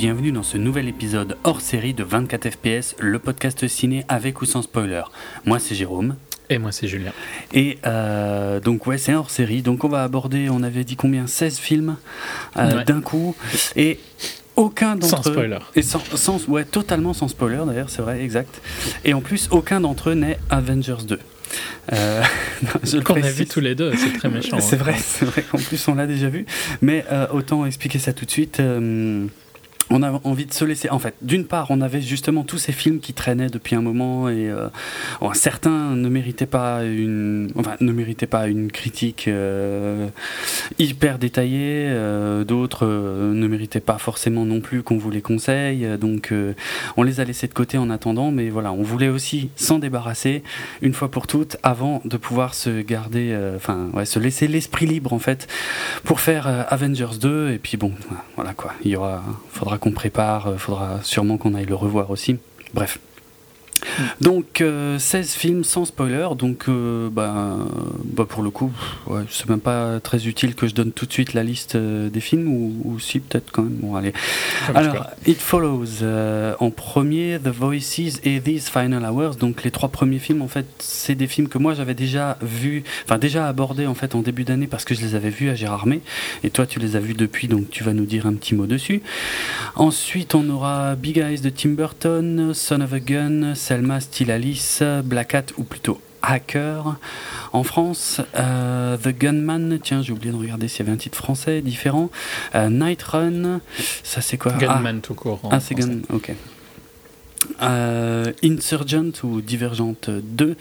bienvenue dans ce nouvel épisode hors série de 24 FPS, le podcast ciné avec ou sans spoiler. Moi c'est Jérôme. Et moi c'est Julien. Et euh, donc ouais c'est hors série, donc on va aborder, on avait dit combien? 16 films euh, d'un coup. Et aucun d'entre eux. Sans spoiler. Et sans, sans, ouais, totalement sans spoiler d'ailleurs, c'est vrai, exact. Et en plus, aucun d'entre eux n'est Avengers 2. Euh, Qu'on a vu tous les deux, c'est très méchant. C'est hein. vrai, c'est vrai qu'en plus on l'a déjà vu. Mais euh, autant expliquer ça tout de suite. Euh, on a envie de se laisser. En fait, d'une part, on avait justement tous ces films qui traînaient depuis un moment et euh, certains ne méritaient pas une, enfin, ne méritaient pas une critique euh, hyper détaillée. Euh, d'autres ne méritaient pas forcément non plus qu'on vous les conseille. Donc, on les a laissés de côté en attendant. Mais voilà, on voulait aussi s'en débarrasser une fois pour toutes avant de pouvoir se garder, enfin, ouais, se laisser l'esprit libre en fait pour faire Avengers 2. Et puis bon, voilà quoi. Il y aura, faudra qu'on prépare, euh, faudra sûrement qu'on aille le revoir aussi. Bref, donc 16 euh, films sans spoiler, donc euh, bah, bah, pour le coup, ouais, c'est même pas très utile que je donne tout de suite la liste euh, des films, ou, si peut-être quand même. Bon, allez. Alors, It Follows en premier, The Voices et These Final Hours. Donc les trois premiers films, en fait, c'est des films que moi j'avais déjà vu, enfin déjà abordés en fait en début d'année parce que je les avais vus à Gérardmer, et toi tu les as vus depuis, donc tu vas nous dire un petit mot dessus. Ensuite, on aura Big Eyes de Tim Burton, Son of a Gun. Selma, Style Alice, Black Hat ou plutôt Hacker. En France, euh, The Gunman, tiens, j'ai oublié de regarder s'il y avait un titre français différent. Euh, Night Run, ça c'est quoi? Gunman ah. tout court. Ah, c'est Gun, ok. Euh, Insurgent ou Divergente 2.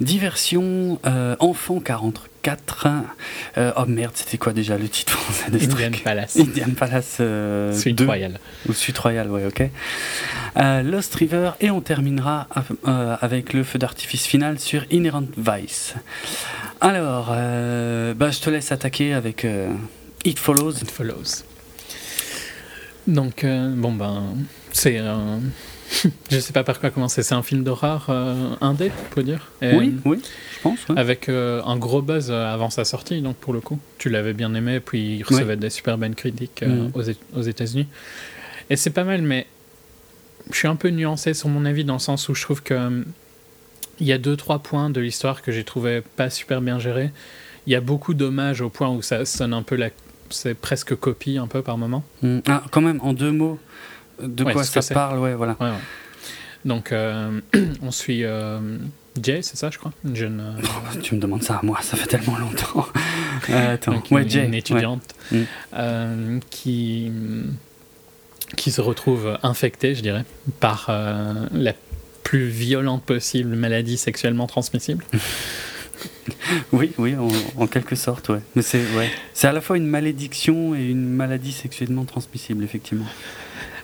Diversion, Enfant 40 4. Euh, oh merde, c'était quoi déjà le titre français de Indian Palace. Indian Palace euh, Suite Royal. Ou Royal, ouais, ok. Euh, Lost River, et on terminera euh, avec le feu d'artifice final sur Inherent Vice. Alors, bah, je te laisse attaquer avec It Follows. It Follows. Donc, bon, ben, c'est un. Je sais pas par quoi commencer. C'est un film d'horreur indé, on peut dire? oui, oui. Avec euh, un gros buzz euh, avant sa sortie, donc pour le coup. Tu l'avais bien aimé, puis il recevait des super bonnes critiques euh, mm. aux, États-Unis. Et c'est pas mal, mais je suis un peu nuancé sur mon avis dans le sens où je trouve que il y a deux trois points de l'histoire que j'ai trouvé pas super bien gérés. Il y a beaucoup d'hommages au point où ça sonne un peu la c'est presque copie un peu par moment. Mm. Ah, quand même en deux mots de quoi ça parle, ouais, voilà. Donc on suit Jay, c'est ça, je crois Une jeune. Euh, oh, tu me demandes ça à moi, ça fait tellement longtemps. Euh, attends, ouais, Jay, une étudiante mm. euh, qui qui se retrouve infectée, je dirais, par la plus violente possible maladie sexuellement transmissible. oui, oui, en, quelque sorte, ouais. Mais c'est ouais. c'est à la fois une malédiction et une maladie sexuellement transmissible, effectivement.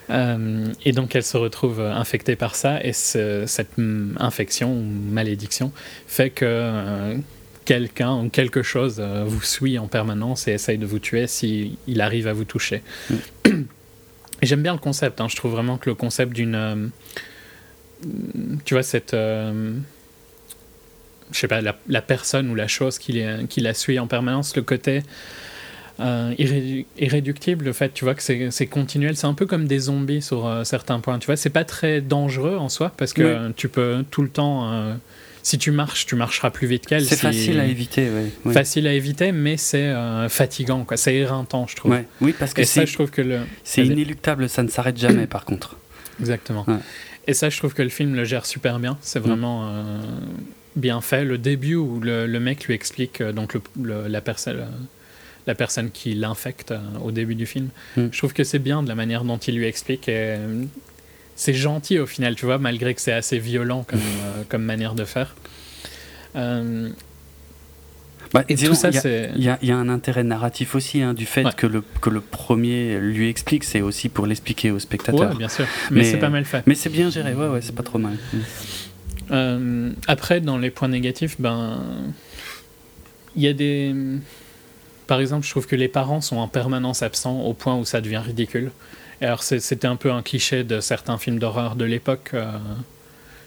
Euh, et donc elle se retrouve infectée par ça, et cette infection ou malédiction fait que euh, quelqu'un ou quelque chose euh, vous suit en permanence et essaye de vous tuer s'il il arrive à vous toucher. Mm. J'aime bien le concept, hein. je trouve vraiment que le concept d'une... tu vois, cette... je sais pas, la, personne ou la chose qui, qui la suit en permanence, le côté euh, irréductible, le fait, tu vois, que c'est continuel. C'est un peu comme des zombies sur euh, certains points. Tu vois, c'est pas très dangereux en soi parce que tu peux tout le temps. Euh, si tu marches, tu marcheras plus vite qu'elle. C'est facile à éviter, oui. Facile à éviter, mais c'est fatigant, quoi. C'est éreintant, je trouve. Oui, parce que ça, je trouve que le. C'est inéluctable, ça ne s'arrête jamais, par contre. Exactement. Et ça, je trouve que le film le gère super bien. C'est vraiment bien fait. Le début où le, mec lui explique, donc la personne la personne qui l'infecte euh, au début du film. Hmm. Je trouve que c'est bien de la manière dont il lui explique. Euh, c'est gentil au final, tu vois, malgré que c'est assez violent comme, euh, comme manière de faire. Bah, et tout ça, Il y, y, a un intérêt narratif aussi hein, du fait que, le, que le premier lui explique, c'est aussi pour l'expliquer au spectateur. Ouais, bien sûr, mais, c'est pas mal fait. Mais c'est bien géré, ouais, ouais, c'est pas trop mal. après, dans les points négatifs, ben, il y a des par exemple, je trouve que les parents sont en permanence absents au point où ça devient ridicule. alors, c'était un peu un cliché de certains films d'horreur de l'époque. Euh,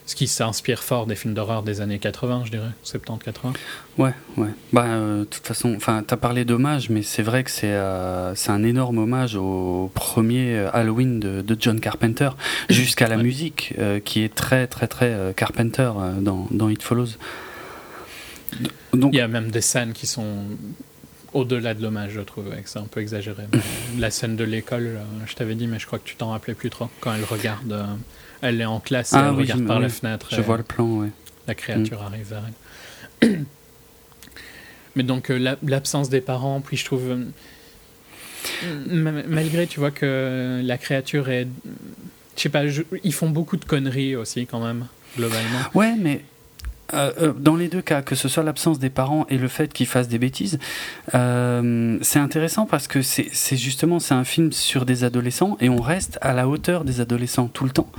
ce qui s'inspire fort des films d'horreur des années 80, je dirais, 70-80. Ouais, ouais. Bah, euh, de toute façon, enfin, t'as parlé d'hommage, mais c'est vrai que c'est euh, c'est un énorme hommage au premier Halloween de, de John Carpenter, jusqu'à la musique, qui est très, très, très Carpenter dans, dans It Follows. Donc, Il y a même des scènes qui sont au-delà de l'hommage, je trouve, c'est un peu exagéré. la scène de l'école, euh, je t'avais dit, mais je crois que tu t'en rappelais plus trop. Quand elle regarde, euh, elle est en classe, ah, elle regarde par la fenêtre. Je vois le plan, oui. La créature mm. arrive vers elle. mais donc, euh, l'absence des parents, puis je trouve. malgré, tu vois, que la créature est. Je sais pas, ils font beaucoup de conneries aussi, quand même, globalement. Ouais, mais euh, euh, dans les deux cas, que ce soit l'absence des parents et le fait qu'ils fassent des bêtises, euh, c'est intéressant parce que c'est justement c'est un film sur des adolescents et on reste à la hauteur des adolescents tout le temps.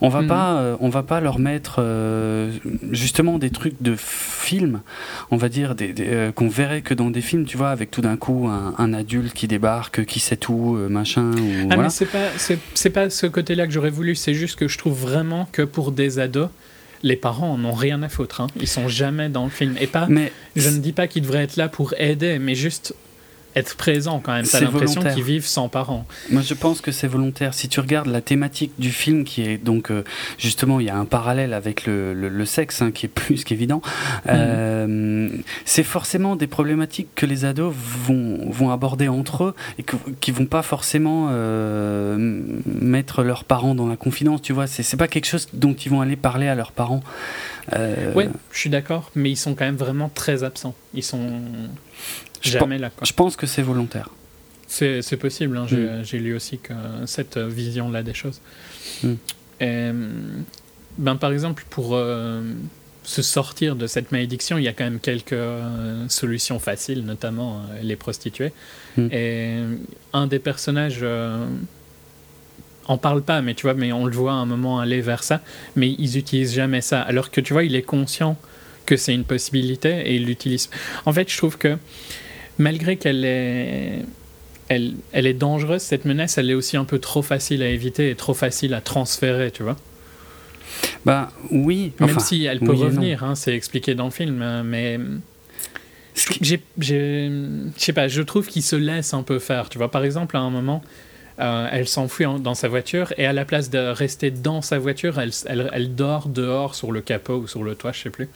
On va mhm. pas on va pas leur mettre justement des trucs de film, on va dire des, qu'on verrait que dans des films, tu vois, avec tout d'un coup un, adulte qui débarque, qui sait tout, machin. Ou, ah mais c'est pas c'est pas ce côté-là que j'aurais voulu. C'est juste que je trouve vraiment que pour des ados les parents n'ont rien à foutre. Hein. Ils sont jamais dans le film. Et pas, mais je ne dis pas qu'ils devraient être là pour aider, mais juste être présent quand même. T'as l'impression qu'ils vivent sans parents. Moi, je pense que c'est volontaire. Si tu regardes la thématique du film, qui est donc euh, justement, il y a un parallèle avec le, le, sexe, hein, qui est plus qu'évident. Mm. Euh, c'est forcément des problématiques que les ados vont, vont aborder entre eux et que, qui vont pas forcément euh, mettre leurs parents dans la confidence. Tu vois, c'est pas quelque chose dont ils vont aller parler à leurs parents. Oui, je suis d'accord, mais ils sont quand même vraiment très absents. Ils sont Jamais là. Je pense que c'est volontaire. C'est possible. Hein. Mm. J'ai lu aussi que cette vision-là des choses. Mm. ben, par exemple, pour euh, se sortir de cette malédiction, il y a quand même quelques euh, solutions faciles, notamment euh, les prostituées. Mm. Et un des personnages en parle pas, mais tu vois, mais on le voit à un moment aller vers ça, mais ils utilisent jamais ça. Alors que tu vois, il est conscient que c'est une possibilité et il l'utilise. En fait, je trouve que malgré qu'elle est, elle, elle est dangereuse, cette menace, elle est aussi un peu trop facile à éviter et trop facile à transférer, tu vois. Bah oui. Même si elle peut revenir, hein, c'est expliqué dans le film, hein, mais je sais pas, je trouve qu'il se laisse un peu faire. Tu vois, par exemple, à un moment, euh, elle s'enfuit dans sa voiture et à la place de rester dans sa voiture, elle, elle, elle, dort dehors sur le capot ou sur le toit, je sais plus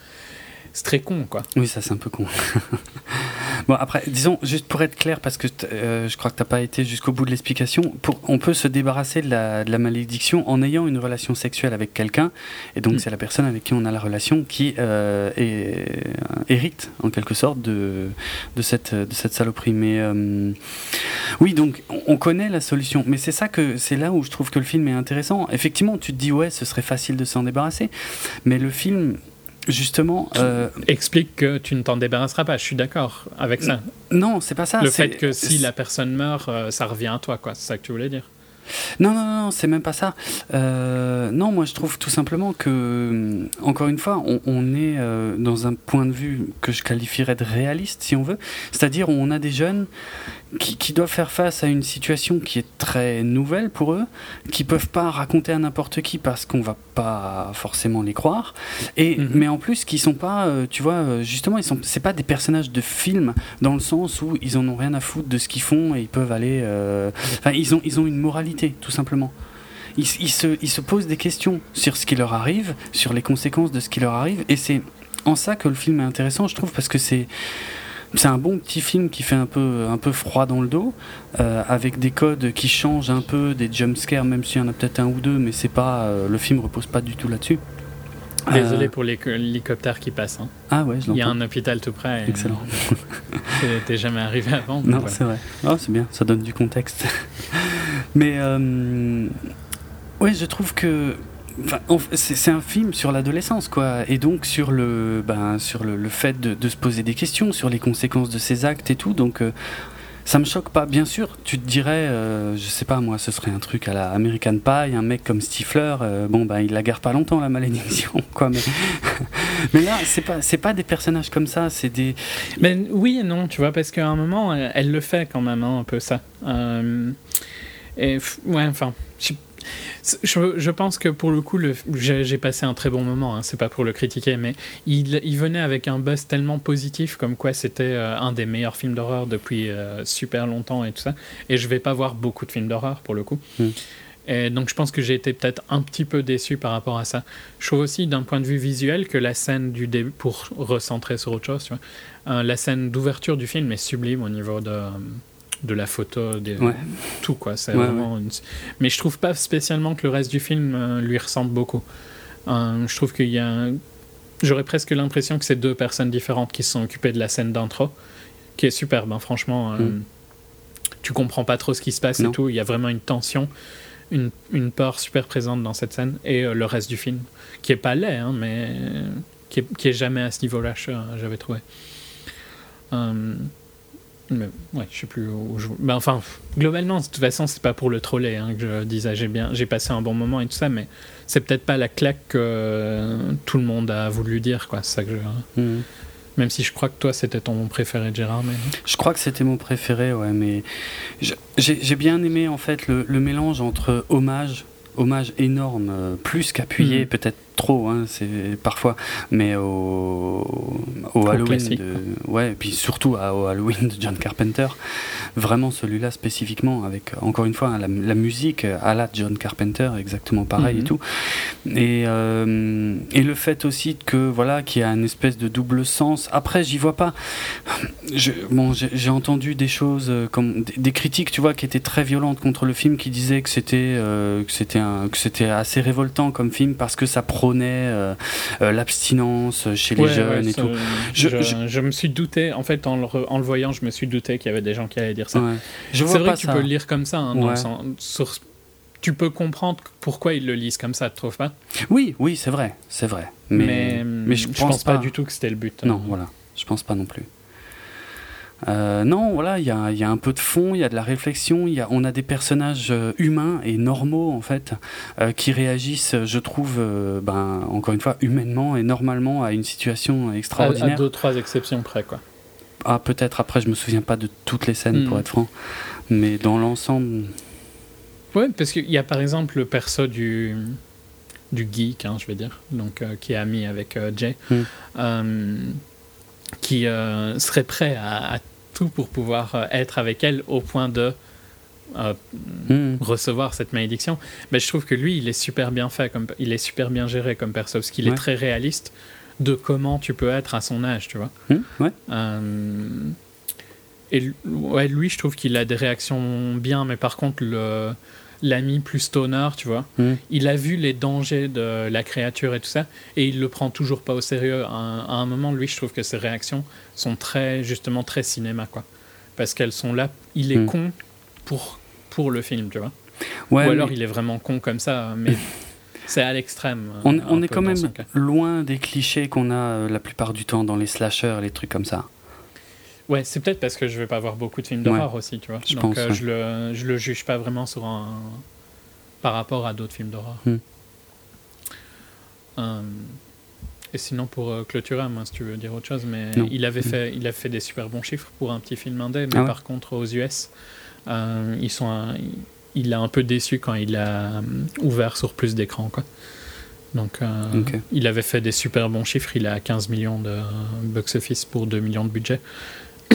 c'est très con, quoi. Oui, ça c'est un peu con. bon, après, disons, juste pour être clair, parce que euh, je crois que tu n'as pas été jusqu'au bout de l'explication, on peut se débarrasser de la, de la, malédiction en ayant une relation sexuelle avec quelqu'un, et donc mm. c'est la personne avec qui on a la relation qui euh, hérite, en quelque sorte, de, de, cette, de cette saloperie. Mais euh, oui, donc on connaît la solution, mais c'est ça que c'est là où je trouve que le film est intéressant. Effectivement, tu te dis, ouais, ce serait facile de s'en débarrasser, mais le film justement. Euh, Explique que tu ne t'en débarrasseras pas, je suis d'accord avec ça. Non, c'est pas ça. Le fait que si la personne meurt, euh, ça revient à toi, quoi. C'est ça que tu voulais dire. Non, non, non, c'est même pas ça. Euh, non, moi je trouve tout simplement que, encore une fois, on, est dans un point de vue que je qualifierais de réaliste, si on veut. C'est-à-dire, on a des jeunes qui, doivent faire face à une situation qui est très nouvelle pour eux, qui peuvent pas raconter à n'importe qui parce qu'on va pas forcément les croire, et mhm. mais en plus qui sont pas, euh, tu vois, euh, justement, ils sont, c'est pas des personnages de film dans le sens où ils en ont rien à foutre de ce qu'ils font et ils peuvent aller, euh, enfin, ils ont, ils ont une moralité tout simplement. Ils, ils, se, ils se posent des questions sur ce qui leur arrive, sur les conséquences de ce qui leur arrive, et c'est en ça que le film est intéressant, je trouve, parce que c'est c'est un bon petit film qui fait un peu, un peu froid dans le dos, euh, avec des codes qui changent un peu, des jumpscares, même s'il y en a peut-être un ou deux, mais c'est pas, euh, le film repose pas du tout là-dessus. Désolé euh, pour l'hélicoptère qui passe. Hein. Ah ouais, Il y a un hôpital tout près. Excellent. T'es jamais arrivé avant. Non, c'est vrai. Oh, c'est bien, ça donne du contexte. mais ouais, je trouve que c'est un film sur l'adolescence, quoi, et donc sur le, ben, sur le, fait de, se poser des questions sur les conséquences de ses actes et tout. Donc, euh, ça me choque pas. Bien sûr, tu te dirais, euh, je sais pas moi, ce serait un truc à la American Pie, un mec comme Stifler, euh, bon ben il la garde pas longtemps la malédiction, quoi. Mais, mais là, c'est pas, c'est pas des personnages comme ça, c'est des. Mais oui non, tu vois, parce qu'à un moment, elle, le fait quand même, hein, un peu ça. et ouais, enfin, je Je, je, pense que pour le coup, j'ai passé un très bon moment. Hein, c'est pas pour le critiquer, mais il, il, venait avec un buzz tellement positif, comme quoi c'était euh, un des meilleurs films d'horreur depuis euh, super longtemps et tout ça. Et je vais pas voir beaucoup de films d'horreur pour le coup. Mm. Et donc je pense que j'ai été peut-être un petit peu déçu par rapport à ça. Je trouve aussi d'un point de vue visuel que la scène du début, pour recentrer sur autre chose, tu vois, euh, la scène d'ouverture du film est sublime au niveau de de la photo, de, tout quoi. C'est vraiment Mais je trouve pas spécialement que le reste du film euh, lui ressemble beaucoup. Euh, je trouve qu'il y a. J'aurais presque l'impression que c'est deux personnes différentes qui se sont occupées de la scène d'intro, qui est superbe, hein, franchement. Euh, mm. Tu comprends pas trop ce qui se passe et tout. Il y a vraiment une tension, une, une peur super présente dans cette scène et le reste du film, qui est pas laid, hein, mais qui est, qui est, jamais à ce niveau-là, j'avais trouvé. Mais, ouais, je sais plus où je. Ben, enfin, globalement, de toute façon, c'est pas pour le troller hein, que je disais j'ai bien, j'ai passé un bon moment et tout ça, mais c'est peut-être pas la claque que euh, tout le monde a voulu dire, quoi. C'est ça que je. Mhm. Même si je crois que toi, c'était ton préféré, Gérard. Mais... Je crois que c'était mon préféré, ouais, mais j'ai bien aimé en fait le, le mélange entre hommage hommage énorme, euh, plus qu'appuyé, mhm. peut-être trop, hein, c'est parfois, mais au, au Halloween, de, ouais, et puis surtout au Halloween de John Carpenter, vraiment celui-là spécifiquement, avec encore une fois la, musique à la John Carpenter, exactement pareil et mhm. tout, et, euh, et le fait aussi que voilà, qu'il y a une espèce de double sens. Après, j'y vois pas. Je, bon, j'ai entendu des choses euh, comme des, critiques, tu vois, qui étaient très violentes contre le film, qui disaient que c'était que c'était que c'était assez révoltant comme film parce que ça prônait euh, euh, l'abstinence chez les jeunes et tout. Je, je, me suis douté, en fait, en le, en le, voyant, je me suis douté qu'il y avait des gens qui allaient dire ça. C'est vrai que tu peux le lire comme ça, hein, tu peux comprendre pourquoi ils le lisent comme ça, tu trouves pas? Oui, oui, c'est vrai, c'est vrai. Mais, mais, je, pense, pas, du tout que c'était le but. Non, voilà, je pense pas non plus. Euh, non, voilà, il y a, y a, un peu de fond, il y a de la réflexion, y a, on a des personnages euh, humains et normaux en fait euh, qui réagissent, je trouve, euh, ben, encore une fois, humainement et normalement à une situation extraordinaire. À, à deux trois exceptions près, quoi. Ah, peut-être. Après, je me souviens pas de toutes les scènes, pour hmm. être franc, mais dans l'ensemble. Ouais, parce qu'il y a par exemple le perso du du geek, hein, je vais dire, donc qui est ami avec Jay. Hmm. qui serait prêt à, à tout pour pouvoir euh, être avec elle au point de euh, hmm. recevoir cette malédiction. Mais je trouve que lui, il est super bien fait, comme, il est super bien géré comme perso, parce qu'il est très réaliste de comment tu peux être à son âge, tu vois. Hmm, euh, et ouais, lui, je trouve qu'il a des réactions bien, mais par contre, le, l'ami plus stoner, tu vois. Hmm. Il a vu les dangers de la créature et tout ça, et il le prend toujours pas au sérieux. À un, moment, lui, je trouve que ses réactions sont très, justement, très cinéma, quoi. Parce qu'elles sont là. Il est hmm. con pour, pour le film, tu vois. Ou alors il est vraiment con comme ça, mais. C'est à l'extrême. On, on est quand même loin des clichés qu'on a euh, la plupart du temps dans les slashers, les trucs comme ça. Ouais, c'est peut-être parce que je vais pas voir beaucoup de films d'horreur aussi, tu vois. Je Donc euh, je, le, je le juge pas vraiment sur un... par rapport à d'autres films d'horreur. Hmm. Euh, et sinon, pour euh, clôturer, moi, si tu veux dire autre chose, mais il avait, hmm. fait, il a fait des super bons chiffres pour un petit film indé, mais ah par contre, aux US, ils sont il a un peu déçu quand il a ouvert sur plus d'écran, quoi. Donc, il avait fait des super bons chiffres. Il a 15 millions de box-office pour 2 millions de budget.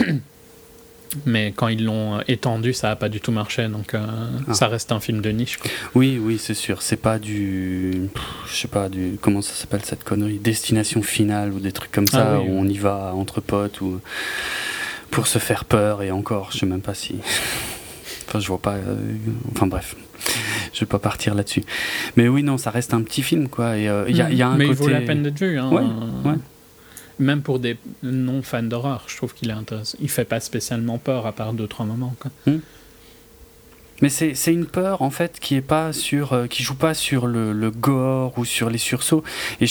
Mais quand ils l'ont étendu, ça n'a pas du tout marché, donc euh, ah. ça reste un film de niche. Oui, oui, c'est sûr. C'est pas du, je sais pas du, comment ça s'appelle cette connerie, destination finale ou des trucs comme ça ah où on y va entre potes ou pour se faire peur et encore, je sais même pas si, enfin je vois pas, euh, enfin bref. Je vais pas partir là-dessus. Mais oui, non, ça reste un petit film, quoi. Et euh, il y, a, y, a un Mais côté... il vaut la peine d'être vu. Hein. Ouais, ouais même pour des non fans d'horreur, je trouve qu'il est intéressant. Il fait pas spécialement peur à part deux trois moments. Quoi. Hmm. Mais c'est une peur en fait qui est pas sur euh, qui joue pas sur le, le, gore ou sur les sursauts et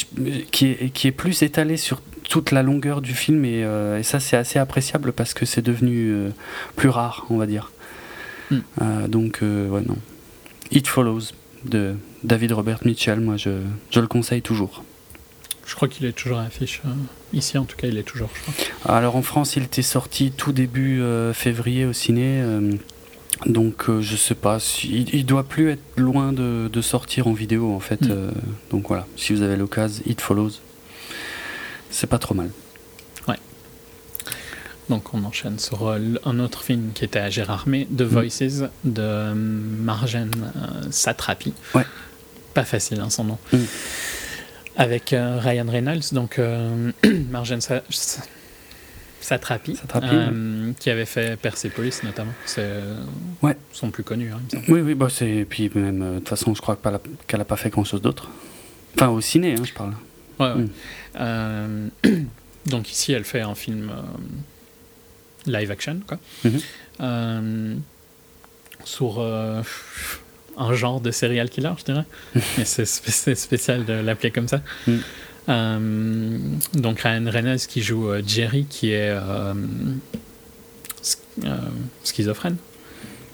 qui est qui est plus étalé sur toute la longueur du film et, euh, et ça c'est assez appréciable parce que c'est devenu euh, plus rare on va dire. Hmm. donc ouais non. It Follows de David Robert Mitchell, moi je, je le conseille toujours. Je crois qu'il est toujours à l'affiche. Euh, ici, en tout cas, il est toujours, Alors, en France, il était sorti tout début euh, février au ciné. Euh, Donc euh, je sais pas, si, il, doit plus être loin de, de sortir en vidéo en fait. Mm. donc voilà, si vous avez l'occasion, It Follows. C'est pas trop mal. Donc on enchaîne sur un autre film qui était à Gérardmer, The Mm. Voices de Marjane Satrapi. Ouais. Pas facile hein, son nom. Mm. Avec euh, Ryan Reynolds, donc euh, Marjane Sa- Sa- Satrapi, Satrapi, euh, qui avait fait Persepolis notamment. C'est euh, Ouais. son plus connu, hein, il me semble. Oui, oui, bah c'est. Puis même, de toute façon, je crois qu'elle a pas fait grand chose d'autre. Enfin, au ciné, hein, je parle. Ouais. Mm. Donc ici, elle fait un film live action, quoi. Mhm. Euh, sur un genre de serial killer, je dirais. Mais c'est spé- c'est spécial de l'appeler comme ça. Mm. Euh, donc Ryan Reynolds qui joue euh, Jerry, qui est euh, sch- euh, schizophrène,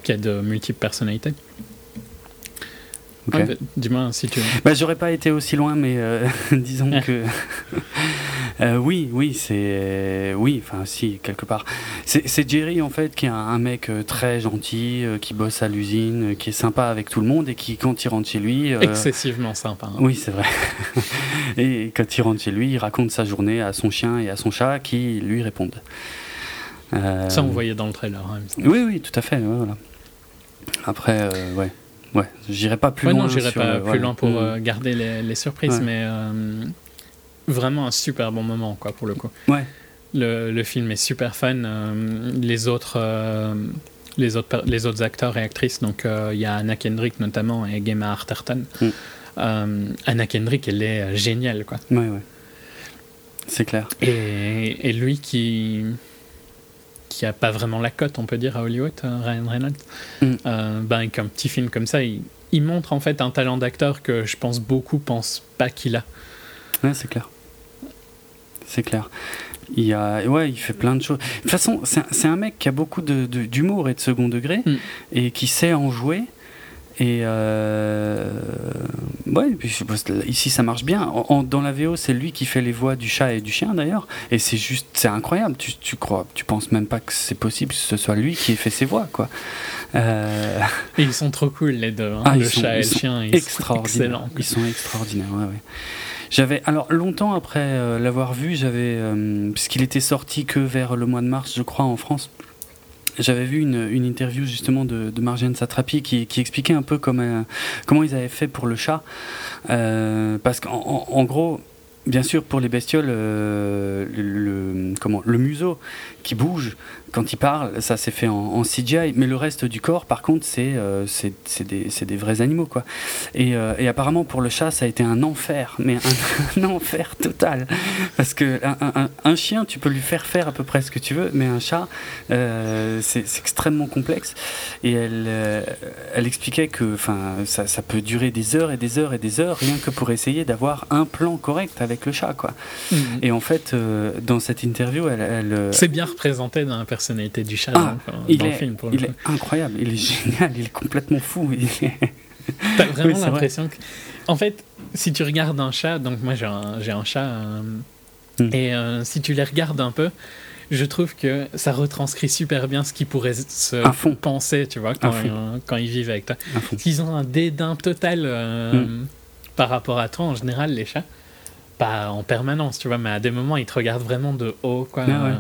qui a de multiples personnalités. Ok. Ouais, bah, Dis-moi si tu veux. Bah, j'aurais pas été aussi loin, mais euh, disons que. Euh, oui, oui, c'est. Oui, enfin, si, quelque part. C'est Jerry, en fait, qui est un, un mec euh, très gentil, euh, qui bosse à l'usine, qui est sympa avec tout le monde et qui, quand il rentre chez lui. Excessivement sympa. hein. Oui, c'est vrai. et quand il rentre chez lui, il raconte sa journée à son chien et à son chat qui lui répondent. Ça, on voyait dans le trailer. hein. Oui, oui, tout à fait. voilà. Après, ouais. Ouais, j'irai pas plus Ouais, loin. non, j'irai pas le- plus voilà. loin pour Mm. euh, garder les, les surprises, Ouais. mais euh, vraiment un super bon moment, quoi, pour le coup. Ouais. Le, le film est super fun. euh, les autres. les autres, les autres acteurs et actrices, donc il y a Anna Kendrick notamment et Gemma Arterton. Mm. Euh, Anna Kendrick, elle est euh, géniale, quoi. Ouais, ouais. C'est clair. Et, et lui qui qui a pas vraiment la cote, on peut dire, à Hollywood, euh, Ryan Reynolds, Mm. euh, ben, avec un petit film comme ça, il, il montre en fait un talent d'acteur que je pense beaucoup pensent pas qu'il a. Ouais, c'est clair. C'est clair. Il a, ouais, il fait plein de choses. De toute façon, c'est un, mec qui a beaucoup de- de- d'humour et de second degré Mm. et qui sait en jouer. Et euh, ouais, et puis je pense ici ça marche bien. En- en- dans la VO, c'est lui qui fait les voix du chat et du chien d'ailleurs. Et c'est juste, c'est incroyable. Tu, tu crois, tu penses même pas que c'est possible que ce soit lui qui ait fait ses voix, quoi. Euh, Et ils sont trop cool les deux, hein, Ah, le sont- chat et le chien, ils sont excellents. Ils sont extraordinaires, ouais, ouais. J'avais alors longtemps après euh, l'avoir vu, j'avais euh, puisqu'il était sorti que vers le mois de mars, je crois, en France. J'avais vu une, une interview justement de, de Marjane Satrapi qui, expliquait un peu comment, comment ils avaient fait pour le chat. Euh, parce qu'en en, en gros, bien sûr, pour les bestioles, euh, le- comment, le museau qui bouge quand il parle, ça s'est fait en, en CGI. Mais le reste du corps, par contre, c'est euh, des, des vrais animaux. quoi. Et, euh, et apparemment, pour le chat, ça a été un enfer. Mais un, un enfer total. Parce que un, un- un chien, tu peux lui faire faire à peu près ce que tu veux. Mais un chat, euh, c'est extrêmement complexe. Et elle, euh, elle expliquait que enfin, ça, ça peut durer des heures et des heures et des heures, rien que pour essayer d'avoir un plan correct avec le chat. Quoi. Mhm. Et en fait, dans cette interview, elle. elle, C'est bien représenté dans la personnalité du chat Ah, donc, euh, il dans est, le film. Pour le il coup. est incroyable, il est génial, il est complètement fou. est- T'as vraiment Oui, c'est vrai. l'impression que. En fait, si tu regardes un chat, donc moi j'ai un, j'ai un chat, euh, Mm. et euh, si tu les regardes un peu, je trouve que ça retranscrit super bien ce qu'ils pourraient se fond. penser, tu vois, quand, euh, ils vivent avec toi. qu'ils ont un dédain total euh, Mm. par rapport à toi en général, les chats. Pas en permanence, tu vois, mais à des moments, ils te regardent vraiment de haut, quoi. Ah ouais.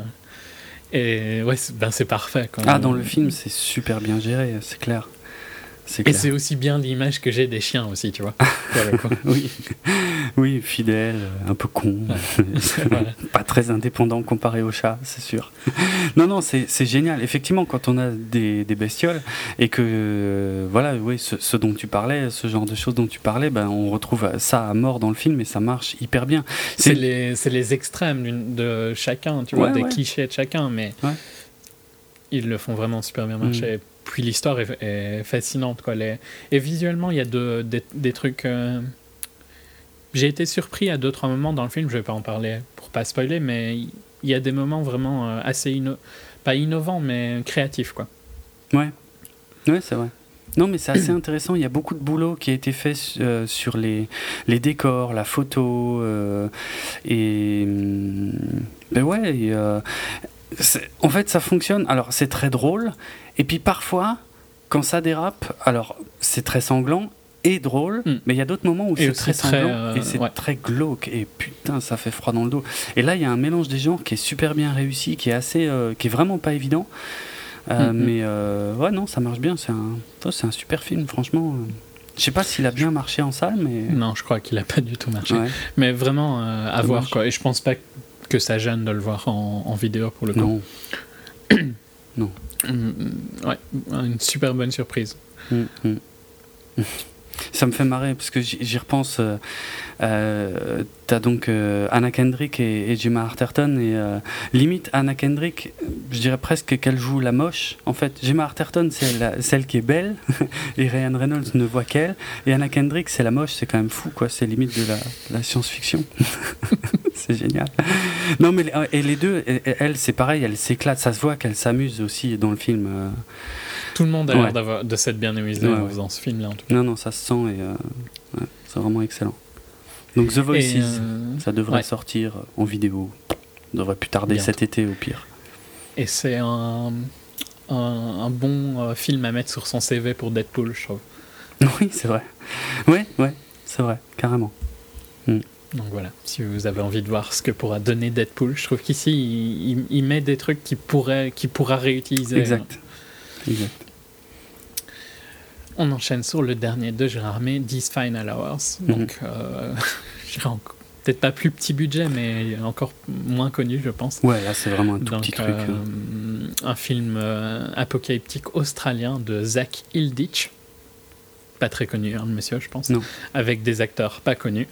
Et ouais, c'est ben, c'est parfait. Quoi. Ah, dans le film, c'est super bien géré, c'est clair. Et c'est aussi bien l'image que j'ai des chiens aussi, tu vois. Oui. Oui, fidèle, un peu con, Voilà. pas très indépendant comparé au chat, c'est sûr. non, non, c'est génial. Effectivement, quand on a des, des bestioles et que, euh, voilà, oui, ce, ce dont tu parlais, ce genre de choses dont tu parlais, ben, on retrouve ça à mort dans le film et ça marche hyper bien. C'est les, extrêmes de chacun, tu vois, Ouais, des ouais. clichés de chacun, mais Ouais. ils le font vraiment super bien marcher. Puis l'histoire est, est fascinante, quoi. Les- Et visuellement, il y a de- des, des trucs. euh, J'ai été surpris à d'autres moments dans le film, je vais pas en parler pour pas spoiler, mais il y a des moments vraiment euh, assez inno... pas innovants, mais créatifs, quoi. Ouais, ouais c'est vrai. Non, mais c'est assez intéressant. Il y a beaucoup de boulot qui a été fait euh, sur les, les décors, la photo. euh, et. Ben ouais, euh, en fait, ça fonctionne. Alors, c'est très drôle. Et puis parfois, quand ça dérape, alors c'est très sanglant et drôle, Mm. mais il y a d'autres moments où c'est très très, sanglant euh, et c'est ouais. très glauque et putain ça fait froid dans le dos. Et là il y a un mélange des genres qui est super bien réussi, qui est assez, euh, qui est vraiment pas évident. Euh, Mhm. Mais euh, ouais non ça marche bien, c'est un, c'est un super film franchement. euh. Je sais pas s'il a bien marché en salle, mais Non, je crois qu'il a pas du tout marché. ouais, Mais vraiment euh, à voir quoi. Et je pense pas que ça gêne de le voir en, en vidéo pour le coup. non. Mm, ouais, une super bonne surprise. Ça me fait marrer parce que j'y repense. Euh, euh, T'as donc euh, Anna Kendrick et, Gemma Arterton et limite Anna Kendrick, je dirais presque qu'elle joue la moche. En fait, Gemma Arterton c'est celle qui est belle et Ryan Reynolds ne voit qu'elle et Anna Kendrick c'est la moche. C'est quand même fou quoi. C'est limite de la, la science-fiction. c'est génial. Non mais et les deux, elle c'est pareil, elle s'éclate. Ça se voit qu'elle s'amuse aussi dans le film. Tout le monde a Ouais. l'air d'avoir- de s'être bien amusé Ouais, en faisant ce film là en tout cas. Non, non, ça se sent et euh, c'est vraiment excellent. Donc The Voices, euh, ça devrait sortir en vidéo. Ça devrait plus tarder Bientôt. cet été au pire. Et c'est un, un, un bon euh, film à mettre sur son CV pour Deadpool, je trouve. Oui, c'est vrai. Ouais, ouais, c'est vrai, carrément. Donc voilà, si vous avez envie de voir ce que pourra donner Deadpool, je trouve qu'ici il, il- il met des trucs qu'il pourrait, qu'il pourra réutiliser. Exact. Exact. On enchaîne sur le dernier de Gérard May, These Final Hours. Mhm. Donc, euh, je dirais encore- peut-être pas plus petit budget, mais encore moins connu, je pense. Ouais, là c'est vraiment un tout Donc, petit truc. euh, hein. un film euh, apocalyptique australien de Zach Hilditch. Pas très connu, hein, le monsieur, je pense. Non. Avec des acteurs pas connus.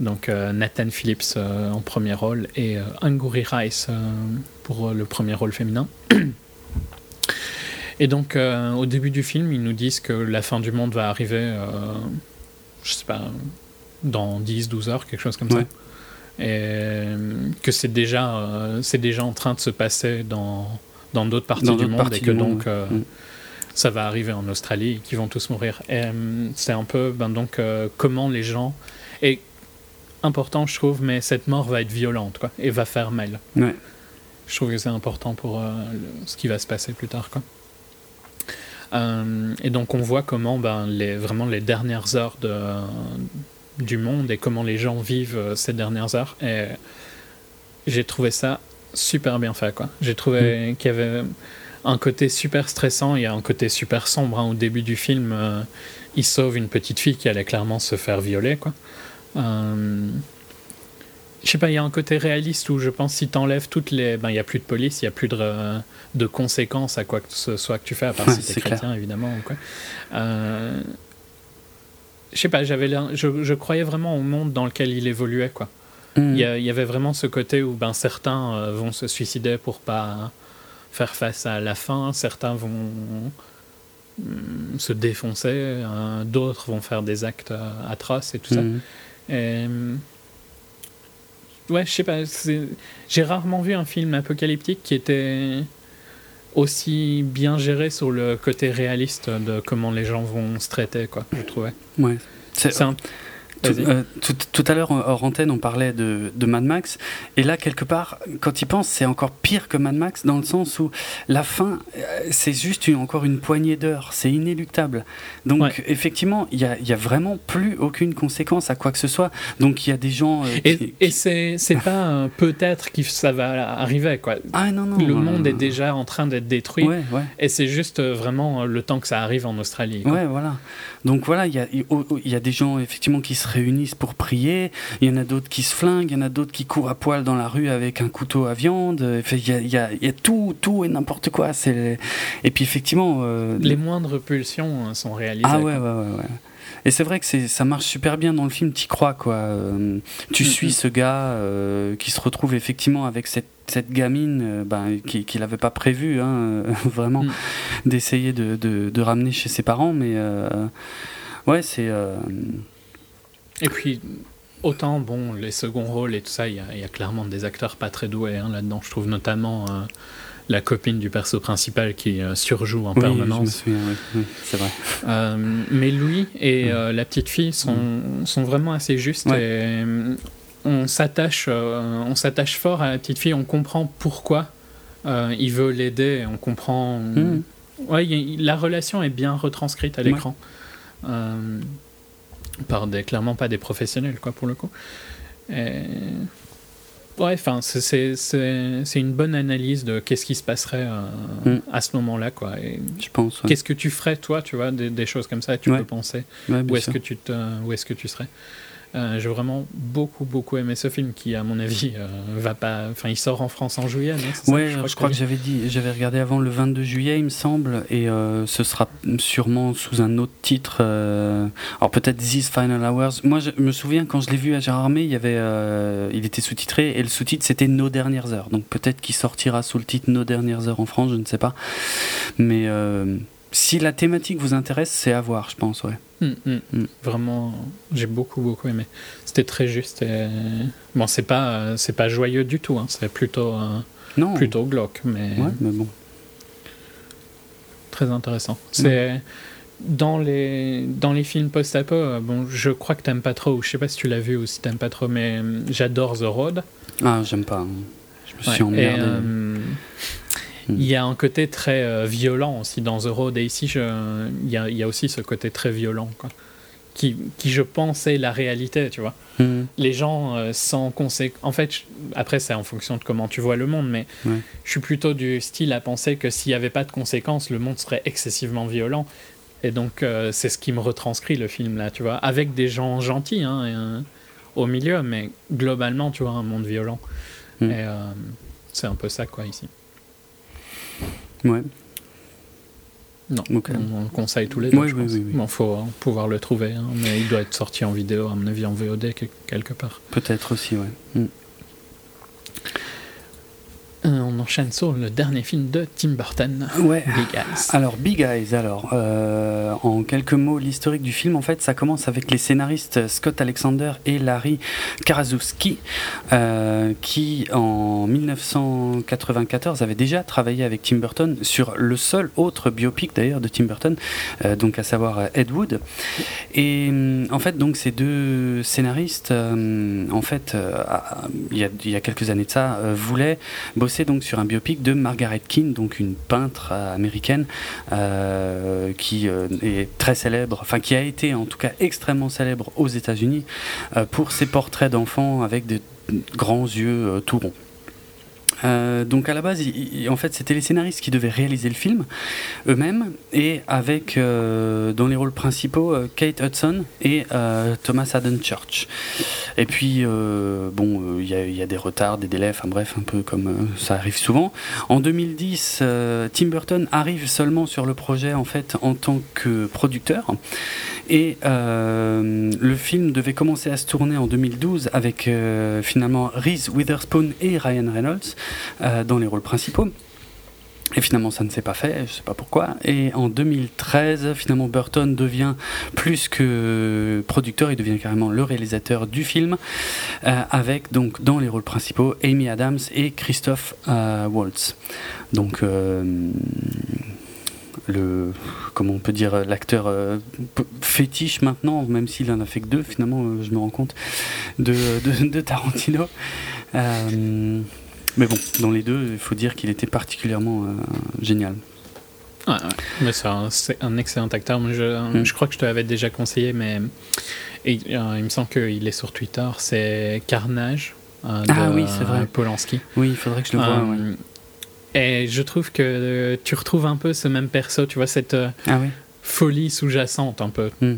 Donc euh, Nathan Phillips euh, en premier rôle et euh, Angourie Rice euh, pour euh, le premier rôle féminin. Et donc euh, au début du film, ils nous disent que la fin du monde va arriver, euh, je sais pas, dans 10-12 heures, quelque chose comme Ouais. ça. Et euh, que c'est déjà, euh, c'est déjà en train de se passer dans, dans d'autres parties Dans du monde parties et que monde, donc ouais. Mm. ça va arriver en Australie et qu'ils vont tous mourir. Et c'est un peu ben, donc comment les gens et important je trouve, mais cette mort va être violente quoi et va faire mal. Ouais. Je trouve que c'est important pour ce qui va se passer plus tard quoi. Euh, et donc on voit comment ben, les, vraiment les dernières heures de, du monde et comment les gens vivent euh, ces dernières heures. Et j'ai trouvé ça super bien fait. quoi. J'ai trouvé qu'il y avait un côté super stressant, a un côté super sombre. hein. Au début du film, euh, il sauve une petite fille qui allait clairement se faire violer. quoi. Euh, je sais pas, il y a un côté réaliste où je pense si t'enlèves toutes les. Ben, il n'y a plus de police, il n'y a plus de, de conséquences à quoi que ce soit que tu fais, à part Ouais, si t'es clair. chrétien, évidemment. Ou quoi. Euh, je sais pas, j'avais je, je croyais vraiment au monde dans lequel il évoluait, quoi. Mm. Il y, avait vraiment ce côté où ben, certains euh, vont se suicider pour pas faire face à la faim, certains vont hum, se défoncer, euh, d'autres vont faire des actes euh, atroces et tout ça. Mm. Et, ouais, je sais pas, j'ai rarement vu un film apocalyptique qui était aussi bien géré sur le côté réaliste de comment les gens vont se traiter, quoi, je trouvais. Ouais. C'est- C'est un... Tout, euh, tout- tout à l'heure, hors antenne, on parlait de, de Mad Max. Et là, quelque part, quand il pense, c'est encore pire que Mad Max, dans le sens où la fin, euh, c'est juste une- encore une poignée d'heures. C'est inéluctable. Donc, Ouais. effectivement, il n'y a, y a vraiment plus aucune conséquence à quoi que ce soit. Donc, il y a des gens. euh, Et, qui- et c'est c'est pas peut-être que ça va arriver, quoi. Ah non, non. le non, monde non, est non. déjà en train d'être détruit. Ouais, ouais. Et c'est juste vraiment le temps que ça arrive en Australie. quoi. Ouais, voilà. Donc voilà, il y a, il y a des gens effectivement qui se réunissent pour prier, il y en a d'autres qui se flinguent, il y en a d'autres qui courent à poil dans la rue avec un couteau à viande. Enfin, Il y a, il y a- il y a tout, tout et n'importe quoi. Et puis effectivement... euh, Les moindres pulsions euh, sont réalisées. Ah ouais, ouais, ouais. ouais. Et c'est vrai que ça marche super bien dans le film, t'y crois quoi. Euh, tu Mm, suis mm. ce gars euh, qui se retrouve effectivement avec cette, cette gamine euh, ben, qui, qu'il n'avait pas prévu, hein, vraiment, Mm. d'essayer de, de, de ramener chez ses parents. Mais ouais, c'est. Et puis, autant, bon, les seconds rôles et tout ça, il y, a- il y a clairement des acteurs pas très doués hein, là-dedans. Je trouve notamment la copine du perso principal qui euh, surjoue en oui, permanence. souviens, oui, oui, c'est vrai. Euh, mais Louis et euh, la petite fille sont, sont vraiment assez justes Ouais. et on s'attache on s'attache fort à la petite fille on comprend pourquoi il veut l'aider on comprend Mm. Ouais, y la relation est bien retranscrite à l'écran. Par des, clairement pas des professionnels, quoi, pour le coup. Et... Ouais, enfin, c'est- une bonne analyse de qu'est-ce qui se passerait euh, Mm. à ce moment-là, quoi. Et Je pense. ouais. Qu'est-ce que tu ferais, toi, tu vois, des, des choses comme ça, tu Ouais. peux penser. Ouais, Où est-ce que tu te, où est-ce que tu serais? J'ai vraiment beaucoup, beaucoup aimé ce film qui, à mon avis, euh, va pas. Enfin, il sort en France en juillet, non Ouais, je crois, que, j'avais dit, j'avais regardé avant le 22 juillet, il me semble, et euh, ce sera sûrement sous un autre titre. euh, alors peut-être These Final Hours. Moi, je me souviens quand je l'ai vu à Gérard Armé, il y avait, euh, il était sous-titré et le sous-titre c'était Nos dernières heures. Donc peut-être qu'il sortira sous le titre Nos dernières heures en France, je ne sais pas. Mais euh, si la thématique vous intéresse, c'est à voir, je pense, ouais. Hum, hum. Mm. Vraiment, j'ai beaucoup, beaucoup aimé. C'était très juste. Et... Bon, c'est pas, c'est pas joyeux du tout. Hein. C'est plutôt, euh, Non. plutôt glauque, mais Ouais, mais bon. très intéressant. C'est dans les dans les films post-apo. euh, Bon, je crois que t'aimes pas trop. Ou je sais pas si tu l'as vu ou si t'aimes pas trop, mais euh, j'adore The Road. Ah, j'aime pas. hein. Je me suis Ouais, emmerdé. et, euh, Il y a un côté très euh, violent aussi dans The Road, et ici, je- il y, a, il y a aussi ce côté très violent, quoi. Qui, qui, je pense, est la réalité, tu vois. Hmm. Les gens euh, sans conséquence. En fait, je- après, c'est en fonction de comment tu vois le monde, mais Ouais. je suis plutôt du style à penser que s'il n'y avait pas de conséquences, le monde serait excessivement violent. Et donc, euh, c'est ce qui me retranscrit le film, là, tu vois. Avec des gens gentils, hein, et, euh, au milieu, mais globalement, tu vois, un monde violent. Mm. Et c'est un peu ça, quoi, ici. Ouais. Non, on, on le conseille tous les deux. Oui, je oui, pense. oui. Bon, faut euh, pouvoir le trouver, hein, mais il doit être sorti en vidéo, à mon avis, en VOD quel- quelque part. Peut-être aussi, ouais. Hmm. Euh, on enchaîne sur le dernier film de Tim Burton, Ouais. Big Eyes. Alors, Big Eyes, alors, euh, en quelques mots, l'historique du film, en fait, ça commence avec les scénaristes Scott Alexander et Larry Karaszewski, euh, qui, en 1994, avaient déjà travaillé avec Tim Burton sur le seul autre biopic, d'ailleurs, de Tim Burton, euh, donc à savoir Ed Wood. Et hum, en fait, donc, ces deux scénaristes, en fait, il y, y a quelques années de ça, voulaient bosser donc sur un biopic de Margaret Keane, donc une peintre euh, américaine euh, qui euh, est très célèbre, enfin qui a été en tout cas extrêmement célèbre aux États-Unis pour ses portraits d'enfants avec de grands yeux tout ronds. Euh, donc à la base, en fait, c'était les scénaristes qui devaient réaliser le film eux-mêmes et avec euh, dans les rôles principaux euh, Kate Hudson et Thomas Haden Church. Et puis bon, il y, y a des retards, des délais, enfin bref, un peu comme ça arrive souvent. En 2010, euh, Tim Burton arrive seulement sur le projet en fait en tant que producteur. Et le film devait commencer à se tourner en 2012 avec finalement Reese Witherspoon et Ryan Reynolds dans les rôles principaux. Et finalement, ça ne s'est pas fait, je ne sais pas pourquoi. Et en 2013, finalement, Burton devient plus que producteur, il devient carrément le réalisateur du film, euh, avec donc dans les rôles principaux Amy Adams et Christophe euh, Waltz. Donc euh, le comment on peut dire l'acteur euh, fétiche maintenant, même s'il en a fait que deux, finalement, euh, je me rends compte de, de, Tarantino. Euh, mais bon, dans les deux, il faut dire qu'il était particulièrement euh, génial. Ouais, ouais. C'est un, excellent acteur. Moi, je, Mm. je crois que je te l'avais déjà conseillé, mais et, euh, il me semble qu'il est sur Twitter. C'est Carnage. euh, de, Ah oui, vrai. Polanski. Oui, il faudrait que je le voie. ouais. Euh, Et je trouve que tu retrouves un peu ce même perso, tu vois, cette Ah oui folie sous-jacente un peu. Mm.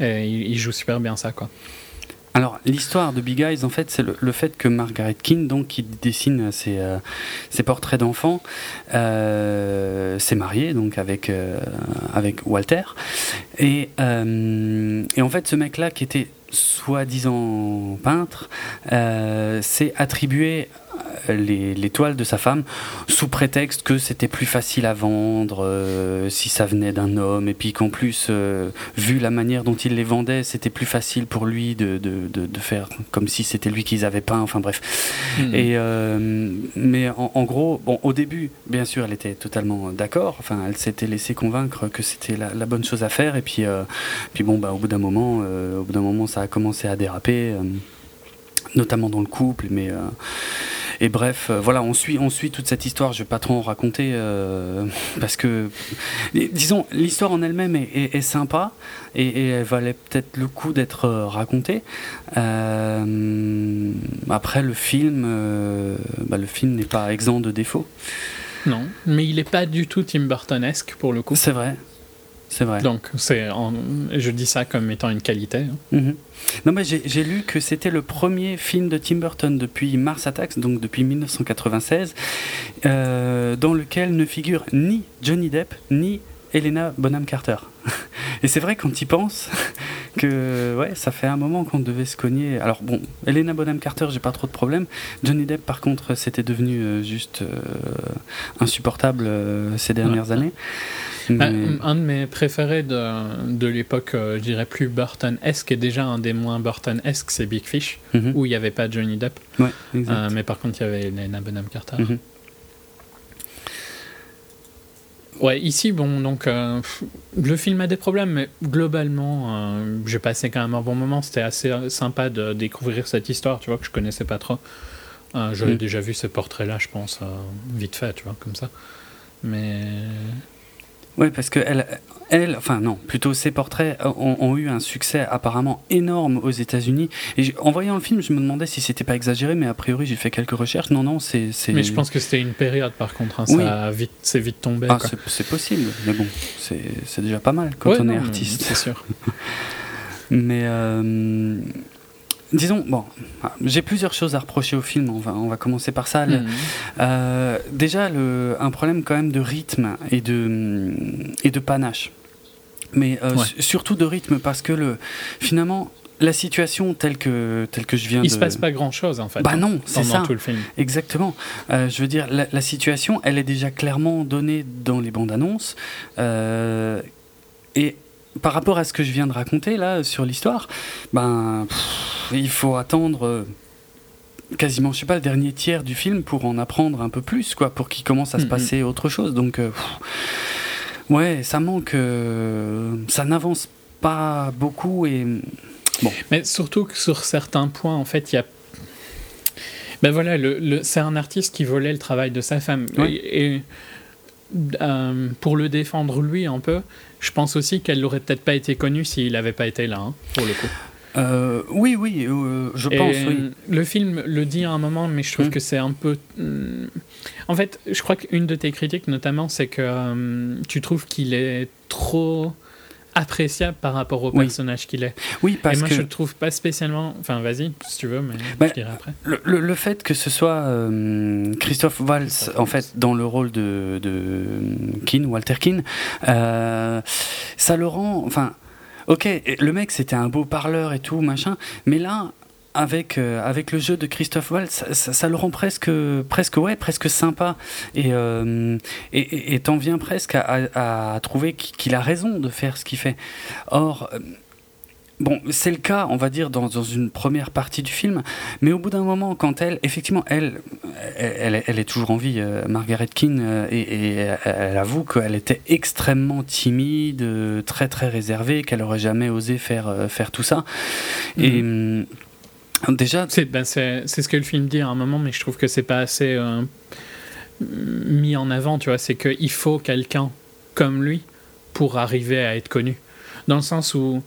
Et il, il joue super bien ça, quoi. Alors, l'histoire de Big Eyes, en fait, c'est le, fait que Margaret Keane, donc, qui dessine ses, euh, ses portraits d'enfants, euh, s'est mariée donc avec, euh, avec Walter. Et, euh, et en fait, ce mec-là, qui était soi-disant peintre, euh, s'est attribué euh, les, les toiles de sa femme sous prétexte que c'était plus facile à vendre euh, si ça venait d'un homme et puis qu'en plus euh, vu la manière dont il les vendait c'était plus facile pour lui de, de, de, de faire comme si c'était lui qu'ils avaient peint enfin bref Mm. et euh, mais en, en gros bon au début bien sûr elle était totalement d'accord enfin elle s'était laissée convaincre que c'était la, la bonne chose à faire et puis puis bon bah au bout d'un moment au bout d'un moment ça a commencé à déraper notamment dans le couple mais euh, et bref, euh, voilà, on suit, on suit toute cette histoire. Je vais pas trop en raconter euh, parce que, disons, l'histoire en elle-même est, sympa et, elle valait peut-être le coup d'être racontée. après, le film, bah, le film n'est pas exempt de défauts. Non, mais il n'est pas du tout Tim Burtonesque pour le coup. C'est vrai, c'est vrai. Donc, c'est je dis ça comme étant une qualité. Hein. Mhm. Non, mais j'ai lu que c'était le premier film de Tim Burton depuis Mars Attacks, donc depuis 1996, euh, dans lequel ne figure ni Johnny Depp ni Helena Bonham Carter. Et c'est vrai quand tu y penses que ouais, ça fait un moment qu'on devait se cogner. Alors bon, Helena Bonham Carter, j'ai pas trop de problème. Johnny Depp, par contre, c'était devenu euh, juste euh, insupportable ces dernières années. Un de mes préférés de, de l'époque, euh, je dirais plus Burton-esque, et déjà un des moins Burton-esque, c'est Big Fish, mhm. où il n'y avait pas Johnny Depp. Euh, mais par contre, il y avait Lena Bonham Carter. Mhm. Ouais, ici, bon, donc, euh, le film a des problèmes, mais globalement, j'ai passé quand même un bon moment. C'était assez sympa de découvrir cette histoire, tu vois, que je connaissais pas trop. J'avais mhm. déjà vu ce portrait-là, je pense, vite fait, tu vois, comme ça. Mais oui, parce que elle, elle, enfin non, plutôt ses portraits ont, eu un succès apparemment énorme aux États-Unis. Et en voyant le film, je me demandais si c'était pas exagéré, mais a priori j'ai fait quelques recherches. Non, non, c'est. Mais je pense que c'était une période par contre. Hein, ça vite, c'est vite tombé. Ah, c'est possible, mais bon, c'est déjà pas mal quand on est artiste. C'est sûr. mais euh, Disons, bon, j'ai plusieurs choses à reprocher au film, on va, on va commencer par ça. Mhm. Euh, déjà, le, un problème quand même de rythme et de, et de panache. Mais euh, surtout de rythme, parce que le, finalement, la situation telle que, telle que je viens Il de... se passe pas grand-chose, en fait. Bah non, c'est ça. tout le film. Exactement. Euh, je veux dire, la, la, situation, elle est déjà clairement donnée dans les bandes annonces. et par rapport à ce que je viens de raconter là sur l'histoire, ben il faut attendre euh, quasiment je sais pas le dernier tiers du film pour en apprendre un peu plus quoi, pour qu'il commence à se passer autre chose. Donc euh, ouais, ça manque, euh, ça n'avance pas beaucoup et bon. Mais surtout que sur certains points en fait il y a ben voilà, le, c'est un artiste qui volait le travail de sa femme. Et, pour le défendre lui un peu, je pense aussi qu'elle n'aurait peut-être pas été connue s'il n'avait pas été là, hein, pour le coup. Euh, oui, oui, euh, je pense. Oui. Le film le dit à un moment, mais je trouve hmm. que c'est un peu. Hmm, en fait, je crois qu'une de tes critiques, notamment, c'est que euh, tu trouves qu'il est trop appréciable par rapport au personnage qu'il est. Oui, parce Et moi, que... je le trouve pas spécialement. Enfin, vas-y, si tu veux, mais bah, je dirai après. Le, le, fait que ce soit euh, Christophe Waltz, en fait, dans le rôle de, de Keane, Walter Keane, euh, ça le rend. Enfin. Ok, le mec c'était un beau parleur et tout, machin, mais là, avec, euh, avec le jeu de Christophe Waltz, ça, le rend presque, presque, ouais, presque sympa. Et euh, et t'en viens presque à, à, trouver qu'il a raison de faire ce qu'il fait. Or, euh, Bon, c'est le cas, on va dire, dans, dans, une première partie du film, mais au bout d'un moment, quand elle, effectivement, elle, elle, elle, est toujours en vie, Margaret Keane, et, et, elle avoue qu'elle était extrêmement timide, très très réservée, qu'elle aurait jamais osé faire, faire tout ça. Et Déjà, ben, c'est ce que le film dit à un moment, mais je trouve que c'est pas assez euh, mis en avant. Tu vois, c'est qu'il faut quelqu'un comme lui pour arriver à être connu. Dans le sens où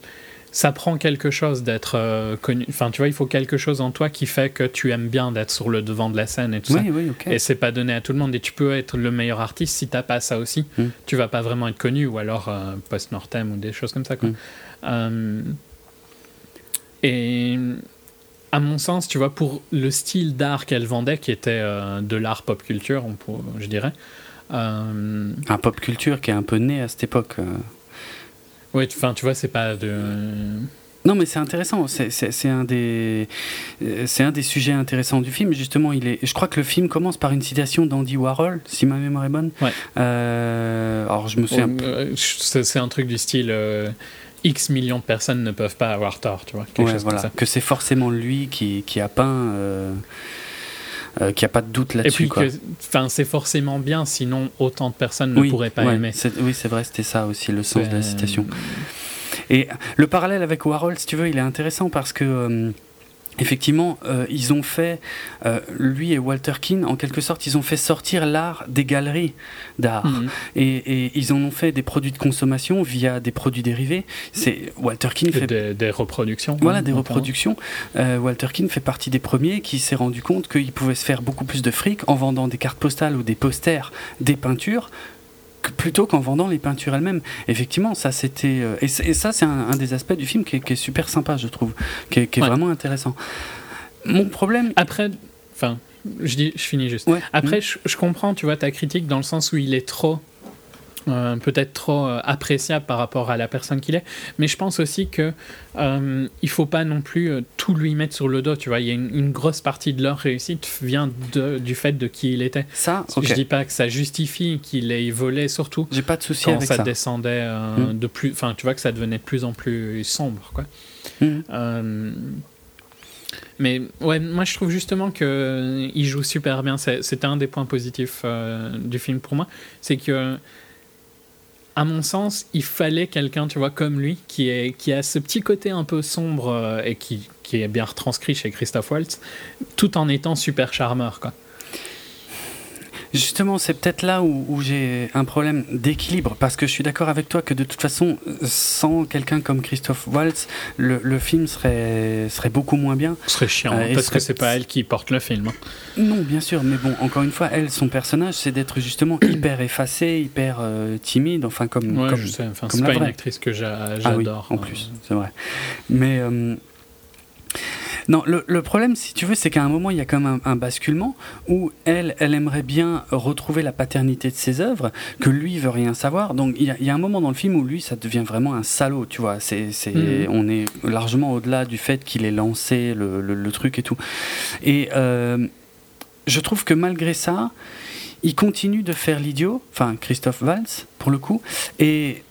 ça prend quelque chose d'être euh, connu. Enfin, tu vois, il faut quelque chose en toi qui fait que tu aimes bien d'être sur le devant de la scène et tout ça. Oui, okay. Et c'est pas donné à tout le monde. Et tu peux être le meilleur artiste si t'as pas ça aussi. Hmm. Tu vas pas vraiment être connu ou alors euh, post-mortem ou des choses comme ça. Quoi. Hmm. et à mon sens, tu vois, pour le style d'art qu'elle vendait, qui était euh, de l'art pop culture, on peut, je dirais. Euh, un pop culture qui est un peu né à cette époque. Euh. Oui, enfin, tu vois, c'est pas de. Non, mais c'est intéressant. C'est un des, c'est un des sujets intéressants du film. Justement, il est. Je crois que le film commence par une citation d'Andy Warhol, si ma mémoire est bonne. Ouais. alors, je me souviens. c'est un truc du style. X millions de personnes ne peuvent pas avoir tort, tu vois. voilà. Que c'est forcément lui qui, qui a peint. Euh, euh, qu'il n'y a pas de doute là-dessus. Et puis c'est forcément bien, sinon autant de personnes ne pourraient pas aimer. Oui, c'est vrai, c'était ça aussi le sens de la citation. Et le parallèle avec Warhol, si tu veux, il est intéressant parce que effectivement, euh, ils ont fait, euh, lui et Walter Keane, en quelque sorte, ils ont fait sortir l'art des galeries d'art. Mhm. Et, ils en ont fait des produits de consommation via des produits dérivés. C'est Walter Keane fait des, des reproductions. voilà des reproductions. Euh, Walter Keane fait partie des premiers qui s'est rendu compte qu'il pouvait se faire beaucoup plus de fric en vendant des cartes postales ou des posters, des peintures plutôt qu'en vendant les peintures elles-mêmes. Effectivement, ça c'était euh, et, ça c'est un, des aspects du film qui est, super sympa, je trouve, qui est, vraiment intéressant. Mon problème. Après, enfin, je dis, je finis juste. Après, mm. je, comprends, tu vois, ta critique dans le sens où il est trop euh, peut-être trop euh, appréciable par rapport à la personne qu'il est. Mais je pense aussi que euh, il faut pas non plus euh, tout lui mettre sur le dos. Tu vois, il y a une, grosse partie de leur réussite vient de, du fait de qui il était. Ça, Je dis pas que ça justifie qu'il ait volé, surtout. J'ai pas de souci avec ça. ça. descendait mm. de plus, enfin, tu vois que ça devenait de plus en plus sombre, quoi. Mm. Mais ouais, moi je trouve justement que il joue super bien. C'était un des points positifs du film pour moi, c'est que à mon sens, il fallait quelqu'un, tu vois, comme lui, qui, est, qui a ce petit côté un peu sombre euh, et qui, qui, est bien retranscrit chez Christophe Waltz, tout en étant super charmeur, quoi. Justement, c'est peut-être là où, j'ai un problème d'équilibre, parce que je suis d'accord avec toi que de toute façon, sans quelqu'un comme Christophe Waltz, le, film serait, serait beaucoup moins bien. Ce serait chiant, euh, parce que c'est pas elle qui porte le film. Hein. Non, bien sûr, mais bon, encore une fois, elle, son personnage, c'est d'être justement hyper effacée, hyper euh, timide, enfin comme. Ouais, comme, je sais, enfin, c'est pas une actrice que j'adore. Ah oui, en plus, c'est vrai. Mais. Euh, non, le, problème, si tu veux, c'est qu'à un moment, il y a comme un, basculement où elle, elle aimerait bien retrouver la paternité de ses œuvres, que lui veut rien savoir. Donc, il y, a, un moment dans le film où lui, ça devient vraiment un salaud, tu vois. C'est, mhm. On est largement au-delà du fait qu'il ait lancé le, truc et tout. Et euh, je trouve que malgré ça, il continue de faire l'idiot, enfin Christophe Valls pour le coup, et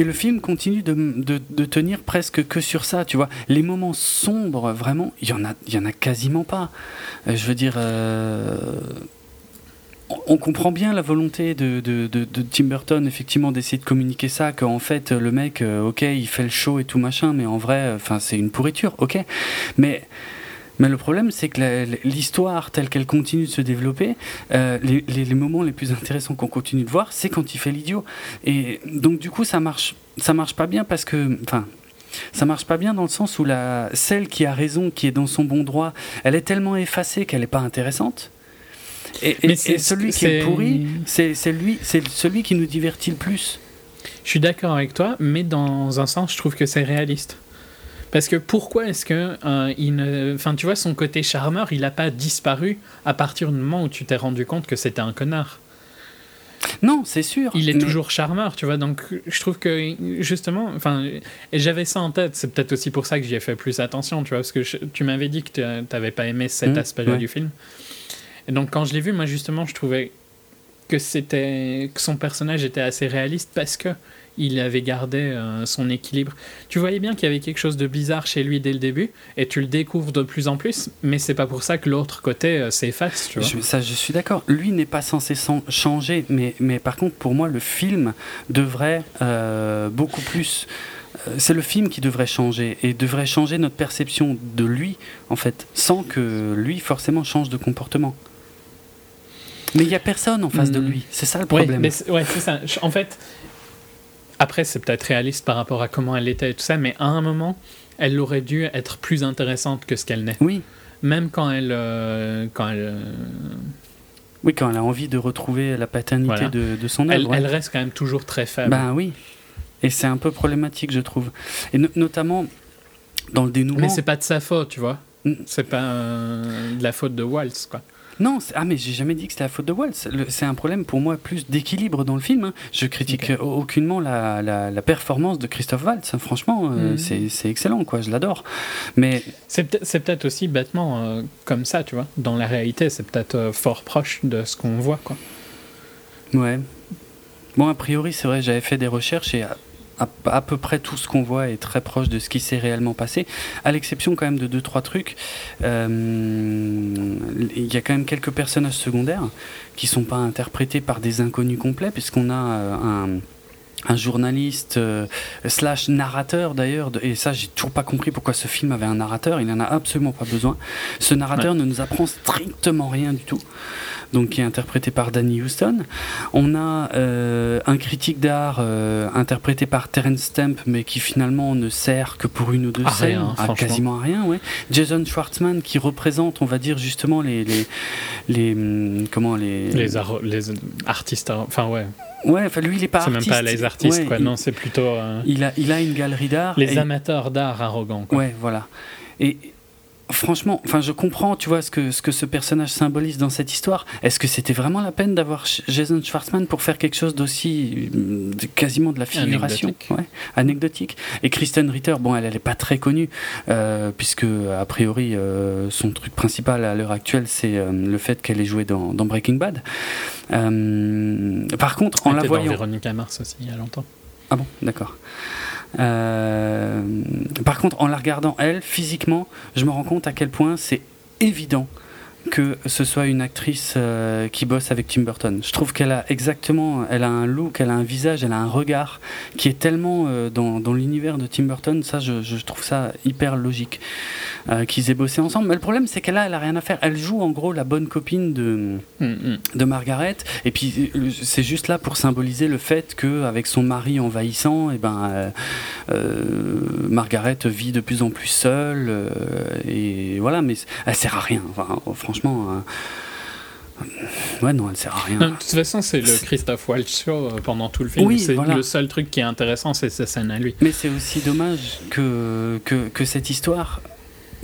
et le film continue de, de, tenir presque que sur ça, tu vois. Les moments sombres, vraiment, il y en a, en a quasiment pas. Euh, je veux dire, euh, on comprend bien la volonté de, de, Tim Burton, effectivement, d'essayer de communiquer ça, qu'en fait, le mec, euh, ok, il fait le show et tout machin, mais en vrai, enfin, c'est une pourriture, ok. Mais mais le problème, c'est que l'histoire telle qu'elle continue de se développer, euh, les, moments les plus intéressants qu'on continue de voir, c'est quand il fait l'idiot. Et donc du coup, ça marche, ça marche pas bien parce que, enfin, ça marche pas bien dans le sens où la celle qui a raison, qui est dans son bon droit, elle est tellement effacée qu'elle n'est pas intéressante. Et, celui qui est, pourri, c'est lui, c'est celui qui nous divertit le plus. Je suis d'accord avec toi, mais dans un sens, je trouve que c'est réaliste. Parce que pourquoi est-ce que euh, il ne... enfin, tu vois, son côté charmeur, il n'a pas disparu à partir du moment où tu t'es rendu compte que c'était un connard? Non, c'est sûr. Il est toujours charmeur, tu vois. Donc, je trouve que justement, enfin, et j'avais ça en tête. C'est peut-être aussi pour ça que j'y ai fait plus attention, tu vois, parce que tu m'avais dit que tu n'avais pas aimé cet mmh, aspect-là du film. Et donc, quand je l'ai vu, moi, justement, je trouvais que c'était que son personnage était assez réaliste parce que il avait gardé euh, son équilibre. Tu voyais bien qu'il y avait quelque chose de bizarre chez lui dès le début, et tu le découvres de plus en plus, mais c'est pas pour ça que l'autre côté euh, s'efface. Tu vois. Je, ça, je suis d'accord. Lui n'est pas censé changer, mais, mais par contre, pour moi, le film devrait euh, beaucoup plus c'est le film qui devrait changer et devrait changer notre perception de lui en fait sans que lui forcément change de comportement mais il n'y a personne en face de hmm. lui c'est ça le problème ouais, c'est ça en fait après, c'est peut-être réaliste par rapport à comment elle était et tout ça, mais à un moment, elle aurait dû être plus intéressante que ce qu'elle n'est. Oui. Même quand elle. Euh, quand elle euh, Oui, quand elle a envie de retrouver la paternité de, son œuvre. Elle, reste quand même toujours très faible. Ben oui. Et c'est un peu problématique, je trouve. Et notamment dans le dénouement. Mais c'est pas de sa faute, tu vois. C'est pas euh, de la faute de Waltz, quoi. Non, ah mais j'ai jamais dit que c'était la faute de Waltz. C'est un problème pour moi plus d'équilibre dans le film. Hein. Je critique aucunement la, la, performance de Christophe Waltz. Hein. Franchement, mhm. c'est excellent, quoi. Je l'adore. Mais c'est peut-être aussi bêtement euh, comme ça, tu vois. Dans la réalité, c'est peut-être euh, fort proche de ce qu'on voit, quoi. Ouais. Bon, a priori, c'est vrai, j'avais fait des recherches et à, peu près tout ce qu'on voit est très proche de ce qui s'est réellement passé, à l'exception quand même de deux trois trucs. Euh, il y a quand même quelques personnages secondaires qui sont pas interprétés par des inconnus complets, puisqu'on a euh, un un journaliste euh, slash narrateur d'ailleurs et ça j'ai toujours pas compris pourquoi ce film avait un narrateur il en a absolument pas besoin. Ce narrateur ne nous apprend strictement rien du tout donc qui est interprété par Danny Houston. On a euh, un critique d'art euh, interprété par Terence Stamp mais qui finalement ne sert que pour une ou deux scènes. À quasiment à rien ouais. Jason Schwartzman qui représente on va dire justement les les, les hum, comment les les, les artistes enfin ouais Ouais, enfin lui il est pas C'est même pas les artistes, quoi. non, c'est plutôt. Euh, il, a, il a une galerie d'art. Les amateurs d'art arrogants, quoi. Ouais, voilà. Et franchement, enfin, je comprends, tu vois, ce que, ce que ce personnage symbolise dans cette histoire. Est-ce que c'était vraiment la peine d'avoir Jason Schwartzman pour faire quelque chose d'aussi quasiment de la figuration? Anecdotique. Ouais, anecdotique. Et Kristen Ritter, bon, elle, elle est pas très connue, euh, puisque a priori euh, son truc principal à l'heure actuelle, c'est euh, le fait qu'elle ait joué dans, dans Breaking Bad. Par contre, en Elle la était voyant, dans Véronica Mars aussi, il y a longtemps. ah bon, d'accord. Euh, par contre, en la regardant elle, physiquement, je me rends compte à quel point c'est évident que ce soit une actrice euh, qui bosse avec Tim Burton. Je trouve qu'elle a exactement, elle a un look, elle a un visage, elle a un regard qui est tellement euh, dans, dans l'univers de Tim Burton. Ça, je, je trouve ça hyper logique euh, qu'ils aient bossé ensemble. Mais le problème, c'est qu'elle a, elle a rien à faire. Elle joue en gros la bonne copine de Mm, mm. de Margaret et puis c'est juste là pour symboliser le fait que avec son mari envahissant et ben euh, euh, Margaret vit de plus en plus seule et voilà mais elle sert à rien enfin, franchement euh, ouais non elle sert à rien Non, de toute façon, c'est le Christophe Waltz show euh, pendant tout le film. Oui, c'est voilà. le seul truc qui est intéressant, c'est sa scène à lui. mais c'est aussi dommage que, que, que cette histoire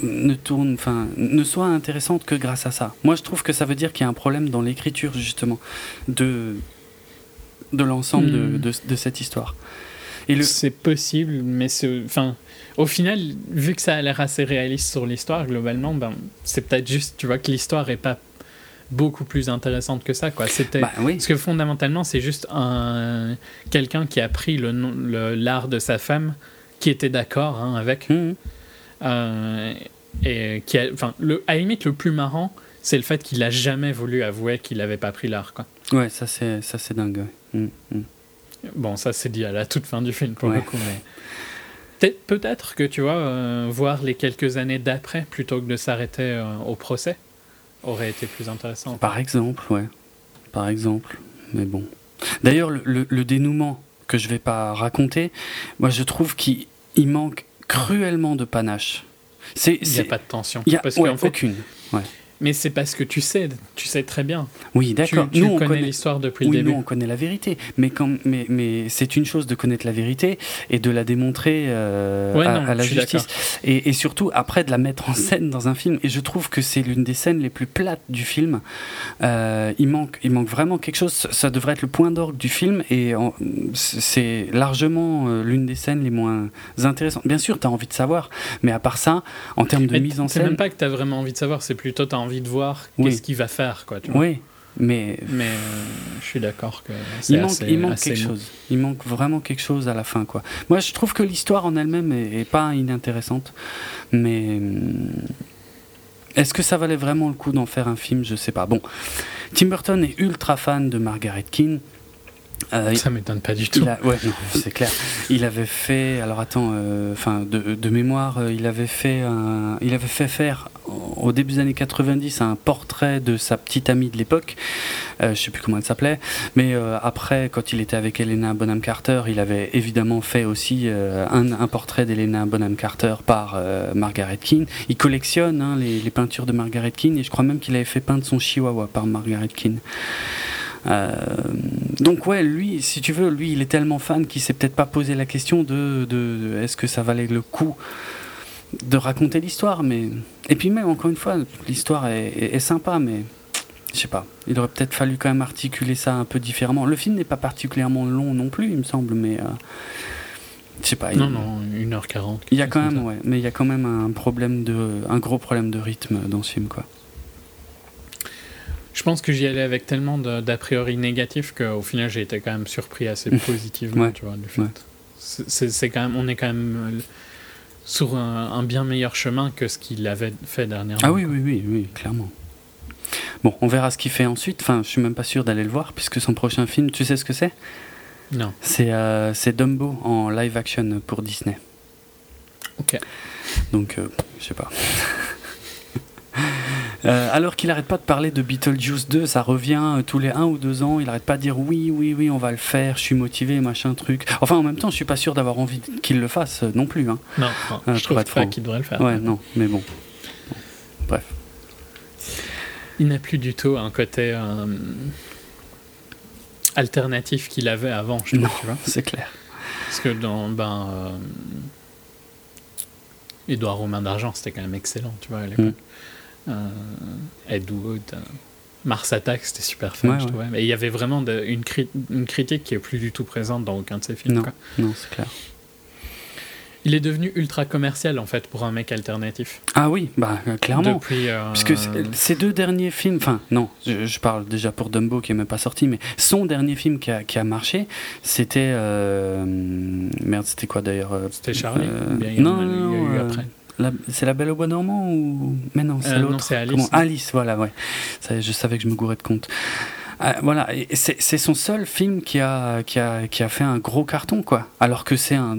ne tourne, enfin, ne soit intéressante que grâce à ça. Moi, je trouve que ça veut dire qu'il y a un problème dans l'écriture justement de de l'ensemble de, Hmm. de, de cette histoire. Et le, C'est possible, mais c'est. Enfin, au final, vu que ça a l'air assez réaliste sur l'histoire, globalement, ben, c'est peut-être juste, tu vois, que l'histoire est pas beaucoup plus intéressante que ça, quoi. C'était. bah oui, Parce que fondamentalement, c'est juste un quelqu'un qui a pris le l'art de sa femme, qui était d'accord hein, avec, Mhm. euh, et qui a, enfin, le, à la limite, le plus marrant, c'est le fait qu'il a jamais voulu avouer qu'il avait pas pris l'art, quoi. Ouais, ça c'est ça c'est dingue. ouais. Mm, mm. Bon, ça c'est dit à la toute fin du film pour Ouais. le coup, mais peut-être que tu vois, euh, voir les quelques années d'après plutôt que de s'arrêter euh, au procès aurait été plus intéressant. Par exemple, ouais. Par exemple. Mais bon. D'ailleurs, le, le- le dénouement que je vais pas raconter, moi je trouve qu'il il manque cruellement de panache. Il n'y a pas de tension. il y a parce ouais, qu'en fait, aucune. Mais c'est parce que tu sais, tu sais très bien. Oui, d'accord. tu Nous, on connaît l'histoire depuis Oui, le début. nous on connaît la vérité, mais, quand, mais, mais c'est une chose de connaître la vérité et de la démontrer euh, Ouais, à, non, à la justice. Et, et surtout après de la mettre en scène dans un film. Et je trouve que c'est l'une des scènes les plus plates du film. Euh, il, manque, il manque vraiment quelque chose. Ça- devrait être le point d'orgue du film et c'est largement euh, l'une des scènes les moins intéressantes. Bien sûr, tu as envie de savoir, mais à part ça, en termes de Mais mise en c'est scène. même pas que tu as vraiment envie de savoir, c'est plutôt tu as envie de voir Oui. qu'est-ce qu'il va faire. Quoi, tu vois. Oui, mais Mais euh, je suis d'accord que il manque, assez, il manque assez quelque chose. Il manque vraiment quelque chose à la fin, quoi. Moi, je trouve que l'histoire en elle-même est, est pas inintéressante, mais hum, est-ce que ça valait vraiment le coup d'en faire un film? Je sais pas. Bon, Tim Burton est ultra fan de Margaret Keane. Euh, Ça m'étonne pas du tout. a, ouais, non, c'est clair. Il avait fait, alors attends, euh, enfin de, de mémoire, euh, il avait fait, un, il avait fait faire au début des années 90 un portrait de sa petite amie de l'époque. Euh, je sais plus comment elle s'appelait, mais après, quand il était avec Helena Bonham Carter, il avait évidemment fait aussi un, un portrait d'Helena Bonham Carter par Margaret Keane. Il collectionne hein, les, les peintures de Margaret Keane et je crois même qu'il avait fait peindre son chihuahua par Margaret Keane. Euh, donc ouais, lui, si tu veux, lui, il est tellement fan qu'il s'est peut-être pas posé la question de, de- de est-ce que ça valait le coup de raconter l'histoire, mais et puis même encore une fois, l'histoire est, est- est sympa, mais je sais pas, il aurait peut-être fallu quand même articuler ça un peu différemment. Le film n'est pas particulièrement long non plus, il me semble, mais euh, je sais pas. il- Non, non, 1h40. Il y a quand même, ouais, mais il y a quand même un problème de, un gros problème de rythme dans ce film, quoi. Je pense que j'y allais avec tellement d'a priori négatifs qu'au final j'ai été quand même surpris assez positivement, Ouais. tu vois, du fait. Ouais. C'est- quand même, on est quand même euh, sur un, un bien meilleur chemin que ce qu'il avait fait dernièrement. Ah oui, oui, oui, oui, clairement. Bon, on verra ce qu'il fait ensuite. Enfin, je suis même pas sûr d'aller le voir, puisque son prochain film, tu sais ce que c'est? Non. C'est euh, c'est Dumbo en live action pour Disney. Ok. Donc, euh, je sais pas. Euh, alors qu'il arrête pas de parler de Beetlejuice 2, ça revient euh, tous les un ou deux ans. Il arrête pas de dire oui, oui, oui, on va le faire, je suis motivé, machin truc. Enfin, en même temps, je suis pas sûr d'avoir envie qu'il le fasse euh, non plus. Hein. Non, non, je trouve pas franc. qu'il devrait le faire. Ouais, non, mais bon. Bref. Il n'a plus du tout un côté alternatif qu'il avait avant, je trouve, Non. tu vois. C'est clair. Parce que dans ben, Édouard Romain d'Argent, c'était quand même excellent, tu vois, à l'époque. Mm. Euh, Ed Wood, euh, Mars Attack, c'était super fun, Ouais, je ouais. trouvais. Mais il y avait vraiment de- une, cri- une critique qui est plus du tout présente dans aucun de ses films. Non. c'est clair. Il est devenu ultra commercial, en fait, pour un mec alternatif. Ah oui, bah euh, clairement. Depuis. euh, Puisque ces deux derniers films, enfin non, je, je parle déjà pour Dumbo qui est même pas sorti, mais son dernier film qui a, qui a marché, c'était euh, merde, c'était quoi d'ailleurs C'était Charlie euh, ou bien il y en non, a- il y a non, eu après c'est La Belle au Bois dormant ou mais non, c'est Euh, non, l'autre. c'est Alice. Comment Alice, voilà, ouais. Ça, je savais que je me gourais de compte. Ah, voilà, c'est son seul film qui a, qui, a, qui a fait un gros carton, quoi. Alors que c'est un.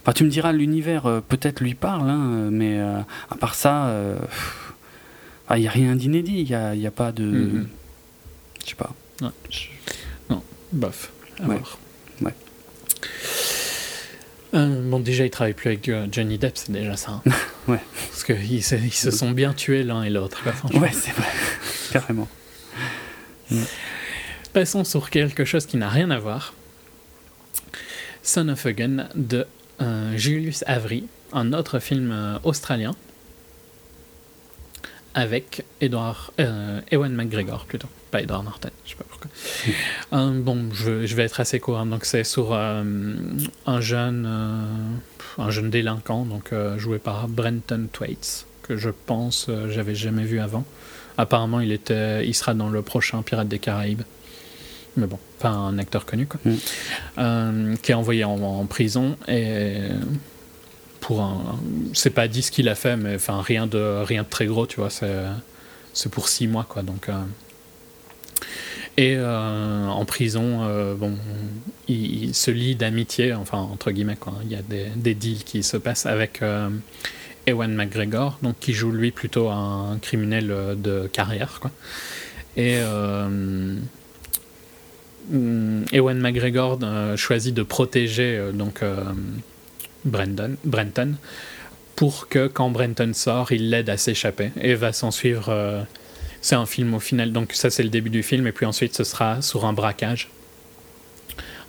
Enfin, tu me diras, l'univers euh, peut-être lui parle, hein, mais euh, à part ça, euh, ah, il n'y a rien d'inédit, il n'y a, y a pas de. Mhm. Je sais pas. Ouais. Je- Bof. À Ouais. voir. Ouais. Euh, bon, déjà, ils travaillent plus avec euh, Johnny Depp, c'est déjà ça. hein. Ouais. Parce qu'ils se, ils se sont bien tués l'un et l'autre. Ouais, c'est vrai, carrément. Passons sur quelque chose qui n'a rien à voir. Son of a Gun de euh, Julius Avery, un autre film euh, australien avec Edward, Ewan McGregor plutôt, pas Edward Norton, je sais pas pourquoi. Euh, bon, je, je vais être assez court, hein. donc c'est sur euh, un jeune, euh, un jeune délinquant, donc joué par Brenton Thwaites, que je pense j'avais jamais vu avant. Apparemment, il était, il sera dans le prochain Pirates des Caraïbes. Mais bon, pas un acteur connu, quoi. Mm. Qui est envoyé en, en prison et pour un, c'est pas dit ce qu'il a fait, mais enfin rien de rien de très gros, tu vois. C'est c'est pour six mois, quoi. Donc et euh, en prison, euh, bon, il, se lie d'amitié, enfin entre guillemets, quoi. Il y a des, deals qui se passent avec euh, Ewan McGregor, donc qui joue lui plutôt un criminel de carrière, quoi. Et Ewan McGregor choisit de protéger donc Brandon, Brenton pour que quand Brenton sort, il l'aide à s'échapper et va s'en suivre. C'est un film au final, donc ça c'est le début du film, et puis ensuite ce sera sur un braquage,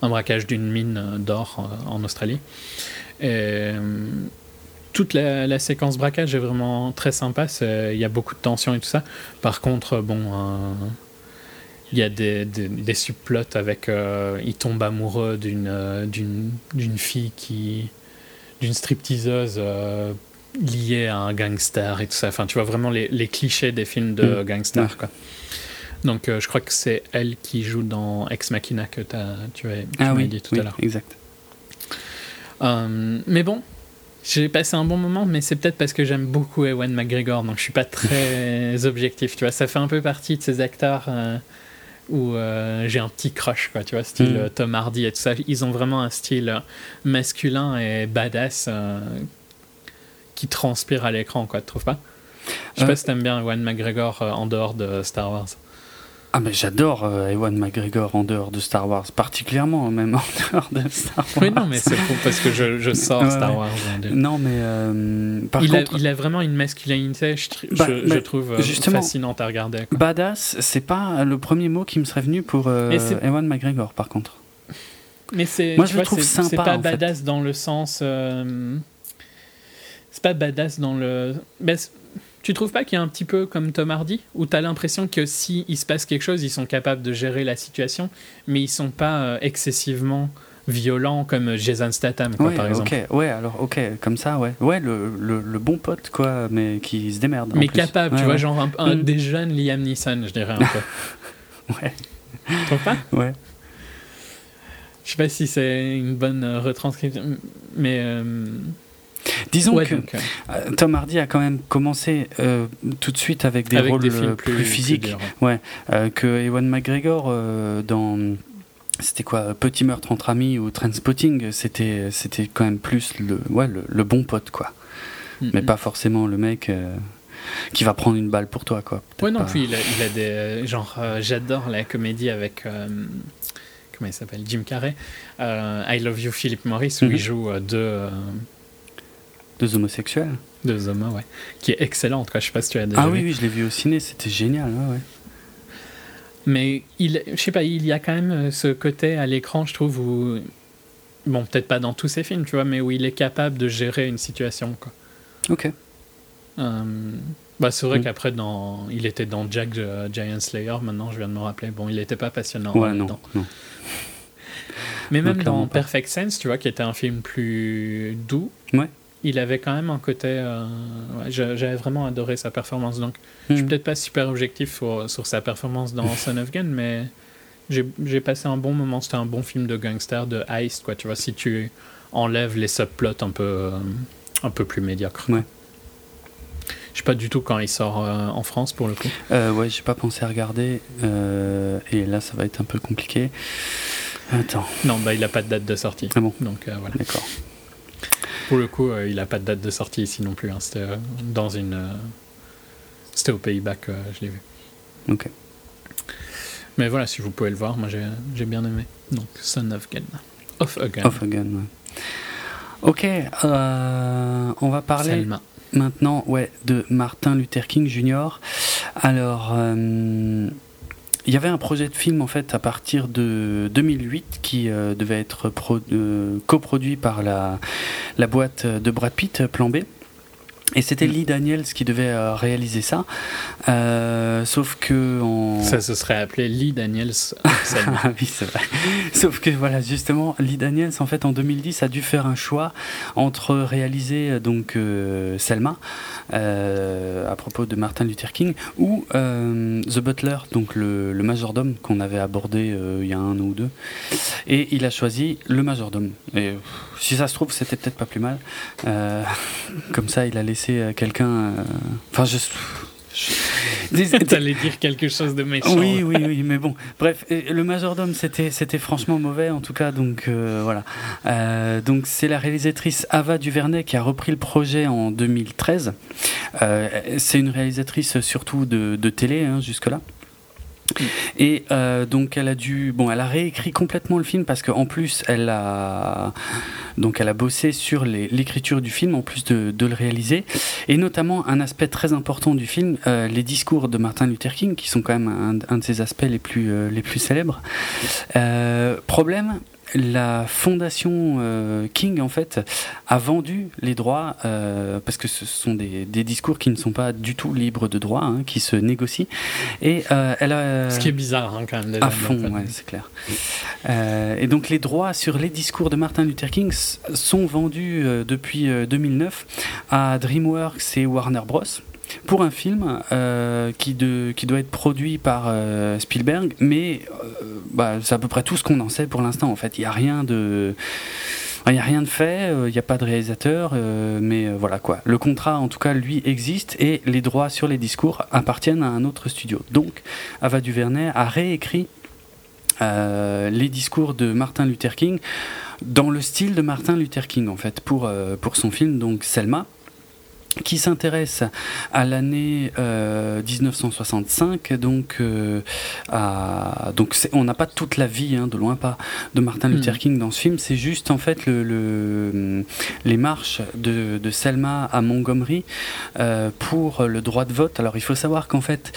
un braquage d'une mine euh, d'or euh, en Australie. Euh, toute la, séquence braquage est vraiment très sympa. Il y a beaucoup de tension et tout ça. Par contre, bon, il y a des, des, subplots avec. il tombe amoureux d'une euh, d'une fille qui. d'une stripteaseuse liée à un gangster et tout ça. Enfin, tu vois vraiment les, les clichés des films de Mm. gangsters, Ouais. quoi. Donc, euh, je crois que c'est elle qui joue dans Ex Machina que tu, as, tu Ah oui, dit tout oui, à l'heure. exact. Euh, mais bon, j'ai passé un bon moment, mais c'est peut-être parce que j'aime beaucoup Ewan McGregor, donc je suis pas très objectif, tu vois. Ça fait un peu partie de ces acteurs euh, où j'ai un petit crush, quoi, tu vois, style Mm. Tom Hardy et tout ça. Ils ont vraiment un style masculin et badass qui transpire à l'écran, quoi, tu trouves pas? Je sais Euh. pas si t'aimes bien Ewan McGregor euh, en dehors de Star Wars. Ah mais j'adore euh, Ewan McGregor en dehors de Star Wars, particulièrement même en dehors de Star Wars. Oui, non, mais c'est pour- parce que je, je sors Ouais, Star. Wars. hein, Non mais euh, par il, contre, a, il a vraiment une masculinité, je, Bah, je, mais je trouve justement- fascinante à regarder. quoi. badass, c'est pas le premier mot qui me serait venu pour euh, Ewan McGregor par contre. Mais c'est, Moi, je le trouve c'est- C'est sympa, pas en fait. badass dans le sens. euh, c'est pas badass dans le. Ben, tu trouves pas qu'il y a un petit peu comme Tom Hardy, où t'as l'impression que si il se passe quelque chose, ils sont capables de gérer la situation, mais ils sont pas euh, excessivement violents comme Jason Statham, quoi, ouais, par exemple. ok, ouais, alors ok, comme ça, ouais, ouais, le, le, le bon pote quoi, mais qui se démerde. Mais capable, tu Ouais, vois, genre un, un Mm. des jeunes Liam Neeson, je dirais un peu. Ouais, tu trouves pas? Ouais. Je sais pas si c'est une bonne euh, retranscription, mais. euh, Disons ouais, que donc, euh, Tom Hardy a quand même commencé euh, tout de suite avec des avec rôles des euh, plus, physiques euh, que Ewan McGregor dans c'était quoi Petit meurtre entre amis ou Trainspotting, c'était c'était quand même plus le ouais le, bon pote quoi. Mais pas forcément le mec qui va prendre une balle pour toi quoi. Ouais non, puis il a, il a des genre j'adore la comédie avec comment il s'appelle Jim Carrey, I Love You Philip Morris où il mhm. joue deux deux homosexuels. Deux hommes, ouais. Qui est excellente, quoi. Je sais pas si tu as déjà ah, vu. oui, oui, je l'ai vu au ciné, c'était génial, ouais, ouais. Mais il, je sais pas, il y a quand même euh, ce côté à l'écran, je trouve, où. Bon, peut-être pas dans tous ses films, tu vois, mais où il est capable de gérer une situation, quoi. Ok. Euh, bah, c'est vrai mm. qu'après, dans... il était dans Jack Giant Slayer, maintenant je viens de me rappeler. Bon, il n'était pas passionnant. Ouais, non, non. Mais même dans Perfect Sense, tu vois, qui était un film plus doux. Ouais il avait quand même un côté. Euh, j'avais vraiment adoré sa performance. Donc, je suis hmm. peut-être pas super objectif sur, sur sa performance dans Son of Gun, mais j'ai passé un bon moment. C'était un bon film de gangster, de heist, quoi. Tu vois, si tu enlèves les subplots un peu, euh, un peu plus médiocres. Ouais. Je sais pas du tout quand il sort euh, en France pour le coup. Ouais, j'ai pas pensé à regarder. et là, ça va être un peu compliqué. Attends. Non, bah il a pas de date de sortie. Ah bon Donc voilà. D'accord. Pour le coup, euh, il n'a pas de date de sortie ici non plus. Hein. C'était euh, dans une. Euh, c'était aux Pays-Bas que je l'ai vu. Ok. Mais voilà, si vous pouvez le voir, moi j'ai bien aimé. Donc, Son of Gun. Of Again. Of Again, ouais. Ok, on va parler maintenant ouais, de Martin Luther King Jr. Alors, il y avait un projet de film en fait à partir de 2008 qui euh, devait être euh, coproduit par la, la boîte de Brad Pitt, Plan B. Et c'était mm. Lee Daniels qui devait euh, réaliser ça. Euh, sauf que. Ça se serait appelé Lee Daniels. ah oui, c'est vrai. Sauf que voilà, justement, Lee Daniels, en fait, en 2010, a dû faire un choix entre réaliser donc Selma, à propos de Martin Luther King, ou The Butler, donc le, le majordome qu'on avait abordé il y a un an ou deux. Et il a choisi le majordome. Et si ça se trouve, c'était peut-être pas plus mal. comme ça, il a laissé euh, quelqu'un. Euh, enfin, je. T'allais dire quelque chose de méchant. Oui, oui, oui, mais bon. Bref, le majordome, c'était, c'était franchement mauvais, en tout cas, donc euh, voilà. donc c'est la réalisatrice Ava Duvernay qui a repris le projet en 2013. c'est une réalisatrice surtout de, de télé, hein, jusque-là. Et euh, donc elle a dû, bon, elle a réécrit complètement le film parce qu'en plus elle a, donc elle a bossé sur l'écriture du film en plus de, le réaliser et notamment un aspect très important du film, euh, les discours de Martin Luther King qui sont quand même un, un de ses aspects les plus euh, les plus célèbres. problème, la fondation euh, King en fait a vendu les droits euh, parce que ce sont des, discours qui ne sont pas du tout libres de droit, hein, qui se négocient. Et euh, elle a ce qui est bizarre hein, quand même. à fond, ouais, c'est clair. et donc les droits sur les discours de Martin Luther King sont vendus depuis 2009 à DreamWorks et Warner Bros pour un film euh, qui, doit être produit par euh, Spielberg, mais euh, bah, c'est à peu près tout ce qu'on en sait pour l'instant. En fait, il n'y a rien de fait, il n'y a pas de réalisateur, mais voilà quoi. Le contrat, en tout cas, lui existe et les droits sur les discours appartiennent à un autre studio. Donc, Ava DuVernay a réécrit les discours de Martin Luther King dans le style de Martin Luther King, en fait, pour son film, donc Selma qui s'intéresse à l'année 1965 euh, donc euh, à, donc on n'a pas toute la vie hein, de loin pas de Martin hmm. Luther King dans ce film c'est juste en fait le, les marches de, de, Selma à Montgomery euh, pour le droit de vote alors il faut savoir qu'en fait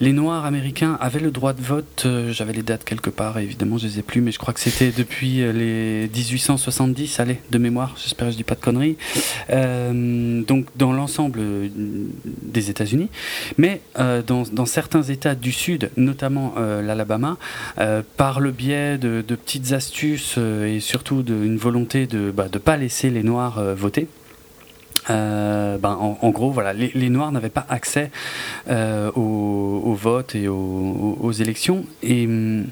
les Noirs américains avaient le droit de vote, euh, j'avais les dates quelque part, évidemment je les ai plus, mais je crois que c'était depuis euh, les 1870, allez, de mémoire, j'espère que je dis pas de conneries, euh, donc dans l'ensemble des États-Unis, mais dans, certains États du Sud, notamment l'Alabama, par le biais de, petites astuces et surtout d'une volonté de ne bah, pas laisser les Noirs voter, euh, ben, en, gros, voilà, les, Noirs n'avaient pas accès euh, au, vote et aux, élections. Et hum,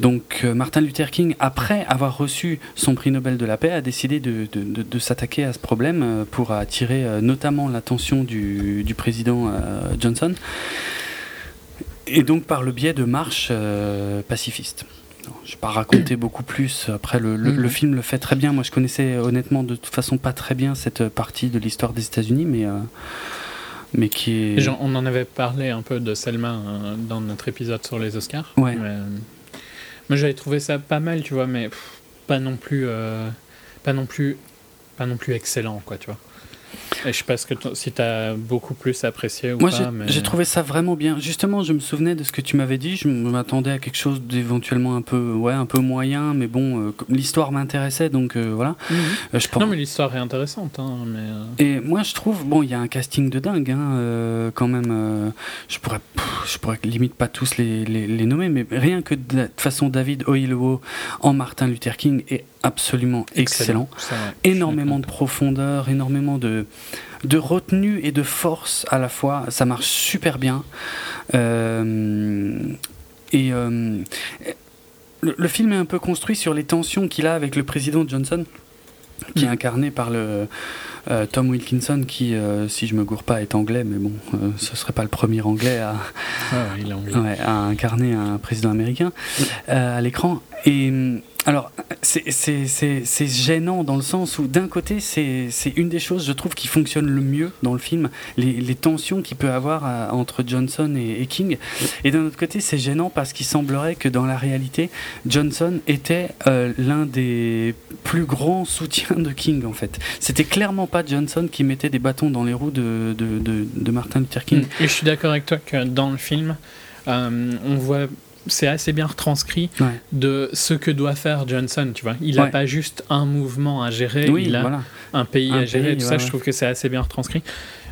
donc, euh, Martin Luther King, après avoir reçu son prix Nobel de la paix, a décidé de, s'attaquer à ce problème pour attirer notamment l'attention du, président Johnson. Et donc, par le biais de marches pacifistes. Je vais pas raconter beaucoup plus. Après, le, le, le, film le fait très bien. Moi, je connaissais honnêtement de toute façon pas très bien cette partie de l'histoire des États-Unis, mais mais qui est. Genre, on en avait parlé un peu de Selma euh, dans notre épisode sur les Oscars. Ouais. Mais, euh, moi, j'avais trouvé ça pas mal, tu vois, mais pff, pas non plus, euh, pas non plus, pas non plus excellent, quoi, tu vois. Et je sais pas ce que si tu as beaucoup plus apprécié ou Moi, pas. j'ai mais... j'ai trouvé ça vraiment bien. Justement, je me souvenais de ce que tu m'avais dit. Je m'attendais à quelque chose d'éventuellement un peu, ouais, un peu moyen, mais bon, euh, l'histoire m'intéressait, donc euh, voilà. Mhm. Euh, je pense- Non, mais l'histoire est intéressante, hein, mais. Et moi, je trouve, bon, il y a un casting de dingue, hein, quand même. je pourrais, pff, je pourrais limite pas tous les, les, les nommer, mais rien que de façon David Oyelowo en Martin Luther King est absolument excellent. Énormément de profondeur, énormément de, de retenue et de force à la fois. Ça marche super bien. Euh, et euh, le, le film est un peu construit sur les tensions qu'il a avec le président Johnson, qui est incarné par le euh, Tom Wilkinson, qui, euh, si je me gourre pas, est anglais, mais bon, euh, ce serait pas le premier anglais à, Ah ouais, il est anglais. ouais, à incarner un président américain à l'écran. Et alors, c'est- gênant dans le sens où, d'un côté, c'est une des choses, je trouve, qui fonctionne le mieux dans le film, les, tensions qu'il peut avoir euh, entre Johnson et, King. Et d'un autre côté, c'est gênant parce qu'il semblerait que dans la réalité, Johnson était euh, l'un des plus grands soutiens de King, en fait. C'était clairement pas Johnson qui mettait des bâtons dans les roues de, de, Martin Luther King. Et je suis d'accord avec toi que dans le film, euh, on voit, c'est assez bien retranscrit Ouais. de ce que doit faire Johnson, tu vois. Il n'a Ouais. pas juste un mouvement à gérer, Oui, il a voilà. un pays Un à gérer, pays, tout ouais, ça, je trouve que c'est assez bien retranscrit.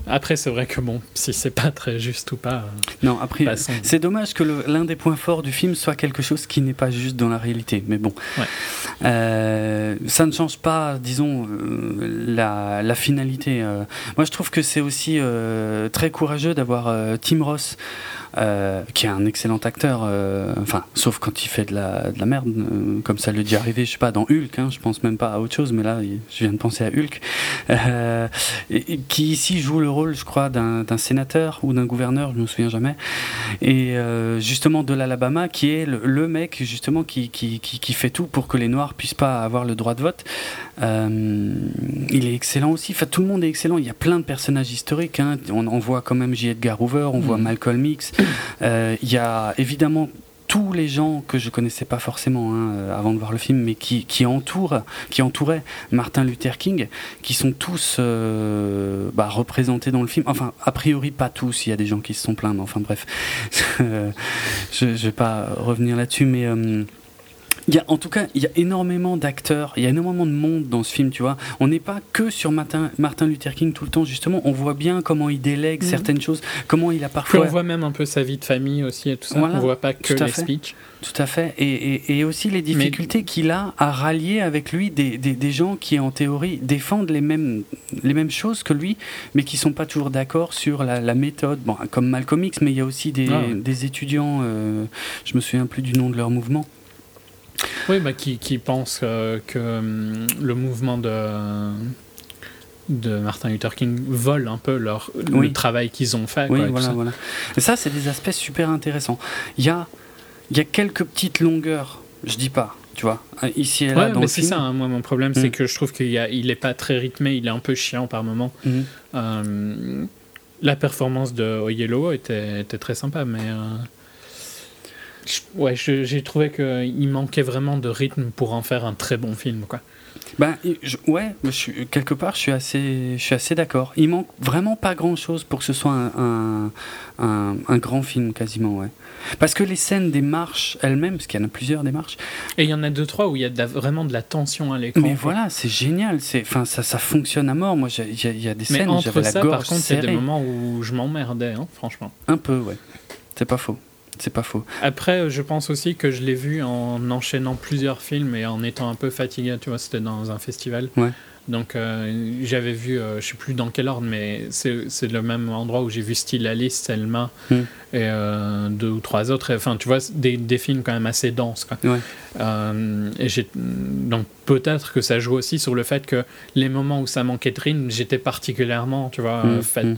Après, c'est vrai que bon, si c'est pas très juste ou pas, Non, après. C'est dommage que l'un des points forts du film soit quelque chose qui n'est pas juste dans la réalité, mais bon. Ouais. Euh, ça ne change pas, disons, euh, la, la finalité. euh. Moi, je trouve que c'est aussi très courageux d'avoir Tim Ross, euh, qui est un excellent acteur, euh, enfin, sauf quand il fait de la, de la merde, euh, comme ça lui déjà arrivé, je sais pas, dans Hulk, hein, je pense même pas à autre chose, mais là, je viens de penser à Hulk, et- et qui ici joue le rôle, je crois, d'un sénateur ou d'un gouverneur, je me souviens jamais et justement de l'Alabama qui est le, le mec justement qui, qui, qui, qui fait tout pour que les Noirs puissent pas avoir le droit de vote. Il est excellent aussi. Enfin, tout le monde est excellent. Il y a plein de personnages historiques. hein. On, on voit quand même J. Edgar Hoover, on voit Mhm. Malcolm X. Euh, il y a évidemment tous les gens que je connaissais pas forcément hein, euh, avant de voir le film, mais qui, entourent, qui entouraient Martin Luther King, qui sont tous euh, bah, représentés dans le film. Enfin, a priori pas tous. Il y a des gens qui se sont plaints, mais enfin bref, je, vais pas revenir là-dessus, mais il y a, en tout cas, il y a énormément d'acteurs, il y a énormément de monde dans ce film, tu vois. On n'est pas que sur Martin, Martin Luther King tout le temps, justement. On voit bien comment il délègue Mhm. certaines choses, comment il a Puis parfois. on voit même un peu sa vie de famille aussi et tout ça. Voilà, on voit pas que les fait. speeches. Tout à fait. Et, et- et aussi les difficultés qu'il a à rallier avec lui des, des- des gens qui, en théorie, défendent les mêmes, les mêmes choses que lui, mais qui sont pas toujours d'accord sur la, la méthode. Bon, comme Malcolm X, mais il y a aussi des, Ah ouais. des étudiants, euh, je me souviens plus du nom de leur mouvement. Oui, bah, qui, qui pensent euh, que hum, le mouvement de, de Martin Luther King vole un peu leur, Oui. le travail qu'ils ont fait. Oui, quoi, voilà, ça. voilà. Et ça, c'est des aspects super intéressants. Il y a, y a quelques petites longueurs, je dis pas, tu vois, ici et là Ouais, dans mais c'est ça, hein, moi mon problème, c'est Mm. que je trouve qu'il y a- il est pas très rythmé, il est un peu chiant par moment. Mhm. Euh, la performance de Oyelowo était, était très sympa, mais euh, ouais, j'ai trouvé qu'il manquait vraiment de rythme pour en faire un très bon film, quoi. Ben, je- ouais, je quelque part, je suis assez, je suis assez d'accord. Il manque vraiment pas grand chose pour que ce soit un, un, un- un grand film, quasiment, ouais. Parce que les scènes des marches elles-mêmes, parce qu'il y en a plusieurs des marches, Et il y en a deux trois où il y a de la- vraiment de la tension à l'écran. mais quoi. voilà, c'est génial. C'est, enfin, ça, ça fonctionne à mort. Moi, il y, a- il y a des Mais scènes où entre j'avais la ça, gorge par contre, a des moments où je m'emmerdais, hein, franchement. Un peu, ouais. C'est pas faux. C'est pas faux. Après, je pense aussi que je l'ai vu en enchaînant plusieurs films et en étant un peu fatigué. Tu vois, c'était dans un festival. Ouais. Donc, euh, j'avais vu, euh, je sais plus dans quel ordre, mais c'est le même endroit où j'ai vu Style Alice, Selma Mm. et euh, deux ou trois autres. Enfin, tu vois, des, des films quand même assez denses. Quoi. Ouais. Euh, et donc, peut-être que ça joue aussi sur le fait que les moments où ça manquait de rythme, j'étais particulièrement, tu vois, euh, Mm, fait- mm.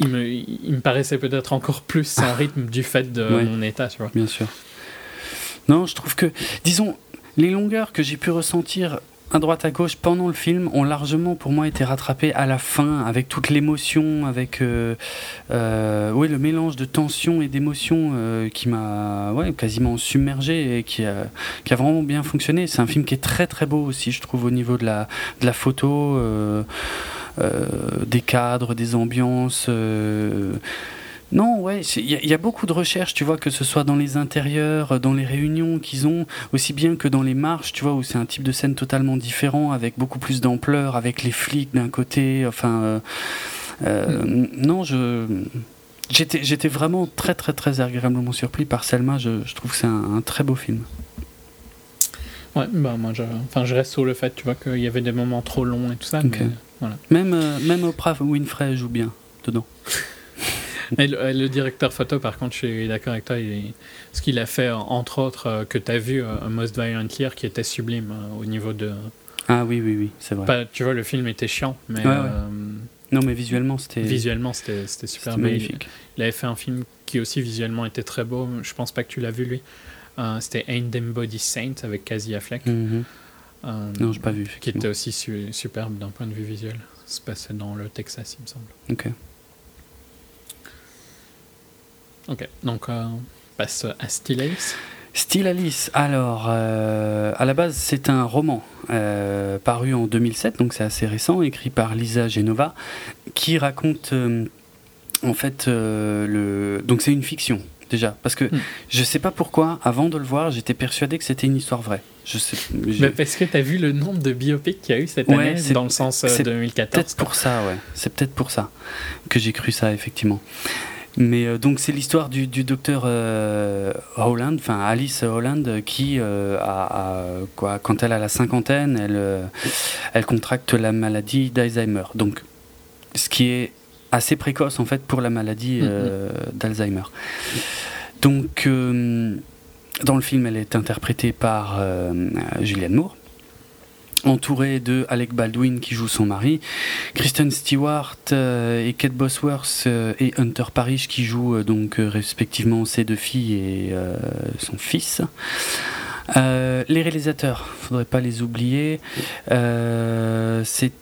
Il me, il me paraissait peut-être encore plus sans rythme du fait de Ouais. mon état, tu vois. Bien sûr. Non, je trouve que, disons, les longueurs que j'ai pu ressentir à droite à gauche pendant le film ont largement pour moi été rattrapées à la fin avec toute l'émotion, avec euh, euh, oui, le mélange de tension et d'émotion euh, qui m'a ouais, quasiment submergé et qui a, qui a vraiment bien fonctionné. C'est un film qui est très très beau aussi, je trouve, au niveau de la, de la photo, des cadres, des ambiances. Non, ouais, il y, a beaucoup de recherches, tu vois, que ce soit dans les intérieurs, dans les réunions qu'ils ont, aussi bien que dans les marches, tu vois, où c'est un type de scène totalement différent, avec beaucoup plus d'ampleur, avec les flics d'un côté, enfin... Euh, euh, mm. Non, je... J'étais, j'étais vraiment très très très agréablement surpris par Selma, je, je trouve que c'est un, très beau film. Ouais, bah moi je, enfin, je reste sur le fait, tu vois, qu'il y avait des moments trop longs et tout ça. Voilà. Même, euh, même Oprah Winfrey joue bien dedans. le, directeur photo, par contre, je suis d'accord avec toi. ce qu'il a fait, entre autres, euh, que tu as vu, euh, Most Violent Year, qui était sublime euh, au niveau de. Ah oui, oui, oui, c'est vrai. tu vois, le film était chiant, mais. non, mais visuellement, c'était. Visuellement, c'était super magnifique. Il, avait fait un film qui aussi visuellement était très beau. Je pense pas que tu l'as vu, lui. c'était Ain't Them Body Saint avec Casey Affleck. Mm-hmm. non, j'ai pas vu. Qui était aussi superbe d'un point de vue visuel. Ça se passait dans le Texas, il me semble. Ok. Ok, donc euh, on passe à Still Alice. Still Alice, alors, euh, à la base, c'est un roman euh, paru en 2007, donc c'est assez récent, écrit par Lisa Genova, qui raconte, en fait, le... Donc c'est une fiction, déjà, parce que hmm. je sais pas pourquoi, avant de le voir, j'étais persuadé que c'était une histoire vraie. Je sais, parce que tu as vu le nombre de biopics qu'il y a eu cette année, dans le sens 2014. C'est peut-être pour ça, ouais. C'est peut-être pour ça que j'ai cru ça, effectivement. Mais euh, donc c'est l'histoire du, docteur euh, Holland, enfin Alice Holland, qui euh, a, quoi, quand elle a la cinquantaine, elle, elle contracte la maladie d'Alzheimer. Donc ce qui est assez précoce en fait pour la maladie mm-hmm. d'Alzheimer. Donc dans le film, elle est interprétée par Julianne Moore entouré de Alec Baldwin qui joue son mari, Kristen Stewart euh, et Kate Bosworth euh, et Hunter Parrish qui jouent euh, donc respectivement ses deux filles et son fils. les réalisateurs, faudrait pas les oublier. c'est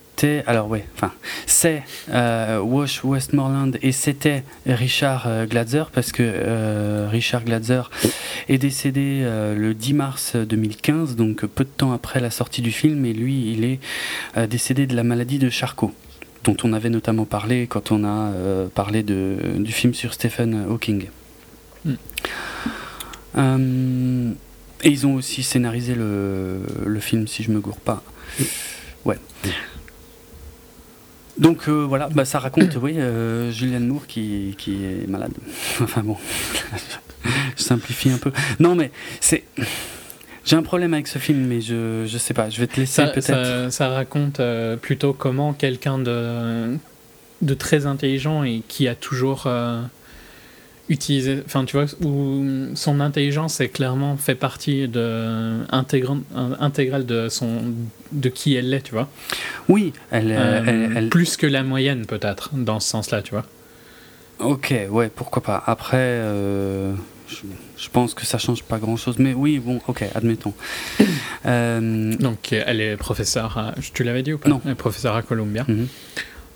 alors enfin, c'est euh, Wash Westmoreland et c'était Richard euh, Gladzer parce que euh, Richard Gladzer est décédé le 10 mars 2015, donc peu de temps après la sortie du film, et lui, il est décédé de la maladie de Charcot dont on avait notamment parlé quand on a parlé de, du film sur Stephen Hawking. Hmm. et ils ont aussi scénarisé le, le, film, si je me gourre pas. Ouais. Donc euh, voilà, bah, ça raconte, oui, euh, Julianne Moore qui, qui, est malade. enfin bon, je simplifie un peu. Non mais c'est... J'ai un problème avec ce film, mais je, je sais pas, je vais te laisser peut-être... Ça, raconte euh, plutôt comment quelqu'un de, de très intelligent et qui a toujours utiliser, enfin tu vois, où son intelligence est clairement fait partie de intégrale de son de qui elle est, tu vois. Oui, elle, euh, elle, plus que la moyenne peut-être dans ce sens-là, tu vois. Ok, ouais, pourquoi pas. Après, euh, je, pense que ça change pas grand-chose, mais oui, bon, ok, admettons. Euh, Donc, elle est professeure, tu l'avais dit ou pas? Non. Elle est professeure à Columbia. Mhm.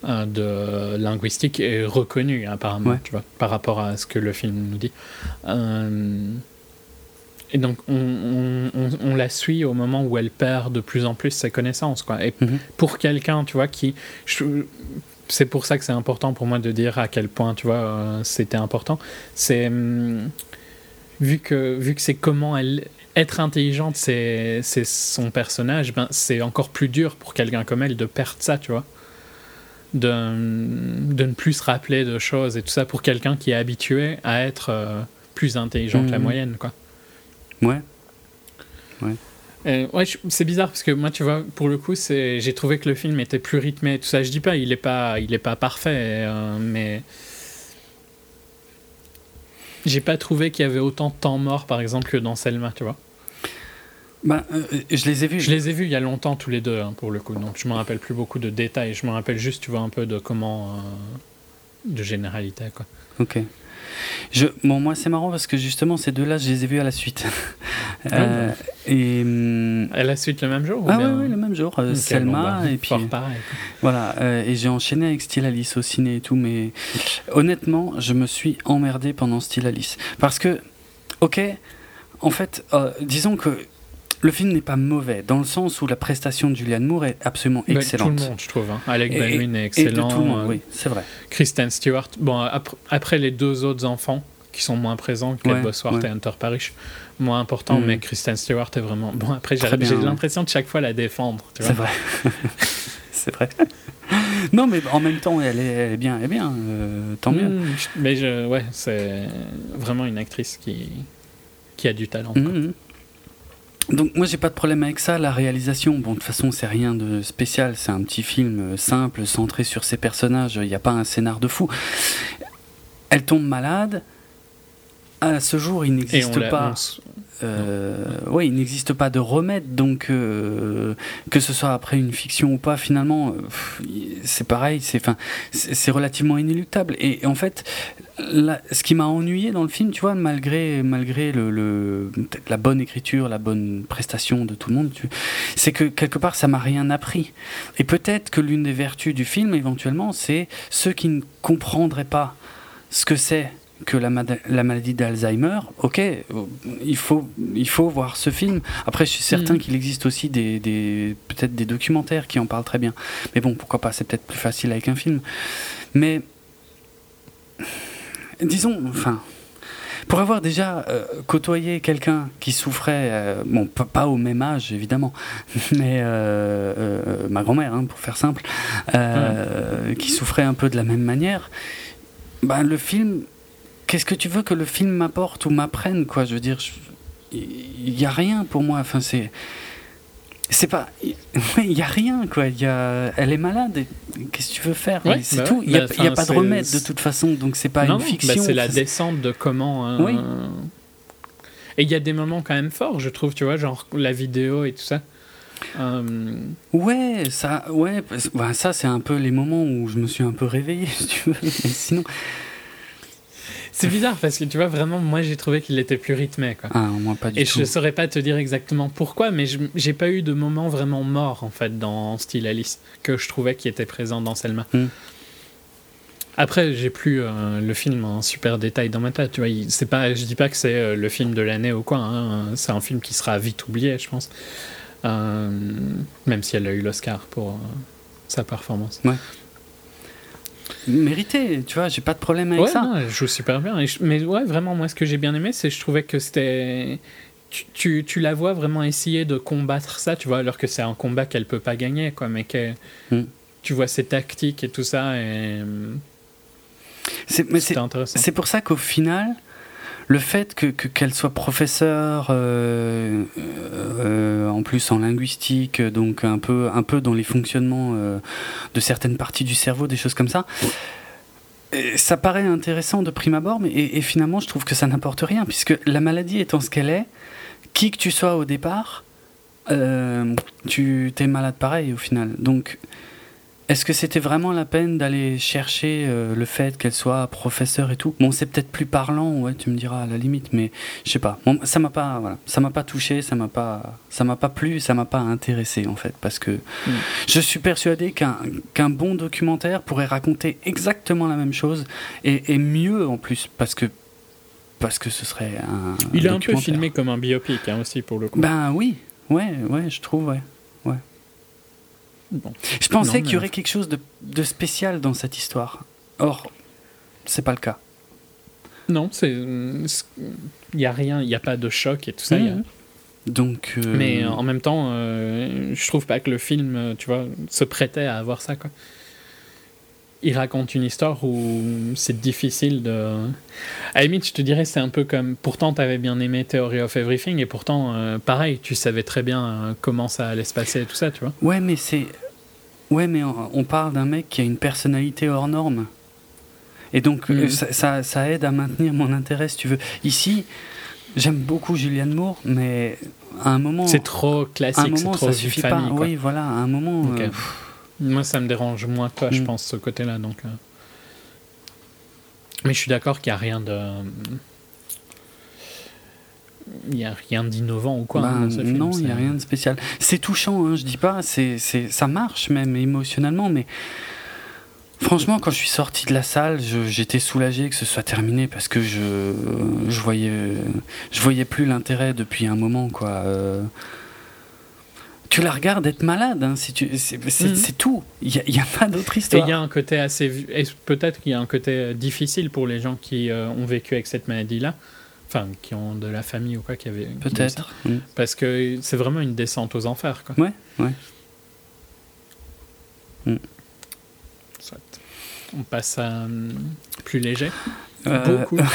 Euh, de linguistique est reconnu apparemment, tu vois, par rapport à ce que le film nous dit. Euh, et donc on, on, la suit au moment où elle perd de plus en plus ses connaissances, quoi. Et mhm. pour quelqu'un, tu vois, qui c'est pour ça que c'est important pour moi de dire à quel point, tu vois, euh, c'était important. C'est hum, vu que vu que c'est comment elle être intelligente, c'est son personnage, ben c'est encore plus dur pour quelqu'un comme elle de perdre ça, tu vois de, de, ne plus se rappeler de choses et tout ça pour quelqu'un qui est habitué à être euh, plus intelligent que la mhm. moyenne, quoi. Ouais. Ouais. ouais, c'est bizarre parce que moi, tu vois, pour le coup, j'ai trouvé que le film était plus rythmé. Tout ça, je dis pas, il est pas, il est pas parfait, euh, mais j'ai pas trouvé qu'il y avait autant de temps mort, par exemple, que dans Selma, tu vois. Bah, euh, je les ai vus. Je les ai vus il y a longtemps tous les deux, hein, pour le coup. Donc je me rappelle plus beaucoup de détails. Je me rappelle juste, tu vois, un peu de comment. Euh, de généralité, quoi. Ok. Je, bon, moi, c'est marrant parce que justement, ces deux-là, je les ai vus à la suite. Euh, et, hum, Elle a suite le même jour ou ah ouais, ouais, le même jour, Selma, bon, bah, et puis pareil. voilà, euh, et j'ai enchaîné avec Style Alice au ciné et tout, mais honnêtement, je me suis emmerdé pendant Style Alice. Parce que, ok, en fait, euh, disons que le film n'est pas mauvais, dans le sens où la prestation de Julianne Moore est absolument Bah, excellente. Tout le monde, je trouve. hein. Alec Et- Baldwin est Et excellent. de tout le monde, euh, oui, c'est vrai. Kristen Stewart. Bon, ap- après les deux autres enfants qui sont moins présents, Kate Ouais, Bosworth ouais. et Hunter Parrish, moins important, Mhm. mais Kristen Stewart est vraiment. Bon, après, j'ai ouais. l'impression de chaque fois la défendre. C'est vrai. c'est vrai. Non, mais en même temps, elle est, elle est bien, elle est bien, euh, tant mieux. Je- mais je, ouais, c'est vraiment une actrice qui, qui a du talent. quoi. Donc moi j'ai pas de problème avec ça, la réalisation, bon de toute façon c'est rien de spécial, c'est un petit film euh, simple, centré sur ses personnages, il n'y a pas un scénar de fou. Elle tombe malade, à ce jour il n'existe pas... Euh, ouais, il n'existe pas de remède, donc euh, que ce soit après une fiction ou pas, finalement, euh, c'est pareil, c'est enfin, c'est relativement inéluctable. Et, en fait, ce qui m'a ennuyé dans le film, tu vois, malgré malgré le, le- la bonne écriture, la bonne prestation de tout le monde, c'est que quelque part ça m'a rien appris. Et peut-être que l'une des vertus du film, éventuellement, c'est ceux qui ne comprendraient pas ce que c'est que la, maladie d'Alzheimer, ok, il faut, il faut voir ce film. Après, je suis certain Mhm. qu'il existe aussi des, des- peut-être des documentaires qui en parlent très bien. Mais bon, pourquoi pas, c'est peut-être plus facile avec un film. Mais, disons, enfin, pour avoir déjà euh, côtoyé quelqu'un qui souffrait, euh, bon, pas, au même âge évidemment, mais euh, ma grand-mère, hein, pour faire simple, qui souffrait un peu de la même manière, ben, le film, qu'est-ce que tu veux que le film m'apporte ou m'apprenne, quoi? Je veux dire, il n'y a rien pour moi. Enfin, c'est. C'est pas. Il n'y a rien, quoi. Il Y a, elle est malade. Qu'est-ce que tu veux faire? Ouais, C'est bah tout. ouais. Il n'y a, y pas de remède de toute façon, donc c'est pas non, une fiction. bah, c'est la descente de comment. hein, Oui. Et il y a des moments quand même forts, je trouve, tu vois, genre la vidéo et tout ça. Euh, Ouais, ça, ouais, bah, ça c'est un peu les moments où je me suis un peu réveillé, si tu veux. Mais sinon, C'est bizarre parce que tu vois, vraiment, moi j'ai trouvé qu'il était plus rythmé. Quoi. ah, moi pas du Et tout. je saurais pas te dire exactement pourquoi, mais j'ai pas eu de moment vraiment mort en fait dans Style Alice que je trouvais qui était présent dans Selma. Hmm. Après, j'ai plus euh, le film en super détail dans ma tête. Tu vois, c'est pas, je dis pas que c'est euh, le film de l'année ou quoi. hein, c'est un film qui sera vite oublié, je pense. Euh, même si elle a eu l'Oscar pour sa performance. Mérité, tu vois, j'ai pas de problème avec Ouais, ça. non, elle joue super bien. Je- mais ouais, vraiment, moi, ce que j'ai bien aimé, c'est que je trouvais que c'était. Tu, tu, tu la vois vraiment essayer de combattre ça, tu vois, alors que c'est un combat qu'elle peut pas gagner, quoi, mais que. Hmm. Tu vois ses tactiques et tout ça, et. C'est- mais c'est intéressant. c'est pour ça qu'au final, le fait que que- qu'elle soit professeure, euh, euh, en plus en linguistique, donc un peu, un peu dans les fonctionnements euh, de certaines parties du cerveau, des choses comme ça, ça paraît intéressant de prime abord, mais et, finalement, je trouve que ça n'apporte rien, puisque la maladie étant ce qu'elle est, qui que tu sois au départ, tu t'es malade pareil au final. Donc, est-ce que c'était vraiment la peine d'aller chercher euh, le fait qu'elle soit professeure et tout? Bon, c'est peut-être plus parlant, ouais, tu me diras à la limite, mais je sais pas. Bon, ça m'a pas, voilà, ça m'a pas touché, ça m'a pas, ça m'a pas plu, ça m'a pas intéressé en fait, parce que je suis persuadé qu'un qu'un bon documentaire pourrait raconter exactement la même chose et, et mieux en plus, parce que parce que ce serait un. Il est un peu filmé comme un biopic hein, aussi, pour le coup. Ben oui, ouais, ouais, je trouve, ouais. Bon. Je pensais qu'il y aurait quelque chose de, de spécial dans cette histoire. Or, c'est pas le cas. Non, c'est. Il n'y a rien, il n'y a pas de choc et tout ça. il y a- Mhm. Donc. euh, Mais en même temps, euh, je trouve pas que le film, euh, tu vois, se prêtait à avoir ça, quoi. Il raconte une histoire où c'est difficile de. À la limite, je te dirais, c'est un peu comme. Pourtant, t'avais bien aimé Theory of Everything, et pourtant, euh, pareil, tu savais très bien euh, comment ça allait se passer et tout ça, tu vois. Ouais, mais c'est. Ouais, mais on, on parle d'un mec qui a une personnalité hors norme. Et donc, euh, ça, ça, ça aide à maintenir mon intérêt, si tu veux. Ici, j'aime beaucoup Julianne Moore, mais à un moment. C'est trop classique, c'est trop ça suffit famille, pas. quoi. Oui, voilà, à un moment. Euh, Moi, ça me dérange moins que toi, je Mm. pense, ce côté-là. Donc, euh. Mais je suis d'accord qu'il n'y a rien de. il n'y a rien d'innovant ou quoi. Bah, hein, dans ce film, non, il n'y a rien de spécial. C'est touchant, hein, je dis pas, c'est, c'est, ça marche même émotionnellement, mais franchement, quand je suis sorti de la salle, j'étais soulagé que ce soit terminé parce que je, je voyais, je voyais plus l'intérêt depuis un moment, quoi. Euh, tu la regardes être malade, hein, si tu, c'est, tout. Il n'y a, pas d'autre Et histoire. il y a un côté assez. et Peut-être qu'il y a un côté euh, difficile pour les gens qui euh, ont vécu avec cette maladie-là. Enfin, qui ont de la famille ou quoi, qui avait. Peut-être. Mm. Parce que c'est vraiment une descente aux enfers, quoi. Ouais, ouais. Soit. On passe à hum, plus léger. Euh, Beaucoup léger.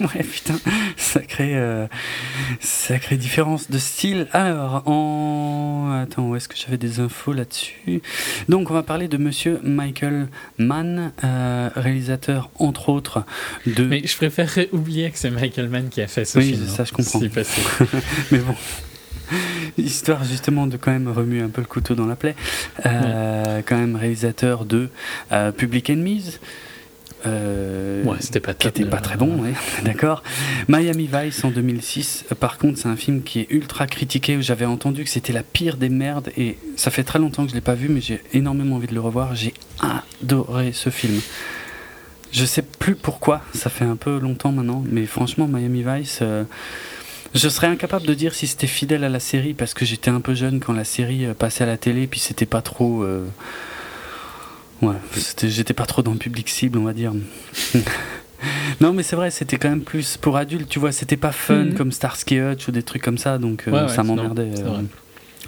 ouais, putain, sacrée, euh, sacrée différence de style. Alors, en. Attends, où est-ce que j'avais des infos là-dessus? Donc, on va parler de monsieur Michael Mann, euh, réalisateur, entre autres, de. Mais je préférerais oublier que c'est Michael Mann qui a fait ce Oui, film. ça, hein, je comprends. si possible. Mais bon. Histoire justement de quand même remuer un peu le couteau dans la plaie. Euh, Quand même réalisateur de euh, Public Enemies. Euh, Ouais, c'était pas qui était pas bon. très bon, ouais, d'accord. Miami Vice en 2006, euh, par contre, c'est un film qui est ultra critiqué. où J'avais entendu que c'était la pire des merdes et ça fait très longtemps que je l'ai pas vu, mais j'ai énormément envie de le revoir. J'ai adoré ce film. Je sais plus pourquoi, ça fait un peu longtemps maintenant, mais franchement, Miami Vice. euh, je serais incapable de dire si c'était fidèle à la série parce que j'étais un peu jeune quand la série euh, passait à la télé, puis c'était pas trop. euh, Ouais, j'étais pas trop dans le public cible, on va dire. non, mais c'est vrai, c'était quand même plus pour adultes, tu vois, c'était pas fun Mhm. comme Starsky Hutch ou des trucs comme ça, donc euh, Ouais, ça m'emmerdait. euh,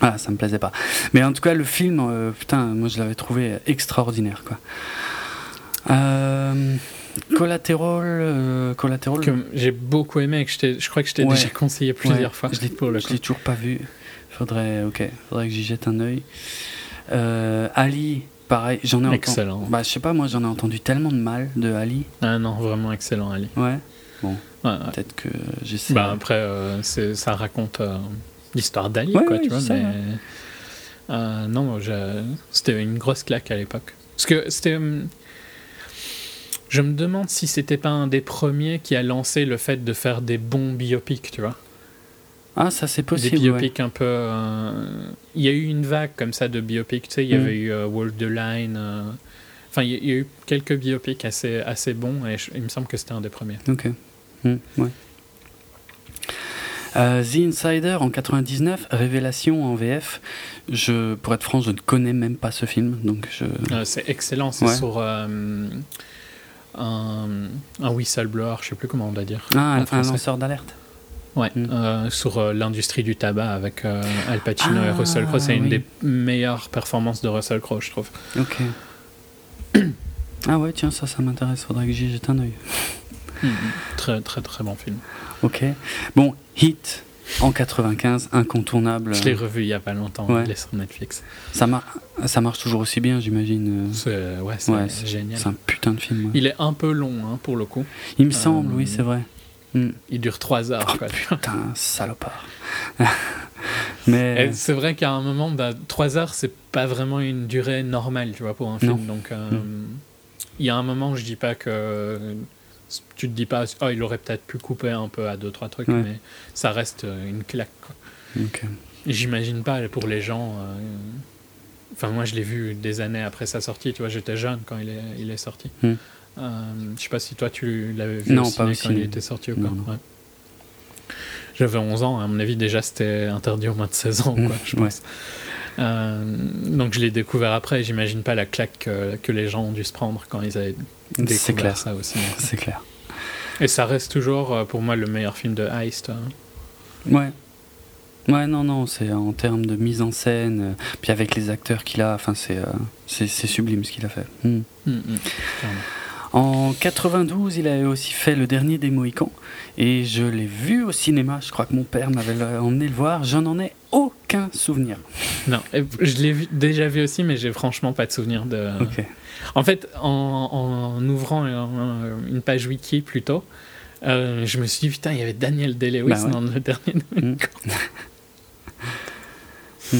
ah, ça me plaisait pas. Mais en tout cas, le film, euh, putain, moi je l'avais trouvé extraordinaire, quoi. Euh, Collateral, euh, Collateral, Que j'ai beaucoup aimé que je, je crois que je t'ai Ouais. déjà conseillé plusieurs Ouais, fois. Je l'ai, pour le je coup. l'ai toujours pas vu. Faudrait, ok, faudrait que j'y jette un œil. Euh, Ali, pareil, j'en ai entendu. Excellent. Bah, je sais pas, moi j'en ai entendu tellement de mal de Ali. Ah non, vraiment excellent, Ali. Ouais. Ouais, ouais. Peut-être que j'essaie. Bah, après, euh, ça raconte euh, l'histoire d'Ali, Ouais, quoi, tu vois. Mais... Euh, non, c'était une grosse claque à l'époque. Parce que c'était. hum, Je me demande si c'était pas un des premiers qui a lancé le fait de faire des bons biopics, tu vois. Ah, ça c'est possible. des ouais. biopics un peu. euh, Il y a eu une vague comme ça de biopics, tu sais. Il y Mm. avait eu euh, Walk the Line. euh, Enfin, il y a- eu quelques biopics assez, assez bons et je- il me semble que c'était un des premiers. Ok. Hmm, ouais. Euh, The Insider en 99, Révélation en VF. Je, pour être franc, je ne connais même pas ce film, donc je. Euh, c'est excellent, c'est Ouais. sur un, un whistleblower, je sais plus comment on doit dire. Ah, un, un lanceur d'alerte. Ouais, Mm. euh, sur euh, l'industrie du tabac avec euh, Al Pacino et Ah, Russell Crowe. C'est une des meilleures performances de Russell Crowe, je trouve. Ok. ah ouais, tiens, ça, ça m'intéresse. Faudrait que j'y jette un œil. Très, très, très bon film. Ok. Bon, Hit en 95, incontournable. Je l'ai revu il y a pas longtemps, Ouais. il est sur Netflix. Ça, mar- ça marche toujours aussi bien, j'imagine. ouais, c'est Ouais, génial. C'est un putain de film. ouais. Il est un peu long hein, pour le coup. Il me semble, oui, c'est vrai. Hmm. Il dure 3 heures. Oh, quoi. putain, salopard. Mais. C'est vrai qu'à un moment, bah, 3 heures, c'est pas vraiment une durée normale, tu vois, pour un film. Non. Donc, euh, Mm. il y a un moment, je dis pas que tu te dis pas, oh, il aurait peut-être pu couper un peu à deux trois trucs, Ouais. mais ça reste euh, une claque. J'imagine pas pour les gens. euh, Enfin, moi, je l'ai vu des années après sa sortie. Tu vois, j'étais jeune quand il est, il est sorti. Mm. Euh, je sais pas si toi tu l'avais vu Non, au ciné quand il était sorti ou non. Ouais. J'avais 11 ans, à mon avis déjà c'était interdit au moins de 16 ans, quoi, je pense. Euh, donc je l'ai découvert après, j'imagine pas la claque que, que les gens ont dû se prendre quand ils avaient découvert clair. ça au cinéma. C'est clair. Et ça reste toujours euh, pour moi le meilleur film de Heist. hein. Ouais. Ouais, non, non, c'est en termes de mise en scène, euh, puis avec les acteurs qu'il a, enfin, c'est euh, sublime ce qu'il a fait. Mm, mm. En 92, il a aussi fait Le Dernier des Mohicans, et je l'ai vu au cinéma, je crois que mon père m'avait emmené le voir, j'en en ai aucun souvenir. Non, je l'ai vu- déjà vu aussi, mais j'ai franchement pas de souvenir de. Ok. En fait, en, en ouvrant un- une page wiki plutôt, euh, je me suis dit putain, il y avait Daniel Day-Lewis Bah ouais. dans le dernier. Mm. Mm.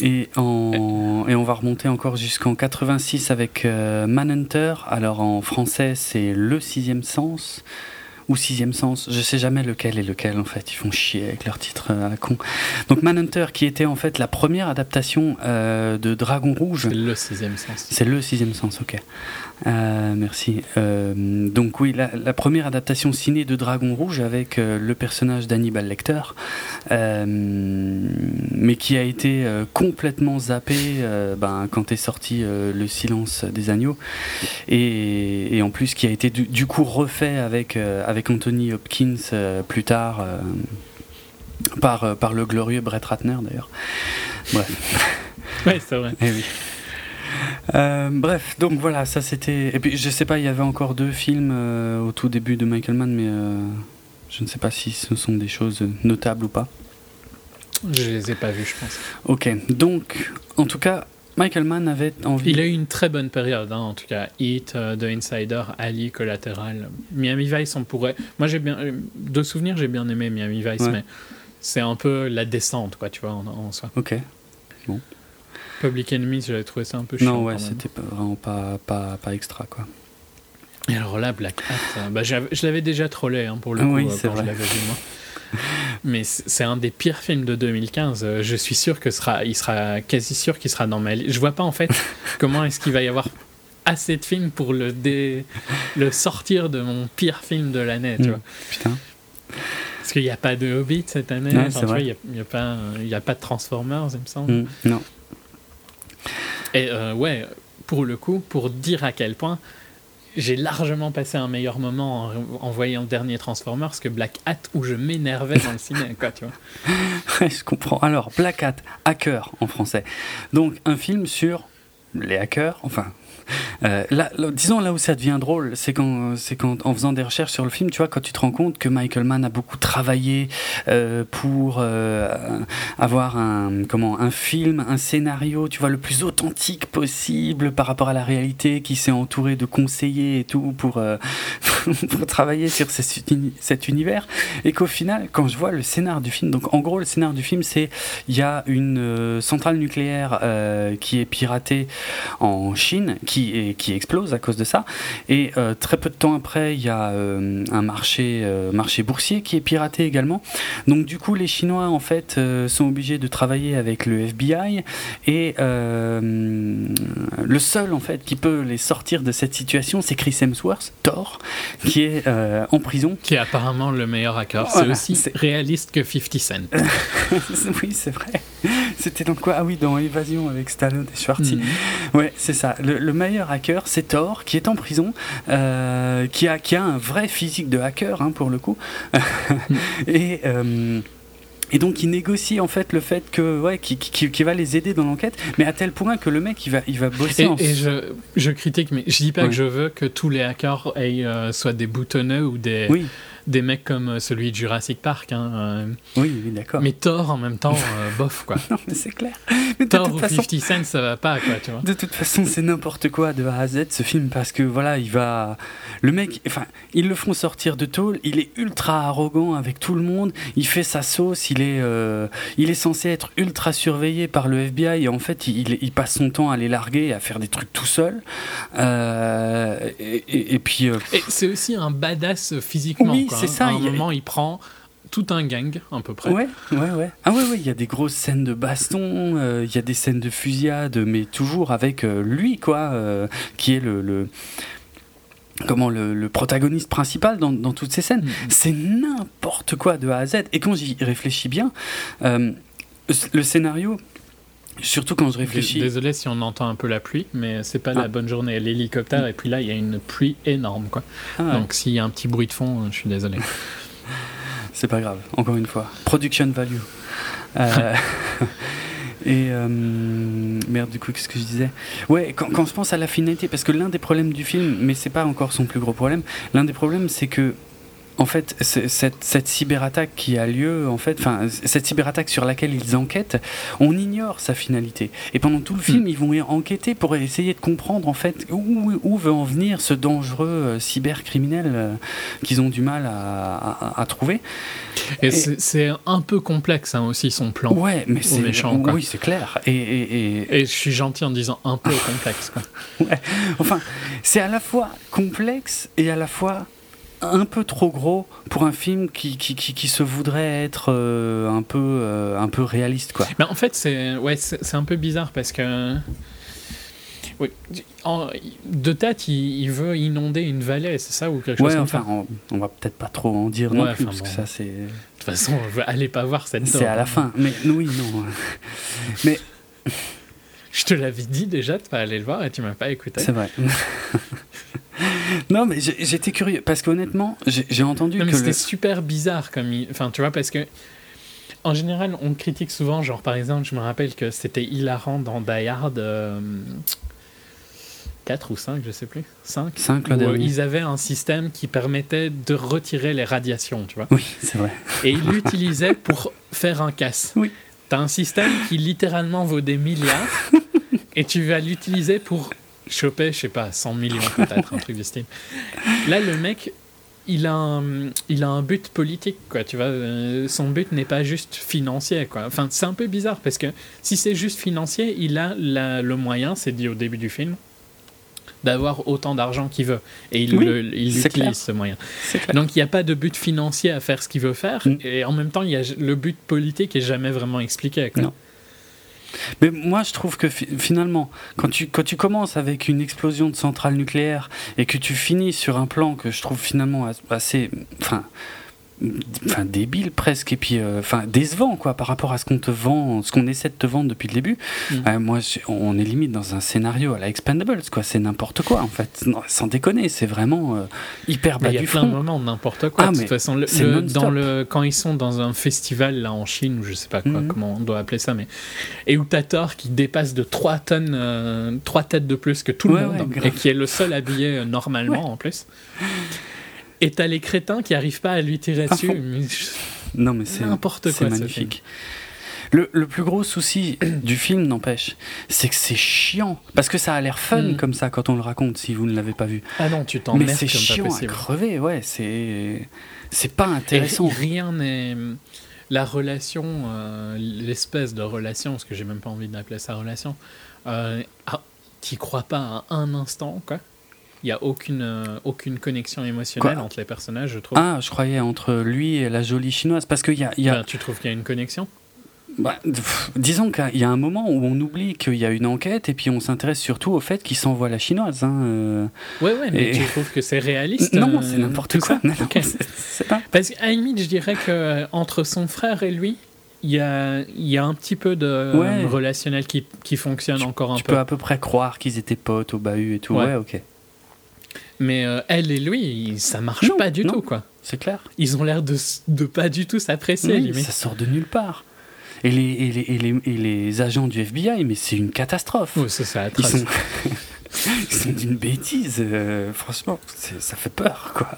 Et, en, et on va remonter encore jusqu'en 86 avec euh, Manhunter. Alors en français, c'est Le Sixième Sens ou Sixième Sens. Je sais jamais lequel est lequel en fait. Ils font chier avec leur titre à la con. Donc Manhunter, qui était en fait la première adaptation de Dragon Rouge. C'est le Sixième Sens. C'est le Sixième Sens, ok. Euh, merci. Euh, donc oui, la, première adaptation ciné de Dragon Rouge avec euh, le personnage d'Hannibal Lecter, mais qui a été complètement zappé ben, quand est sorti Le Silence des Agneaux, et, en plus qui a été du, coup refait avec, avec Anthony Hopkins plus tard. par, par le glorieux Brett Ratner d'ailleurs. Bref. Oui, c'est vrai. Eh oui. Euh, bref, donc voilà, ça c'était. Et puis je sais pas, il y avait encore deux films euh, au tout début de Michael Mann, mais euh, je ne sais pas si ce sont des choses notables ou pas. Je les ai pas vus, je pense. Ok, donc en tout cas, Michael Mann avait envie. Il a eu une très bonne période, hein, en tout cas. Heat, The Insider, Ali, Collateral. Miami Vice, on pourrait. Moi, j'ai bien. De souvenirs, j'ai bien aimé Miami Vice, mais c'est un peu la descente, quoi, tu vois, en, en soi. Ok. Bon. Public Enemy, j'avais trouvé ça un peu chiant. Non, ouais, c'était vraiment pas, pas, pas, extra, quoi. Et alors là, Black Hat, euh, bah, je l'avais déjà trollé hein, pour le coup, euh, quand je l'avais vu moi. Mais c'est un des pires films de 2015. Euh, je suis sûr que sera, il sera quasi sûr qu'il sera dans ma liste. Je vois pas en fait comment est-ce qu'il va y avoir assez de films pour le, le sortir de mon pire film de l'année, hmm. Putain. Parce qu'il n'y a pas de Hobbit cette année. il n'y a, pas, il a pas de Transformers, il me semble. Hmm. Non. Et euh, ouais, pour le coup, pour dire à quel point j'ai largement passé un meilleur moment en, voyant le dernier Transformers que Black Hat où je m'énervais dans le cinéma, quoi, tu vois. je comprends. Alors, Black Hat, hacker en français. Donc, un film sur les hackers, enfin, euh, disons là où ça devient drôle, c'est quand, c'est quand en faisant des recherches sur le film, tu vois, quand tu te rends compte que Michael Mann a beaucoup travaillé euh, pour euh, avoir un, comment, un film, un scénario, tu vois, le plus authentique possible par rapport à la réalité, qui s'est entouré de conseillers et tout pour, pour travailler sur cet univers, et qu'au final, quand je vois le scénar du film, donc en gros, le scénar du film, c'est il y a une centrale nucléaire qui est piratée en Chine, qui qui, explose à cause de ça. Et euh, très peu de temps après, il y a euh, un marché, euh, marché boursier qui est piraté également. Donc du coup, les Chinois en fait sont obligés de travailler avec le FBI et le seul en fait qui peut les sortir de cette situation, c'est Chris Hemsworth, Thor, qui est en prison. Qui est apparemment le meilleur hacker. c'est aussi réaliste que 50 Cent. oui, c'est vrai. C'était dans quoi? Ah oui, dans Évasion avec Stallone et Schwarzenegger. Mm. Ouais, c'est ça. Le, le meilleur hacker, c'est Thor, qui est en prison, euh, qui, a, qui a un vrai physique de hacker, hein, pour le coup. et. Et donc il négocie en fait le fait que ouais qui, qui, va les aider dans l'enquête, mais à tel point que le mec il va il va bosser. Et, et je, je, critique, mais je dis pas que je veux que tous les hackers aient, euh, soient des boutonneux ou des oui des mecs comme euh, celui de Jurassic Park. Hein, euh. oui, oui d'accord. Mais Thor, en même temps, euh, bof, quoi. non, mais c'est clair. Thor ou 50 Cent, ça va pas, quoi, tu vois. De toute façon, c'est n'importe quoi de A à Z, ce film, parce que, voilà, il va... Le mec, enfin, ils le font sortir de tôle, il est ultra arrogant avec tout le monde, il fait sa sauce, il est, il est censé être ultra surveillé par le FBI, et en fait, il, il passe son temps à les larguer, à faire des trucs tout seul. et, puis... Et c'est aussi un badass physiquement, oui, c'est ça. À un moment, il prend tout un gang à peu près. Ouais, ouais, ouais. Ah ouais, ouais. Il y a des grosses scènes de baston, euh, il y a des scènes de fusillade, mais toujours avec euh, lui, quoi, euh, qui est le, comment le, protagoniste principal dans, toutes ces scènes. Mm-hmm. C'est n'importe quoi de A à Z. Et quand j'y réfléchis bien, le scénario Surtout quand je réfléchis. Désolé si on entend un peu la pluie, mais c'est pas la ah. bonne journée. L'hélicoptère, et puis là, il y a une pluie énorme. Quoi. Ah Donc s'il y a un petit bruit de fond, je suis désolé. c'est pas grave, encore une fois. Production value. Euh, et euh, merde, du coup, qu'est-ce que je disais? Ouais, quand, quand je pense à la finalité, parce que l'un des problèmes du film, mais c'est pas encore son plus gros problème, l'un des problèmes, c'est que en fait, cette, cette, cyberattaque qui a lieu, en fait, enfin, cette cyberattaque sur laquelle ils enquêtent, on ignore sa finalité. Et pendant tout le film, hmm. ils vont enquêter pour essayer de comprendre, en fait, où, où veut en venir ce dangereux euh, cybercriminel euh, qu'ils ont du mal à, à, trouver. Et, c'est un peu complexe hein, aussi son plan. Ouais, mais c'est méchant. Oui, c'est clair. Et, et, et, je suis gentil en disant un peu complexe. Quoi. ouais. Enfin, c'est à la fois complexe et à la fois un peu trop gros pour un film qui, qui, qui, qui se voudrait être euh, un, peu, euh, un peu réaliste. Quoi. Mais en fait, c'est ouais, un peu bizarre parce que. Oui, en, de tête, il, il, veut inonder une vallée, c'est ça ou quelque chose comme enfin, ça on, on, va peut-être pas trop en dire non plus, parce que ça, c'est. De toute façon, allez pas voir cette C'est à la fin. Mais oui, non. Mais Je te l'avais dit déjà de pas aller le voir et tu m'as pas écouté. c'est vrai. non, mais j'étais curieux, parce qu'honnêtement, j'ai entendu Non, que. c'était le- super bizarre comme il... Enfin, tu vois, parce que... En général, on critique souvent, genre par exemple, je me rappelle que c'était hilarant dans Die Hard euh, 4 ou 5, je sais plus. 5 Cinq, le où, euh, ils avaient un système qui permettait de retirer les radiations, tu vois. Oui, c'est vrai. Et ils l'utilisaient pour faire un casse. Oui. T'as un système qui littéralement vaut des milliards et tu vas l'utiliser pour choper, je sais pas, 100 millions peut-être, un truc du style. Là, le mec, il a un, il a un but politique, quoi, tu vois. euh, son but n'est pas juste financier, quoi. Enfin, c'est un peu bizarre parce que si c'est juste financier, il a la- le moyen, c'est dit au début du film, d'avoir autant d'argent qu'il veut. Et il, Oui, le- il clair. utilise ce moyen. Donc il n'y a pas de but financier à faire ce qu'il veut faire, Mm. et en même temps, il y a le but politique est jamais vraiment expliqué. quoi. Non. Mais moi, je trouve que fi- finalement, quand tu, quand tu commences avec une explosion de centrale nucléaire et que tu finis sur un plan que je trouve finalement as- assez. Enfin. Enfin, débile presque, et puis euh, enfin décevant quoi par rapport à ce qu'on te vend, ce qu'on essaie de te vendre depuis le début. Mm. Euh, moi, on est limite dans un scénario à la Expendables quoi, c'est n'importe quoi en fait, Non, sans déconner, c'est vraiment euh, hyper Mais bas Il y a du plein de moments n'importe quoi. Ah, de toute façon, le- le- dans le, quand ils sont dans un festival là en Chine, ou je sais pas quoi, Mhm. comment on doit appeler ça, mais et où t'as Thor qui dépasse de 3 tonnes, euh, 3 têtes de plus que tout le monde, ouais, et qui est le seul habillé normalement en plus. Et t'as les crétins qui arrivent pas à lui tirer À dessus. mais je- Non mais c'est N'importe c'est quoi, ce magnifique. Le, le plus gros souci du film, n'empêche, c'est que c'est chiant. Parce que ça a l'air fun Mm. comme ça quand on le raconte, si vous ne l'avez pas vu. Ah non, tu Mais t'emmerdes c'est comme pas chiant à crever, ouais. C'est c'est pas Et intéressant. rien n'est. La relation, euh, l'espèce de relation, parce que j'ai même pas envie d'appeler ça relation, euh, ah, t'y crois pas à un instant, quoi. Il y a aucune, euh, aucune connexion émotionnelle Quoi entre les personnages, je trouve. Ah, je croyais entre lui et la jolie chinoise. Parce qu'il y a, y a Ben, tu trouves qu'il y a une connexion? Bah, pff, disons qu'il y a un moment où on oublie qu'il y a une enquête et puis on s'intéresse surtout au fait qu'il s'envoie la chinoise. hein, euh. Ouais, ouais, mais Et- tu trouves que c'est réaliste Non, euh, c'est n'importe quoi. Non, non, Ok. c'est- c'est pas- Parce qu'à limite, je dirais que euh, son frère et lui, il y a, y a un petit peu de Ouais. relationnel qui, qui fonctionne encore un Tu peu. peux à peu près croire qu'ils étaient potes au bahut et tout. Ouais. Ouais, ok. Mais euh, elle et lui, ça marche Non, pas du non. tout, quoi. C'est clair. Ils ont l'air de, de pas du tout s'apprécier, Oui, ça sort de nulle part. Et les, et les, et les, et les agents du FBI, mais c'est une catastrophe. Oh, ça, c'est Ils sont, sont d'une bêtise. euh, franchement, c'est- ça fait peur, quoi.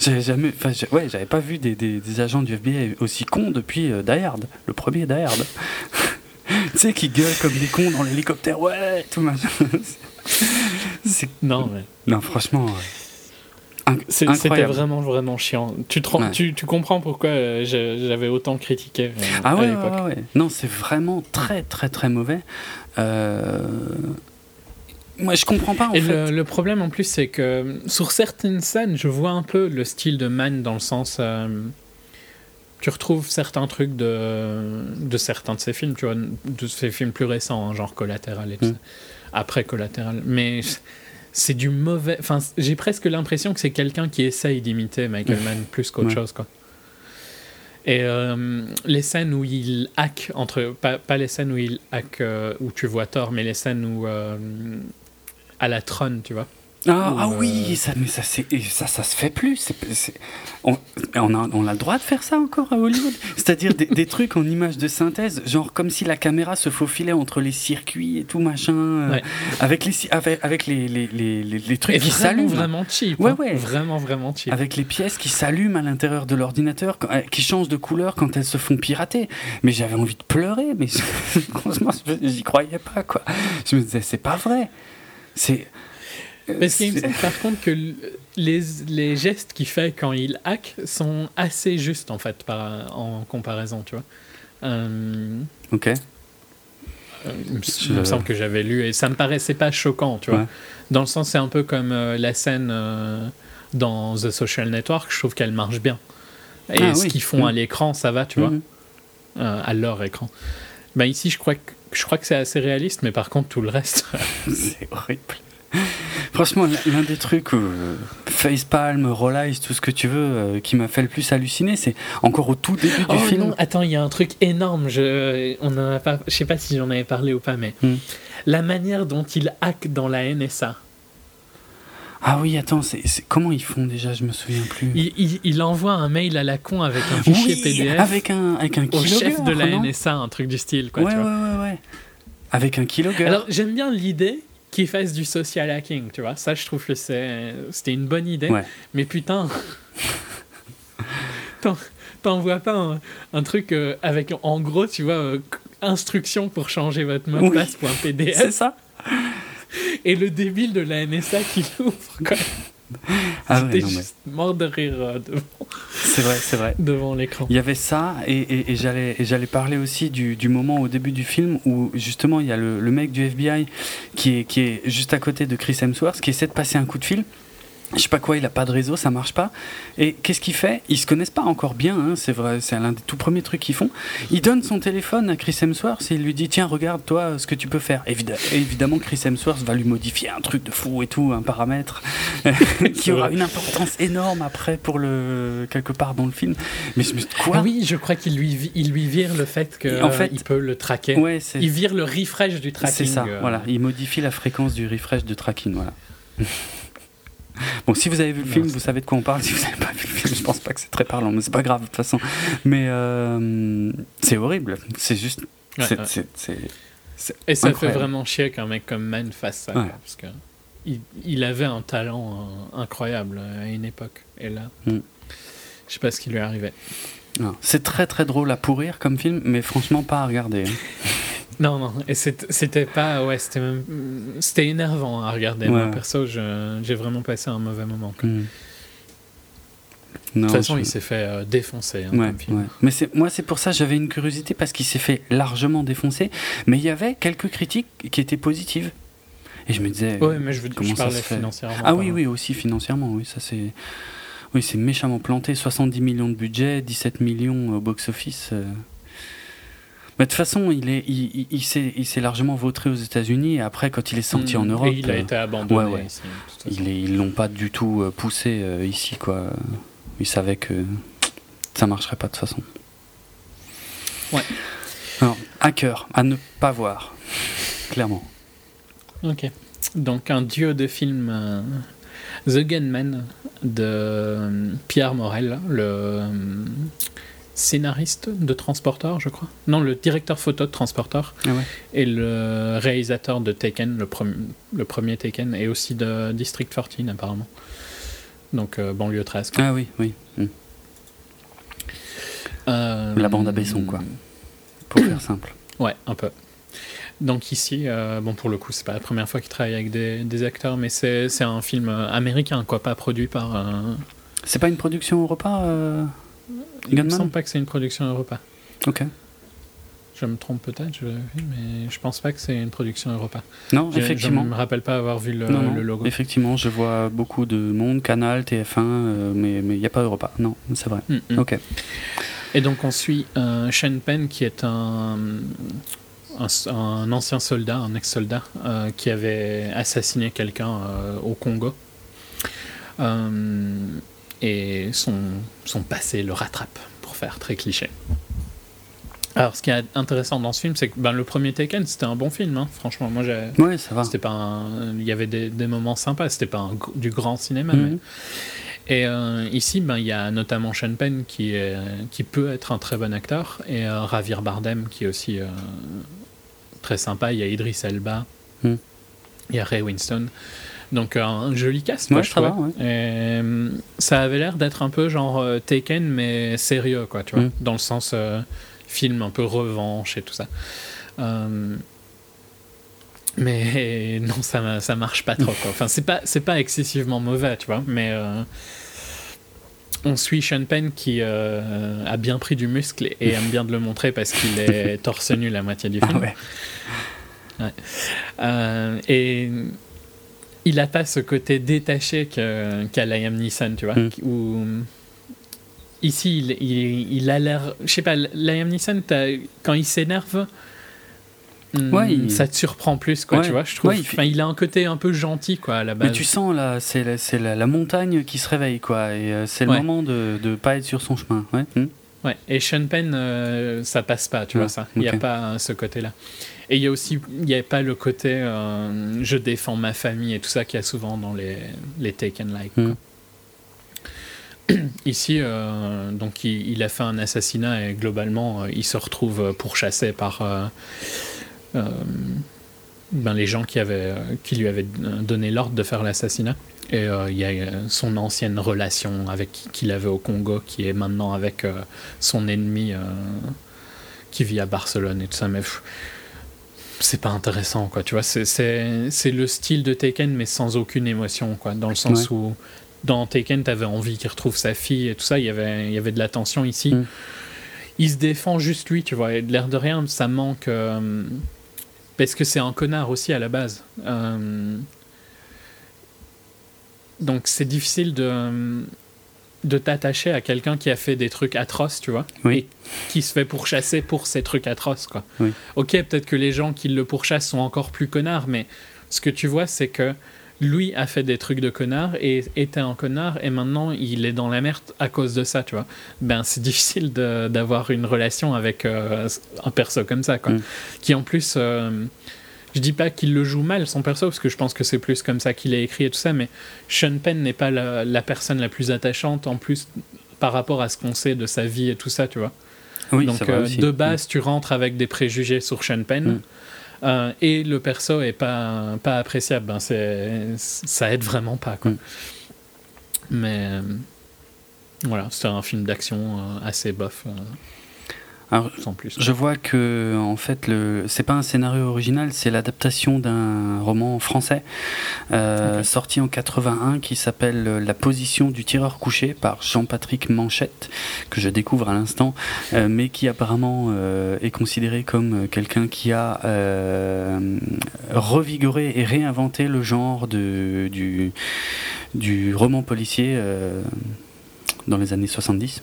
J'avais jamais, enfin, ouais, j'avais pas vu des, des, des agents du FBI aussi cons depuis euh, Die Hard, le premier Die Hard. tu sais, qui gueulent comme des cons dans l'hélicoptère, ouais, tout machin. Non, mais Non, franchement. euh, c'était vraiment, vraiment chiant. Tu, te rends- Ouais. tu, tu comprends pourquoi euh, j'avais autant critiqué euh, Ah à ouais, l'époque. ouais, ouais. Non, c'est vraiment très, très, très mauvais. Euh, Moi, je comprends pas, en Et fait. le, le problème en plus, c'est que sur certaines scènes, je vois un peu le style de Man dans le sens. tu retrouves certains trucs de, de certains de ses films, tu vois, de ses films plus récents, hein, genre Collatéral et tout Mm. ça. Après Collatéral. Mais c'est du mauvais. Enfin, j'ai presque l'impression que c'est quelqu'un qui essaye d'imiter Michael Mann plus qu'autre Ouais. chose, quoi. Et euh, les scènes où il hack, entre, pas, pas les scènes où il hack, euh, où tu vois Thor, mais les scènes où. euh, à la Tron, tu vois. Ah, ah euh, oui, ça, mais ça, ça, ça se fait plus. On, on, a, on a le droit de faire ça encore à Hollywood. C'est-à-dire des, des trucs en images de synthèse, genre comme si la caméra se faufilait entre les circuits et tout machin, euh, Ouais. avec les, avec, avec les, les, les, trucs Et qui s'allument. vraiment cheap. Ouais, hein. ouais. Vraiment, vraiment cheap. Avec les pièces qui s'allument à l'intérieur de l'ordinateur, euh, qui changent de couleur quand elles se font pirater. Mais j'avais envie de pleurer, mais franchement, je- j'y croyais pas, quoi. Je me disais, c'est pas vrai. C'est. Parce qu'il me semble par contre que les, les gestes qu'il fait quand il hack sont assez justes en fait par, en comparaison, tu vois. Euh, Ok. euh, il me, Je- il me semble que j'avais lu et ça me paraissait pas choquant, tu vois. Ouais. Dans le sens, c'est un peu comme euh, la scène euh, dans The Social Network, je trouve qu'elle marche bien. Et Ah ce oui. qu'ils font à Mm. l'écran, ça va, tu vois, Mhm. euh, à leur écran. Bah ici, je crois que je crois que c'est assez réaliste, mais par contre tout le reste. C'est horrible. Franchement, l'un des trucs, euh, Facepalm, Roll Eyes, tout ce que tu veux, euh, qui m'a fait le plus halluciner, c'est encore au tout début du oh film. attends, il y a un truc énorme. Je, on en a pas, je sais pas si j'en avais parlé ou pas, mais Hmm. la manière dont il hack dans la NSA. Ah oui, attends, c'est comment ils font déjà Je me souviens plus. Il, il- il envoie un mail à la con avec un fichier Oui, PDF avec un, avec un au chef de la NSA, un truc du style, quoi. ouais, tu ouais, vois. ouais, ouais. Avec un keylogger. Alors j'aime bien l'idée qu'ils fassent du social hacking, tu vois. Ça, je trouve que c'est- c'était une bonne idée. Ouais. Mais putain, t'en- t'envoies pas un, un truc euh, avec, en gros, tu vois, euh, instruction pour changer votre mot de Oui. passe pour un c'est ça et le débile de la NSA qui l'ouvre. quoi. Ah ouais, non, mais juste mort de rire euh, devant, c'est vrai, c'est vrai. devant l'écran. Il y avait ça, et, et- et j'allais parler aussi du, du moment au début du film où justement il y a le, le mec du FBI qui est, qui est juste à côté de Chris Hemsworth qui essaie de passer un coup de fil. Je sais pas quoi, il a pas de réseau, ça marche pas. Et qu'est-ce qu'il fait? Ils se connaissent pas encore bien, hein, c'est vrai, c'est l'un des tout premiers trucs qu'ils font. Il donne son téléphone à Chris Hemsworth et il lui dit Tiens, regarde toi ce que tu peux faire. Évidemment, Chris Hemsworth va lui modifier un truc de fou et tout, un paramètre qui aura une importance énorme après pour le quelque part dans le film. Mais je me quoi? Ah oui, je crois qu'il lui, il lui vire le fait qu'il En fait- peut le traquer. Ouais, Il vire le refresh du tracking. C'est ça, euh, voilà. Il modifie la fréquence du refresh de tracking, voilà. bon, si vous avez vu le film, vous savez de quoi on parle. Si vous n'avez pas vu le film, je pense pas que c'est très parlant, mais c'est pas grave de toute façon. Mais euh, c'est horrible. C'est juste. Ouais, c'est- ouais. c'est- c'est- c'est Et ça incroyable. fait vraiment chier qu'un mec comme Man fasse ça. Ouais. quoi, parce que il, il avait un talent euh, incroyable à une époque. Et là, Mm. je sais pas ce qui lui non, C'est très très drôle à pourrir comme film, mais franchement pas à regarder. hein. Non, non, et c'était pas. Ouais, c'était même. C'était énervant à regarder. Moi, perso, j'ai vraiment passé un mauvais moment. quoi. Hmm. De toute façon, je- il s'est fait euh, défoncer. hein, Ouais, comme film. ouais. Mais moi c'est pour ça j'avais une curiosité parce qu'il s'est fait largement défoncer, mais il y avait quelques critiques qui étaient positives. Et je me disais Ouais, mais je, veux, comment je ça parlais se fait? financièrement. Ah oui oui aussi financièrement oui ça c'est oui c'est méchamment planté 70 millions de budget 17 millions au box office. euh. Mais de toute façon il est il, il- il s'est largement vautré aux États-Unis et après quand il est sorti Mm. en Europe Et il a euh, été abandonné ouais, ouais. ici. il est- ils l'ont pas du tout euh, poussé euh, ici quoi. Ils savaient que ça marcherait pas de toute façon. Ouais. Alors, hacker, à ne pas voir, clairement. Ok. Donc un duo de films euh, The Gunman de Pierre Morel, le scénariste de Transporteur, je crois. Non, le directeur photo de Transporteur Ah ouais. et le réalisateur de Taken, le, premi- le premier Taken, et aussi de District 14 apparemment. Donc euh, banlieue 13. quoi. Ah oui, oui. Mm. Euh, La bande à Besson, quoi. Pour faire simple. Ouais, un peu. Donc ici, euh, bon pour le coup, c'est pas la première fois qu'il travaille avec des, des acteurs, mais c'est un film américain, quoi, pas produit par. euh, C'est pas une production Europa euh, Il me Gunman semble pas que c'est une production Europa. Ok. Je me trompe peut-être, je mais je pense pas que c'est une production Europa. Non, Je- effectivement. Je me rappelle pas avoir vu le, non, non, le logo. Effectivement, je vois beaucoup de monde, Canal, TF1, euh, mais il n'y a pas Europa. Non, c'est vrai. Mm, mm. Ok. Et donc on suit euh, Sean Penn qui est un, un, un ancien soldat, un ex-soldat, euh, qui avait assassiné quelqu'un euh, au Congo. Euh, et son, son passé le rattrape, pour faire très cliché. Alors ce qui est intéressant dans ce film, c'est que ben, le premier Taken, c'était un bon film, hein. franchement. Moi, j'ai... Ouais, ça va. C'était pas un- Il y avait des, des moments sympas, c'était pas un du grand cinéma, mais Mhm. et euh, ici, ben, il y a notamment Sean Penn qui, est, qui peut être un très bon acteur, et euh, Javier Bardem qui est aussi euh, très sympa. Il y a Idris Elba, Hmm. il y a Ray Winston. Donc euh, un joli cast, Ouais, je ça va, trouvais. ouais. Et, ça avait l'air d'être un peu genre euh, Taken, mais sérieux, quoi, tu vois, Hmm. dans le sens euh, film un peu revanche et tout ça. Euh, mais non, ça, ça marche pas trop. Quoi. Enfin, c'est pas, c'est pas excessivement mauvais, tu vois. Mais euh, on suit Sean Penn qui euh, a bien pris du muscle et aime bien de le montrer parce qu'il est torse nu la moitié du Ah film. ouais. Euh, et il a pas ce côté détaché qu'a Liam Neeson, tu vois. Mm. Où, ici, il, il- il a l'air. Je sais pas, Liam Neeson, quand il s'énerve. mm, il- Ça te surprend plus, quoi, Ouais. tu vois, je trouve. Ouais, Enfin, il a un côté un peu gentil, quoi, à la base. Mais tu sens là, c'est la, c'est la, la montagne qui se réveille, quoi. Et euh, c'est le moment de ne pas être sur son chemin. Ouais. hmm. Ouais, et Sean Penn, euh, ça passe pas, tu vois ça. Il n'y a pas ce côté-là. Et il y a aussi, il n'y a pas le côté euh, je défends ma famille et tout ça qu'il y a souvent dans les, les Taken Like. quoi. Mm. Ici, euh, donc il, il a fait un assassinat et globalement, euh, il se retrouve pourchassé par ben, les gens qui, avaient, qui lui avaient donné l'ordre de faire l'assassinat. Et euh, il y a son ancienne relation avec qu'il avait au Congo qui est maintenant avec euh, son ennemi euh, qui vit à Barcelone et tout ça. Mais pff, c'est pas intéressant, quoi. Tu vois, c'est- le style de Taken, mais sans aucune émotion, quoi. Dans le sens Ouais. où dans Taken, t'avais envie qu'il retrouve sa fille et tout ça. Il y avait, il y avait de la tension ici. Mm. Il se défend juste lui, tu vois. Et de l'air de rien, ça manque. euh, parce que c'est un connard aussi à la base. Euh, donc c'est difficile de, de t'attacher à quelqu'un qui a fait des trucs atroces, tu vois. Oui. Et qui se fait pourchasser pour ces trucs atroces, quoi. Oui. Ok, peut-être que les gens qui le pourchassent sont encore plus connards, mais ce que tu vois, c'est que lui a fait des trucs de connard et était un connard et maintenant il est dans la merde à cause de ça, tu vois. Ben c'est difficile d'avoir une relation avec euh, un perso comme ça, quoi. Mm. Qui en plus, euh, je dis pas qu'il le joue mal son perso parce que je pense que c'est plus comme ça qu'il est écrit et tout ça, mais Sean Penn n'est pas la, la personne la plus attachante en plus par rapport à ce qu'on sait de sa vie et tout ça, tu vois. Oui, Donc euh, de base, tu rentres avec des préjugés sur Sean Penn. Mm. euh, et le perso est pas, pas appréciable. Ben, c'est, ça aide vraiment pas. Quoi. Mm. Mais euh, voilà, c'est un film d'action euh, assez bof, Alors, sans plus. Je vois que en fait le c'est pas un scénario original, c'est l'adaptation d'un roman français euh, sorti en 81 qui s'appelle La position du tireur couché par Jean-Patrick Manchette que je découvre à l'instant, euh, mais qui apparemment euh, est considéré comme quelqu'un qui a euh, revigoré et réinventé le genre de, du du roman policier euh, dans les années 70.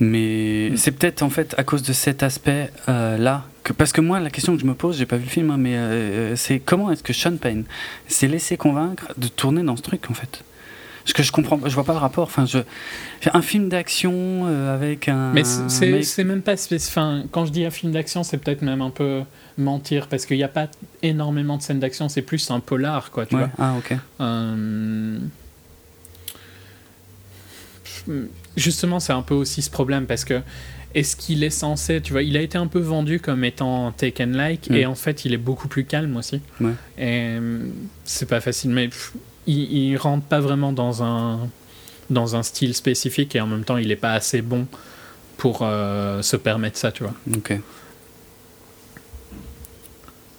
Mais c'est peut-être en fait à cause de cet aspect euh, que parce que moi la question que je me pose, j'ai pas vu le film, hein, mais euh, c'est comment est-ce que Sean Penn s'est laissé convaincre de tourner dans ce truc en fait? Parce que je comprends, je vois pas le rapport. Enfin, je un film d'action euh, avec un. Mais c'est- même pas. Enfin, quand je dis un film d'action, c'est peut-être même un peu mentir parce qu'il n'y a pas énormément de scènes d'action. C'est plus un polar, quoi. Tu Ouais, vois. Ah ok. Euh, Justement, c'est un peu aussi ce problème parce que est-ce qu'il est censé, tu vois, il a été un peu vendu comme étant Taken Like Mm. et en fait, il est beaucoup plus calme aussi. Ouais. Et c'est pas facile, mais pff, il, il rentre pas vraiment dans un dans un style spécifique et en même temps, il est pas assez bon pour euh, se permettre ça, tu vois. Ok.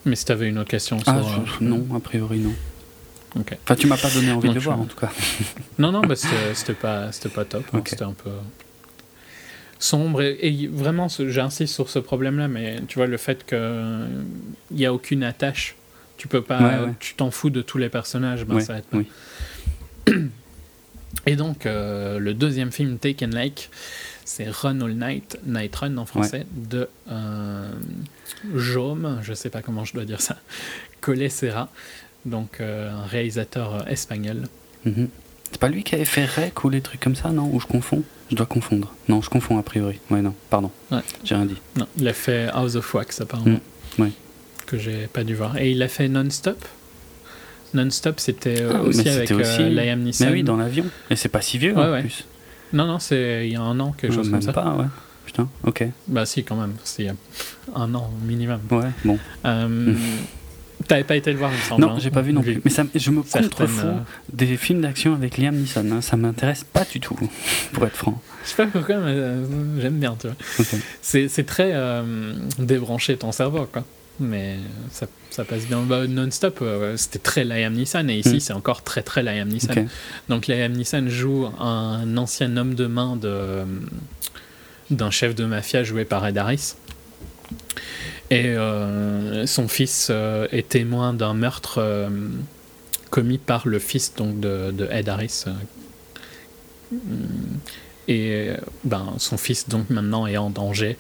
Mais si t'avais une autre question Ah sur, je- euh, non, a priori non. Ok. Enfin, tu m'as pas donné envie Non, de le voir en tout cas. Non, non, bah, c'était pas, pas top. hein, Ok. C'était un peu sombre. Et, et vraiment, j'insiste sur ce problème-là, mais tu vois, le fait qu'il n'y a aucune attache, tu peux pas, Ouais, ouais. tu t'en fous de tous les personnages, ben, Ouais, ça oui. Et donc, euh, le deuxième film, Taken Like, c'est Run All Night, Night Run en français, de euh, Jaume, je sais pas comment je dois dire ça, Collet Serra, donc euh, un réalisateur euh, espagnol. Mhm. C'est pas lui qui avait fait Rec ou les trucs comme ça, non? Ou je confonds? Je dois confondre. Non, je confonds a priori. Ouais, non, pardon. Ouais. J'ai rien dit. Non, il a fait House of Wax apparemment. Mm, ouais. Que j'ai pas dû voir. Et il a fait Non-Stop. Non-Stop, c'était euh, Ah, aussi avec euh, aussi- Liam Neeson. Mais oui, dans l'avion. Et c'est pas si vieux Ouais, en ouais. plus. Non, non, c'est il y a un an, quelque Euh, chose même comme ça. pas, ouais. Putain, ok. Bah si, quand même. C'est il y a un an minimum. Ouais, bon. Euh, T'avais pas été le voir, il me semble. Non, hein, j'ai pas vu non plus. Mais ça, je me contrefous euh, des films d'action avec Liam Neeson. hein. Ça m'intéresse pas du tout, pour être franc. Je sais pas pourquoi, mais euh, j'aime bien, tu vois. C'est très euh, débranché ton cerveau, quoi. Mais ça, ça passe bien. Bah, Non-stop, euh, c'était très Liam Neeson, et ici, Mm. c'est encore très très Liam Neeson. Donc Liam Neeson joue un ancien homme de main de d'un chef de mafia joué par Ed Harris. Et euh, son fils euh, est témoin d'un meurtre euh, commis par le fils donc, de, de Ed Harris. Euh. Et ben, son fils, donc, maintenant, est en danger.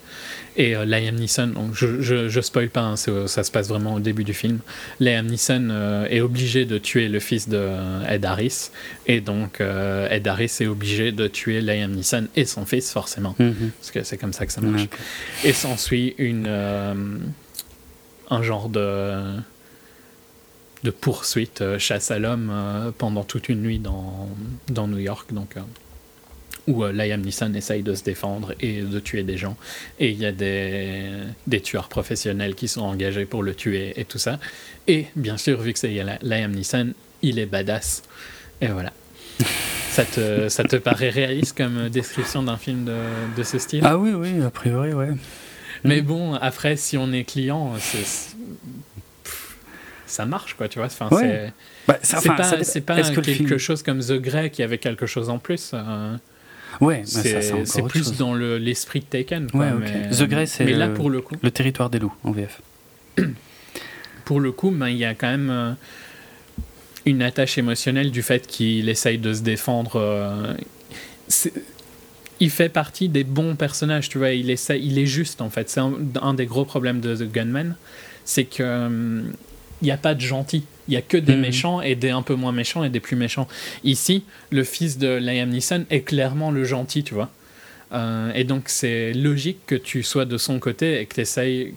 Et euh, Liam Neeson, donc, je, je, je spoil pas, hein, ça se passe vraiment au début du film. Liam Neeson euh, est obligé de tuer le fils de euh, Ed Harris. Et donc, euh, Ed Harris est obligé de tuer Liam Neeson et son fils, forcément. Mhm. Parce que c'est comme ça que ça marche. Et s'ensuit une euh, un genre de de poursuite, euh, chasse à l'homme euh, pendant toute une nuit dans, dans New York, donc euh, où euh, Liam Neeson essaye de se défendre et de tuer des gens. Et il y a des, des tueurs professionnels qui sont engagés pour le tuer et tout ça. Et bien sûr, vu que c'est Li- Liam Neeson, il est badass. Et voilà. ça, te, ça te paraît réaliste comme description d'un film de, de ce style? Ah oui, oui, a priori, ouais. mais Mm. bon, après, si on est client, c'est- ça marche, quoi, tu vois. Enfin, Ouais. Bah, ça- c'est enfin, ça pas, que quelque film- chose comme The Grey qui avait quelque chose en plus. euh, Ouais, mais c'est plus chose. dans le- l'esprit de Taken. Quoi, Ouais, The Grey, c'est là, le- pour le coup, Le territoire des loups en VF. pour le coup, ben, il y a quand même euh, une attache émotionnelle du fait qu'il essaye de se défendre. euh, il fait partie des bons personnages, tu vois. Il, essaie, il est juste, en fait. C'est un, un des gros problèmes de The Gunman. C'est que. hum, il n'y a pas de gentils. Il y a que des Mhm. méchants et des un peu moins méchants et des plus méchants. Ici, le fils de Liam Neeson est clairement le gentil, tu vois. Euh, et donc c'est logique que tu sois de son côté et que,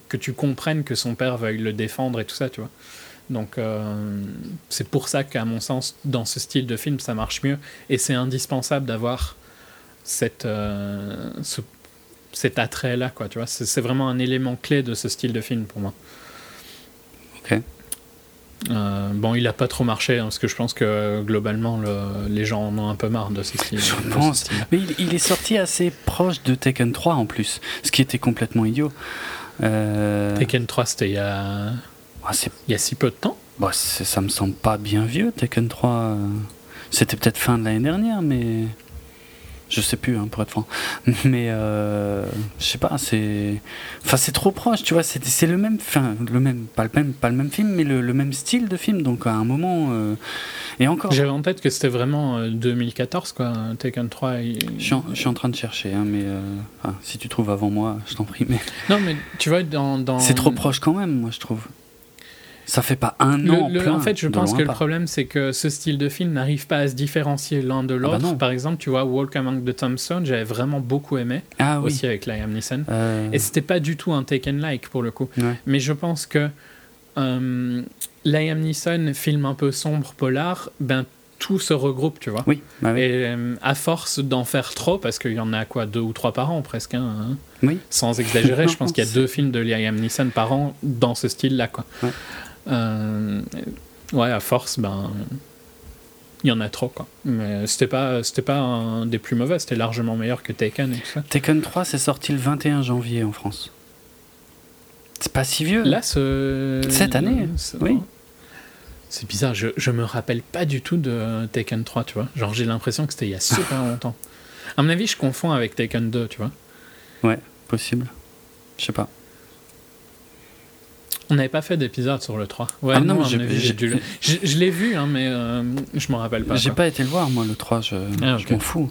que tu comprennes que son père veuille le défendre et tout ça, tu vois. Donc euh, c'est pour ça qu'à mon sens, dans ce style de film, ça marche mieux. Et c'est indispensable d'avoir cette, euh, ce- cet attrait-là, quoi, tu vois. C'est c'est vraiment un élément clé de ce style de film pour moi. Ok. Euh, bon, il a pas trop marché hein, parce que je pense que globalement le- les gens en ont un peu marre de ce style. Je pense. style. Mais il, il est sorti assez proche de Taken 3 en plus, ce qui était complètement idiot. Euh, Tekken 3, c'était il y a, ah, il y a si peu de temps. bah, ça me semble pas bien vieux, Taken 3. euh, C'était peut-être fin de l'année dernière, mais. Je sais plus, hein, pour être franc. Mais euh, je sais pas, c'est. Enfin, c'est trop proche, tu vois. C'est le même. Enfin, le même. Pas le même, pas le même film, mais le, le même style de film. Donc, à un moment. euh, Et encore. J'avais en tête que c'était vraiment euh, 2014, quoi. Taken 3. il- Je suis, en, je suis en train de chercher, hein, mais euh, enfin, si tu trouves avant moi, je t'en prie. Mais Non, mais tu vois, dans. dans... c'est trop proche quand même, moi je trouve. Ça fait pas un Le- an. le- plein, en fait, je pense que le problème, c'est que ce style de film n'arrive pas à se différencier l'un de l'autre. bah non. Par exemple, tu vois, Walk Among the Tombstones, j'avais vraiment beaucoup aimé, Ah oui. aussi avec Liam Neeson. Euh, Et c'était pas du tout un Taken-like pour le coup. ouais. Mais je pense que euh, Liam Neeson, film un peu sombre, polar, ben tout se regroupe, tu vois. Oui, bah oui. Et euh, à force d'en faire trop, parce qu'il y en a quoi, deux ou trois par an presque, hein, hein, Oui. sans exagérer, je pense qu'il y a deux films de Liam Neeson par an dans ce style-là, quoi. Ouais. Euh, ouais, à force, ben il y en a trop, quoi. Mais c'était pas, c'était pas un des plus mauvais, c'était largement meilleur que Taken et tout ça. Taken 3, c'est sorti le 21 janvier en France. C'est pas si vieux. Là, ce... Cette année, ce- oui. C'est bizarre, je, je me rappelle pas du tout de Taken 3, tu vois. Genre, j'ai l'impression que c'était il y a super longtemps. À mon avis, je confonds avec Taken 2, tu vois. Possible. Je sais pas. On n'avait pas fait d'épisode sur le 3. Ouais, Ah non, non, j'ai- dû le- Je, je l'ai vu, hein, mais euh, je m'en rappelle pas. J'ai pas été le voir, moi, le 3, je, Ah, je m'en fous.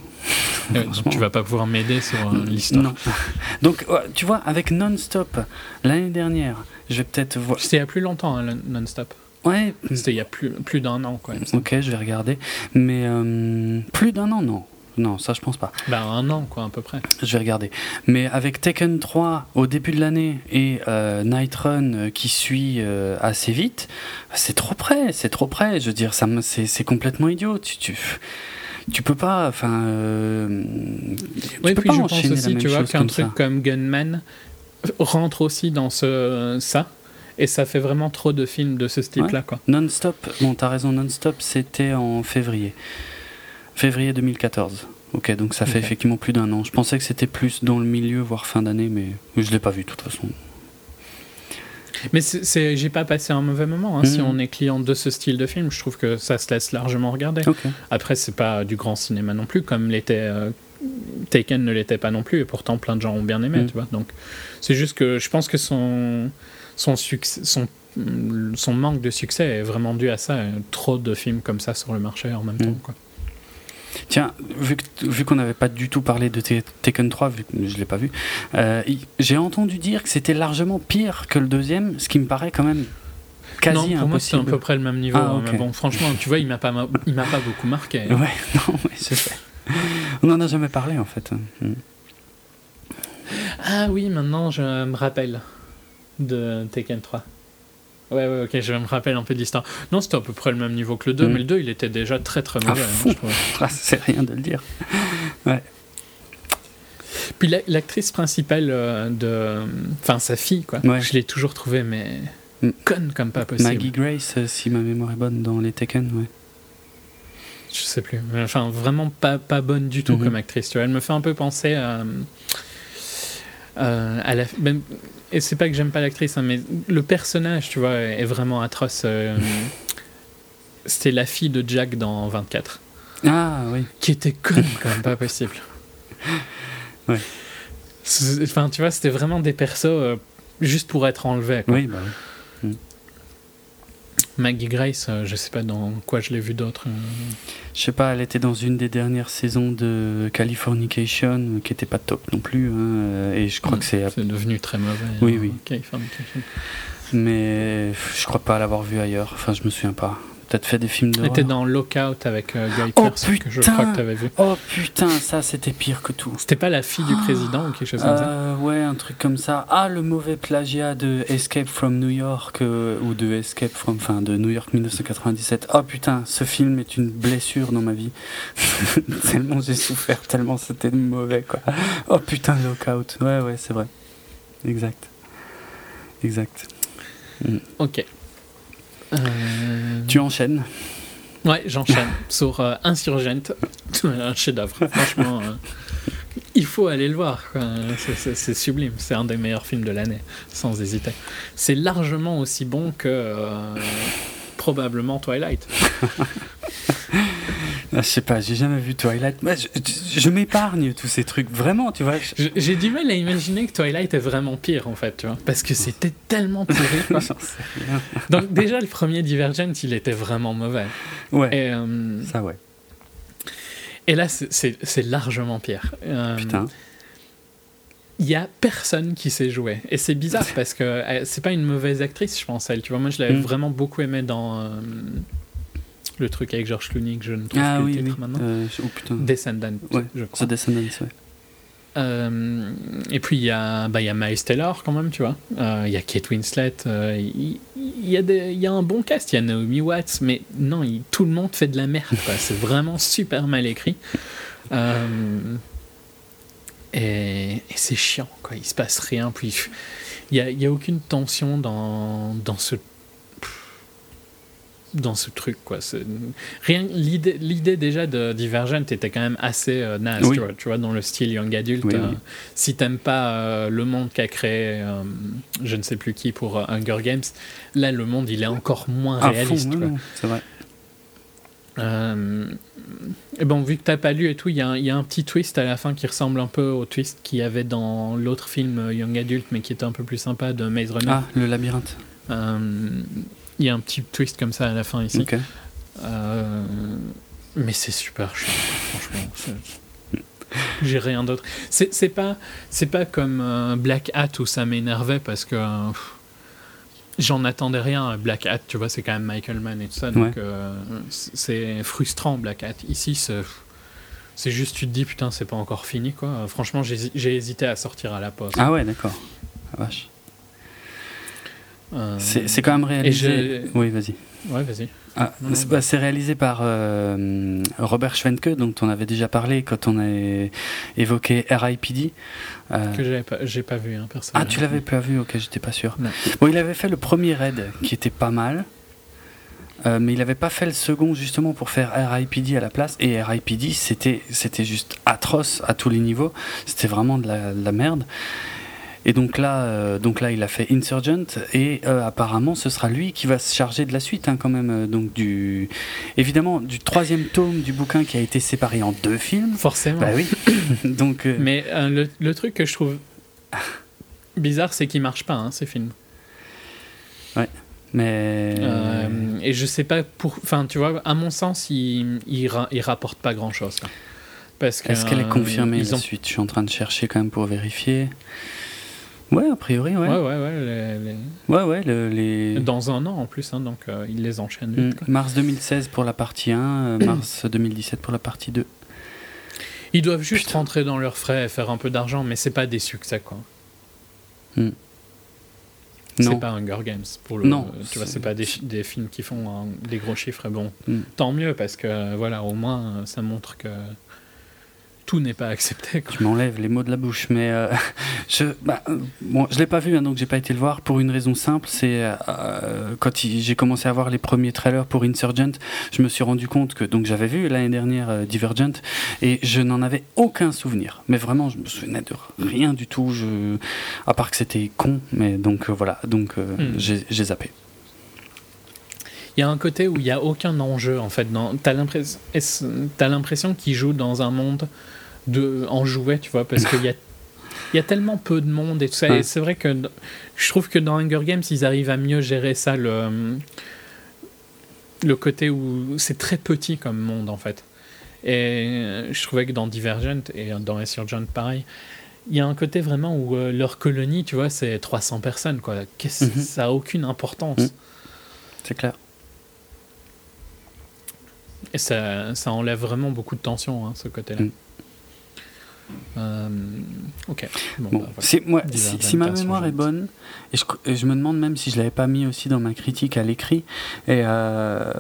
Euh, tu vas pas pouvoir m'aider sur euh, l'histoire. Non. Donc, tu vois, avec Non-Stop, l'année dernière, je vais peut-être voir. C'était il y a plus longtemps, hein, non-stop. Ouais, C'était il y a plus, plus d'un an, quoi. il me semble. ok, je vais regarder. Mais euh, plus d'un an, non. Non, ça, je pense pas. Bah, un an, quoi, à peu près. Je vais regarder. Mais avec Tekken 3 au début de l'année et euh, Night Run euh, qui suit euh, assez vite, c'est trop près, c'est trop près. Je veux dire, ça, c'est complètement idiot. Tu, tu, tu peux pas, enfin. euh, tu Oui, peux puis pas je pense aussi, tu vois, qu'un comme truc ça. comme Gunman rentre aussi dans ce, ça. Et ça fait vraiment trop de films de ce style-là, quoi. Non-stop, bon, t'as raison, non-stop, c'était en février. Février 2014. Ok, donc ça fait effectivement plus d'un an. Je pensais que c'était plus dans le milieu, voire fin d'année, mais je l'ai pas vu de toute façon. Mais c'est- j'ai pas passé un mauvais moment. hein. Si Mhm. on est client de ce style de film, je trouve que ça se laisse largement regarder. Ok. Après, c'est pas du grand cinéma non plus, comme l'était euh, Taken ne l'était pas non plus, et pourtant plein de gens ont bien aimé, tu vois. Donc, c'est juste que je pense que son, son, succès, son, son manque de succès est vraiment dû à ça. Trop de films comme ça sur le marché en même Mm. temps, quoi. Tiens, vu, que- vu qu'on n'avait pas du tout parlé de Te- Taken 3, vu que je ne l'ai pas vu, euh, j'ai entendu dire que c'était largement pire que le deuxième, ce qui me paraît quand même quasi non, pour moi, c'est à impossible. peu près le même niveau. Ah, hein. Mais bon, franchement, tu vois, il m'a pas, ma- il m'a pas beaucoup marqué. Ouais, non, ouais, je sais. On n'en a jamais parlé en fait. Mm. Ah oui, maintenant je me rappelle de Tekken 3. Ouais, ouais, ok, je me rappelle un peu de l'histoire. Non, c'était à peu près le même niveau que le 2, Mm. mais le 2, il était déjà très très mauvais. hein, je trouve. Ah, c'est rien de le dire. Puis la- l'actrice principale euh, de. Enfin, sa fille, quoi. Ouais. Je l'ai toujours trouvée, mais. Mm. conne comme pas possible. Maggie Grace, euh, si ma mémoire est bonne, dans les Taken, ouais. Je sais plus. Enfin, vraiment pas, pas bonne du tout Mhm. comme actrice. Tu vois. Elle me fait un peu penser à. euh, à la, même- et c'est pas que j'aime pas l'actrice, hein, mais le personnage, tu vois, est vraiment atroce. euh, C'était la fille de Jack dans 24, Ah oui. qui était conne comme pas possible. Ouais. Enfin, tu vois, c'était vraiment des persos euh, juste pour être enlevés. quoi. Oui, bah oui. Maggie Grace, euh, je sais pas dans quoi je l'ai vu d'autre. euh. Je sais pas, elle était dans une des dernières saisons de Californication, euh, qui était pas top non plus, hein, et je crois que c'est. C'est devenu très mauvais. Oui, hein, oui. Californication. Mais je crois pas l'avoir vu ailleurs, enfin je me souviens pas. Peut-être fait des films d'horreur. était dans Lockout avec euh, Guy Oh, Pearce, que je crois que tu avais vu. Oh putain, ça c'était pire que tout. C'était pas la fille du président ou quelque chose comme ça Euh, ouais, un truc comme ça. Ah, le mauvais plagiat de Escape from New York euh, ou de Escape from, enfin, de New York 1997. Oh putain, ce film est une blessure dans ma vie. tellement j'ai souffert, tellement c'était mauvais quoi. Oh putain, Lockout. Ouais, ouais, c'est vrai. Exact. Exact. Ok. Euh, Tu enchaînes. Ouais, j'enchaîne sur euh, Insurgent, un chef-d'œuvre. Franchement, euh, il faut aller le voir. C'est- sublime. C'est un des meilleurs films de l'année, sans hésiter. C'est largement aussi bon que euh, probablement Twilight. Ah, je sais pas, j'ai jamais vu Twilight. Moi, je je- je m'épargne tous ces trucs, vraiment, tu vois. je- J'ai du mal à imaginer que Twilight est vraiment pire en fait, tu vois, parce que c'était tellement pourri. Donc déjà le premier Divergent, il était vraiment mauvais. Ouais, Et, euh, ça ouais. et là, c'est- largement pire. Euh, Putain. Il y a personne qui sait jouer. Et c'est bizarre parce que euh, c'est pas une mauvaise actrice, je pense, elle. Tu vois, moi, je l'avais Mm. vraiment beaucoup aimé dans euh, le truc avec George Clooney, que je ne trouve Ah plus oui, le oui. titre maintenant. Euh, oh putain. Descendant, Ouais, je The crois. Descendants, ouais. Euh, et puis il y a, bah, y a Miles Taylor quand même, tu vois. Euh, Il y a Kate Winslet. euh, Il il y, il y a un bon cast. Il y a Naomi Watts, mais non, tout le monde fait de la merde. C'est vraiment super mal écrit. Euh, et, et c'est chiant, quoi. Il se passe rien. Puis il y a, y a aucune tension dans, dans ce dans ce truc quoi rien l'idée l'idée déjà de Divergent était quand même assez euh, naze Oui. tu, vois, tu vois dans le style young adult Oui, euh, oui. si t'aimes pas euh, le monde qu'a créé euh, je ne sais plus qui pour euh, Hunger Games là le monde il est encore moins À réaliste c'est vrai. Et bon, vu que t'as pas lu et tout, il y, a un- il y a un petit twist à la fin qui ressemble un peu au twist qu'il y avait dans l'autre film Young Adult, mais qui était un peu plus sympa de Maze Runner. Ah, le labyrinthe. Il y a un petit twist comme ça à la fin ici. Euh, mais c'est super chiant, franchement. J'ai rien d'autre. C'est c'est pas, c'est pas comme euh, Black Hat où ça m'énervait parce que euh, j'en attendais rien à Black Hat, tu vois, c'est quand même Michael Mann et tout ça, donc Ouais. euh, c'est frustrant Black Hat. Ici, c'est c'est juste, tu te dis, putain, c'est pas encore fini, quoi. Franchement, j'ai j'ai hésité à sortir à la pause. Ah ouais, d'accord. Ah, vache. Euh, C'est quand même réalisé. j'ai- Oui, vas-y. Ouais, vas-y. Ah, c'est bah, c'est réalisé par euh, Robert Schwenke, dont on avait déjà parlé quand on a évoqué R.I.P.D. Euh, Que j'avais pas, j'ai pas vu, hein, personne. ah, tu l'avais pas vu Ok, j'étais pas sûr. Non. Bon, il avait fait le premier raid qui était pas mal. euh, mais il avait pas fait le second justement pour faire R.I.P.D. à la place et R.I.P.D. c'était c'était juste atroce à tous les niveaux c'était vraiment de la, de la merde Et donc là, euh, donc là, il a fait Insurgent et euh, apparemment, ce sera lui qui va se charger de la suite, hein, quand même. euh, Donc du, évidemment, du troisième tome du bouquin qui a été séparé en deux films. Forcément. Bah oui. donc euh, Mais euh, le, le truc que je trouve bizarre, c'est qu'ils marchent pas, hein, ces films. mais Euh, et je sais pas pour. Enfin, tu vois, à mon sens, ils, ils, ra- ils rapportent pas grand chose. Parce que, est-ce qu'elle est euh, confirmée ils la ont... suite? Je suis en train de chercher quand même pour vérifier. Ouais, a priori, ouais. Ouais, ouais, ouais. les- les- Ouais, ouais, le- les. Dans un an en plus, hein, donc euh, ils les enchaînent Mm, vite. quoi. Mars 2016 pour la partie 1, euh, mars 2017 pour la partie 2. Ils doivent juste Putain. rentrer dans leurs frais et faire un peu d'argent, mais c'est pas des succès, quoi. Non. C'est pas Hunger Games pour le. Non, tu vois, c'est- pas des, films qui font hein, des gros chiffres. Et bon, Mm. tant mieux parce que voilà, au moins euh, ça montre que tout n'est pas accepté. Quoi. Tu m'enlèves les mots de la bouche, mais euh, je, bah, bon, je l'ai pas vu, hein, donc j'ai pas été le voir pour une raison simple. C'est euh, quand j'ai commencé à voir les premiers trailers pour Insurgent, je me suis rendu compte que donc j'avais vu l'année dernière euh, Divergent et je n'en avais aucun souvenir. Mais vraiment, je me souvenais de rien du tout. Je, à part que c'était con, mais donc voilà, donc euh, Mm. j'ai zappé. Il y a un côté où il n'y a aucun enjeu en fait. T'as l'impression, qu'ils jouent dans un monde de en jouet, tu vois, parce qu'il y a il y a tellement peu de monde et tout ça. Ouais. Et c'est vrai que je trouve que dans Hunger Games, ils arrivent à mieux gérer ça, le, le côté où c'est très petit comme monde en fait. Et euh, je trouvais que dans Divergent et dans Insurgent, pareil, il y a un côté vraiment où euh, leur colonie, tu vois, c'est 300 personnes, quoi. Mhm. Ça a aucune importance. Mhm. C'est clair. Et ça, ça enlève vraiment beaucoup de tension, hein, ce côté-là. Mm. Euh, ok. Bon, Bon, bah, voilà. moi, si, ma mémoire est bonne, et je, et je me demande même si je l'avais pas mis aussi dans ma critique à l'écrit, et euh,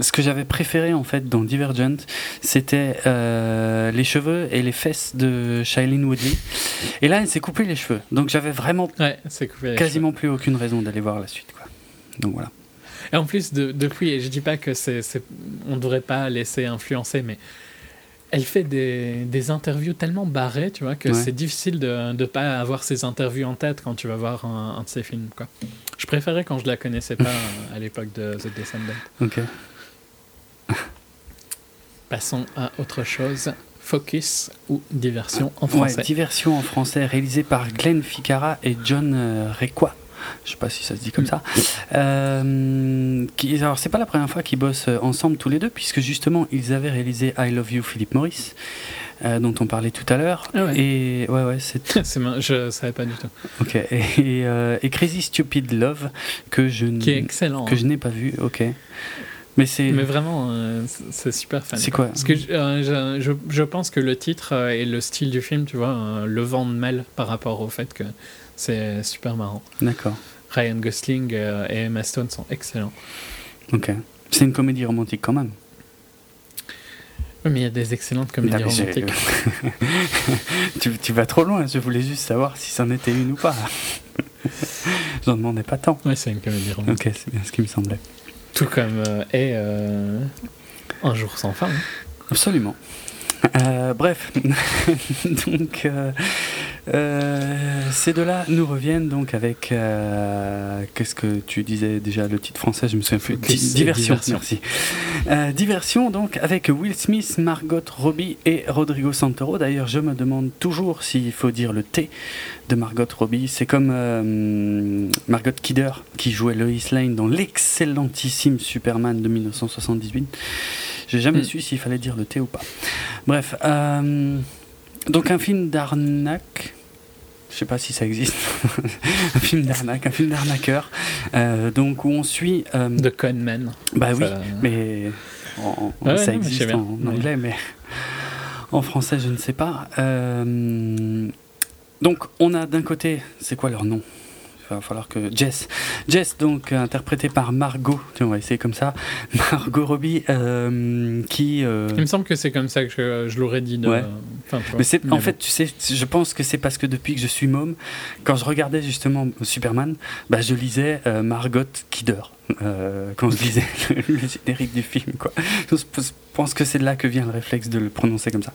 ce que j'avais préféré en fait dans Divergent, c'était euh, les cheveux et les fesses de Shailene Woodley. Et là, elle s'est coupé les cheveux, donc j'avais vraiment Ouais, quasiment plus aucune raison d'aller voir la suite. Quoi. Donc voilà. Et en plus, de, depuis, et je dis pas que c'est- on devrait pas laisser influencer, mais elle fait des, des interviews tellement barrées, tu vois, que Ouais. c'est difficile de ne pas avoir ces interviews en tête quand tu vas voir un, un de ses films, quoi. Je préférais quand je la connaissais pas à l'époque de The Descendant. Ok. Passons à autre chose. Focus ou diversion en Ouais, français. diversion en français réalisée par Glenn Ficarra et John euh, Requa. Je sais pas si ça se dit comme ça. Euh, qui, alors c'est pas la première fois qu'ils bossent euh, ensemble tous les deux, puisque justement ils avaient réalisé I Love You Philip Morris, euh, dont on parlait tout à l'heure. Ah ouais. Et ouais ouais c'est je savais pas du tout. ok. Et, et, euh, et Crazy Stupid Love que je Qui est excellent. que hein. je n'ai pas vu. Ok. Mais c'est Mais vraiment, euh, c'est- super fan. c'est quoi? Parce que je, je, pense que le titre et le style du film, tu vois, le vent de mêle par rapport au fait que c'est super marrant. D'accord. Ryan Gosling euh, et Emma Stone sont excellents. Ok. C'est une comédie romantique quand même. Oui, Mais il y a des excellentes comédies Non, romantiques. tu, tu vas trop loin, je voulais juste savoir si c'en était une ou pas. J'en demandais pas tant. Ouais, c'est une comédie romantique. Ok, c'est bien ce qui me semblait. Tout comme euh, est euh, Un jour sans fin. hein. Absolument. Euh, bref, donc euh, euh, ces deux-là nous reviennent donc avec qu'est-ce que tu disais déjà le titre français, je me souviens plus. Di- diversion, diversion. merci. Diversion donc avec Will Smith, Margot Robbie et Rodrigo Santoro. D'ailleurs, je me demande toujours s'il faut dire le T de Margot Robbie. C'est comme Margot Kidder qui jouait Lois Lane dans l'excellentissime Superman de 1978. J'ai jamais Hmm. su s'il fallait dire le T ou pas. Bref, euh, donc un film d'arnaque. Je sais pas si ça existe. un film d'arnaque, un film d'arnaqueur. euh, donc où on suit. euh, De Conman. bah oui, mais Ouais, ça existe en anglais, mais en français, je ne sais pas. Euh, donc, on a d'un côté, c'est quoi leur nom? Va falloir que Jess, Jess donc interprétée par Margot, Tiens, on va essayer comme ça, Margot Robbie, euh, qui euh, Il me semble que c'est comme ça que je, je l'aurais dit. De, Ouais. enfin, tu vois. mais c'est, en bon. fait, tu sais, je pense que c'est parce que depuis que je suis môme, quand je regardais justement Superman, bah, je lisais euh, Margot Kidder. euh, quand je lisais le, le générique du film, quoi. Je pense que c'est de là que vient le réflexe de le prononcer comme ça.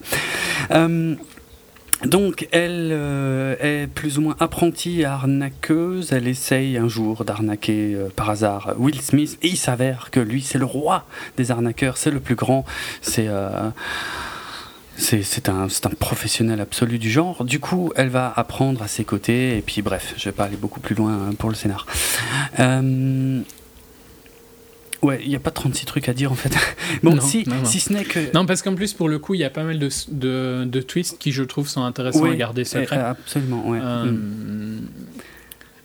Donc, elle euh, est plus ou moins apprentie arnaqueuse. Elle essaye un jour d'arnaquer euh, par hasard Will Smith. Et il s'avère que lui, c'est le roi des arnaqueurs. C'est le plus grand. C'est. Euh, un, un, professionnel absolu du genre. Du coup, elle va apprendre à ses côtés. Et puis, bref, je vais pas aller beaucoup plus loin pour le scénar. Euh, Ouais, il n'y a pas 36 trucs à dire en fait. bon, si, si ce n'est que. Non, parce qu'en plus, pour le coup, il y a pas mal de, de, de, twists qui, je trouve, sont intéressants à garder secret. Euh, absolument, ouais. Euh, mm.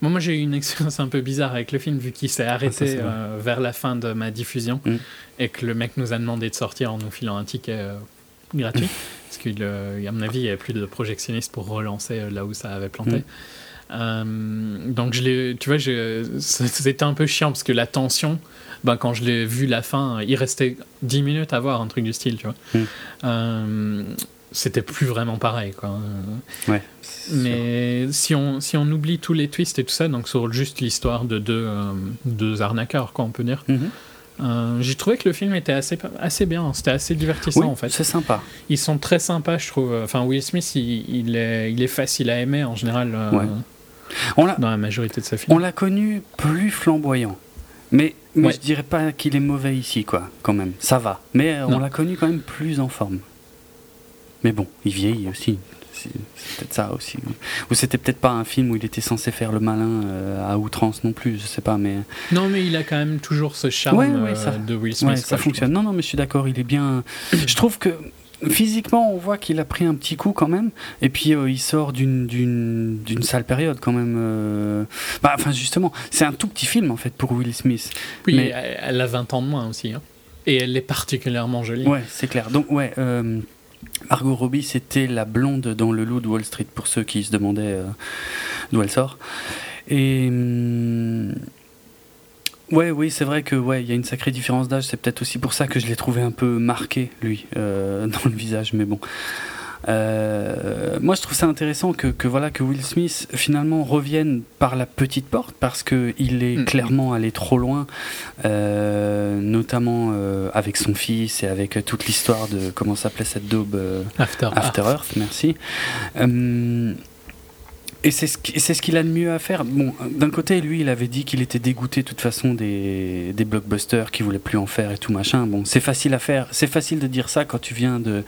bon, moi, j'ai eu une expérience un peu bizarre avec le film, vu qu'il s'est arrêté euh, vers la fin de ma diffusion mm. et que le mec nous a demandé de sortir en nous filant un ticket gratuit. Mm. parce qu'à mon avis, il n'y avait plus de projectionniste pour relancer là où ça avait planté. donc, je tu vois, c'était un peu chiant parce que la tension ben, quand je l'ai vu la fin, il restait 10 minutes à voir un truc du style, tu vois. Mm. Euh, c'était plus vraiment pareil, quoi. Ouais, Mais si on, si on oublie tous les twists et tout ça, donc sur juste l'histoire de deux, euh, deux arnaqueurs, quoi, on peut dire. Mm-hmm. Euh, j'ai trouvé que le film était assez, assez bien, c'était assez divertissant en fait. C'est sympa. Ils sont très sympas, je trouve. Enfin, Will Smith, il, est, il est facile à aimer en général on dans la majorité de sa films. On l'a connu plus flamboyant. Mais, mais je dirais pas qu'il est mauvais ici, quoi, quand même. Ça va. Mais euh, on l'a connu quand même plus en forme. Mais bon, il vieillit aussi. C'est peut-être ça aussi. Ou c'était peut-être pas un film où il était censé faire le malin euh, à outrance non plus, je sais pas, mais. Non, mais il a quand même toujours ce charme euh, de Will Smith. ça fonctionne. Non, non, mais je suis d'accord, il est bien. je trouve que physiquement, on voit qu'il a pris un petit coup quand même. Et puis, euh, il sort d'une sale période quand même. Euh. Bah, enfin, justement, c'est un tout petit film en fait pour Will Smith. Oui, mais... elle a 20 ans de moins aussi. Hein. Et elle est particulièrement jolie. Ouais, c'est clair. Donc, ouais. Euh, Margot Robbie, c'était la blonde dans Le Loup de Wall Street, pour ceux qui se demandaient d'où elle sort. Et. Ouais, oui, c'est vrai que ouais, il y a une sacrée différence d'âge. C'est peut-être aussi pour ça que je l'ai trouvé un peu marqué lui euh, dans le visage. Mais bon, euh, moi je trouve ça intéressant que, que, voilà que Will Smith finalement revienne par la petite porte parce que il est mm. clairement allé trop loin, euh, notamment avec son fils et avec toute l'histoire de comment s'appelait cette daube After, After Earth. Merci. Et c'est ce qu'il ce a de mieux à faire. Bon, d'un côté, lui, il avait dit qu'il était dégoûté de toute façon des, des blockbusters, qu'il voulait plus en faire et tout machin. Bon, c'est facile à faire. C'est facile de dire ça quand tu viens de.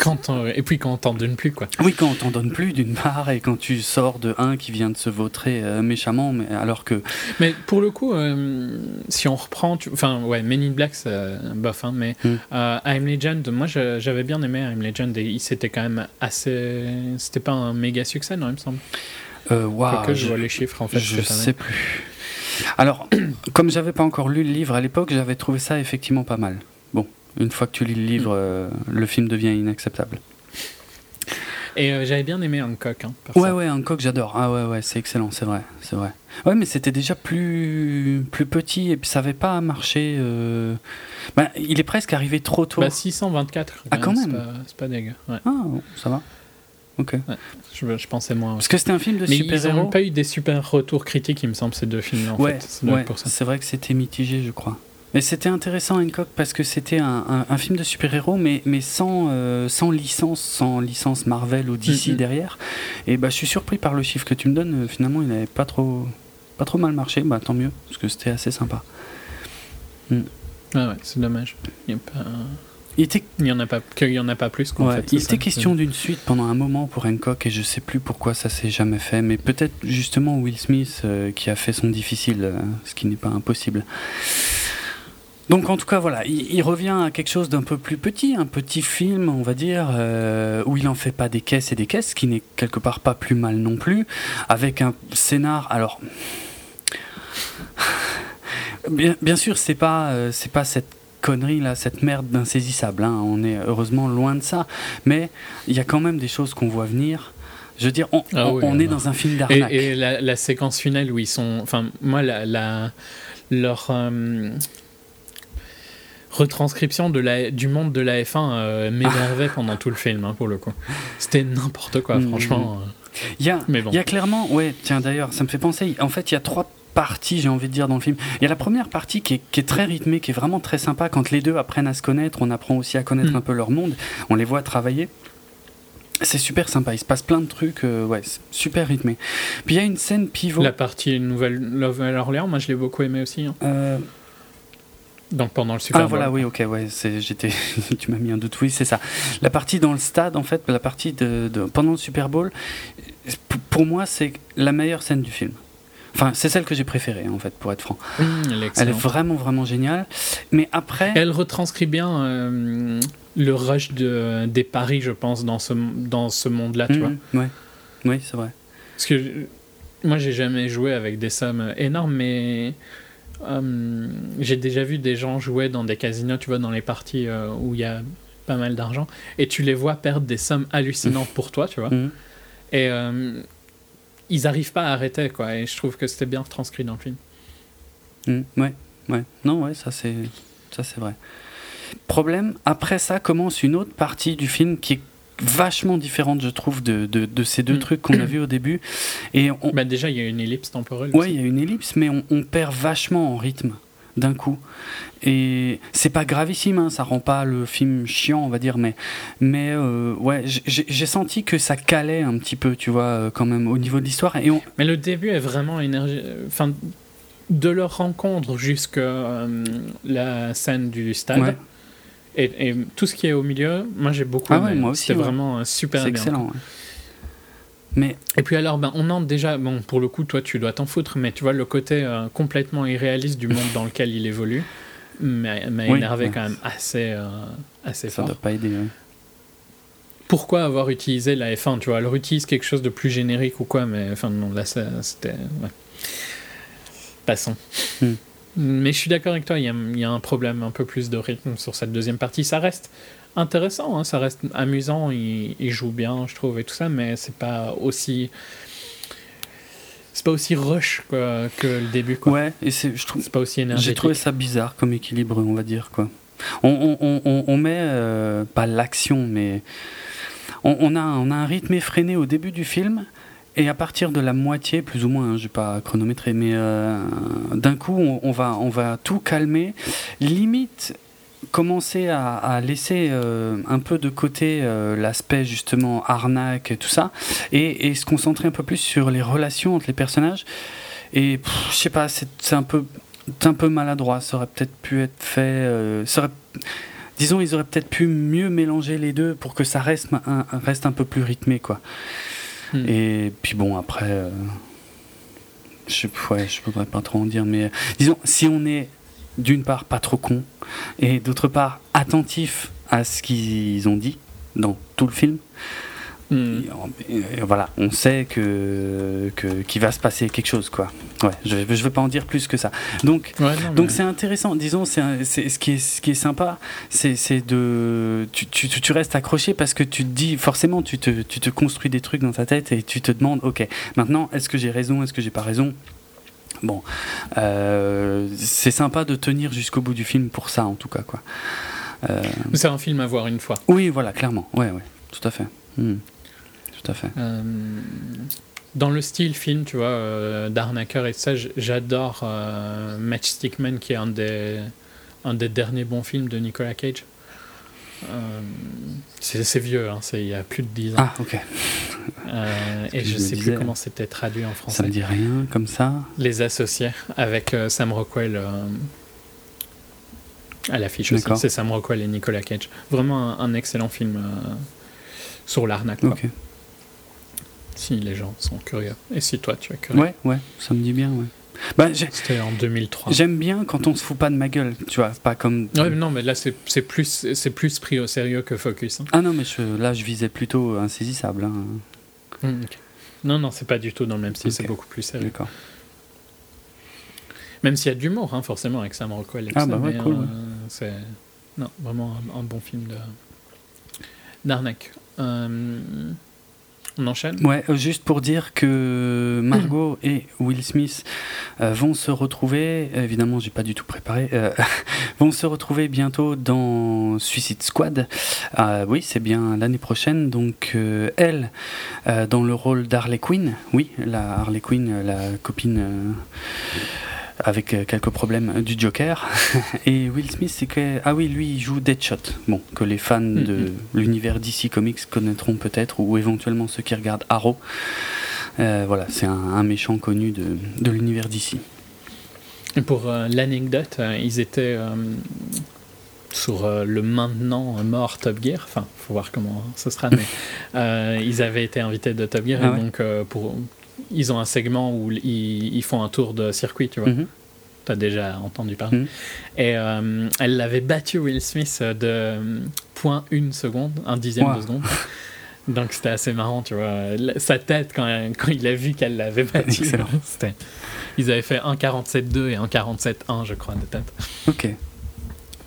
Quand et puis quand on t'en donne plus, quoi. Oui, quand on t'en donne plus, d'une part, et quand tu sors de un qui vient de se vautrer euh, méchamment, mais alors que. Mais pour le coup, euh, si on reprend, enfin, ouais, Men in Black, c'est bof, hein, mais hmm. euh, I'm Legend, moi j'avais bien aimé I'm Legend et c'était quand même assez. C'était pas un méga succès, non, il me semble. Euh, que je, vois les chiffres en fait. Je sais plus. Alors, comme j'avais pas encore lu le livre à l'époque, j'avais trouvé ça effectivement pas mal. Bon, une fois que tu lis le livre, euh, le film devient inacceptable. Et euh, j'avais bien aimé Hancock. Hein, ouais, ouais, Hancock, j'adore. Ah ouais, ouais, c'est excellent, c'est vrai, c'est vrai. Ouais, mais c'était déjà plus, plus petit et puis ça avait pas marché. Euh... Bah, il est presque arrivé trop tôt. Bah, 624. Ah, quand même. C'est pas, pas dégueu. Ouais. Ah, ça va. Ok. je, pensais moins. Parce que c'était un film de super-héros. Ils n'ont pas eu des super retours critiques, il me semble, ces deux films. En ouais, fait. c'est vrai que c'était mitigé, je crois. Mais c'était intéressant, Hancock, parce que c'était un, un, film de super-héros, mais, mais sans, euh, sans licence, sans licence Marvel ou DC derrière. Et bah, je suis surpris par le chiffre que tu me donnes. Finalement, il n'avait pas trop, pas trop mal marché. Bah, tant mieux, parce que c'était assez sympa. Mm. Ah ouais, c'est dommage. Il n'y a pas. Il n'y en a pas, qu'il y en a pas plus. fait, il était question d'une suite pendant un moment pour Hancock et je sais plus pourquoi ça s'est jamais fait, mais peut-être justement Will Smith euh, qui a fait son difficile, euh, ce qui n'est pas impossible. Donc en tout cas voilà, il, revient à quelque chose d'un peu plus petit, un petit film on va dire, euh, où il en fait pas des caisses et des caisses, ce qui n'est quelque part pas plus mal non plus, avec un scénar alors... Bien, bien sûr, c'est pas, c'est pas cette connerie là, cette merde d'insaisissable. Hein. On est heureusement loin de ça, mais il y a quand même des choses qu'on voit venir. Je veux dire, on, ah est dans un film d'arnaque. Et, la, séquence finale où ils sont, enfin moi la, leur euh, retranscription de la, du monde de la F1 euh, m'énervait pendant tout le film hein, pour le coup. C'était n'importe quoi, mm. franchement. Il y, a, il y a clairement, ouais, tiens d'ailleurs, ça me fait penser, en fait, il y a trois partie, j'ai envie de dire, dans le film. Il y a la première partie qui est, très rythmée, qui est vraiment très sympa. Quand les deux apprennent à se connaître, on apprend aussi à connaître mm. un peu leur monde. On les voit travailler. C'est super sympa, il se passe plein de trucs, euh, ouais, super rythmé. Puis il y a une scène pivot. La partie Nouvelle Nouvelle-Orléans, moi je l'ai beaucoup aimé aussi. hein. Euh, Donc pendant le Super ah Bowl. voilà, oui, ok, ouais, j'étais, tu m'as mis un doute, oui, c'est ça. La partie dans le stade, en fait, la partie de, de- pendant le Super Bowl, pour moi, c'est la meilleure scène du film. Enfin, c'est celle que j'ai préférée, en fait, pour être franc. Mmh, elle est Elle est excellente. vraiment, vraiment géniale. Mais après, Elle retranscrit bien euh, le rush de, des paris, je pense, dans ce, dans ce monde-là, tu vois. Mhm, ouais, oui, c'est vrai. Parce que moi, j'ai jamais joué avec des sommes énormes, mais euh, j'ai déjà vu des gens jouer dans des casinos, tu vois, dans les parties euh, où il y a pas mal d'argent, et tu les vois perdre des sommes hallucinantes pour toi, tu vois. Mhm. Et euh, ils arrivent pas à arrêter, quoi. Et je trouve que c'était bien transcrit dans le film. Mm, ouais, ouais. Non, ouais, ça c'est, ça c'est vrai. Problème, après ça commence une autre partie du film qui est vachement différente, je trouve, de, de, de ces deux Mm. trucs qu'on a vus au début. Et on, Bah, déjà, il y a une ellipse temporelle. ouais, il y a une ellipse, mais on, on perd vachement en rythme d'un coup. Et c'est pas gravissime, hein, ça rend pas le film chiant, on va dire, mais, mais euh, ouais, j'ai- senti que ça calait un petit peu, tu vois, euh, quand même, au niveau de l'histoire. On, Mais le début est vraiment énergie. Enfin, de leur rencontre jusqu'à euh, la scène du stade. Ouais. Et, et tout ce qui est au milieu, moi j'ai beaucoup Ah aimé. ouais, moi aussi, ouais. vraiment super c'est bien. excellent. ouais. Mais Et puis alors, ben, on entre déjà, bon, pour le coup, toi tu dois t'en foutre, mais tu vois le côté euh, complètement irréaliste du monde dans lequel il évolue m'a Oui, énervé ouais. quand même assez, euh, assez ça fort. doit pas aider. ouais. Pourquoi avoir utilisé la F1 Tu vois, elle utilise quelque chose de plus générique ou quoi, mais enfin non, là ça- c'était. ouais. Passons. Hmm. Mais je suis d'accord avec toi, il y, a, il y a un problème un peu plus de rythme sur cette deuxième partie. Ça reste intéressant, hein, ça reste amusant, il, il joue bien, je trouve, et tout ça, mais c'est pas aussi. C'est pas aussi rush quoi, que le début, quoi. Ouais, et c'est, je trouve, C'est pas aussi J'ai énergétique. trouvé ça bizarre comme équilibre, on va dire quoi. On, on- on- met euh, pas l'action, mais on, a, on a un rythme effréné au début du film. Et à partir de la moitié, plus ou moins, hein, je vais pas chronométrer, mais euh, d'un coup, on, on va, on va tout calmer. Limite, commencer à, à laisser euh, un peu de côté euh, l'aspect justement arnaque et tout ça, et, et se concentrer un peu plus sur les relations entre les personnages. Et je sais pas, c'est un peu, un peu maladroit. Ça aurait peut-être pu être fait. euh, ça aurait- disons, ils auraient peut-être pu mieux mélanger les deux pour que ça reste un, reste un peu plus rythmé, quoi. Hmm. Et puis bon, après, je ouais, je voudrais pas trop en dire, mais disons, si on est d'une part pas trop con et d'autre part attentif à ce qu'ils ont dit dans tout le film, Hmm. et, voilà, on sait que qu'il va se passer quelque chose, quoi. Ouais, je je vais pas en dire plus que ça. Donc Ouais, non, donc mais- c'est intéressant, disons, c'est ce, qui est, ce qui est sympa, c'est c'est de... Tu, tu, tu- tu restes accroché parce que tu te dis, forcément, tu te, tu te construis des trucs dans ta tête et tu te demandes, ok, maintenant, est-ce que j'ai raison, est-ce que j'ai pas raison? Bon, euh, c'est sympa de tenir jusqu'au bout du film pour ça, en tout cas, quoi. Euh, C'est un film à voir une fois. oui, voilà, clairement, ouais, ouais, tout à fait. Hmm. Tout à fait. Euh, dans le style film, tu vois, d'arnaqueur et ça, j'adore Matchstick Man, qui est un des, un des derniers bons films de Nicolas Cage. Euh, c'est vieux, hein, il y a plus de 10 ans. Ah, ok, Euh, et je me sais plus comment c'était traduit en ça français. me dit rien, comme ça. Les Associés, avec euh, Sam Rockwell à l'affiche aussi. D'accord. C'est Sam Rockwell et Nicolas Cage. Vraiment un, un excellent film euh, sur l'arnaque. quoi. Ok. Si les gens sont curieux. Et si toi tu es curieux. Ouais, ouais, ça me dit bien, ouais. Bah, C'était en 2003. J'aime bien quand on se fout pas de ma gueule, tu vois, pas comme. Ouais, mais non, mais là c'est plus, c'est plus pris au sérieux que Focus. hein. Ah non, mais je- là je visais plutôt insaisissable. Hein. Mm, ok. Non, non, c'est pas du tout dans le même style, c'est beaucoup plus sérieux. D'accord. Même s'il y a de l'humour, hein, forcément, avec Sam Rockwell et Ah ça, bah ouais, cool, euh, ouais. c'est non, vraiment un, un bon film de d'arnaque. Euh, on enchaîne? Ouais, euh, juste pour dire que Margot et Will Smith euh, vont se retrouver, évidemment, j'ai pas du tout préparé, euh, vont se retrouver bientôt dans Suicide Squad. Euh, oui, c'est bien l'année prochaine. Donc, euh, elle, dans le rôle d'Harley Quinn, oui, la Harley Quinn, la copine. Euh, avec euh, quelques problèmes du Joker. Et Will Smith, c'est que. Ah oui, lui, il joue Deadshot. Bon, que les fans Mm, de mm. l'univers DC Comics connaîtront peut-être, ou éventuellement ceux qui regardent Arrow. Euh, voilà, c'est un, un méchant connu de, de l'univers DC. Et pour euh, l'anecdote, euh, ils étaient euh, sur euh, le maintenant mort Top Gear. Enfin, faut voir comment ce sera, mais euh, ils avaient été invités de Top Gear Ah et ouais. donc euh, pour ils ont un segment où ils, ils font un tour de circuit, tu vois. Mhm. T'as déjà entendu parler. Mhm. Et euh, elle l'avait battu Will Smith de euh, point une seconde, un dixième Wow. de seconde. Donc c'était assez marrant, tu vois. Sa tête quand, quand il a vu qu'elle l'avait battu. Ils avaient fait 1,47,2 et 1,47,1, je crois, de tête. Ok.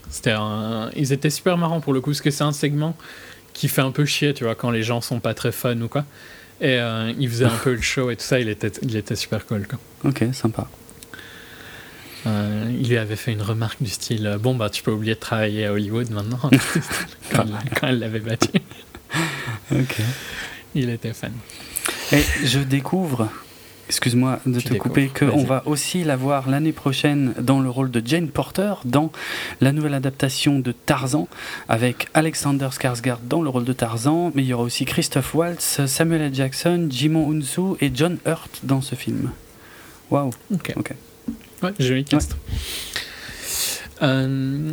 C'était un- Ils étaient super marrants pour le coup, parce que c'est un segment qui fait un peu chier, tu vois, quand les gens sont pas très fun ou quoi. Et euh, il faisait un peu le show et tout ça, il était, il était super cool, quoi. Ok, sympa. Euh, il lui avait fait une remarque du style euh, Bon, bah, tu peux oublier de travailler à Hollywood maintenant. quand, quand elle l'avait battu. Ok. Il était fan. Et je découvre, excuse-moi de te couper, qu'on va aussi la voir l'année prochaine dans le rôle de Jane Porter dans la nouvelle adaptation de Tarzan, avec Alexander Skarsgård dans le rôle de Tarzan, mais il y aura aussi Christophe Waltz, Samuel L. Jackson, Jimon Unsu et John Hurt dans ce film. Waouh. Ok. Ok. Ouais, joli cast. Euh,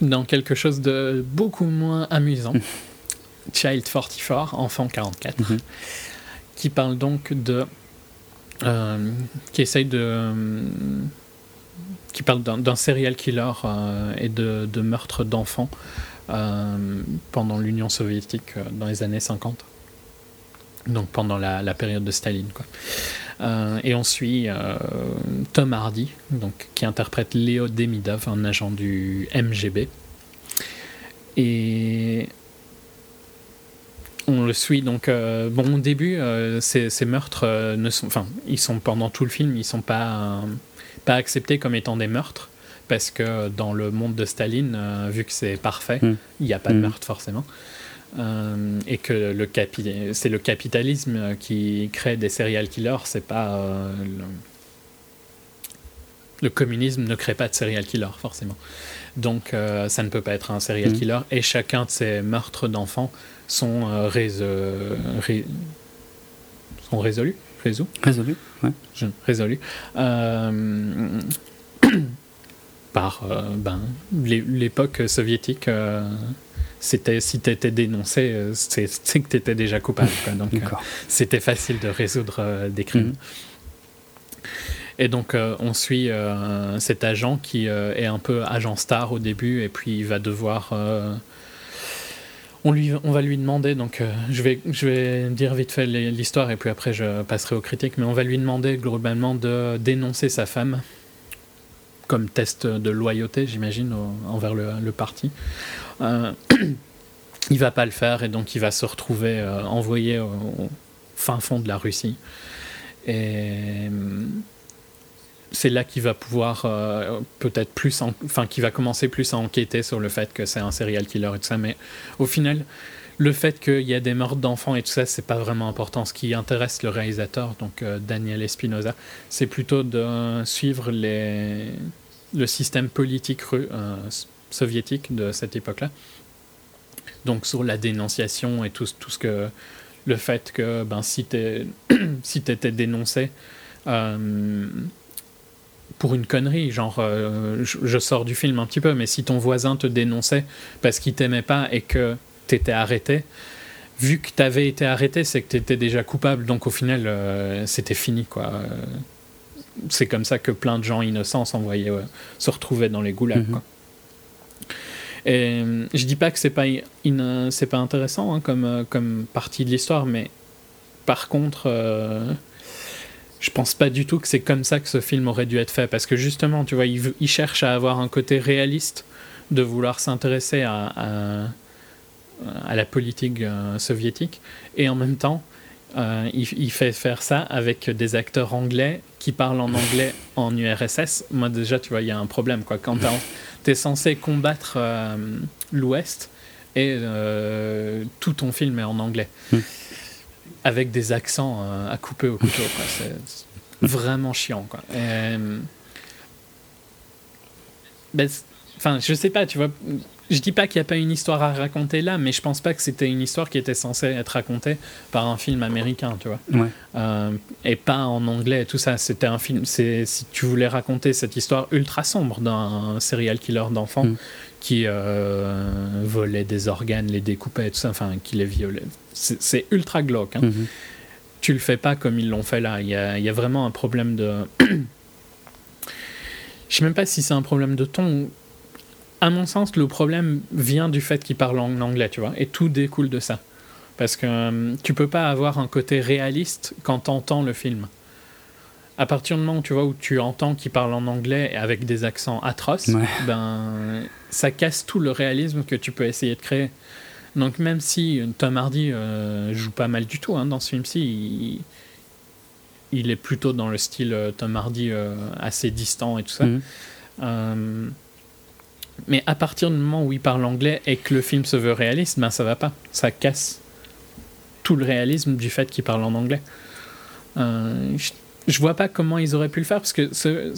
dans quelque chose de beaucoup moins amusant, Child 44, Enfant 44, Mhm. qui parle donc de. Euh, qui essaye de. euh, qui parle d'un serial killer euh, et de, meurtre d'enfants pendant l'Union soviétique dans les années 50. Donc pendant la, la période de Staline. Quoi. Et on suit Tom Hardy, donc, qui interprète Léo Demidov, un agent du MGB. Et on le suit donc. euh, bon, au début, euh, ces, ces meurtres euh, ne sont. Enfin, ils sont pendant tout le film, ils sont pas, pas acceptés comme étant des meurtres. Parce que dans le monde de Staline, vu que c'est parfait, Mm. il n'y a pas de Mm. meurtre forcément. Et que le c'est le capitalisme qui crée des serial killers, c'est pas le... le communisme ne crée pas de serial killer forcément. Donc euh, ça ne peut pas être un serial Mhm. killer et chacun de ces meurtres d'enfants sont euh, rés- ré- sont résolus, résous, Résolu ouais. je- résolus euh, par euh, ben, l'é- l'époque soviétique. c'était si tu étais dénoncé, c'est que tu étais déjà coupable. quoi. Donc, c'était facile de résoudre des crimes. Mhm. Et donc, euh, on suit euh, cet agent qui euh, est un peu agent star au début, et puis il va devoir. on, lui, on va lui demander, donc je, vais, je vais dire vite fait l'histoire, et puis après je passerai aux critiques, mais on va lui demander globalement de dénoncer sa femme, comme test de loyauté, j'imagine, envers le, parti. Il va pas le faire, et donc il va se retrouver envoyé au, au fin fond de la Russie. Et hum, c'est là qu'il va pouvoir euh, peut-être plus, en- enfin, qu'il va commencer plus à enquêter sur le fait que c'est un serial killer et tout ça. Mais au final, le fait qu'il y a des meurtres d'enfants et tout ça, c'est pas vraiment important. Ce qui intéresse le réalisateur, donc euh, Daniel Espinosa, c'est plutôt de suivre les, le système politique euh, soviétique de cette époque-là. Donc sur la dénonciation et tout, tout ce que le fait que ben, si tu si étais dénoncé pour une connerie, genre euh, je, je sors du film un petit peu, mais si ton voisin te dénonçait parce qu'il t'aimait pas et que t'étais arrêté, vu que t'avais été arrêté, c'est que t'étais déjà coupable, donc au final euh, c'était fini quoi. Euh, C'est comme ça que plein de gens innocents s'envoyaient se retrouvaient dans les goulags. Mhm. quoi. Et je dis pas que c'est pas in- c'est pas intéressant hein, comme comme partie de l'histoire, mais par contre, je pense pas du tout que c'est comme ça que ce film aurait dû être fait, parce que justement, tu vois, il, veut- il cherche à avoir un côté réaliste de vouloir s'intéresser à, à, à la politique euh, soviétique, et en même temps, euh, il, il fait faire ça avec des acteurs anglais qui parlent en anglais en URSS. Moi déjà, tu vois, il y a un problème, quoi. Quand tu es censé combattre euh, l'Ouest et euh, tout ton film est en anglais, Mm. Avec des accents euh, à couper au couteau. C'est vraiment chiant, quoi. Et, euh, ben, enfin, je sais pas, tu vois. Je dis pas qu'il n'y a pas une histoire à raconter là, mais je pense pas que c'était une histoire qui était censée être racontée par un film américain, tu vois. Ouais. Euh, et pas en anglais, tout ça. C'était un film. C'est si tu voulais raconter cette histoire ultra sombre d'un serial killer d'enfants Mm. Qui euh, volait des organes, les découpait, tout ça, enfin, qui les violait. C'est ultra glauque. hein. Mhm. Tu le fais pas comme ils l'ont fait là. Il y a, il y a vraiment un problème de. Je sais même pas si c'est un problème de ton. À mon sens, le problème vient du fait qu'ils parlent en anglais, tu vois, et tout découle de ça. Parce que euh, tu peux pas avoir un côté réaliste quand t'entends le film. À partir du moment où tu vois où tu entends qu'ils parlent en anglais avec des accents atroces, Ouais. ben ça casse tout le réalisme que tu peux essayer de créer. Donc même si Tom Hardy euh, joue pas mal du tout hein, dans ce film-ci, il, il est plutôt dans le style euh, Tom Hardy euh, assez distant et tout ça. Mhm. Euh, mais à partir du moment où il parle anglais et que le film se veut réaliste, ben ça va pas. Ça casse tout le réalisme du fait qu'il parle en anglais. Euh, je, je vois pas comment ils auraient pu le faire parce que ce,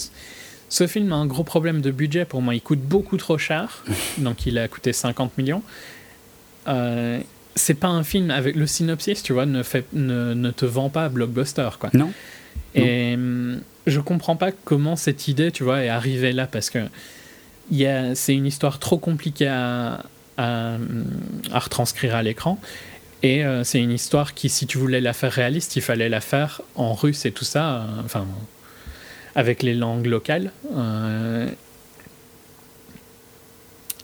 ce film a un gros problème de budget pour moi. Il coûte beaucoup trop cher, donc il a coûté 50 millions. Euh, c'est pas un film avec le synopsis, tu vois, ne, fait, ne, ne te vend pas blockbuster, quoi. Non Et hum, je comprends pas comment cette idée, tu vois, est arrivée là parce que c'est une histoire trop compliquée à, à, hum, à retranscrire à l'écran. Et euh, c'est une histoire qui, si tu voulais la faire réaliste, il fallait la faire en russe et tout ça, euh, enfin, avec les langues locales, euh,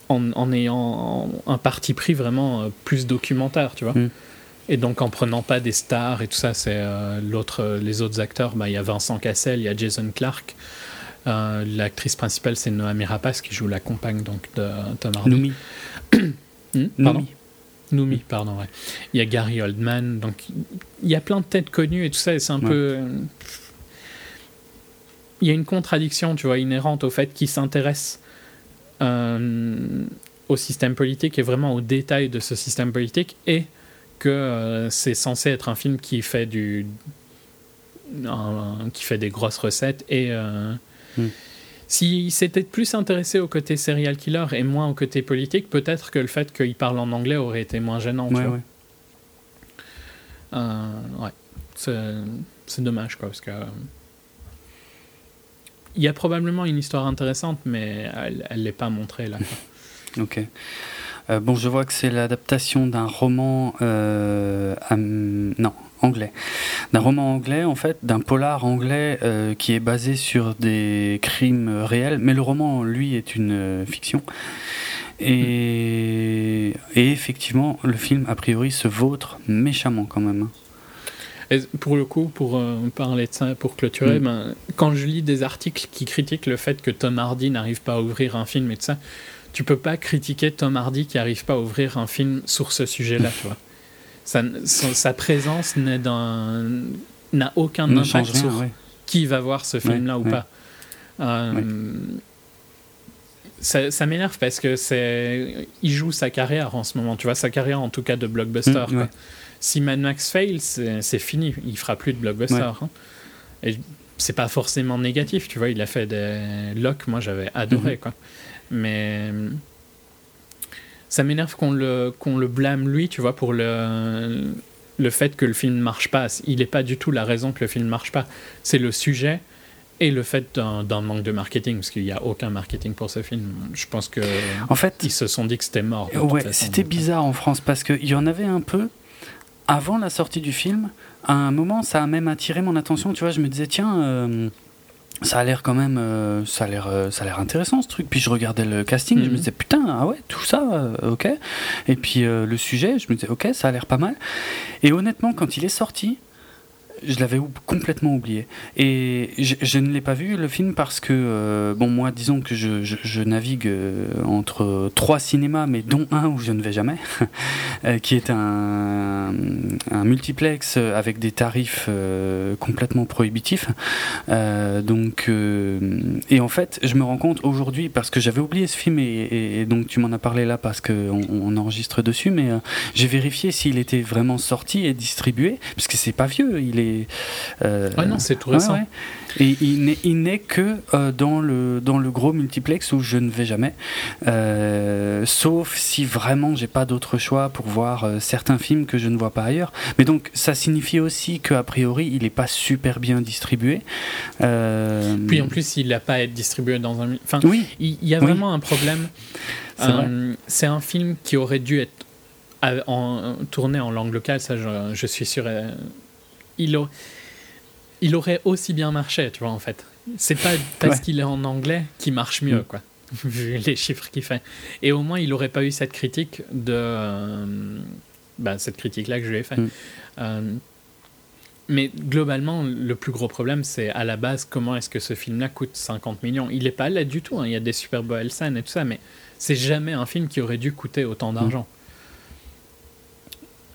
en, en ayant un parti pris vraiment euh, plus documentaire, tu vois. Mm. Et donc en prenant pas des stars et tout ça, c'est euh, l'autre, les autres acteurs, bah, il y a Vincent Cassel, il y a Jason Clark. Euh, L'actrice principale, c'est Noémie Rapace qui joue la compagne donc, de Tom Hardy. Noumi. Hmm, pardon Noumi. Noumi, pardon, ouais. Il y a Gary Oldman, donc il y a plein de têtes connues et tout ça, et c'est un Ouais. peu. Il y a une contradiction, tu vois, inhérente au fait qu'il s'intéresse euh, au système politique et vraiment aux détails de ce système politique, et que euh, c'est censé être un film qui fait du. un- qui fait des grosses recettes et. euh, Hmm. S'il s'était plus intéressé au côté serial killer et moins au côté politique, peut-être que le fait qu'il parle en anglais aurait été moins gênant. Ouais, ouais. Euh, ouais. C'est c'est dommage, quoi, parce que. Il y a probablement une histoire intéressante, mais elle ne l'est pas montrée là. Ok. Euh, bon, je vois que c'est l'adaptation d'un roman. euh, non, anglais. D'un roman anglais, en fait, d'un polar anglais euh, qui est basé sur des crimes réels. Mais le roman, lui, est une fiction. Et, et effectivement, le film, a priori, se vautre méchamment quand même. Et pour le coup, pour euh, parler de ça, pour clôturer, Mm. ben, quand je lis des articles qui critiquent le fait que Tom Hardy n'arrive pas à ouvrir un film et tout ça, tu peux pas critiquer Tom Hardy qui n'arrive pas à ouvrir un film sur ce sujet-là, tu vois. Sa présence n'a aucun Ne impact rien, sur ouais. qui va voir ce film-là ou ouais. pas. Euh, Ça, ça m'énerve parce que c'est, il joue sa carrière en ce moment, tu vois, sa carrière en tout cas de blockbuster. Mm, ouais. Si Mad Max fail, c'est fini, il fera plus de blockbuster. Ouais. hein. Et c'est pas forcément négatif, tu vois, il a fait des locks, moi j'avais adoré, Mhm. quoi. Mais ça m'énerve qu'on le, qu'on le blâme lui, tu vois, pour le, le fait que le film ne marche pas. Il n'est pas du tout la raison que le film ne marche pas. C'est le sujet et le fait d'un manque de marketing, parce qu'il n'y a aucun marketing pour ce film. Je pense que En fait, ils se sont dit que c'était mort. Ouais, c'était bizarre en France parce qu'il y en avait un peu avant la sortie du film. À un moment, ça a même attiré mon attention. Tu vois, je me disais, tiens, euh, ça a l'air quand même, euh, ça a l'air, euh, ça a l'air intéressant ce truc. Puis je regardais le casting, je Mhm. me disais, putain, ah ouais, tout ça, ok. Et puis le sujet, je me disais, ok, ça a l'air pas mal. Et honnêtement, quand il est sorti, je l'avais complètement oublié. Et je, ne l'ai pas vu le film parce que, euh, bon, moi, disons que je, navigue euh, entre trois cinémas, mais dont un où je ne vais jamais, euh, qui est un, un multiplex avec des tarifs complètement prohibitifs. Donc, et en fait, je me rends compte aujourd'hui, parce que j'avais oublié ce film, et, donc tu m'en as parlé là parce qu'on on enregistre dessus, mais j'ai vérifié s'il était vraiment sorti et distribué, parce que c'est pas vieux, il est, est. Euh, ouais, non, c'est tout récent. Et il n'est que euh, dans, le, dans le gros multiplex où je ne vais jamais. Euh, sauf si vraiment j'ai pas d'autre choix pour voir certains films que je ne vois pas ailleurs. Mais donc ça signifie aussi qu'a priori il n'est pas super bien distribué. Puis en plus il n'a pas à être distribué dans un. Enfin, oui. il y a vraiment un problème. C'est un film qui aurait dû être en, tourné en langue locale, ça je, je suis sûr. Il, a, il aurait aussi bien marché, tu vois, en fait. C'est pas parce qu'il est en anglais qu'il marche mieux, mm. quoi, vu les chiffres qu'il fait. Et au moins, il aurait pas eu cette critique de. Euh, bah, cette critique-là que je lui ai fait. Mm. Euh, mais globalement, le plus gros problème, c'est à la base comment est-ce que ce film-là coûte 50 millions? Il n'est pas là du tout. Hein. Il y a des super belles scènes et tout ça, mais c'est jamais un film qui aurait dû coûter autant d'argent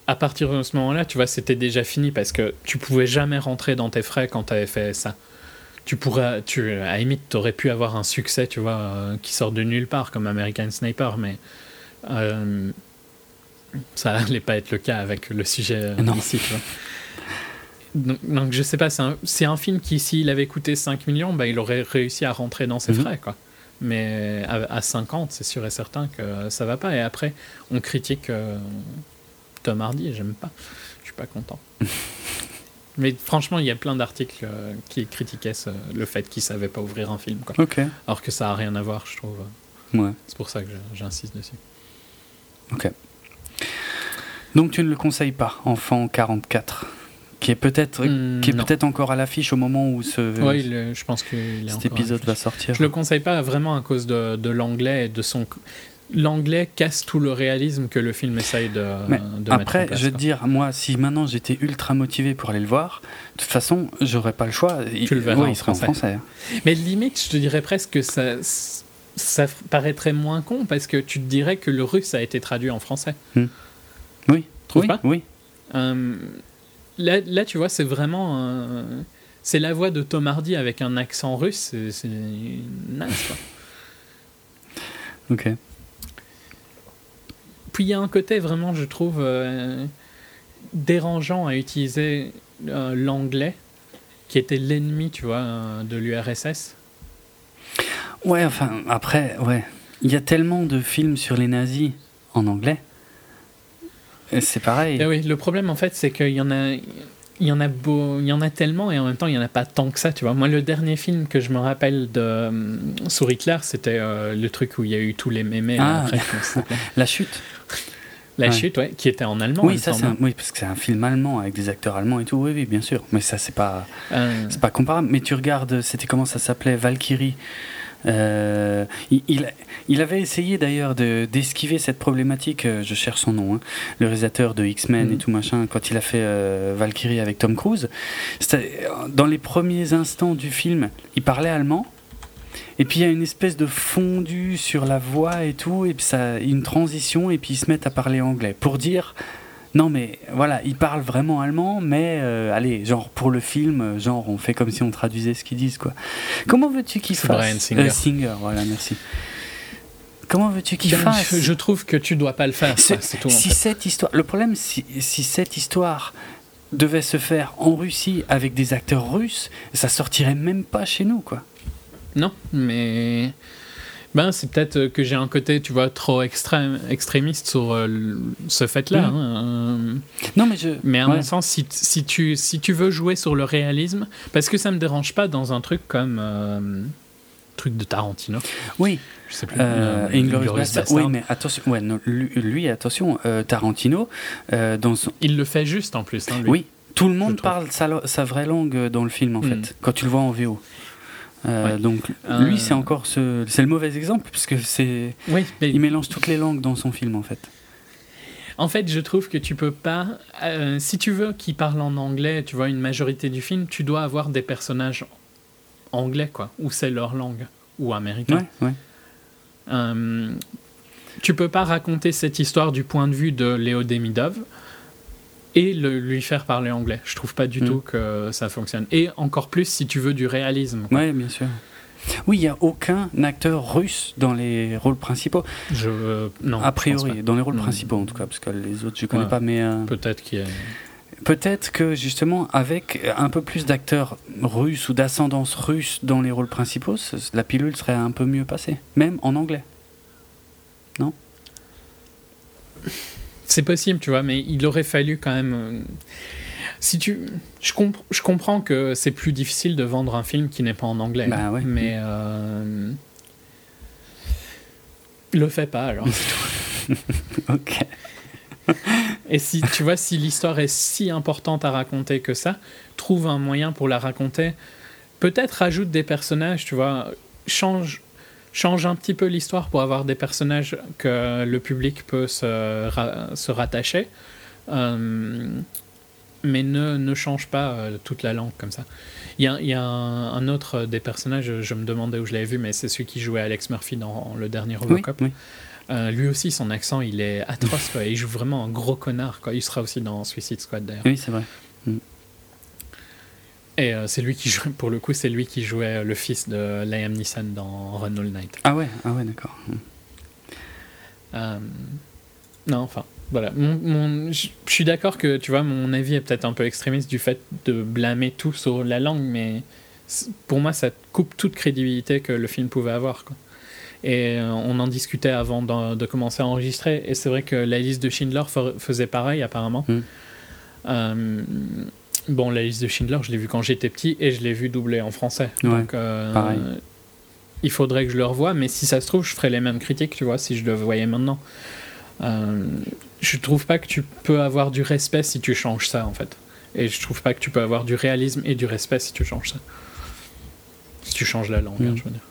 à partir de ce moment-là, tu vois, c'était déjà fini parce que tu pouvais jamais rentrer dans tes frais quand tu avais fait ça. Tu pourrais, tu, à la limite, tu aurais pu avoir un succès, tu vois, euh, qui sort de nulle part, comme American Sniper, mais euh, ça n'allait pas être le cas avec le sujet non. ici, tu vois. Donc, donc, je sais pas, c'est un, un, film qui, s'il avait coûté 5 millions, bah, il aurait réussi à rentrer dans ses mhm. frais, quoi. Mais à, 50, c'est sûr et certain que ça va pas. Et après, on critique. Euh, Tom Hardy j'aime pas. Je suis pas content. Mais franchement, il y a plein d'articles euh, qui critiquaient le fait qu'il savait pas ouvrir un film. Quoi. Alors que ça a rien à voir, je trouve. Ouais. C'est pour ça que j'insiste dessus. Ok. Donc tu ne le conseilles pas, Enfant 44 qui est peut-être hmm, qui est peut-être encore à l'affiche au moment où ce oui, je pense que cet épisode va sortir. Je le conseille pas vraiment à cause de, de l'anglais et de son l'anglais casse tout le réalisme que le film essaye de, de après, mettre en place, je veux dire, moi, si maintenant j'étais ultra motivé pour aller le voir, de toute façon, j'aurais pas le choix. Tu le verras il serait en français. Mais limite, je te dirais presque que ça, ça paraîtrait moins con parce que tu te dirais que le russe a été traduit en français. Hmm. Oui. Trouves oui, pas Oui. Euh, là, là, tu vois, c'est vraiment. c'est la voix de Tom Hardy avec un accent russe. C'est nice, quoi. Ok. Puis il y a un côté vraiment, je trouve, euh, dérangeant à utiliser euh, l'anglais, qui était l'ennemi, tu vois, euh, de l'URSS. Ouais, enfin, après, ouais. Il y a tellement de films sur les nazis en anglais. C'est pareil. Et eh oui, le problème, en fait, c'est qu'il y en a il y en a beau, il y en a tellement et en même temps il y en a pas tant que ça, tu vois. Moi le dernier film que je me rappelle de euh, sur Hitler, c'était euh, le truc où il y a eu tous les mémés ah, La chute. La chute, ouais, qui était en allemand. Oui, ça, oui, parce que c'est un film allemand avec des acteurs allemands et tout. Oui, oui, bien sûr. Mais ça, c'est pas, euh. c'est pas comparable. Mais tu regardes, c'était comment ça s'appelait, Valkyrie? Euh, il, il, avait essayé d'ailleurs d'esquiver cette problématique, euh, je cherche son nom, hein, le réalisateur de X-Men et mm. tout machin, quand il a fait euh, Valkyrie avec Tom Cruise. Dans les premiers instants du film, il parlait allemand. Et puis il y a une espèce de fondu sur la voix et tout, et puis ça, une transition, et puis ils se mettent à parler anglais pour dire non, mais voilà, ils parlent vraiment allemand, mais euh, allez, genre pour le film, genre on fait comme si on traduisait ce qu'ils disent, quoi. Comment veux-tu qu'ils fassent Brian Singer. Euh, Singer, voilà, merci. Comment veux-tu qu'il fasse je, trouve que tu dois pas le faire. C'est tout. Si cette histoire, le problème, si, si cette histoire devait se faire en Russie avec des acteurs russes, ça sortirait même pas chez nous, quoi. Non, mais ben, c'est peut-être que j'ai un côté, tu vois, trop extrême, extrémiste sur euh, ce fait-là. Mhm. Hein, euh. non, mais je. Mais à mon sens, si, si, tu, si tu veux jouer sur le réalisme, parce que ça me dérange pas dans un truc comme. Euh, truc de Tarantino. Oui. Je sais plus. Oui, mais attention. Ouais, lui, attention, Tarantino, dans son... Il le fait juste en plus. Hein, lui, oui. Tout le monde parle sa, sa, vraie langue dans le film, en mm. fait, quand tu le vois en VO. Euh, donc lui, c'est euh. encore ce, c'est le mauvais exemple parce que c'est, oui, il mélange toutes les langues dans son film en fait. En fait, je trouve que tu peux pas, euh, si tu veux qu'il parle en anglais, tu vois une majorité du film, tu dois avoir des personnages anglais quoi, ou c'est leur langue ou américain. Ouais, ouais. Euh, tu peux pas raconter cette histoire du point de vue de Léo Demidov et le, lui faire parler anglais. Je trouve pas du mm. tout que ça fonctionne. Et encore plus si tu veux du réalisme. Oui, bien sûr. Oui, il n'y a aucun acteur russe dans les rôles principaux. Je, euh, non. A priori, dans les rôles principaux en tout cas, parce que les autres je connais pas, mais. Euh, Peut-être qu'il y a. peut-être que justement, avec un peu plus d'acteurs russes ou d'ascendance russe dans les rôles principaux, la pilule serait un peu mieux passée, même en anglais. Non? C'est possible, tu vois, mais il aurait fallu quand même. Euh, si tu, je, je comprends que c'est plus difficile de vendre un film qui n'est pas en anglais, bah ouais. mais euh, le fais pas alors. ok. Et si tu vois, si l'histoire est si importante à raconter que ça, trouve un moyen pour la raconter. Peut-être rajoute des personnages, tu vois, change, change un petit peu l'histoire pour avoir des personnages que le public peut se, se rattacher. Euh, mais ne, ne, change pas euh, toute la langue comme ça. Il y a, y a un, autre des personnages, je me demandais où je l'avais vu, mais c'est celui qui jouait Alex Murphy dans le dernier Robocop. Oui, oui. Euh, lui aussi, son accent, il est atroce. Quoi. Il joue vraiment un gros connard. Quoi. Il sera aussi dans Suicide Squad d'ailleurs. Oui, c'est vrai. Mm. Et euh, c'est lui qui joue, pour le coup, c'est lui qui jouait le fils de Liam Neeson dans Run All Night. Ah ouais, ah ouais, d'accord. Mm. Euh, non, enfin, voilà. Je suis d'accord que, tu vois, mon avis est peut-être un peu extrémiste du fait de blâmer tout sur la langue, mais pour moi, ça coupe toute crédibilité que le film pouvait avoir. Quoi. Et euh, on en discutait avant de, commencer à enregistrer. Et c'est vrai que la liste de Schindler faisait pareil, apparemment. Mm. Euh, bon, la liste de Schindler, je l'ai vu quand j'étais petit et je l'ai vu doublé en français. Donc, euh, pareil. il faudrait que je le revoie. Mais si ça se trouve, je ferais les mêmes critiques, tu vois, si je le voyais maintenant. je trouve pas que tu peux avoir du respect si tu changes ça, en fait. Et je trouve pas que tu peux avoir du réalisme et du respect si tu changes ça. Si tu changes la langue, hein, Mm. je veux dire.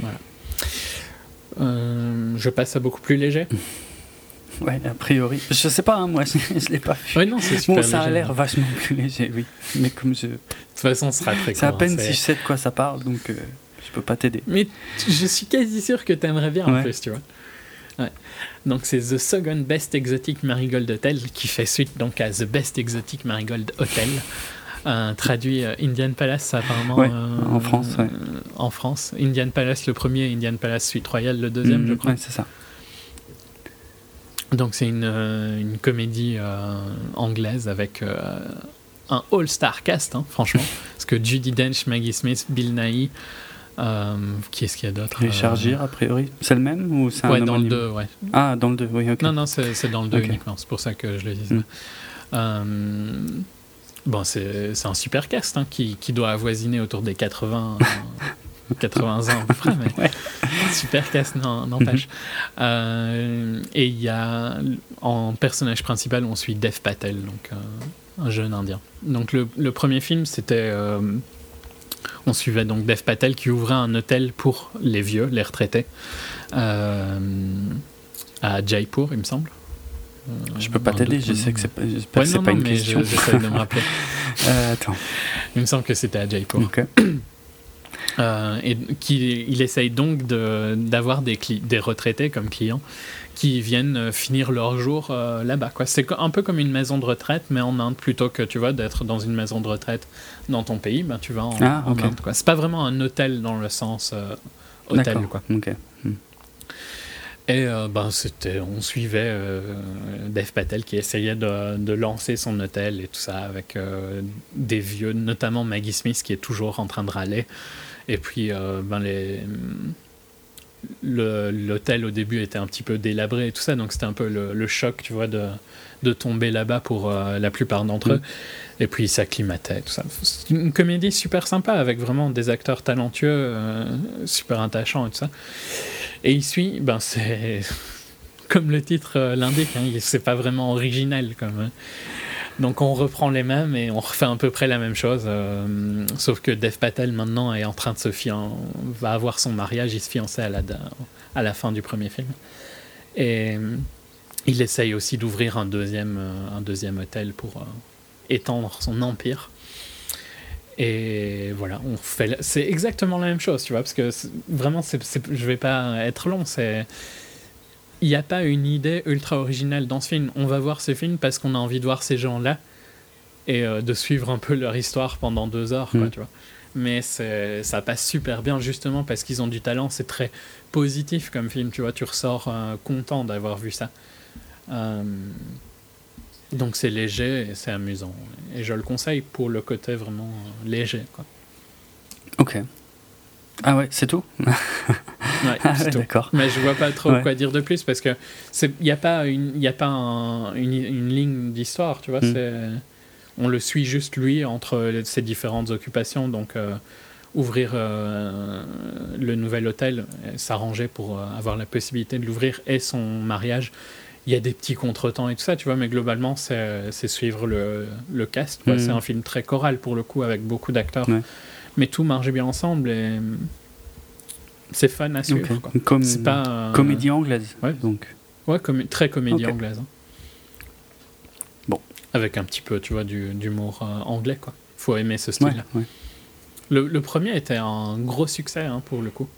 Voilà. Euh, je passe à beaucoup plus léger. Ouais, a priori. Je sais pas, hein, moi, je, je l'ai pas vu. Oui, non, c'est super Bon, ça a l'air vachement plus léger, oui. Mais comme je. De toute façon, ce sera très C'est à peine hein, si je sais de quoi ça parle, donc euh, je peux pas t'aider. Mais je suis quasi sûr que t'aimerais bien en Ouais. plus, tu vois. Ouais. Donc c'est The Second Best Exotic Marigold Hotel qui fait suite donc à The Best Exotic Marigold Hotel. Euh, traduit euh, Indian Palace apparemment Ouais, euh, en France, ouais. en France Indian Palace le premier Indian Palace Suite Royale le deuxième Mm, je crois Ouais, c'est ça. Donc c'est une, euh, une comédie euh, anglaise avec euh, un all-star cast, hein, franchement. Parce que Judy Dench, Maggie Smith, Bill Nighy, euh, qui est-ce qu'il y a d'autre Richard Gere, a priori. C'est le même ou c'est Ouais, un dans le homonyme 2, ouais. Ah, dans le 2, oui, ok. Non, non, c'est c'est dans le 2 Ok. uniquement, c'est pour ça que je le disais. Mm. Euh, bon, c'est c'est un super cast hein, qui, qui doit avoisiner autour des 80, euh, 80 ans à peu près, mais Ouais. super non- n'empêche. Euh, et il y a, en personnage principal, on suit Dev Patel, donc euh, un jeune indien. Donc le, le premier film, c'était... euh, on suivait donc Dev Patel qui ouvrait un hôtel pour les vieux, les retraités, à Jaipur, il me semble. Je peux pas t'aider, je sais que c'est pas, que non, pas une mais question. j'essaie de me rappeler. Attends. Il me semble que c'était à Jaipur. Ok. Euh, et qui, il essaye donc de- d'avoir des, cli- des retraités comme clients qui viennent euh, finir leur jour euh, là-bas. C'est un peu comme une maison de retraite, mais en Inde, plutôt que tu vois d'être dans une maison de retraite dans ton pays, ben, tu vas en, Ah, en ok. Inde. C'est pas vraiment un hôtel dans le sens euh, hôtel. Ok. Et euh, ben, c'était, on suivait euh, Dev Patel qui essayait de, de lancer son hôtel et tout ça avec euh, des vieux, notamment Maggie Smith qui est toujours en train de râler. Et puis, euh, ben, les, le- l'hôtel au début était un petit peu délabré et tout ça, donc c'était un peu le, le choc, tu vois, de, de tomber là-bas pour euh, la plupart d'entre Mm. eux. Et puis, ils s'acclimataient, tout ça. C'est une comédie super sympa avec vraiment des acteurs talentueux, euh, super attachants et tout ça. Et il suit, ben c'est comme le titre euh, l'indique, hein, c'est pas vraiment original comme. Donc on reprend les mêmes et on refait à peu près la même chose, euh, sauf que Dev Patel maintenant est en train de se fian... va avoir son mariage, il se fiançait à la, à la fin du premier film. Et euh, il essaye aussi d'ouvrir un deuxième, euh, un deuxième hôtel pour étendre son empire. Et voilà, on fait. C'est exactement la même chose, tu vois, parce que vraiment, c'est- je vais pas être long. C'est, il n'y a pas une idée ultra originale dans ce film. On va voir ce film parce qu'on a envie de voir ces gens-là et euh, de suivre un peu leur histoire pendant deux heures, quoi, Mm. tu vois. Mais ça passe super bien justement parce qu'ils ont du talent. C'est très positif comme film, tu vois. Tu ressors euh, content d'avoir vu ça. Euh, Donc c'est léger et c'est amusant. Et je le conseille pour le côté vraiment léger. Quoi. Ok. Ah ouais, c'est tout Ouais, Ah c'est ouais, tout. d'accord. Mais je vois pas trop Ouais. quoi dire de plus parce que il n'y a pas une, y a pas un- une, une ligne d'histoire, tu vois. Mm. On le suit juste lui entre ses différentes occupations. Donc euh, ouvrir euh, le nouvel hôtel, euh, s'arranger pour euh, avoir la possibilité de l'ouvrir et son mariage. Il y a des petits contretemps et tout ça, tu vois, mais globalement, c'est suivre le, le cast. Mhm. C'est un film très choral pour le coup, avec beaucoup d'acteurs. Mais tout marche bien ensemble et c'est fun à suivre. Ok. quoi. Comme C'est pas. euh, comédie anglaise. Ouais. Donc. Ouais, très comédie anglaise. hein. Bon. Avec un petit peu, tu vois, du- d'humour euh, anglais, quoi. Faut aimer ce style-là. Ouais, ouais. Le, le premier était un gros succès, hein, pour le coup.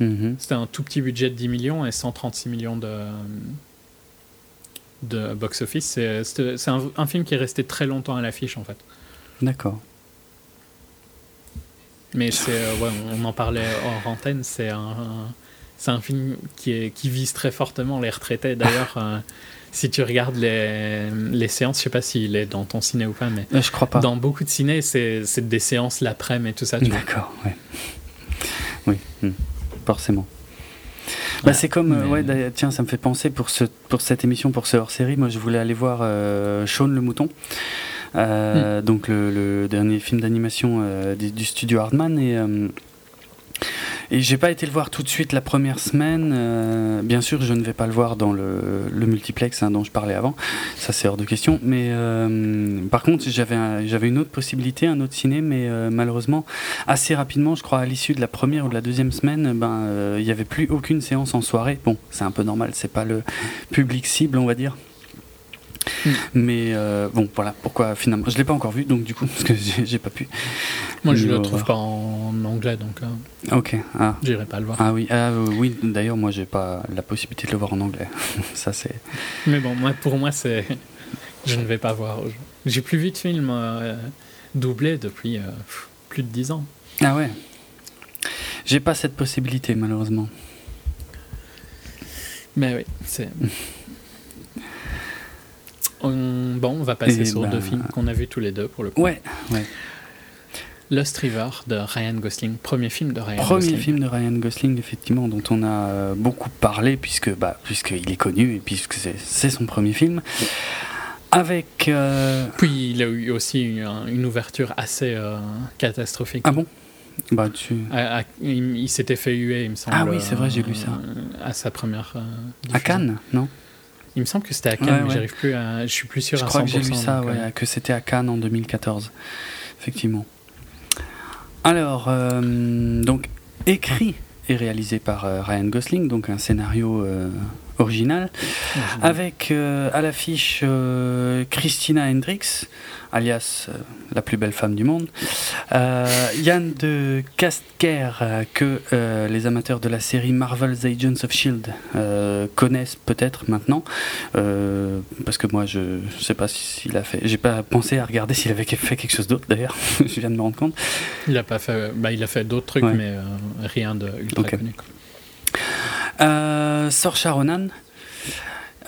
Mhm. C'était un tout petit budget de 10 millions et 136 millions de, de box-office. C'est c'était- c'est un, un film qui est resté très longtemps à l'affiche, en fait. D'accord. Mais c'est, euh, ouais, on en parlait hors antenne, c'est un, un- c'est un film qui, est, qui vise très fortement les retraités. D'ailleurs, euh, si tu regardes les, les séances, je sais pas s'il est dans ton ciné ou pas, mais Euh, je crois pas. dans beaucoup de ciné, c'est c'est des séances l'après-midi et tout ça. Tu. D'accord, ouais. Oui, hmm, forcément. Bah, Ouais, c'est comme, euh, ouais, tiens, ça me fait penser pour, ce, pour cette émission, pour ce hors-série, moi je voulais aller voir Shaun le Mouton, euh, Hmm. donc le, le dernier film d'animation euh, du, du studio Hardman, et, euh, et j'ai pas été le voir tout de suite la première semaine, euh, bien sûr je ne vais pas le voir dans le, le multiplex hein, dont je parlais avant, ça c'est hors de question, mais euh, par contre j'avais un- j'avais une autre possibilité, un autre ciné, mais euh, malheureusement assez rapidement, je crois à l'issue de la première ou de la deuxième semaine, ben il n'y avait plus aucune séance en soirée. Bon, c'est un peu normal, c'est pas le public cible, on va dire. Mm. Mais euh, bon, voilà pourquoi finalement? Je l'ai pas encore vu, donc du coup, parce que j'ai pas pu. Moi, je Ni le horreur. trouve pas en anglais, donc euh, Ok, ah. j'irai pas le voir. Ah oui, ah, euh, oui d'ailleurs, moi j'ai pas la possibilité de le voir en anglais. Ça c'est. Mais bon, moi, pour moi, c'est. Je ne vais pas voir. J'ai plus vu de film euh, doublé depuis euh, plus de 10 ans. Ah ouais. J'ai pas cette possibilité malheureusement. Mais oui, c'est. On- Bon, on va passer Eh sur ben- deux films qu'on a vus tous les deux pour le coup. Ouais, ouais. Lost River de Ryan Gosling, premier film de Ryan Premier Gosling. film de Ryan Gosling, effectivement, dont on a euh, beaucoup parlé, puisque bah, puisqu'il est connu et puisque c'est son premier film. Avec. euh, Puis il a eu aussi une, une ouverture assez euh, catastrophique. Ah bon? Bah, tu. À- à- il il s'était fait huer, il me semble. Ah oui, c'est vrai, j'ai lu ça. À sa première. euh, À. Cannes, non? Il me semble que c'était à Cannes, Ouais, mais ouais. j'arrive plus à. Je suis plus sûr Je à crois 100%. que j'ai lu ça, donc, ouais, euh, que c'était à Cannes en 2014. Effectivement. Alors, euh, donc, écrit et réalisé par euh, Ryan Gosling, donc un scénario original. Avec euh, à l'affiche euh, Christina Hendricks, alias euh, la plus belle femme du monde, Yann de Castker, que les amateurs de la série Marvel's Agents of Shield connaissent peut-être maintenant, parce que moi je, je sais pas s'il a fait, j'ai pas pensé à regarder s'il avait fait quelque chose d'autre d'ailleurs, je viens de me rendre compte. Il a pas fait. Bah, il a fait d'autres trucs, Ouais. mais rien de ultra Ok. connu. quoi. Euh, Saoirse Ronan.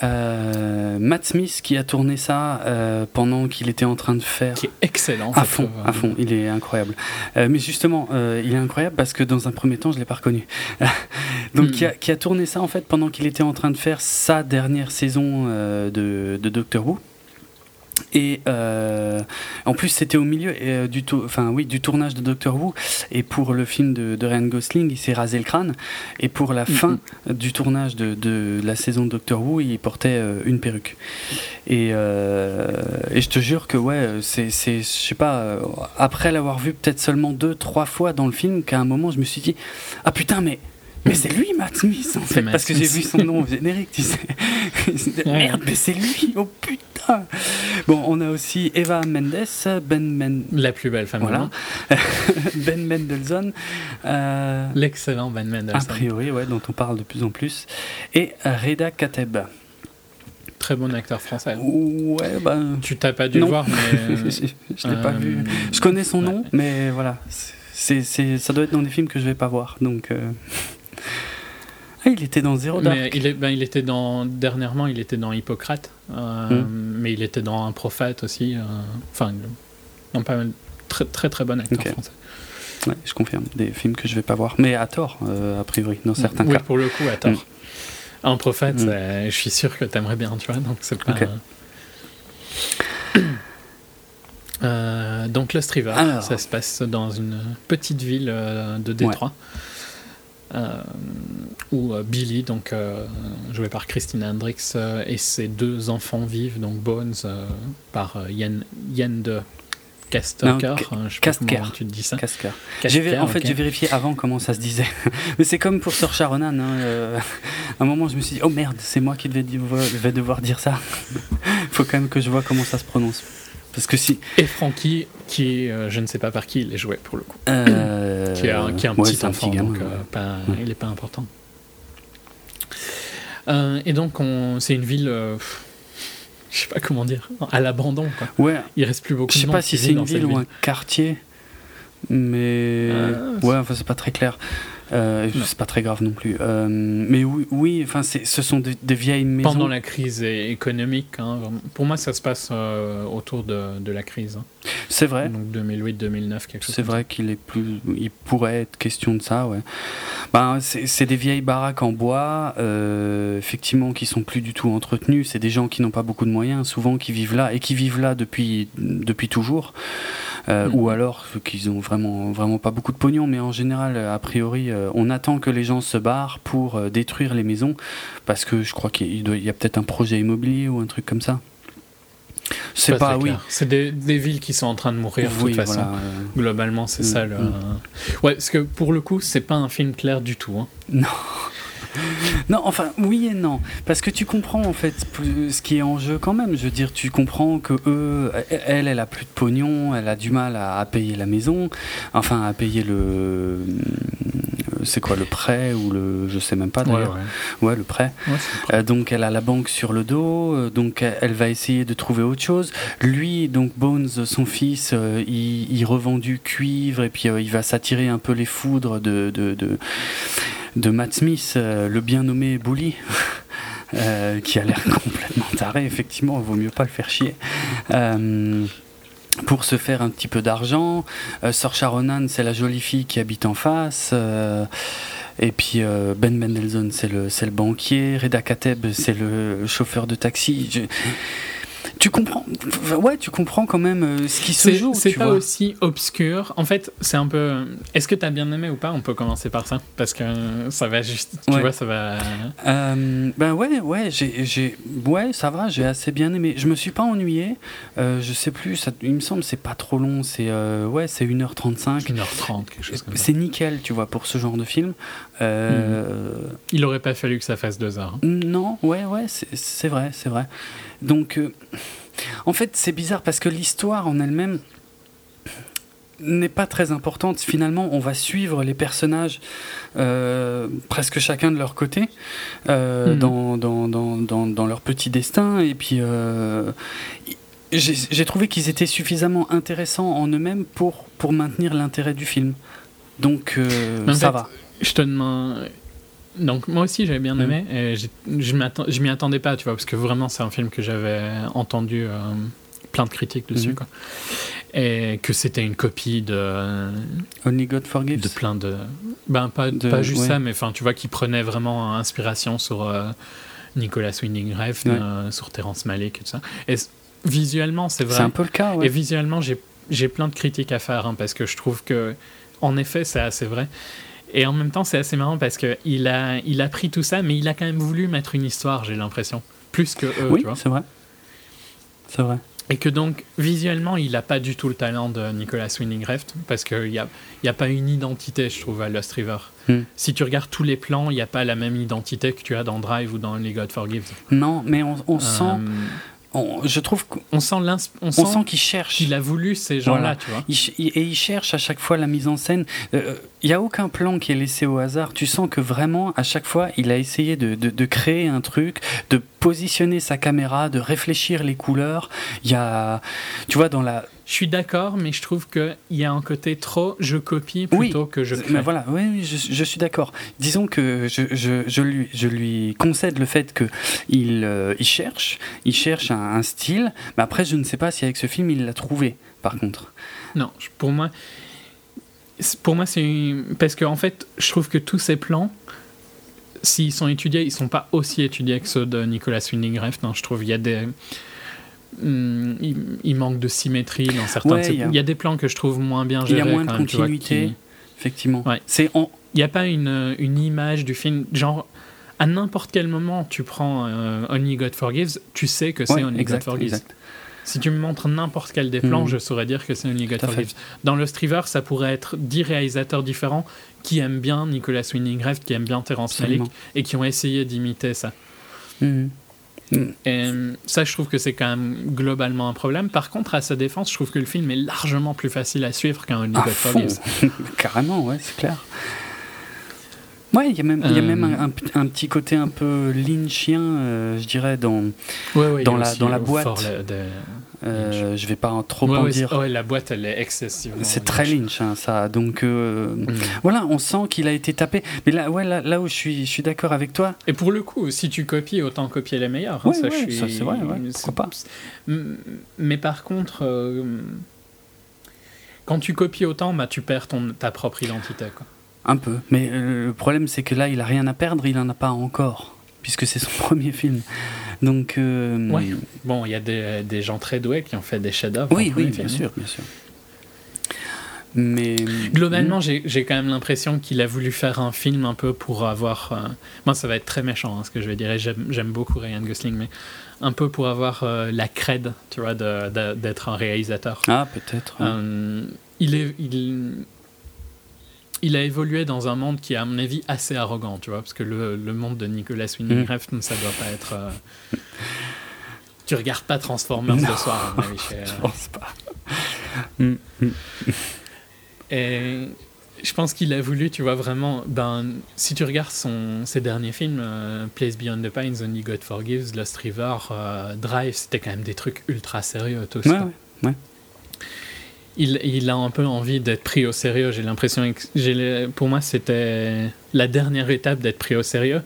Euh, Matt Smith qui a tourné ça euh, pendant qu'il était en train de faire Qui est excellent. À fond, à fond, il est incroyable. Euh, mais justement, il est incroyable parce que dans un premier temps, je l'ai pas reconnu. Donc, Hmm. qui, a, qui a tourné ça en fait pendant qu'il était en train de faire sa dernière saison de, de Doctor Who. Et euh, en plus, c'était au milieu euh, du, enfin, oui, du tournage de Doctor Who. Et pour le film de, de Ryan Gosling, il s'est rasé le crâne. Et pour la fin du tournage de, de la saison de Doctor Who, il portait euh, une perruque. Et, euh, et je te jure que, ouais, c'est, je sais pas, après l'avoir vu peut-être seulement deux, trois fois dans le film, qu'à un moment, je me suis dit, ah putain, mais. Mais c'est lui, Matt Smith, en fait, Matt parce que j'ai vu son nom au générique, tu sais. Merde, mais c'est lui, oh putain. Bon, on a aussi Eva Mendes, Ben, Men... La plus belle femme voilà. ben Mendelssohn, euh, L'excellent Ben a Mendelssohn. priori, ouais, dont on parle de plus en plus, et Reda Kateb. Très bon acteur français. Ouais, bah. Tu t'as pas dû Non. le voir, mais. je je l'ai pas euh, vu. Je connais son nom, mais voilà. C'est, c'est, ça doit être dans des films que je vais pas voir. Donc. euh. Ah, il était dans Zero Dark. Mais il, est, ben, il était dans. Dernièrement, il était dans Hippocrate. euh, Hmm. Mais il était dans Un prophète aussi. euh, Enfin, non, pas mal. Très, très, très bon acteur Ok. français. Ouais, je confirme. Des films que je vais pas voir. Mais à tort, euh, a priori, dans certains oui, cas. pour le coup, à tort. Mm. Un prophète, Mm. c'est- je suis sûr que t'aimerais bien, tu vois. Donc, c'est pas. Ok. Euh, donc, Lost River, Alors. ça se passe dans une petite ville de Détroit. Où euh, Billy, donc euh, joué par Christine Hendricks, euh, et ses deux enfants vivent, donc Bones euh, par euh, Yann de Castoker, Non, Ca- hein, je sais pas tu te dis ça. J'ai en fait, j'ai vérifié avant comment ça se disait. Mais c'est comme pour Sir Sharonan. hein, euh, à un moment, je me suis dit, oh merde, c'est moi qui devais, devoir dire ça. faut quand même que je vois comment ça se prononce. Parce que si. Et Frankie, qui euh, je ne sais pas par qui il est joué pour le coup. euh, qui est un, qui est un ouais, petit enfant, gamin, donc euh, ouais. pas- Ouais. il n'est pas important. Euh, et donc, on, c'est une ville, je sais pas comment dire, à l'abandon. Quoi. Ouais, Il reste plus beaucoup je sais pas si c'est une ville ou un quartier. Mais. Ah, ouais, enfin, c'est pas très clair. Euh, c'est pas très grave non plus. Euh, mais oui, oui enfin, c'est- ce sont des, des vieilles maisons. Pendant la crise économique, hein, pour moi, ça se passe euh, autour de, de la crise. hein. C'est vrai. Donc 2008-2009, quelque chose C'est vrai qu'il est plus, il pourrait être question de ça, ouais. Ben, c'est des vieilles baraques en bois, euh, effectivement, qui sont plus du tout entretenues. C'est des gens qui n'ont pas beaucoup de moyens, souvent qui vivent là et qui vivent là depuis depuis toujours, Euh, Mhm. ou alors qu'ils ont vraiment vraiment pas beaucoup de pognon. Mais en général, a priori, euh, on attend que les gens se barrent pour détruire les maisons, parce que je crois qu'il y a peut-être un projet immobilier ou un truc comme ça. C'est pas, oui. C'est des, des villes qui sont en train de mourir de toute façon. voilà, euh, Globalement, c'est Mm, ça le. mm. Ouais, parce que pour le coup, c'est pas un film clair du tout. hein. Non, enfin, oui et non. Parce que tu comprends, en fait, ce qui est en jeu quand même. Je veux dire, tu comprends que eux, elle, elle a plus de pognon, elle a du mal à, à payer la maison, enfin, à payer le. C'est quoi, le prêt ou le. Je sais même pas d'ailleurs. ouais. Ouais, le prêt. Ouais, Euh, donc elle a la banque sur le dos, euh, donc elle va essayer de trouver autre chose. Lui, donc Bones, son fils, euh, il, il revend du cuivre et puis il va s'attirer un peu les foudres de, de, de, de Matt Smith, le bien nommé Bully. qui a l'air complètement taré, effectivement, il vaut mieux pas le faire chier. Pour se faire un petit peu d'argent. Euh, Sharonan, c'est la jolie fille qui habite en face. euh, et puis euh, Ben Mendelsohn, c'est le, le banquier. Reda Kateb, c'est le chauffeur de taxi. Tu comprends Ouais, tu comprends quand même euh, ce qui se joue. c'est pas vois. aussi obscur. En fait, c'est un peu. Est-ce que t'as bien aimé ou pas? On peut commencer par ça parce que ça va juste. Tu Ouais. vois, ça va. Euh, ben ouais, ouais, j'ai, j'ai, ouais, ça va, j'ai assez bien aimé. Je me suis pas ennuyé. Euh, je sais plus, ça, il me semble, c'est pas trop long. C'est euh, ouais, c'est 1h35. 1h30, quelque chose comme ça. C'est nickel, tu vois, pour ce genre de film. Euh, Il aurait pas fallu que ça fasse deux heures. hein. Non, ouais, ouais, c'est vrai, c'est vrai. Donc, euh, en fait, c'est bizarre parce que l'histoire en elle-même n'est pas très importante. Finalement, on va suivre les personnages euh, presque chacun de leur côté Mhm. dans, dans, dans, dans, dans leur petit destin. Et puis, j'ai trouvé qu'ils étaient suffisamment intéressants en eux-mêmes pour, pour maintenir l'intérêt du film. Donc, ça fait, va. Je te demande. Donc moi aussi j'avais bien aimé et j'ai- je m'y attendais pas tu vois parce que vraiment c'est un film que j'avais entendu euh, plein de critiques dessus Mhm. quoi et que c'était une copie de Only God Forgives. de plein de ben pas, De- pas juste ouais. ça mais enfin tu vois qui prenait vraiment inspiration sur euh, Nicolas Winding Refn Ouais. euh, sur Terrence Malick et tout ça et visuellement c'est vrai C'est un peu le cas, ouais. et visuellement j'ai j'ai plein de critiques à faire hein, parce que je trouve que en effet c'est assez vrai et en même temps c'est assez marrant parce que il a il a pris tout ça mais il a quand même voulu mettre une histoire j'ai l'impression plus que eux Oui, tu vois c'est vrai. C'est vrai. et que donc, visuellement, il n'a pas du tout le talent de Nicolas Winding Refn, parce qu'il n'y a, y a pas une identité, je trouve, à Lost River. Hmm. Si tu regardes tous les plans, il n'y a pas la même identité que tu as dans Drive ou dans Les God Forgives. Non, mais on, on sent, Euh, on- je trouve qu'on on sent l'ins- on on sent sent qu'il cherche. qu'il a voulu ces gens-là, Voilà. tu vois. Il il- et il cherche à chaque fois la mise en scène. Euh, Il n'y a aucun plan qui est laissé au hasard. Tu sens que vraiment, à chaque fois, il a essayé de, de- de créer un truc, de positionner sa caméra, de réfléchir les couleurs. Il y a, tu vois, dans la Je suis d'accord, mais je trouve qu'il y a un côté trop je copie plutôt que je crée. Mais voilà, oui, oui je, je, suis d'accord. Disons que je, je, je, lui, je lui concède le fait qu'il euh, il cherche, il cherche un, un, style, mais après je ne sais pas si avec ce film il l'a trouvé, par contre. Non, pour moi, pour moi c'est parce qu'en en fait, je trouve que tous ces plans, s'ils sont étudiés, ils sont pas aussi étudiés que ceux de Nicolas Winding Refn. Non, je trouve il y a des Hmm, il, manque de symétrie dans certains. il, y a... des plans que je trouve moins bien gérés. Il y a moins de continuité, effectivement. C'est Il n'y a pas une, une, image du film, genre à n'importe quel moment tu prends euh, Only God Forgives, tu sais que c'est Only God Forgives. Si tu me montres n'importe quel des plans, hmm. je saurais dire que c'est Only God Forgives. Dans le Striver, ça pourrait être dix réalisateurs différents qui aiment bien Nicolas Winding Refn, qui aiment bien Terrence Malick et qui ont essayé d'imiter ça. Hmm. Et euh, ça, je trouve que c'est quand même globalement un problème. Par contre, à sa défense, je trouve que le film est largement plus facile à suivre qu'un Only Carrément, ouais, c'est clair. Ouais, il y a même, y a même un, un, petit côté un peu lynchien, euh, je dirais, dans, dans, la, dans la boîte. Euh, je vais pas trop en dire. Ouais, la boîte, elle est excessivement. C'est très Lynch, hein, ça. Donc euh, mm. voilà, on sent qu'il a été tapé. Mais là, ouais, là, là où je suis, je suis d'accord avec toi. Et pour le coup, si tu copies, autant copier les meilleurs. Hein, ça, c'est vrai. Pourquoi pas Mais par contre, euh, quand tu copies autant, bah, tu perds ton, ta propre identité. Quoi. Un peu. Mais le problème, c'est que là, il a rien à perdre, il en a pas encore, puisque c'est son premier film. Donc, euh, Bon, il y a des, des, gens très doués qui ont fait des chefs-d'œuvre. Oui, oui, bien sûr, bien sûr. Mais globalement, hmm. j'ai quand même l'impression qu'il a voulu faire un film un peu pour avoir. Euh, moi, ça va être très méchant hein, ce que je vais dire. J'aime beaucoup Ryan Gosling, mais un peu pour avoir euh, la cred, tu vois, d'être un réalisateur. Ah, peut-être. il est, il, il a évolué dans un monde qui est, à mon avis, assez arrogant, tu vois, parce que le, le monde de Nicolas Winding mm. Refn, ça doit pas être. Euh, tu regardes pas Transformers ce soir, à mon avis. Je pense pas. Mm, mm. Et je pense qu'il a voulu, tu vois, vraiment. Ben, si tu regardes son, ses derniers films, euh, Place Beyond the Pines, Only God Forgives, Lost River, euh, Drive, c'était quand même des trucs ultra sérieux, tout ça. ouais il, a un peu envie d'être pris au sérieux. J'ai l'impression que pour moi, c'était la dernière étape d'être pris au sérieux.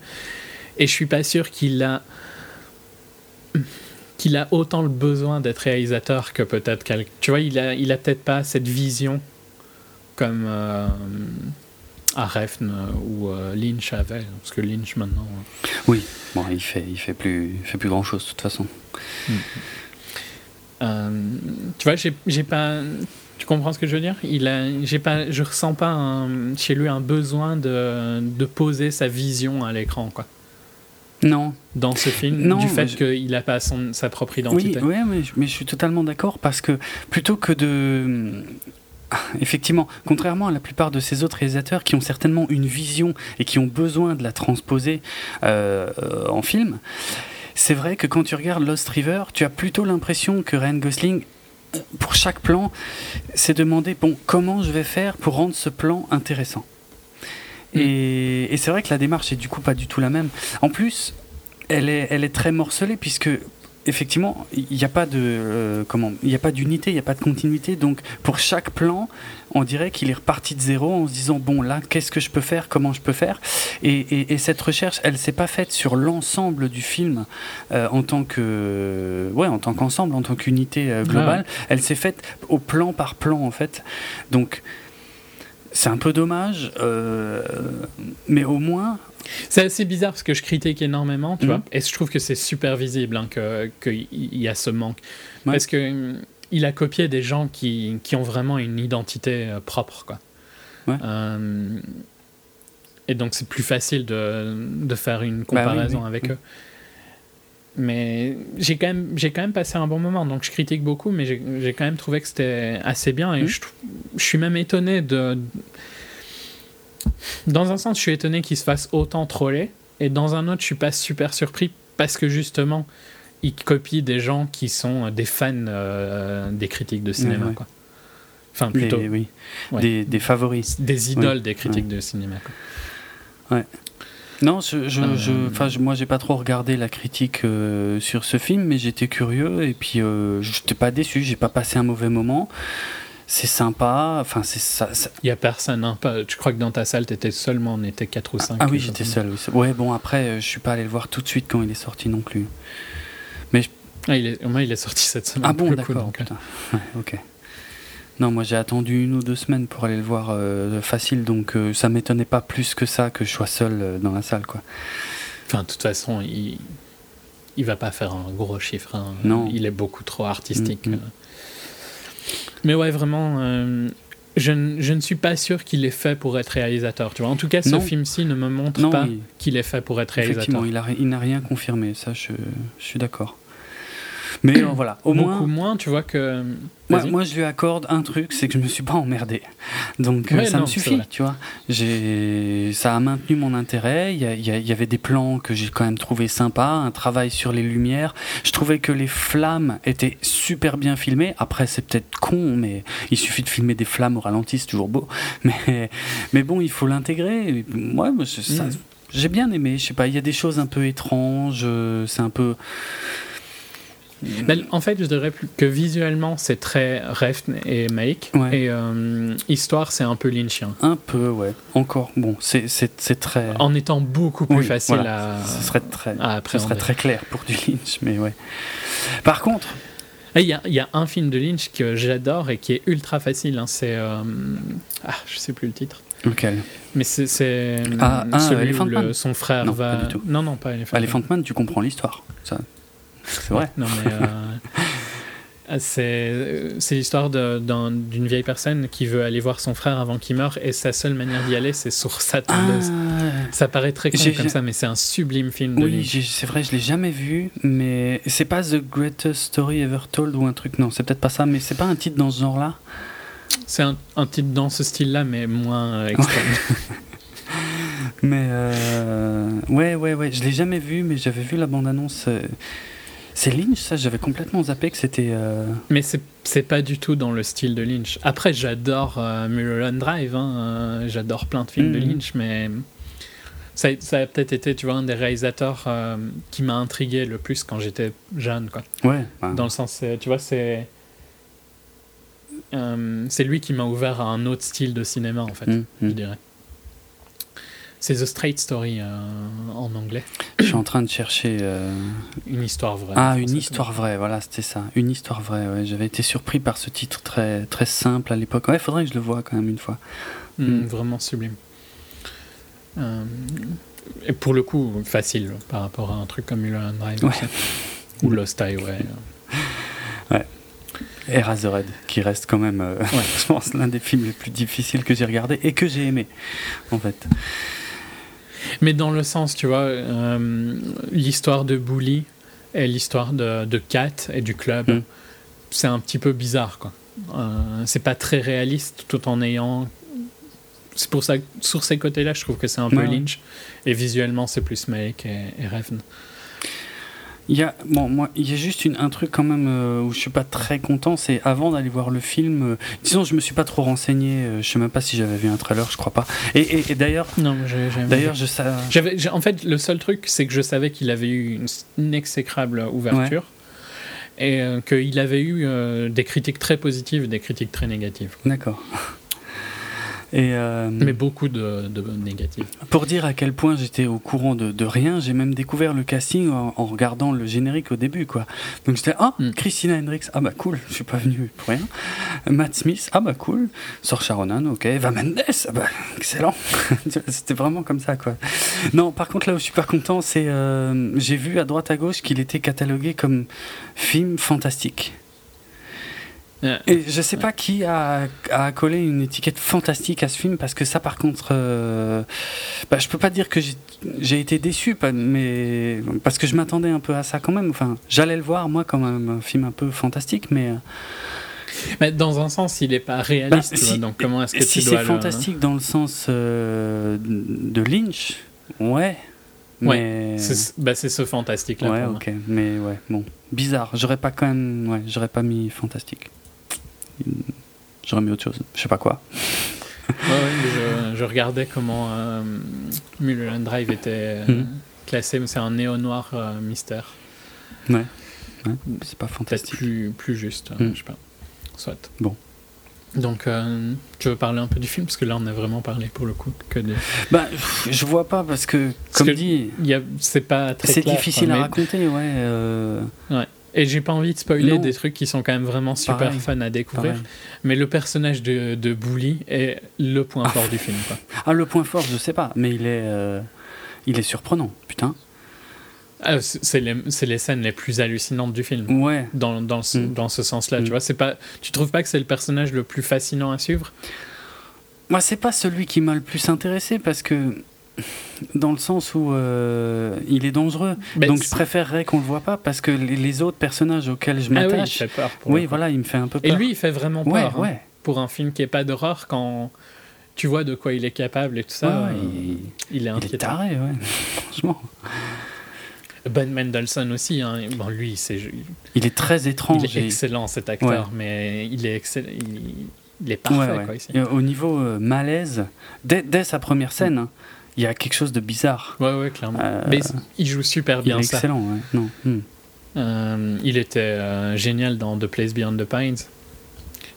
Et je suis pas sûr qu'il a qu'il a autant le besoin d'être réalisateur que peut-être quelqu'un. Tu vois, il a, il a peut-être pas cette vision comme euh, Arefn ou euh, Lynch avait, parce que Lynch maintenant. Euh, oui, bon, il fait, il fait plus, fait plus grand chose de toute façon. Mm. Euh, tu vois, j'ai pas. Tu comprends ce que je veux dire? Il a, j'ai pas, je ressens pas chez lui un besoin de, de poser sa vision à l'écran, quoi. Non. Dans ce film, non, du fait qu'il n'a pas son, sa propre identité. Oui, mais, mais, je suis totalement d'accord parce que plutôt que de. Effectivement, contrairement à la plupart de ces autres réalisateurs qui ont certainement une vision et qui ont besoin de la transposer euh, en film, c'est vrai que quand tu regardes Lost River, tu as plutôt l'impression que Ryan Gosling, pour chaque plan, s'est demandé bon, comment je vais faire pour rendre ce plan intéressant. Mm. Et, et c'est vrai que la démarche est du coup pas du tout la même. En plus, elle est, elle est très morcelée puisque effectivement, il n'y a pas de euh, comment, il n'y a pas d'unité, il n'y a pas de continuité. Donc, pour chaque plan, on dirait qu'il est reparti de zéro en se disant bon là, qu'est-ce que je peux faire, comment je peux faire? Et, cette recherche, elle s'est pas faite sur l'ensemble du film euh, en tant que ouais, en tant qu'ensemble, en tant qu'unité euh, globale. Elle s'est faite au plan par plan en fait. Donc c'est un peu dommage, mais au moins c'est assez bizarre parce que je critique énormément, tu mhm. vois, et je trouve que c'est super visible hein, qu'il y a ce manque. Parce que hum, il a copié des gens qui, qui ont vraiment une identité euh, propre, quoi. Euh, et donc c'est plus facile de, de, faire une bah comparaison avec eux. Mais j'ai quand, même, j'ai quand même passé un bon moment, donc je critique beaucoup, mais j'ai, quand même trouvé que c'était assez bien, et mhm. je, je suis même étonné de dans un sens, je suis étonné qu'il se fasse autant troller, et dans un autre, je suis pas super surpris parce que justement, il copie des gens qui sont des fans euh, des critiques de cinéma. Quoi. Enfin, plutôt. Des, oui. des, des, favoris. Des idoles des critiques de cinéma. Quoi. Ouais. Non, je, je, Euh, je- je- moi j'ai pas trop regardé la critique euh, sur ce film, mais j'étais curieux et puis euh, j'étais pas déçu, j'ai pas passé un mauvais moment. C'est sympa, enfin c'est ça. ça- Il y a personne. Hein, pas, je crois que dans ta salle, t'étais seulement, on était 4 ou 5. Ah oui, j'étais seul. Oui. Ouais, bon après, je suis pas allé le voir tout de suite quand il est sorti non plus. Ah, il est, au moins, il est sorti cette semaine. Ah bon, d'accord. Ouais, ok. Non, moi j'ai attendu une ou deux semaines pour aller le voir euh, facile, donc euh, ça m'étonnait pas plus que ça que je sois seul euh, dans la salle, quoi. Enfin, de toute façon, il, il va pas faire un gros chiffre. hein. Non. Il est beaucoup trop artistique. Mm, mm. Mais ouais, vraiment, euh, je, ne- je ne suis pas sûr qu'il est fait pour être réalisateur. Tu vois, en tout cas, ce film-ci ne me montre Non, pas il- qu'il est fait pour être réalisateur. effectivement, il, n'a rien confirmé, ça je, je suis d'accord. Mais euh, voilà, au Beaucoup moins, moins, tu vois que. moi, moi, je lui accorde un truc, c'est que je me suis pas emmerdé. Donc euh, Ouais, ça non, me vrai. tu vois. J'ai, ça a maintenu mon intérêt. Il y, avait des plans que j'ai quand même trouvé sympa, un travail sur les lumières. Je trouvais que les flammes étaient super bien filmées. Après, c'est peut-être con, mais il suffit de filmer des flammes au ralenti, c'est toujours beau. Mais, mais bon, il faut l'intégrer. Moi, Mm. j'ai bien aimé. Je sais pas, il y a des choses un peu étranges. euh, C'est un peu. Ben, en fait, je dirais que visuellement, c'est très Refn et Make. Ouais. Et euh, histoire, c'est un peu lynchien. Un peu, ouais. Encore. Bon, c'est très. En étant beaucoup plus Oui, facile voilà. à, Ce serait très. à Ce serait très clair pour du Lynch, mais ouais. Par contre, Il y, y a un film de Lynch que j'adore et qui est ultra facile. hein, c'est. euh, ah, je sais plus le titre. lequel? Mais c'est. Ah, ah, celui Elephant où le- son frère Non, va. pas du tout. Non, non, pas Elephant, Elephant Man, tu comprends l'histoire. Ça, c'est vrai. Non, mais. euh, C'est c'est l'histoire d'une vieille personne qui veut aller voir son frère avant qu'il meure et sa seule manière d'y aller c'est sur sa tondeuse. Ah, Ça paraît très con comme ça mais c'est un sublime film de oui, c'est vrai, je l'ai jamais vu, mais c'est pas The Greatest Story Ever Told ou un truc. Non, c'est peut-être pas ça, mais c'est pas un titre dans ce genre-là? C'est un, un titre dans ce style-là mais moins euh, extrême. Mais euh, ouais, ouais, ouais, je l'ai jamais vu, mais j'avais vu la bande-annonce. euh, C'est Lynch, ça J'avais complètement zappé que c'était. euh, Mais c'est pas du tout dans le style de Lynch. Après, j'adore euh, Mulholland Drive, hein, euh, j'adore plein de films de Mhm. Lynch, mais ça, a- ça a peut-être été, tu vois, un des réalisateurs euh, qui m'a intrigué le plus quand j'étais jeune, quoi. Ouais. Dans le sens, tu vois, c'est c'est lui qui m'a ouvert à un autre style de cinéma, en fait, hum, je hum. dirais. C'est The Straight Story euh, en anglais, Je suis en train de chercher. euh, une histoire vraie. Ah, une histoire vraie, voilà, c'était ça. Une histoire vraie, ouais. J'avais été surpris par ce titre très, très simple à l'époque. Ouais, faudrait que je le voie quand même une fois. Mm, Mm. Vraiment sublime. Euh, et pour le coup, facile par rapport à un truc comme Mulholland Drive Ouais. ou Lost Highway. Eraserhead, qui reste quand même, euh, je pense, l'un des films les plus difficiles que j'ai regardé et que j'ai aimé, en fait. Mais dans le sens, tu vois, euh, l'histoire de Bully et l'histoire de, de Cat et du club, Mm. c'est un petit peu bizarre, quoi. Euh, c'est pas très réaliste tout en ayant. C'est pour ça que sur ces côtés-là, je trouve que c'est un peu Ouais. Lynch. Et visuellement, c'est plus Make et, et Refn. Il y a, bon, moi, il y a juste une, un truc quand même euh, où je suis pas très content, c'est avant d'aller voir le film, euh, disons, je me suis pas trop renseigné, euh, je sais même pas si j'avais vu un trailer, je crois pas. Et, et- et d'ailleurs, Non, d'ailleurs, je. J'avais, j'ai- en fait, le seul truc, c'est que je savais qu'il avait eu une, une exécrable ouverture et euh, qu'il avait eu des critiques très positives et des critiques très négatives. D'accord. Et euh, Mais beaucoup de, de négatives. Pour dire à quel point j'étais au courant de, de rien, j'ai même découvert le casting en, en regardant le générique au début, quoi. Donc j'étais ah Mm. Christina Hendricks, ah bah cool, je suis pas venu pour rien. Matt Smith, ah bah cool. Saoirse Ronan, ok. Eva Mendes, ah bah excellent. C'était vraiment comme ça, quoi. Non, par contre là où je suis pas content, c'est euh, j'ai vu à droite à gauche qu'il était catalogué comme film fantastique. Et je sais pas qui a, a collé une étiquette fantastique à ce film parce que ça par contre euh, bah, je peux pas dire que j'ai- été déçu mais parce que je m'attendais un peu à ça quand même enfin j'allais le voir moi comme un, un film un peu fantastique mais euh, mais dans un sens, il n'est pas réaliste. Bah, si- donc comment est-ce que si c'est fantastique dans le sens euh, de Lynch ouais mais C'est, bah, ce fantastique-là. ouais pour moi. ok mais ouais bon bizarre j'aurais pas quand même ouais j'aurais pas mis fantastique j'aurais mis autre chose je sais pas quoi je, je, regardais comment euh, Mulholland Drive était euh, Mhm. classé, mais c'est un néo-noir euh, mystère. Ouais. Ouais, c'est pas fantastique. plus, plus juste, euh, Mhm. je sais pas. Soit. Bon. Donc, tu veux parler un peu du film? Parce que là, on a vraiment parlé pour le coup que de. Bah, je vois pas parce que, Parce comme que dit, C'est pas très c'est difficile à mais- raconter, ouais. euh, Et j'ai pas envie de spoiler Non. des trucs qui sont quand même vraiment super Pareil. fun à découvrir. pareil. Mais le personnage de, de Bully est le point fort du film. Quoi. Ah, le point fort, je sais pas, mais il est, euh, il est surprenant, putain. Ah, c'est les, scènes les plus hallucinantes du film. Ouais. Dans, dans ce, Mm. dans ce sens-là, Mm. tu vois, c'est pas, tu trouves pas que c'est le personnage le plus fascinant à suivre? Moi, c'est pas celui qui m'a le plus intéressé parce que, dans le sens où euh, il est dangereux. Donc, je préférerais qu'on le voit pas parce que les, autres personnages auxquels je Ah oui, il m'attache. fait peur. pour oui, coup. voilà, il me fait un peu Et peur. lui, il fait vraiment peur. ouais, hein, ouais. pour un film qui est pas d'horreur, quand tu vois de quoi il est capable et tout ça, Ouais, euh, il, il est il est inquiétant. taré, ouais. Franchement. Ben Mendelssohn aussi, hein, bon, lui, c'est, Il est très étrange. il est et- excellent cet acteur, mais il est excellent, il, il est parfait quoi ici. Et au niveau euh, malaise, dès, dès sa première scène, hein, il y a quelque chose de bizarre. Ouais, ouais, clairement. Euh, Mais il joue super Il bien est ça. excellent, ouais. Non. hmm. Euh, il était euh, génial dans The Place Beyond the Pines.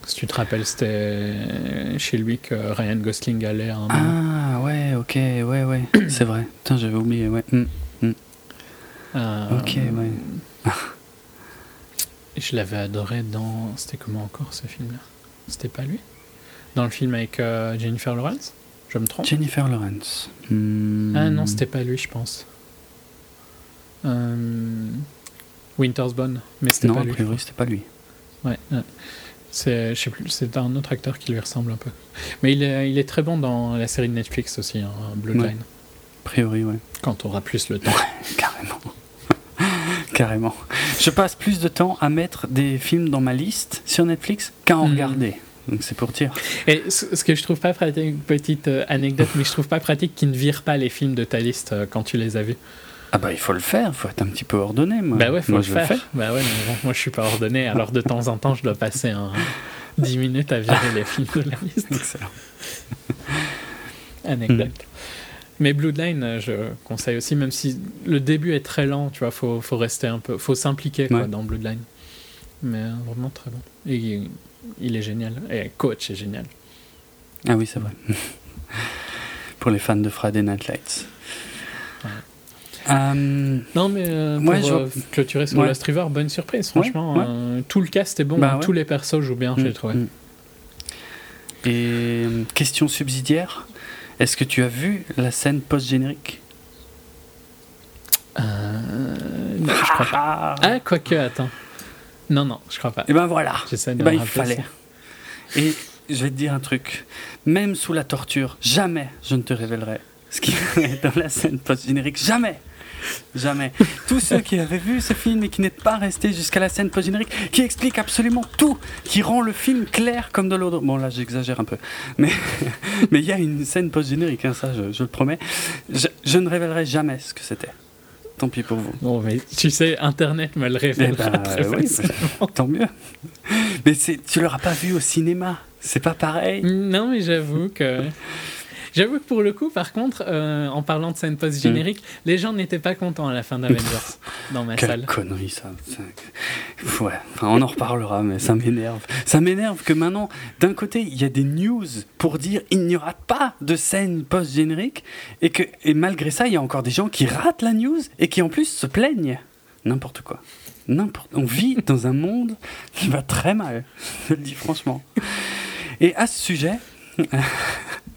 Si tu te rappelles, c'était chez lui que Ryan Gosling allait un. Ah, ouais, ok, ouais, ouais. C'est vrai. Putain, j'avais oublié, ouais. Hmm. Euh, Ok, ouais. Je l'avais adoré dans. C'était comment encore ce film-là? C'était pas lui? Dans le film avec Jennifer Lawrence? Je me trompe Jennifer Lawrence. Hmm. Ah non, c'était pas lui, je pense. Euh, Winter's Bone, mais c'était Non, pas a lui. priori, c'était pas lui. Ouais, ouais. C'est, je sais plus, c'est un autre acteur qui lui ressemble un peu. Mais il est, il est très bon dans la série de Netflix aussi, hein, Bloodline, A priori, ouais. quand on aura plus le temps. Carrément. Carrément. Je passe plus de temps à mettre des films dans ma liste sur Netflix qu'à en Mhm. regarder. Donc c'est pour dire. Et ce, ce que je trouve pas pratique, une petite euh, anecdote, mais je trouve pas pratique qu'ils ne virent pas les films de ta liste euh, quand tu les as vus. Ah bah il faut le faire, il faut être un petit peu ordonné. Moi. bah ouais, faut Moi, le je faire. fais. bah ouais, mais bon, moi je suis pas ordonné, alors de temps en temps je dois passer un 10 minutes à virer les films de la liste. Excellent. Anecdote. Mm. Mais Bloodline, euh, je conseille aussi, même si le début est très lent, tu vois, faut, faut rester un peu, faut s'impliquer Ouais. dans Bloodline. Mais vraiment très bon. Et il, est génial. Et coach est génial. Ah oui, c'est vrai. pour les fans de Friday Night Lights. Ouais. Euh, Non, mais euh, Ouais, pour je euh, clôturer sur Ouais. Lost River, bonne surprise, franchement. euh, tout le cast est bon, Bah hein, tous les persos jouent bien, j'ai mm, trouvé. mm. Et euh, question subsidiaire, est-ce que tu as vu la scène post-générique? Non, je crois pas. Ah Ah, quoique, attends. Non, non, je crois pas. Et ben voilà J'essaie de Eh ben, me il fallait. ça. Et je vais te dire un truc. Même sous la torture, jamais je ne te révélerai ce qui est dans la scène post-générique. Jamais Jamais. Tous ceux qui avaient vu ce film et qui n'êtes pas restés jusqu'à la scène post-générique, qui explique absolument tout, qui rend le film clair comme de l'eau. Bon, là, j'exagère un peu. Mais mais il y a une scène post-générique, hein, ça, je, je le promets. Je, je ne révélerai jamais ce que c'était. Tant pis pour vous. Bon, mais tu sais, Internet me le Eh ben, très oui. Tant mieux. Mais tu l'auras pas vu au cinéma. C'est pas pareil. Non, mais j'avoue que. J'avoue que pour le coup, par contre, euh, en parlant de scène post-générique, les gens n'étaient pas contents à la fin d'Avengers dans ma Quelle salle. connerie ça. Ouais, enfin, on en reparlera, mais ça m'énerve. Ça m'énerve que maintenant, d'un côté, il y a des news pour dire il n'y aura pas de scène post-générique, et que et malgré ça, il y a encore des gens qui ratent la news et qui en plus se plaignent. N'importe quoi. N'importe. On vit dans un monde qui va très mal. Je le dis franchement. Et à ce sujet,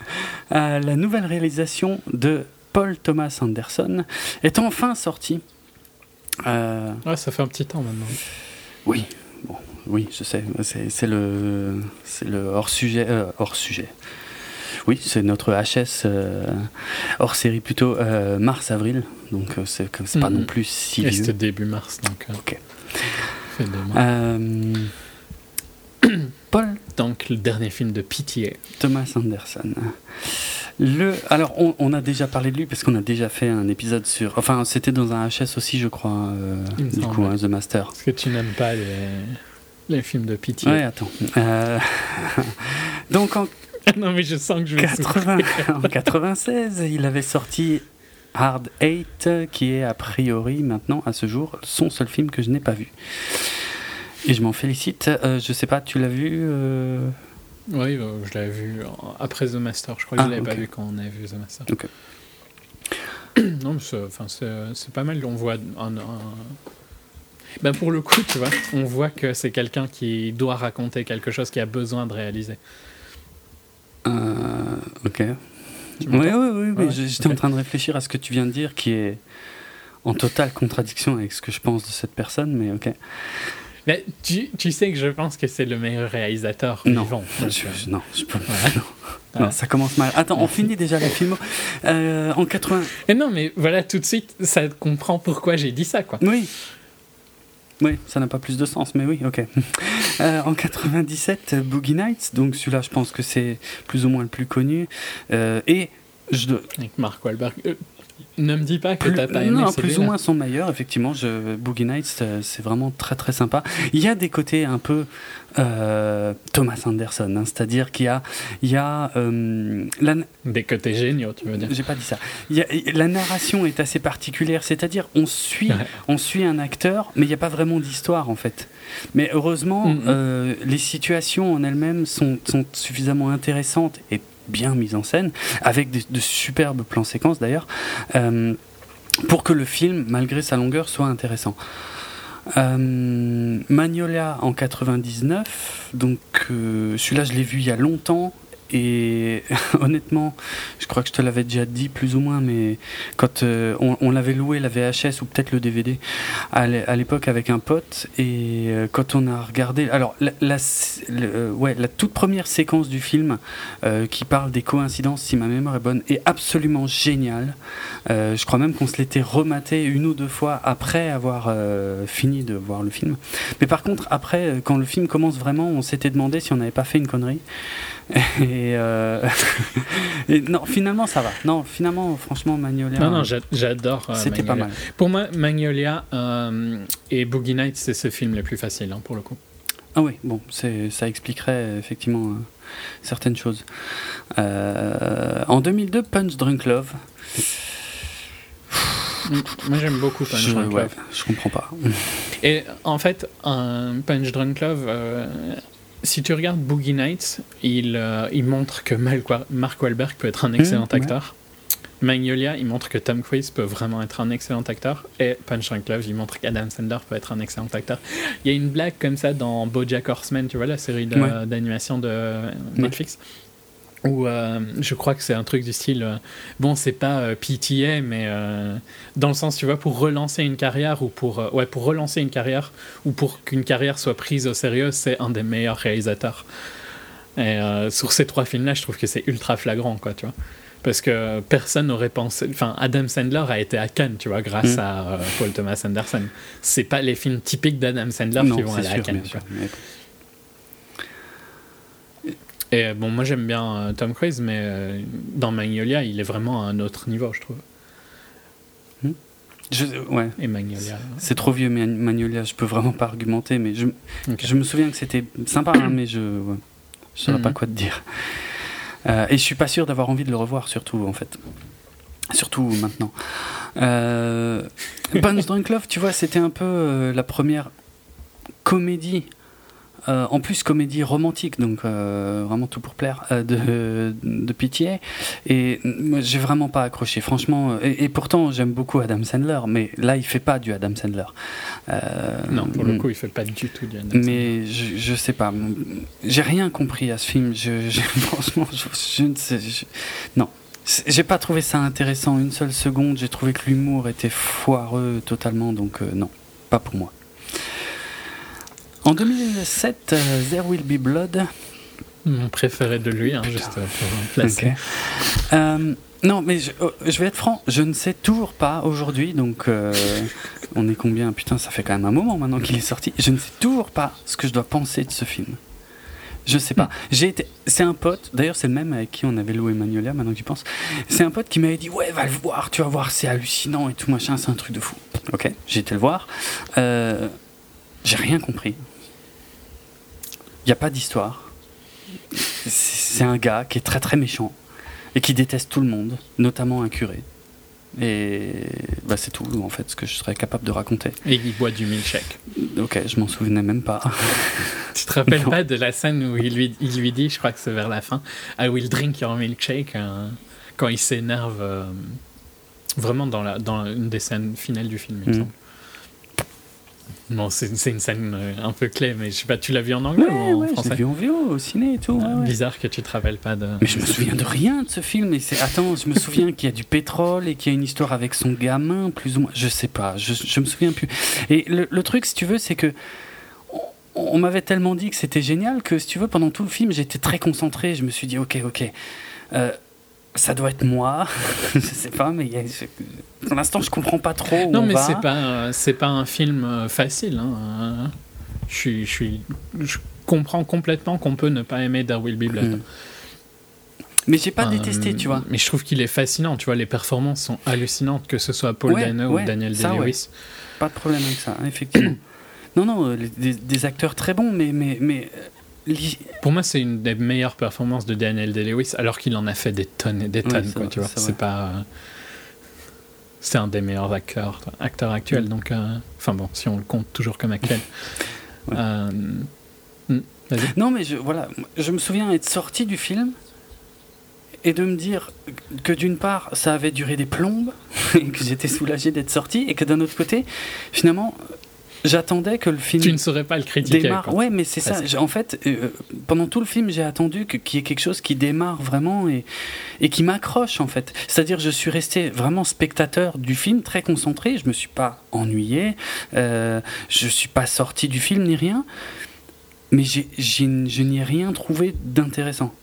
euh, la nouvelle réalisation de Paul Thomas Anderson est enfin sortie. Euh, Ouais, ça fait un petit temps maintenant. oui, bon, oui, je sais. C'est le, c'est le hors sujet, euh, hors sujet. Oui, c'est notre HS euh, hors série plutôt euh, mars-avril, donc c'est pas Mhm. non plus si vieux. c'était début mars, donc. Ok. Euh, Paul Donc, le dernier film de PTA. Thomas Anderson. Le, alors, on, on a déjà parlé de lui parce qu'on a déjà fait un épisode sur. Enfin, c'était dans un HS aussi, je crois, euh, du coup, hein, The Master. Parce que tu n'aimes pas les, les films de PTA. Ouais, attends. Euh, Donc, en, non, mais je sens que je vais 80, En 96, il avait sorti Hard Eight, qui est a priori maintenant, à ce jour, son seul film que je n'ai pas vu. Et je m'en félicite. Euh, je sais pas, tu l'as vu euh Oui, euh, je l'avais vu après The Master. Je crois que je ne ah, l'avais pas vu quand on avait vu The Master. Ok. non, mais c'est pas mal. On voit un, Ben pour le coup, tu vois, on voit que c'est quelqu'un qui doit raconter quelque chose qui a besoin de réaliser. Euh, ok. Oui, oui, oui. oui. J'étais en train de réfléchir à ce que tu viens de dire, qui est en totale contradiction avec ce que je pense de cette personne, mais ok. Mais tu, tu sais que je pense que c'est le meilleur réalisateur non, vivant. Je, non, je peux non. non, ça commence mal. Attends, on finit déjà le film. Euh, en 80. Mais non, mais voilà, tout de suite, ça comprend pourquoi j'ai dit ça, quoi. Oui. Oui, ça n'a pas plus de sens, mais oui, ok. Euh, en 97, Boogie Nights, donc celui-là, je pense que c'est plus ou moins le plus connu. Euh, et je... Avec Mark Wahlberg. Euh, ne me dis pas que t'as pas aimé. Non, plus ou moins son meilleur, effectivement. Je, Boogie Nights, c'est vraiment très très sympa. Il y a des côtés un peu euh, Thomas Anderson, hein, c'est-à-dire qu'il y a, il y a euh, des côtés géniaux, tu veux dire. J'ai pas dit ça. Il y a, la narration est assez particulière, c'est-à-dire on suit, on suit un acteur, mais il n'y a pas vraiment d'histoire en fait. Mais heureusement, mm-hmm. euh, les situations en elles-mêmes sont, sont suffisamment intéressantes et bien mise en scène, avec de, superbes plans séquences d'ailleurs, euh, pour que le film, malgré sa longueur, soit intéressant. Euh, Magnolia en 99, donc euh, celui-là je l'ai vu il y a longtemps et honnêtement, je crois que je te l'avais déjà dit plus ou moins, mais quand euh, on, l'avait loué, la VHS ou peut-être le DVD, à l'époque avec un pote, et euh, quand on a regardé. Alors, la, euh, ouais, la toute première séquence du film qui parle des coïncidences, si ma mémoire est bonne, est absolument géniale. je crois même qu'on se l'était rematé une ou deux fois après avoir fini de voir le film. Mais par contre, après, quand le film commence vraiment, on s'était demandé si on n'avait pas fait une connerie. Euh, et, non, finalement, ça va. Non, finalement, franchement, Magnolia. Non, non, j'adore. Euh, c'était pas mal. Pour moi, Magnolia euh, et Boogie Nights, c'est ce film le plus facile, hein, pour le coup. Ah oui, bon, ça expliquerait effectivement certaines choses. en 2002, Punch Drunk Love. Moi j'aime beaucoup Punch Drunk Love. Je comprends pas. Et en fait, un Punch Drunk Love, si tu regardes Boogie Nights, il, euh, il montre que Mark Wahlberg peut être un excellent mmh, acteur. Magnolia, il montre que Tom Cruise peut vraiment être un excellent acteur. Et Punch Drunk Love, il montre qu'Adam Sandler peut être un excellent acteur. Il y a une blague comme ça dans BoJack Horseman, tu vois, la série d'animation de Netflix où euh, je crois que c'est un truc du style euh, bon c'est pas euh, PTA mais dans le sens tu vois pour relancer une carrière ou pour ouais pour relancer une carrière ou pour qu'une carrière soit prise au sérieux c'est un des meilleurs réalisateurs. Et sur ces trois films là je trouve que c'est ultra flagrant quoi tu vois. Parce que personne n'aurait pensé enfin Adam Sandler a été à Cannes tu vois grâce mm. à Paul Thomas Anderson. C'est pas les films typiques d'Adam Sandler qui vont aller à Cannes et euh, bon, moi j'aime bien euh, Tom Cruise, mais euh, dans Magnolia, il est vraiment à un autre niveau, je trouve. Hmm. Je, ouais. Et Magnolia. C'est trop vieux, Magnolia, je peux vraiment pas argumenter, mais je, je me souviens que c'était sympa, hein, mais je ne sais pas mhm. quoi te dire. et je suis pas sûr d'avoir envie de le revoir, surtout, en fait. Surtout maintenant. Euh, Bones Love, tu vois, c'était un peu la première comédie euh, en plus, comédie romantique, donc euh, vraiment tout pour plaire, euh, de, de Pitié. Et j'ai vraiment pas accroché, franchement. Et, pourtant, j'aime beaucoup Adam Sandler, mais là, il fait pas du Adam Sandler. non, pour le coup, il fait pas du tout du Adam Sandler. Mais je, je sais pas. J'ai rien compris à ce film. Je, franchement, je, ne sais. non. J'ai pas trouvé ça intéressant une seule seconde. J'ai trouvé que l'humour était foireux totalement, donc non, pas pour moi. En 2007, euh, There Will Be Blood. Mon préféré de lui, hein, juste pour placer. Euh, non, mais oh, je, vais être franc, je ne sais toujours pas aujourd'hui, donc euh, on est combien? Putain, ça fait quand même un moment maintenant qu'il est sorti. Je ne sais toujours pas ce que je dois penser de ce film. Je sais pas. J'ai été. C'est un pote. D'ailleurs, c'est le même avec qui on avait loué Magnolia. Maintenant que j'y pense, c'est un pote qui m'avait dit ouais, va le voir. Tu vas voir, c'est hallucinant et tout machin. C'est un truc de fou. Ok. J'ai été le voir. j'ai rien compris. Il n'y a pas d'histoire. c'est un gars qui est très très méchant et qui déteste tout le monde, notamment un curé. Et bah, c'est tout, en fait, ce que je serais capable de raconter. Et il boit du milkshake. Ok, je m'en souvenais même pas. tu te rappelles pas de la scène où il lui, il lui dit, je crois que c'est vers la fin, I will drink your milkshake, hein, quand il s'énerve, euh, vraiment dans, la, dans une des scènes finales du film, il me mm. semble. Bon, c'est une scène euh, un peu clé, mais je sais pas, tu l'as vu en anglais ou en français vu en VO au ciné et tout. bizarre que tu te rappelles pas de. Mais je me souviens de rien de ce film. Et attends, je me souviens qu'il y a du pétrole et qu'il y a une histoire avec son gamin, plus ou moins. Je sais pas, je, je me souviens plus. Et le, truc, si tu veux, c'est que on, m'avait tellement dit que c'était génial que, si tu veux, pendant tout le film, j'étais très concentré. Je me suis dit, ok, ok. Euh, ça doit être moi. je sais pas, mais pour l'instant, je comprends pas trop. non, mais c'est pas c'est pas un film euh, facile. Hein. Je, je, je comprends complètement qu'on peut ne pas aimer There Will Be Blood. Hmm. Mais j'ai pas détesté, tu vois. Mais je trouve qu'il est fascinant, tu vois. Les performances sont hallucinantes, que ce soit Paul Dano ou Daniel Day-Lewis. Pas de problème avec ça, effectivement. non, non, euh, des, des, acteurs très bons, mais, mais, mais pour moi, c'est une des meilleures performances de Daniel Day-Lewis, alors qu'il en a fait des tonnes et des tonnes, quoi, tu vois. C'est pas. C'est un des meilleurs acteurs, acteurs actuels, mm. donc. Euh, enfin bon, si on le compte toujours comme actuel. Euh, mm, non, mais je, voilà, je me souviens être sorti du film et de me dire que d'une part, ça avait duré des plombes, et que j'étais soulagé d'être sorti, et que d'un autre côté, finalement, J'attendais que le film. Tu ne saurais pas le critiquer. Démarre. Ouais, mais c'est ça. En fait, euh, pendant tout le film, j'ai attendu qu'il y ait quelque chose qui démarre vraiment et, et qui m'accroche, en fait. C'est-à-dire, je suis resté vraiment spectateur du film, très concentré. Je me suis pas ennuyé. Euh, je suis pas sorti du film ni rien. Mais je n'y ai rien trouvé d'intéressant.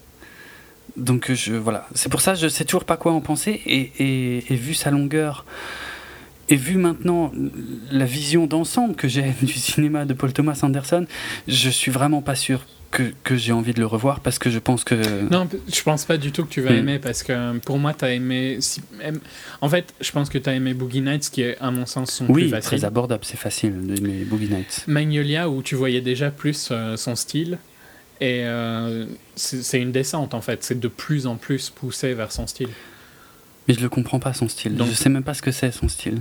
Donc, je, voilà. C'est pour ça que je sais toujours pas quoi en penser. Et, et, et vu sa longueur. Et vu maintenant la vision d'ensemble que j'ai du cinéma de Paul Thomas Anderson, je suis vraiment pas sûr que, que j'ai envie de le revoir parce que je pense que. Non, je pense pas du tout que tu vas hmm. aimer parce que pour moi, tu as aimé. En fait, je pense que tu as aimé Boogie Nights qui est, à mon sens, son oui, plus facile. très abordable, c'est facile d'aimer Boogie Nights. Magnolia, où tu voyais déjà plus euh, son style. Et euh, c'est une descente en fait, c'est de plus en plus poussé vers son style. Mais je le comprends pas son style. Donc, je sais même pas ce que c'est son style.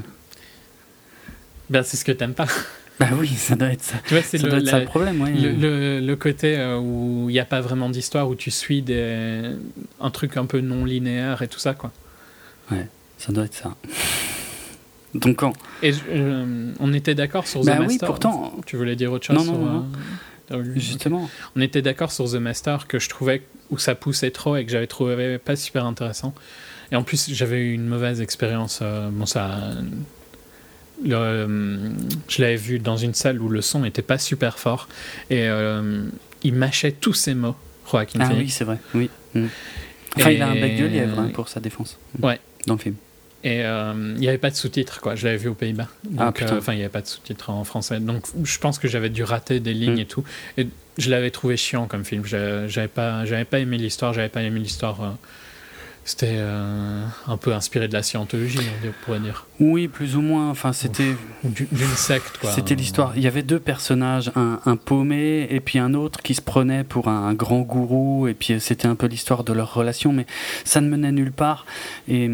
Ben, c'est ce que t'aimes pas. Bah oui, ça doit être ça. Tu vois, c'est le, le, problème. Ouais. Le, le, côté euh, où il n'y a pas vraiment d'histoire, où tu suis des, un truc un peu non linéaire et tout ça, quoi. Ouais, ça doit être ça. Donc quand Et euh, on était d'accord sur The bah Master. Oui, pourtant. Tu voulais dire autre chose Non, non, non. Justement. On était d'accord sur The Master que je trouvais où ça poussait trop et que j'avais trouvé pas super intéressant. Et en plus, j'avais eu une mauvaise expérience. Euh, bon, ça. Le, je l'avais vu dans une salle où le son n'était pas super fort et euh, il mâchait tous ses mots, Joaquin Ah oui, c'est vrai, oui. Mm. Enfin, il a un bec de lièvre hein, pour sa défense. Mm. Ouais. Dans le film. Et euh, il n'y avait pas de sous-titres, quoi. Je l'avais vu aux Pays-Bas. Ah, enfin, il n'y avait pas de sous-titres en français. Donc, je pense que j'avais dû rater des lignes mm. et tout. Et je l'avais trouvé chiant comme film. J'avais pas, j'avais pas aimé l'histoire. J'avais pas aimé l'histoire c'était euh, un peu inspiré de la scientologie, on pourrait dire. Oui, plus ou moins. Enfin, c'était d'une secte, quoi. C'était l'histoire. Il y avait deux personnages, un, un, paumé et puis un autre qui se prenait pour un, grand gourou. Et puis c'était un peu l'histoire de leur relation, mais ça ne menait nulle part. Et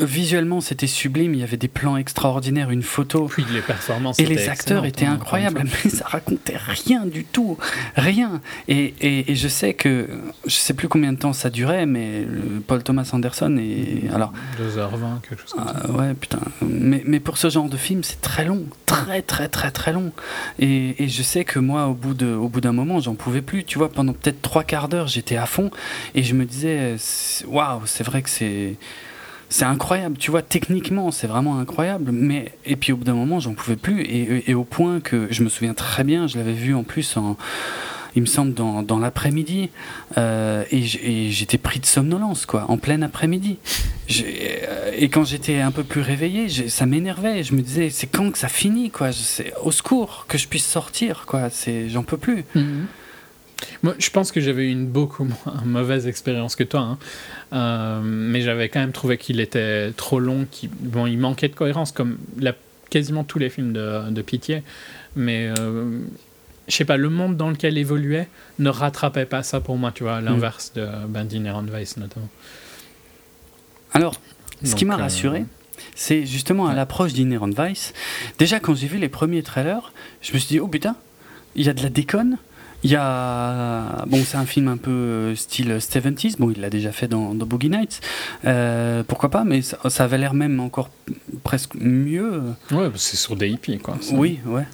visuellement c'était sublime, il y avait des plans extraordinaires, une photo. Puis les performances. Et les acteurs étaient hein, incroyables, mais ça racontait rien du tout, rien. Et, et, je sais que je sais plus combien de temps ça durait, mais Paul Thomas Anderson et alors. 2h20 quelque chose comme ça. Euh, ouais putain. Mais, mais pour ce genre de film c'est très long, très très très très long. Et, et, je sais que moi au bout de au bout d'un moment j'en pouvais plus. Tu vois pendant peut-être trois quarts d'heure j'étais à fond et je me disais waouh c'est vrai que c'est c'est incroyable, tu vois, techniquement, c'est vraiment incroyable. Mais et puis au bout d'un moment, j'en pouvais plus, et, au point que je me souviens très bien, je l'avais vu en plus en, il me semble dans, dans l'après-midi, euh, et j'étais pris de somnolence, quoi, en plein après-midi. Euh, et quand j'étais un peu plus réveillé, ça m'énervait. Je me disais, c'est quand que ça finit, quoi Au secours, que je puisse sortir, quoi. J'en peux plus. Mhm. Moi, je pense que j'avais eu une beaucoup moins mauvaise expérience que toi, hein. euh, mais j'avais quand même trouvé qu'il était trop long, qu'il bon, il manquait de cohérence, comme la, quasiment tous les films de, de Pitié, mais euh, je sais pas, le monde dans lequel évoluait ne rattrapait pas ça pour moi, tu vois, l'inverse de ben, d'Inherent Vice notamment. Alors, ce qui m'a euh, rassuré, c'est justement à l'approche d'Inherent Vice. Déjà, quand j'ai vu les premiers trailers, je me suis dit, oh putain, il y a de la déconne. Il y a. Bon, c'est un film un peu euh, style 70s. Bon, il l'a déjà fait dans, dans Boogie Nights. Euh, pourquoi pas, mais ça, ça avait l'air même encore presque mieux. Ouais, c'est sur des hippies, quoi. C'est Oui, ouais.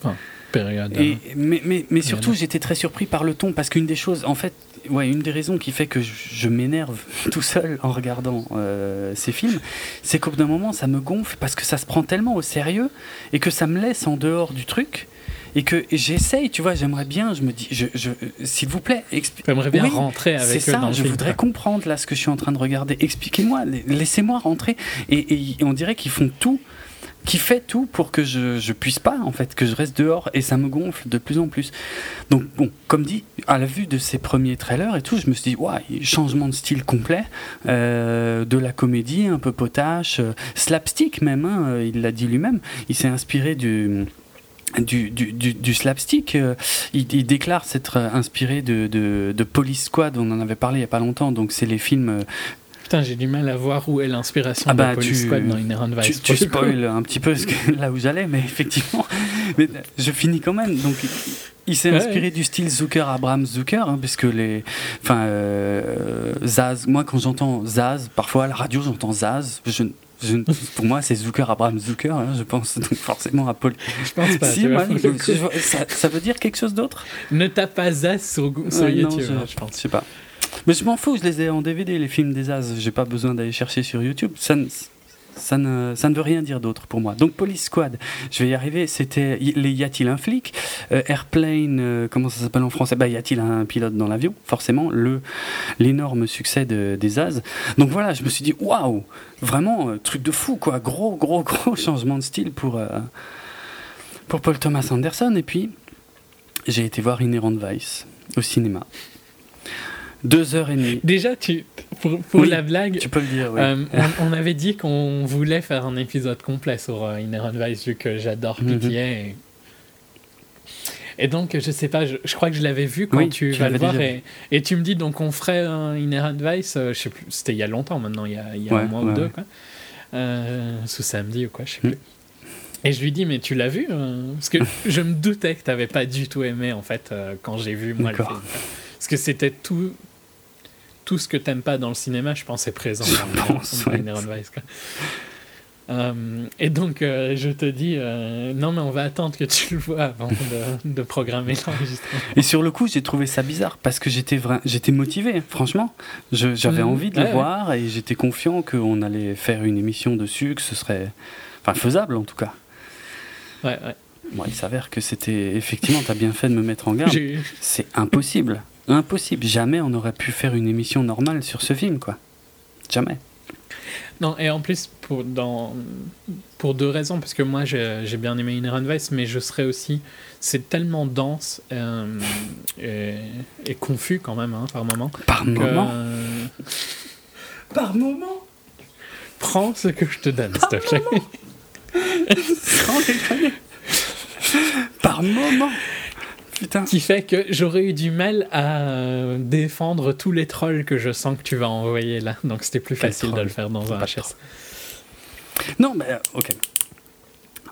Période. Et, euh, mais, mais, mais surtout, j'étais très surpris par le ton, parce qu'une des choses, en fait, ouais, une des raisons qui fait que je, je m'énerve tout seul en regardant euh, ces films, c'est qu'au bout d'un moment, ça me gonfle, parce que ça se prend tellement au sérieux, et que ça me laisse en dehors du truc, et que j'essaye, tu vois, j'aimerais bien, je me dis, je, je, s'il vous plaît, expli- J'aimerais bien Oui, rentrer avec c'est eux ça, dans le je film, voudrais comprendre là ce que je suis en train de regarder. Expliquez-moi, la- laissez-moi rentrer. Et, et on dirait qu'ils font tout, qui fait tout pour que je, je puisse pas, en fait, que je reste dehors et ça me gonfle de plus en plus. Donc, bon, comme dit, à la vue de ces premiers trailers et tout, je me suis dit, ouais, changement de style complet, euh, de la comédie un peu potache, euh, slapstick même, hein, euh, il l'a dit lui-même, il s'est inspiré du. Du, du, du, du slapstick, euh, il, il déclare s'être euh, inspiré de, de, de Police Squad, on en avait parlé il n'y a pas longtemps, donc c'est les films euh, Putain, j'ai du mal à voir où est l'inspiration Ah bah, de Police tu- Squad dans Inherent Tu, Vice. tu coup. spoil un petit peu ce que- là où j'allais, mais effectivement, mais je finis quand même. Donc, il s'est Ouais, inspiré du style Zucker, Abraham Zucker, hein, puisque les, enfin, euh, Zaz. Moi, quand j'entends Zaz, parfois à la radio, j'entends Zaz. Je, je- pour moi, c'est Zucker, Abraham Zucker. hein, je pense donc forcément à Paul. Je pense pas. si, moi, je- ça, ça veut dire quelque chose d'autre? Ne tape pas Zaz sur, sur Ouais, non, YouTube, je, hein, je pense. je sais pas. Mais je m'en fous, je les ai en DVD, les films des Zaz. J'ai pas besoin d'aller chercher sur YouTube. Ça ça ne, veut rien dire d'autre pour moi. Donc Police Squad, je vais y arriver. C'était y- a-t-il un flic? Euh, Airplane, euh, comment ça s'appelle en français? Bah, Y a-t-il un pilote dans l'avion? Forcément, le l'énorme succès de- des Zaz. Donc voilà, je me suis dit waouh, vraiment euh, truc de fou quoi, gros gros gros changement de style pour pour Paul Thomas Anderson. Et puis j'ai été voir Inherent Vice au cinéma. Deux heures et demie. Déjà, tu, pour, pour Oui, la blague, Tu peux le dire, oui. euh, on, on avait dit qu'on voulait faire un épisode complet sur euh, Inherent Vice, vu que j'adore Mhm. PTA. Et... et donc, je sais pas, je, je crois que je l'avais vu quand Oui, tu, tu vas le voir. Et, et tu me dis, donc, on ferait un Inherent Vice, euh, je sais plus, c'était il y a longtemps maintenant, il y a, il y a Ouais, un mois ouais, ou deux, quoi. Euh, sous samedi ou quoi, je sais Mm. plus. Et je lui dis, mais tu l'as vu euh Parce que je me doutais que tu n'avais pas du tout aimé, en fait, euh, quand j'ai vu, moi, le film. Parce que c'était tout, tout ce que t'aimes pas dans le cinéma, je pense, est présent Je dans, pense, dans ouais. Inherent Vice, quoi. Euh, et donc, euh, je te dis, euh, non, mais on va attendre que tu le vois avant de, de programmer l'enregistrement. Et sur le coup, j'ai trouvé ça bizarre parce que j'étais j'étais motivé, franchement. J'avais Mhm. envie de Ouais, le ouais. voir et j'étais confiant qu'on allait faire une émission dessus, que ce serait enfin, faisable en tout cas. Ouais, ouais. Bon, il s'avère que c'était effectivement, tu as bien fait de me mettre en garde. C'est impossible. Impossible. Jamais on aurait pu faire une émission normale sur ce film, quoi. Jamais. Non, et en plus, pour, dans, pour deux raisons, parce que moi, j'ai bien aimé Inherent Vice, mais je serais aussi... C'est tellement dense euh, et, et confus quand même, hein, par moment. Par que, moment. euh, Par moment. prends ce que je te donne, s'il te plaît. Déconner. Par moment. Putain. qui fait que j'aurais eu du mal à euh, défendre tous les trolls que je sens que tu vas envoyer là. Donc c'était plus Quel facile de le faire dans un HS. Non, mais euh, ok.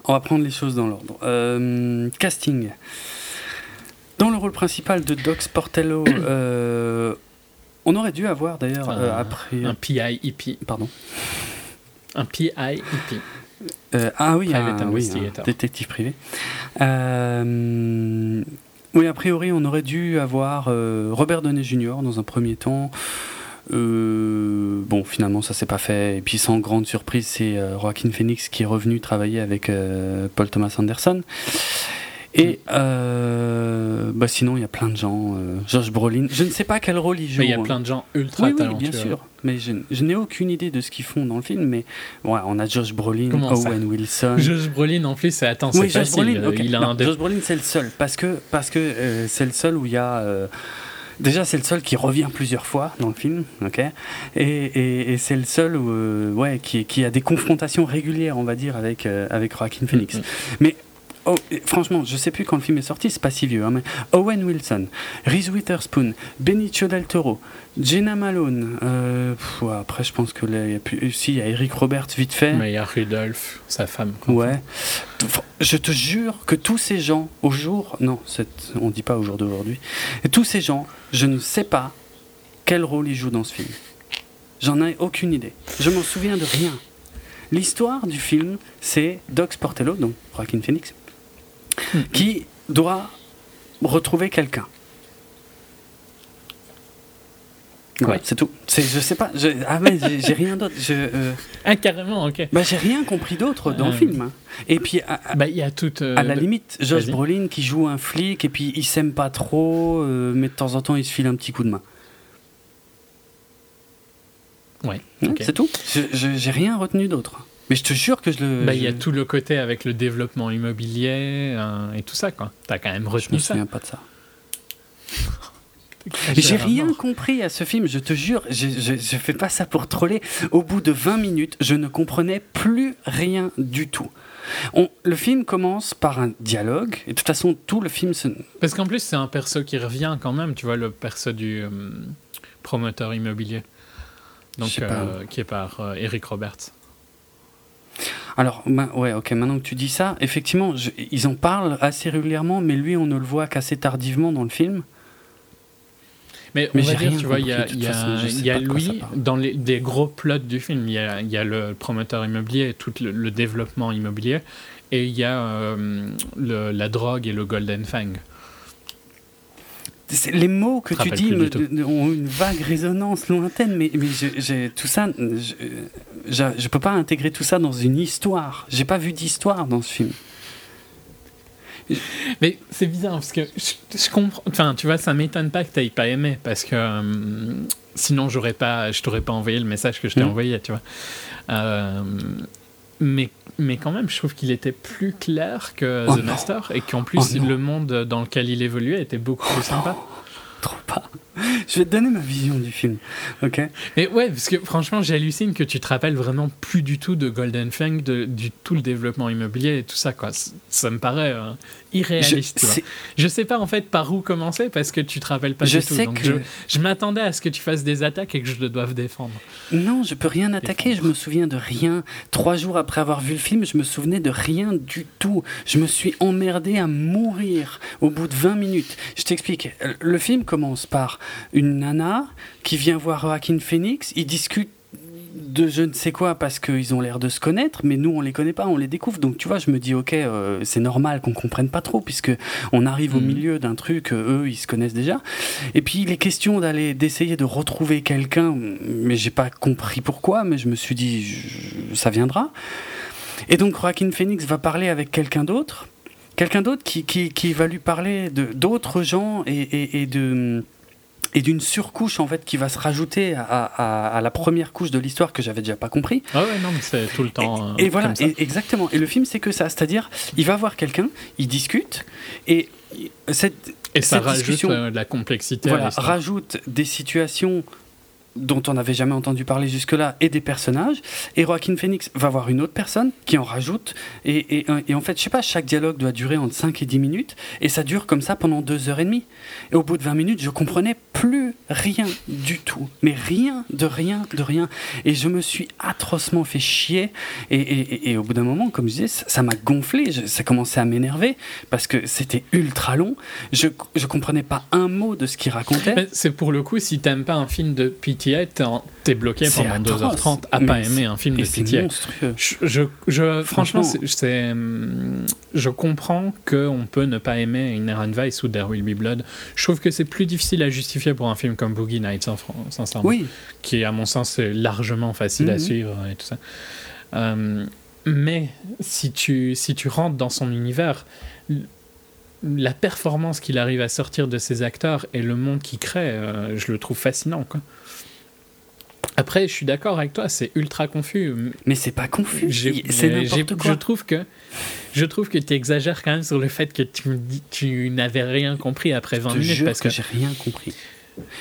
On va prendre les choses dans l'ordre. Euh, casting. Dans le rôle principal de Doc Sportello, euh, on aurait dû avoir d'ailleurs euh, Un- après. Un PI EP. Pardon. Un PI EP. Euh, ah oui, un, oui, un détective privé. Euh, oui, a priori, on aurait dû avoir euh, Robert Downey Jr. dans un premier temps. Euh, bon, finalement, ça s'est pas fait. Et puis, sans grande surprise, c'est euh, Joaquin Phoenix qui est revenu travailler avec Paul Thomas Anderson. Et euh, bah sinon, il y a plein de gens. euh, Josh Brolin, je ne sais pas quel rôle il joue. Mais il y a hein. plein de gens ultra Oui, oui, talentueux. bien sûr. Mais je, je n'ai aucune idée de ce qu'ils font dans le film. Mais ouais, on a Josh Brolin, Comment Owen Wilson. Josh Brolin en plus, c'est attends, c'est Oui, Josh facile. Brolin, ok. Il a Non, un dé- Josh Brolin, c'est le seul. Parce que parce que euh, c'est le seul où il y a. euh, Déjà, c'est le seul qui revient plusieurs fois dans le film, ok Et, et, et c'est le seul où, euh, ouais, qui, qui a des confrontations régulières, on va dire, avec, euh, avec Joaquin Phoenix. Mhm. Mais oh, franchement, je sais plus quand le film est sorti, c'est pas si vieux, hein, mais Owen Wilson, Reese Witherspoon, Benicio del Toro, Jenna Malone. euh, pff, ouais, après, je pense que là, il y a plus. Si, il y a Eric Roberts vite fait. Mais il y a Rudolph, sa femme. Ouais. Je te jure que tous ces gens, au jour. Non, on dit pas au jour d'aujourd'hui. Tous ces gens, je ne sais pas quel rôle ils jouent dans ce film. J'en ai aucune idée. Je m'en souviens de rien. L'histoire du film, c'est Doc Sportello, donc Joaquin Phoenix, qui doit retrouver quelqu'un. Ouais, Ouais. c'est tout. C'est, je sais pas. je- ah mais j'ai, j'ai rien d'autre. Je, euh, Ah, carrément, ok. bah, j'ai rien compris d'autre dans le Euh, film. Et puis, à, à- Bah, y a toute. euh, à la de- limite, Josh Vas-y. Brolin qui joue un flic et puis il s'aime pas trop, euh, mais de temps en temps il se file un petit coup de main. Ouais. C'est tout. Je- je- J'ai rien retenu d'autre. Mais je te jure que je le. Bah, il y a je- tout le côté avec le développement immobilier euh, et tout ça, quoi. T'as quand même Je me retenu ça. souviens pas de ça. J'ai rien compris à ce film, je te jure, je, je, je fais pas ça pour troller. Au bout de 20 minutes, je ne comprenais plus rien du tout. On- le film commence par un dialogue, et de toute façon, tout le film se, Parce qu'en plus, c'est un perso qui revient quand même, tu vois, le perso du euh, promoteur immobilier. Donc, Je euh, qui est par euh, Eric Roberts. Alors, ouais, ok, maintenant que tu dis ça, effectivement, je- ils en parlent assez régulièrement, mais lui, on ne le voit qu'assez tardivement dans le film. Mais, Mais on va dire, tu vois, il y a, y façon, y lui, dans les, des gros plots du film, il y a, il y a le promoteur immobilier, tout le, le développement immobilier, et il y a euh, le- la drogue et le Golden Fang. Les mots que tu dis me, ont une vague résonance lointaine, mais, mais je- tout ça, je, je peux pas intégrer tout ça dans une histoire. J'ai pas vu d'histoire dans ce film. Mais c'est bizarre parce que je, je comprends. Enfin, tu vois, ça m'étonne pas que tu pas aimé parce que euh, sinon, j'aurais pas, je t'aurais pas envoyé le message que je t'ai Mhm. envoyé, tu vois. Euh, mais, mais quand même, je trouve qu'il était plus clair que Oh The non. Master et qu'en plus, Oh le monde dans lequel il évoluait était beaucoup plus sympa. Trop pas. Je vais te donner ma vision du film. Ok? Mais ouais, parce que franchement, j'hallucine que tu te rappelles vraiment plus du tout de Golden Fang, de, du tout le développement immobilier et tout ça, quoi. Ça me paraît euh, Je, irréaliste, c'est- Je sais pas en fait par où commencer parce que tu te rappelles pas je du tout. sais donc que je, je m'attendais à ce que tu fasses des attaques et que je le doive défendre. non, je peux rien attaquer. Je me souviens de rien. Trois jours après avoir vu le film, je me souvenais de rien du tout. Je me suis emmerdé à mourir au bout de 20 minutes. Je t'explique. Le film commence par une nana qui vient voir Joaquin Phoenix. Ils discutent de je ne sais quoi parce qu'ils ont l'air de se connaître, mais nous on les connaît pas, on les découvre. Donc tu vois, je me dis ok, euh, c'est normal qu'on comprenne pas trop puisque on arrive au Mhm. milieu d'un truc, euh, eux ils se connaissent déjà. Et puis il est question d'aller d'essayer de retrouver quelqu'un, mais j'ai pas compris pourquoi, mais je me suis dit je- ça viendra. Et donc Joaquin Phoenix va parler avec quelqu'un d'autre, quelqu'un d'autre qui, qui, qui va lui parler de d'autres gens et, et, et de et d'une surcouche en fait qui va se rajouter à, à- à la première couche de l'histoire que j'avais déjà pas compris. Ah ouais, non, mais c'est tout le temps. Et, euh, voilà, et- exactement. Et le film c'est que ça, c'est-à-dire il va voir quelqu'un, il discute et cette Et ça cette rajoute discussion- euh, de la complexité voilà, rajoute des situations dont on n'avait jamais entendu parler jusque-là et des personnages. Et Joaquin Phoenix va voir une autre personne qui en rajoute. Et, et en fait, je sais pas, chaque dialogue doit durer entre 5 et 10 minutes. Et ça dure comme ça pendant 2 heures et demie. Et au bout de 20 minutes, je comprenais plus rien du tout. Mais rien, de rien, de rien. Et je me suis atrocement fait chier. Et, au bout d'un moment, comme je disais, ça m'a gonflé. Ça commençait à m'énerver parce que c'était ultra long. Je, je comprenais pas un mot de ce qu'il racontait. C'est pour le coup, si t'aimes pas un film de PTA, t'es en- t'es bloqué pendant atroce. 2h30 à pas aimer un film de monstrueux. Je, je, je- franchement, c'est- hum, je comprends qu'on peut ne pas aimer Inherent Vice ou There Will Be Blood. Je trouve que c'est plus difficile à justifier pour un film comme Boogie Nights, en Fran- sincèrement. Oui, Qui, à mon sens, est largement facile à Mhm. suivre et tout ça. Hum, mais si tu, si tu rentres dans son univers, la performance qu'il arrive à sortir de ses acteurs et le monde qu'il crée, euh, je le trouve fascinant. Quoi. Après, je suis d'accord avec toi, c'est ultra confus. mais c'est pas confus. C'est n'importe Je quoi. trouve que je trouve que tu exagères quand même sur le fait que tu n'avais rien compris après 20 Je te minutes jure parce que, que j'ai rien compris.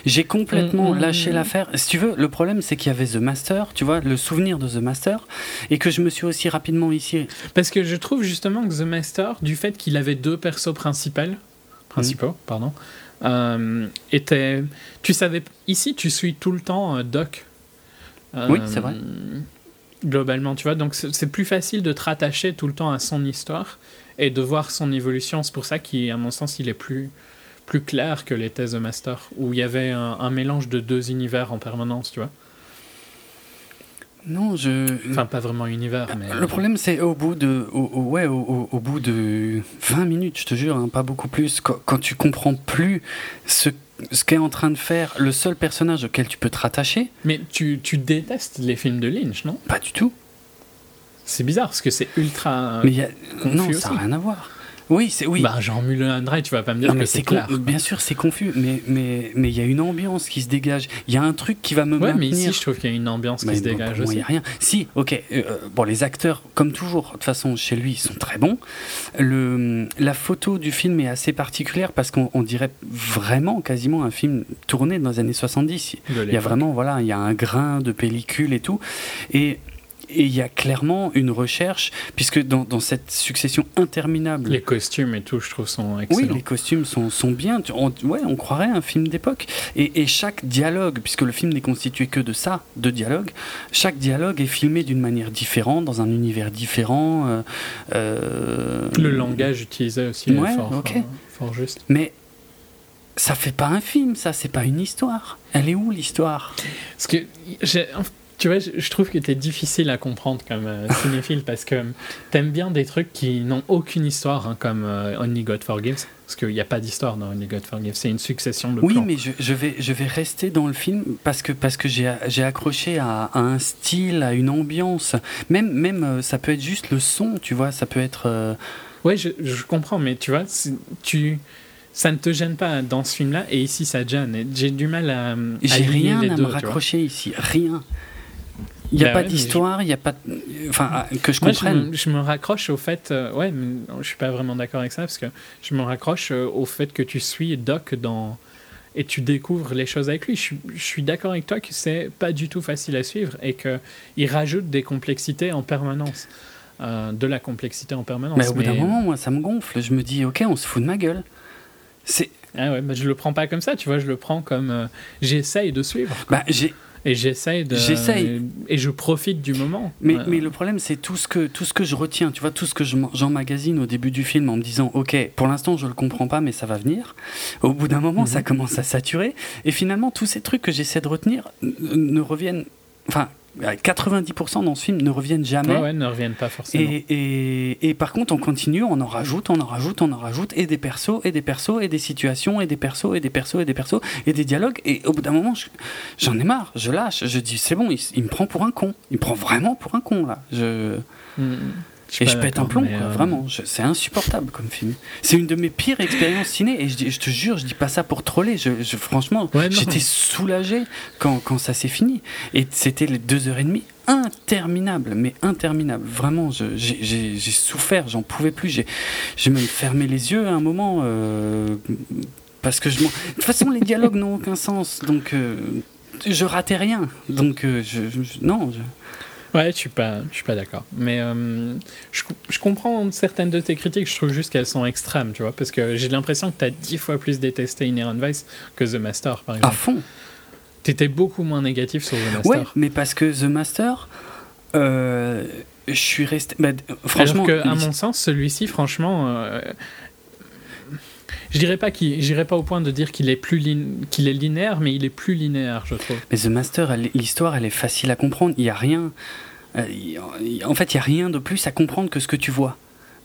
J'ai complètement Mm, mm, lâché mm. l'affaire. Si tu veux, le problème c'est qu'il y avait The Master, tu vois, le souvenir de The Master, et que je me suis aussi rapidement ici. Parce que je trouve justement que The Master, du fait qu'il avait deux persos principaux, principaux, pardon, euh, était. Tu savais. Ici, tu suis tout le temps euh, Doc. Euh, Oui, c'est vrai. Globalement, tu vois. Donc, c'est plus facile de te rattacher tout le temps à son histoire et de voir son évolution. C'est pour ça qu'à mon sens, il est plus, plus clair que l'était The Master, où il y avait un, un mélange de deux univers en permanence, tu vois. Non, je. Enfin, pas vraiment univers, mais. Le problème, c'est au bout de, au, au- ouais, au bout de 20 minutes, je te jure, hein, pas beaucoup plus, quand, quand tu comprends plus ce, ce qu'est en train de faire le seul personnage auquel tu peux te rattacher, Mais tu, tu détestes les films de Lynch, non? Pas du tout. C'est bizarre parce que c'est ultra. Mais y a, non, ça n'a rien à voir. Oui, c'est oui. Bah, Jean Mulin Drive, tu vas pas me dire Non, que mais c'est con- bien sûr, c'est confus, mais mais mais il y a une ambiance qui se dégage. Il y a un truc qui va me Ouais, mais maintenir. ici, je trouve qu'il y a une ambiance qui Mais se dégage il y a rien. Si, ok. euh, bon, les acteurs, comme toujours, de toute façon, chez lui, ils sont très bons. Le, la photo du film est assez particulière parce qu'on on dirait vraiment, quasiment, un film tourné dans les années 70. de Il y a vraiment, voilà, il y a un grain de pellicule et tout. Et et il y a clairement une recherche, puisque dans, dans cette succession interminable Les costumes et tout, je trouve, sont oui, excellents. les costumes sont, sont bien. On, ouais, on croirait un film d'époque. Et, et chaque dialogue, puisque le film n'est constitué que de ça, de dialogue, chaque dialogue est filmé d'une manière différente, dans un univers différent. euh, euh, Le langage utilisé aussi est Ouais, fort, ok. fort, fort juste. Mais ça fait pas un film, ça, c'est pas une histoire. Elle est où l'histoire? Parce que, tu vois, je trouve que t'es difficile à comprendre comme euh, cinéphile parce que t'aimes bien des trucs qui n'ont aucune histoire, hein, comme euh, Only God Forgives. Parce qu'il n'y a pas d'histoire dans Only God Forgives, c'est une succession de Oui, plans. mais je, je vais, je vais rester dans le film parce que, parce que j'ai accroché à, à un style, à une ambiance. Même, même euh, ça peut être juste le son, tu vois, ça peut être. euh, Ouais, je, je comprends, mais tu vois, tu, ça ne te gêne pas dans ce film-là, et ici ça te gêne. J'ai du mal à, à J'ai rien les à deux, me raccrocher ici, rien. Il n'y a Bah pas ouais, mais d'histoire, il n'y a pas. Enfin, ah, que je Moi, je comprenne. me, je me raccroche au fait, euh, ouais, mais je suis pas vraiment d'accord avec ça parce que je me raccroche euh, au fait que tu suis Doc dans et tu découvres les choses avec lui. Je, suis- je suis d'accord avec toi que c'est pas du tout facile à suivre et que il rajoute des complexités en permanence, euh, de la complexité en permanence. Mais au bout d'un mais- moment, moi, ça me gonfle. Je me dis, ok, on se fout de ma gueule. C'est. Ah ouais, bah, je le prends pas comme ça, tu vois, je le prends comme j'essaye de suivre Bah, j'ai. Et j'essaye de J'essaye. et je profite du moment. Mais, Ouais. mais le problème, c'est tout ce que tout ce que je retiens. Tu vois, tout ce que je- j'emmagasine au début du film en me disant, ok, pour l'instant, je le comprends pas, mais ça va venir. Au bout d'un moment, Mhm. ça commence à saturer. Et finalement, tous ces trucs que j'essaie de retenir ne reviennent. Enfin, 90% dans ce film ne reviennent jamais. Ouais, ouais, ne reviennent pas forcément. Et, et, et par contre, on continue, on en rajoute, on en rajoute, on en rajoute, et des persos, et des persos, et des situations, et des persos, et des persos, et des persos, et des dialogues. Et au bout d'un moment, je- j'en ai marre, je lâche, je dis c'est bon, il, il me prend pour un con. Il me prend vraiment pour un con, là. Je, Mm. Et je pète un plomb, quoi, euh, vraiment. C'est insupportable comme film. C'est une de mes pires expériences ciné, et je, dis- je te jure, je dis pas ça pour troller. Je, je- franchement, Ouais, j'étais soulagé quand, quand ça s'est fini. Et c'était les deux heures et demie interminables, mais interminables. Vraiment, j'ai souffert, j'en pouvais plus. J'ai même fermé les yeux à un moment. euh, parce que je De toute façon, les dialogues n'ont aucun sens. Donc, euh, je ratais rien. Donc, euh, je, je- non. je- Ouais, je suis pas, je suis pas d'accord. Mais euh, je, je comprends certaines de tes critiques. Je trouve juste qu'elles sont extrêmes, tu vois, parce que j'ai l'impression que tu as dix fois plus détesté Inherent Vice que The Master, par À exemple. fond. T'étais beaucoup moins négatif sur The Master. Ouais, mais parce que The Master, euh, je suis resté. bah, franchement, Alors que, à mon sens, celui-ci, franchement, euh, je dirais pas qu'il, j'irais pas au point de dire qu'il est plus qu'il est linéaire, mais il est plus linéaire, je trouve. mais The Master, l'histoire, elle est facile à comprendre. Il y a rien. Euh, en fait, il y a rien de plus à comprendre que ce que tu vois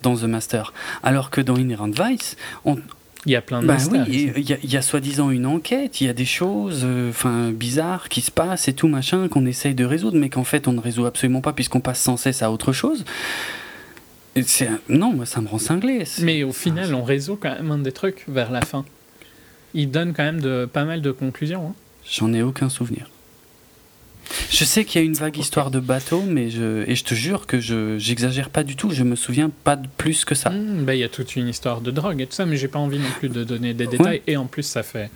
dans The Master. Alors que dans Inherent Vice, on, Il y a plein de bah oui, il y a, il y a soi-disant une enquête, il y a des choses, euh, bizarres qui se passent et tout machin qu'on essaye de résoudre, mais qu'en fait on ne résout absolument pas puisqu'on passe sans cesse à autre chose. Et non, moi ça me rend cinglé. Mais au final, on résout quand même un des trucs vers la fin. Il donne quand même de, pas mal de conclusions. hein. J'en ai aucun souvenir. Je sais qu'il y a une vague histoire de bateau, mais je et je te jure que je j'exagère pas du tout. Je me souviens pas de plus que ça. Hmm, bah, Il y a toute une histoire de drogue et tout ça, mais j'ai pas envie non plus de donner des détails. Et en plus, ça fait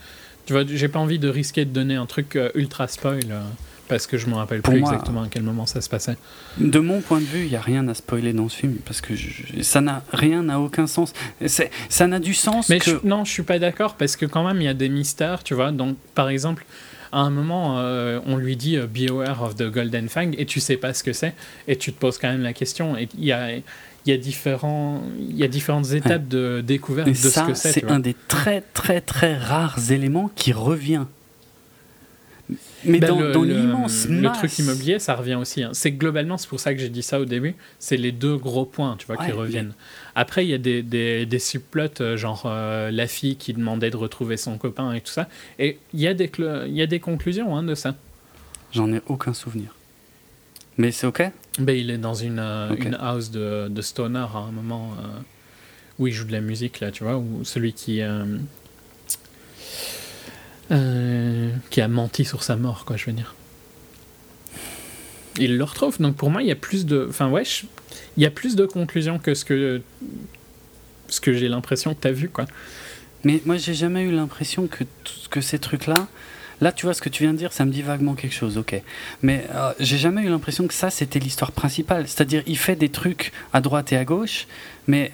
Tu vois, j'ai pas envie de risquer de donner un truc euh, ultra spoil. euh, parce que je me rappelle Pour plus moi- exactement à quel moment ça se passait. De mon point de vue, il n'y a rien à spoiler dans ce film parce que je- ça n'a rien n'a aucun sens. Ça n'a du sens Mais que je- non, je suis pas d'accord parce que quand même il y a des mystères, tu vois. Donc par exemple, à un moment, euh, on lui dit euh, Be aware of the Golden Fang et tu sais pas ce que c'est et tu te poses quand même la question. Et il y a, y a différents, y a différentes étapes de découverte et de ça, ce que c'est. c'est un des très très très rares éléments qui revient. Mais Ben, dans, le, dans l'immense le masse- truc immobilier, ça revient aussi. hein. C'est globalement, c'est pour ça que j'ai dit ça au début. C'est les deux gros points, tu vois, qui reviennent. Après, il y a des, des, des subplots, euh, genre euh, la fille qui demandait de retrouver son copain et tout ça. Et il y a des, y a des conclusions hein, de ça. J'en ai aucun souvenir. Mais c'est ok? Ben, il est dans une, euh, une house de, de stoner à un moment euh, où il joue de la musique, là, tu vois, ou celui qui. qui a menti sur sa mort, quoi, je veux dire. Il le retrouve, donc pour moi, il y a plus de. Enfin, ouais, je- il y a plus de conclusions que ce que. Ce que j'ai l'impression que tu as vu, quoi. Mais moi, j'ai jamais eu l'impression que, que ces trucs-là. Là, tu vois, ce que tu viens de dire, ça me dit vaguement quelque chose, ok. Mais euh, j'ai jamais eu l'impression que ça, c'était l'histoire principale. C'est-à-dire, il fait des trucs à droite et à gauche, mais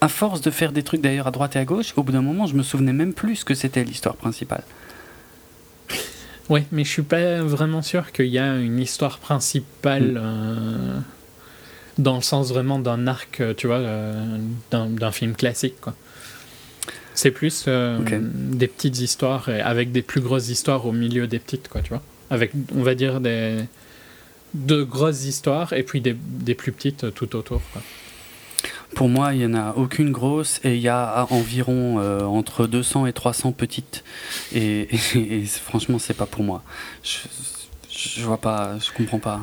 à force de faire des trucs d'ailleurs à droite et à gauche, au bout d'un moment, je me souvenais même plus que c'était l'histoire principale. Ouais, mais je suis pas vraiment sûr qu'il y a une histoire principale euh, dans le sens vraiment d'un arc, euh, tu vois, euh, d'un film classique, quoi. C'est plus euh, des petites histoires avec des plus grosses histoires au milieu des petites, quoi, tu vois. Avec, on va dire, des de grosses histoires et puis des, des plus petites tout autour, quoi. Pour moi, il n'y en a aucune grosse et il y a environ euh, entre 200 et 300 petites. Et, et- et franchement, c'est pas pour moi. Je, je vois pas, je comprends pas.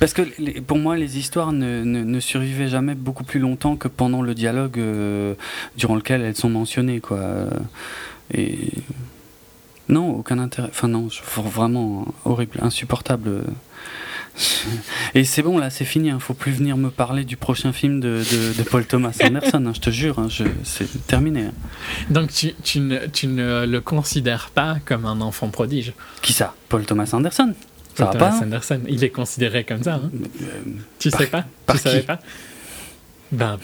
Parce que les- pour moi, les histoires ne, ne- ne survivaient jamais beaucoup plus longtemps que pendant le dialogue euh, durant lequel elles sont mentionnées, quoi. Et non, aucun intérêt. Enfin non, vraiment horrible, insupportable. Et c'est bon, là, c'est fini. Il faut plus venir me parler du prochain film de, de- de Paul Thomas Anderson. hein, je te jure, hein, c'est terminé. hein. Donc tu, tu, ne, tu ne le considères pas comme un enfant prodige? Qui ça? Paul Thomas Anderson? Ça va Thomas pas Anderson, il est considéré comme ça. Hein? Euh, Tu Par- sais pas? par Tu savais pas? Ben,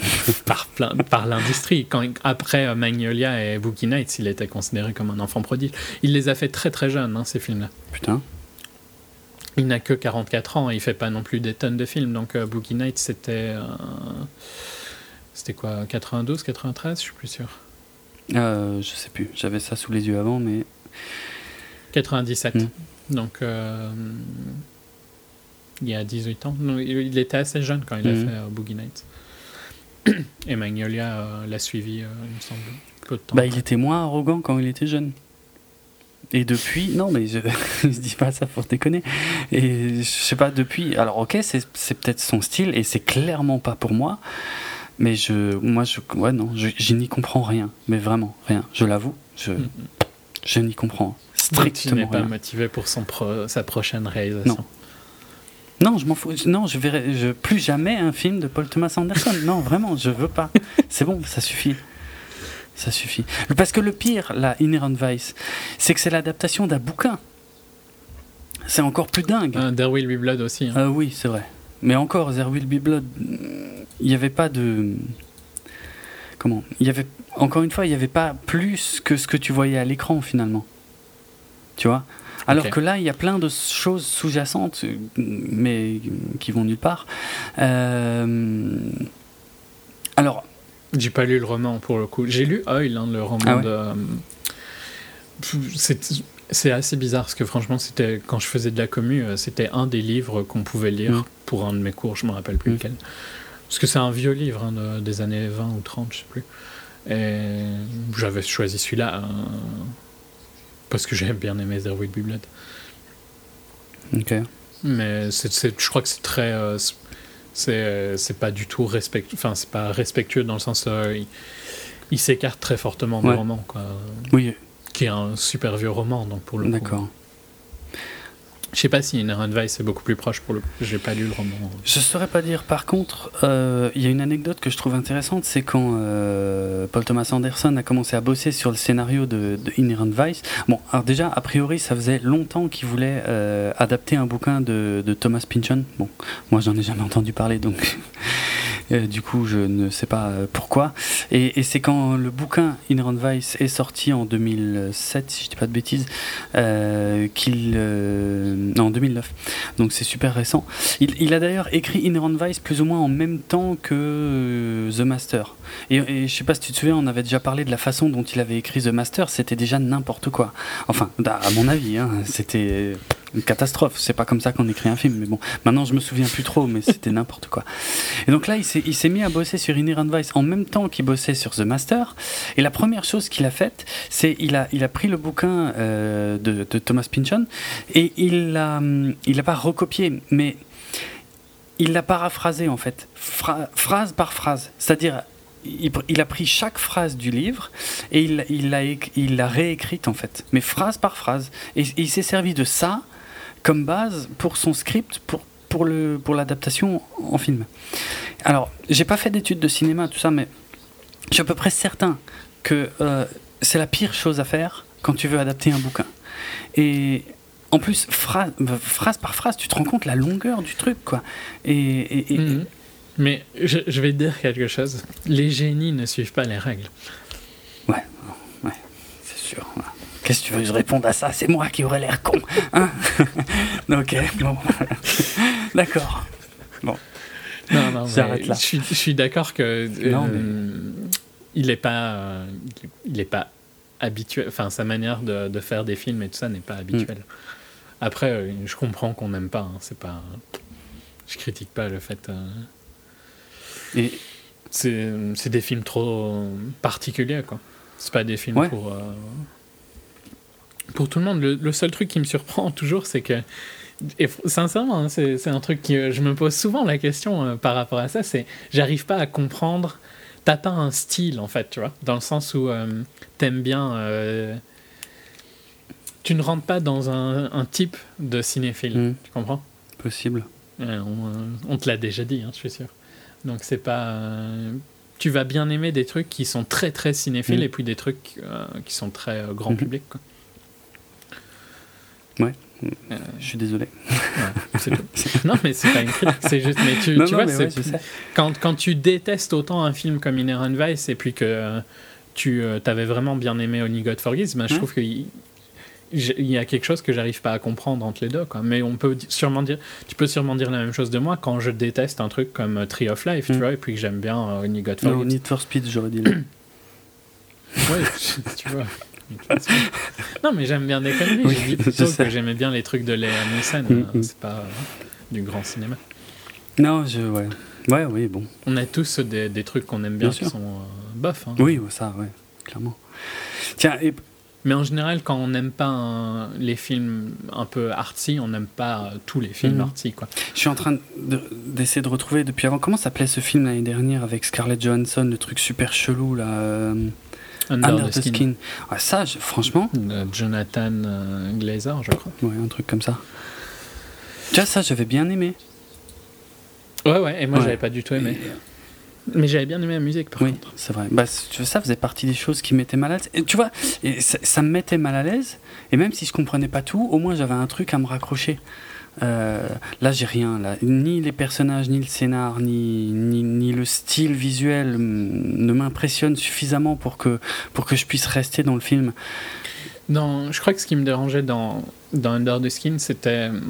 par, par l'industrie. Quand, après euh, Magnolia et Boogie Nights, il était considéré comme un enfant prodige. Il les a fait très très jeunes, hein, ces films-là. Putain. Il n'a que 44 ans et il fait pas non plus des tonnes de films. Donc euh, Boogie Nights, c'était. euh, c'était quoi? 92, 93 Je suis plus sûr. Euh, je sais plus. J'avais ça sous les yeux avant, mais 97. Mm. Donc. euh, il y a 18 ans. Il était assez jeune quand il a Mhm. fait euh, Boogie Nights. Et Magnolia euh, l'a suivi, il me semble, peu de temps. bah, après. il était moins arrogant quand il était jeune. Et depuis, non, mais je, je dis pas ça pour déconner. Et je sais pas, depuis, alors ok, c'est peut-être son style et c'est clairement pas pour moi. Mais je, moi, je, ouais, non, je, je n'y comprends rien. Mais vraiment, rien. Je l'avoue, je, Mm. Je n'y comprends Donc, tu strictement n'es pas rien. motivé pour son pro- sa prochaine réalisation. Non, je m'en fous. Non, je verrai je, plus jamais un film de Paul Thomas Anderson. Non, vraiment, je veux pas. C'est bon, ça suffit. Ça suffit. Parce que le pire, la Inherent Vice, c'est que c'est l'adaptation d'un bouquin. C'est encore plus dingue. Euh, There Will Be Blood aussi. hein. Ah oui, c'est vrai. Mais encore, There Will Be Blood, il n'y avait pas de. Comment Il y avait Encore une fois, il n'y avait pas plus que ce que tu voyais à l'écran finalement. Tu vois? Alors que là, il y a plein de choses sous-jacentes, mais qui vont nulle part. Euh, Alors, J'ai pas lu le roman pour le coup. J'ai lu Oil, hein, le roman Ah ouais de. euh, C'est c'est assez bizarre parce que franchement, c'était quand je faisais de la commu, euh, c'était un des livres qu'on pouvait lire Mm. pour un de mes cours. Je me rappelle plus Mm. lequel. Parce que c'est un vieux livre hein, de- des années 20 ou 30, je sais plus. Et j'avais choisi celui-là euh, parce que j'ai bien aimé There Will Be Blood. ok. Mais je crois que c'est très. euh, c'est, euh, pas du tout respectueux. Enfin, c'est pas respectueux dans le sens. euh, il, il s'écarte très fortement du Ouais. roman, quoi. Oui, Qui est un super vieux roman, donc pour le coup. d'accord. Je sais pas si Inherent Vice est beaucoup plus proche pour le. J'ai pas lu le roman. Je saurais pas dire. Par contre, euh, il y a une anecdote que je trouve intéressante, c'est quand euh, Paul Thomas Anderson a commencé à bosser sur le scénario de, de, Vice. Bon, alors déjà, a priori, ça faisait longtemps qu'il voulait euh, adapter un bouquin de, de Thomas Pynchon. Bon, moi, j'en ai jamais entendu parler, donc Euh, du coup, je ne sais pas euh, pourquoi. Et, c'est quand le bouquin Inherent Vice est sorti en 2007, si je dis pas de bêtises, euh, qu'il. non, en 2009. Donc c'est super récent. Il, a d'ailleurs écrit Inherent Vice plus ou moins en même temps que The Master. Et, je sais pas si tu te souviens, on avait déjà parlé de la façon dont il avait écrit The Master, c'était déjà n'importe quoi. Enfin, à mon avis, hein, c'était une catastrophe. C'est pas comme ça qu'on écrit un film, mais bon, maintenant je me souviens plus trop, mais c'était n'importe quoi. Et donc là, il s'est mis à bosser sur Inherent Vice en même temps qu'il bossait sur The Master. Et la première chose qu'il a faite, c'est il a, il a pris le bouquin euh, de, Thomas Pynchon et il l'a il a pas recopié, mais il l'a paraphrasé en fait, phrase par phrase. C'est-à-dire, il, a pris chaque phrase du livre et il l'a il réécrite en fait, mais phrase par phrase. Et il s'est servi de ça comme base pour son script, pour, pour, le, pour l'adaptation en film. Alors, j'ai pas fait d'études de cinéma, tout ça, mais je suis à peu près certain que euh, c'est la pire chose à faire quand tu veux adapter un bouquin. Et en plus, phrase, phrase par phrase, tu te rends compte la longueur du truc, quoi. Et, mhm. Mais je, je, vais te dire quelque chose. Les génies ne suivent pas les règles. Ouais, ouais, c'est sûr. Qu'est-ce que tu veux que je réponde à ça? C'est moi qui aurais l'air con. Hein? Ok, bon. D'accord. Bon. Non, non, J'arrête là. Je suis, d'accord que euh, il n'est pas, euh, il est pas habituel. Enfin, sa manière de, de, faire des films et tout ça n'est pas habituelle. Mm. Après, euh, je comprends qu'on n'aime pas. Hein, c'est pas. Je critique pas le fait. Et c'est des films trop particuliers, quoi. C'est pas des films pour pour tout le monde. Le, seul truc qui me surprend toujours, c'est que. Et sincèrement, hein, c'est un truc que je me pose souvent la question euh, par rapport à ça, c'est j'arrive pas à comprendre. T'as pas un style en fait, tu vois, dans le sens où euh, t'aimes bien. Euh, tu ne rentres pas dans un, type de cinéphile, hmm. tu comprends? Possible. on, te l'a déjà dit, hein, je suis sûr. Donc c'est pas tu vas bien aimer des trucs qui sont très très cinéphiles hmm. et puis des trucs qui sont très grand hmm. public. Quoi. Ouais. Euh, je suis désolé. non, mais c'est pas une critique, c'est juste. Mais tu, tu vois, quand, quand tu détestes autant un film comme Inherent Vice et puis que euh, tu euh, avais vraiment bien aimé Only God Forgives, ben, je trouve qu'il il y a quelque chose que j'arrive pas à comprendre entre les deux. Quoi. Mais on peut sûrement dire, tu peux sûrement dire la même chose de moi quand je déteste un truc comme Tree of Life, tu mm. vois, et puis que j'aime bien Only God Forgives. Non, Need for Speed, j'aurais dit. oui, tu vois non, mais j'aime bien déconner. Oui, J'ai dit plutôt que j'aimais bien les trucs de Léa Nielsen. Mm, hein. mm. C'est pas euh, du grand cinéma. Non, je. Ouais. Ouais, oui, bon. On a tous des, des trucs qu'on aime bien, qui sont euh, bof. Hein. Oui, ça, ouais, clairement. Tiens, et... Mais en général, quand on n'aime pas les films un peu artsy, on n'aime pas euh, tous les films mm. artsy. Quoi. Je suis en train d'essayer de, retrouver depuis avant. Comment s'appelait ce film l'année dernière avec Scarlett Johansson, le truc super chelou là Under, the, Skin. ça, franchement. Jonathan euh, Glazer, je crois. Ouais, un truc comme ça. Tu vois, ça, j'avais bien aimé. Ouais, ouais, et moi, j'avais pas du tout aimé. Mais j'avais bien aimé la musique, par oui, c'est vrai. Bah, ça faisait partie des choses qui m'étaient mal à l'aise. Tu vois, et ça, ça, me mettait mal à l'aise. Et même si je comprenais pas tout, au moins j'avais un truc à me raccrocher. Euh, là, j'ai rien. Là. Ni les personnages, ni le scénar, ni, ni, le style visuel ne m'impressionnent suffisamment pour que, pour que je puisse rester dans le film. Dans, je crois que ce qui me dérangeait dans, dans Under the Skin, c'était hum,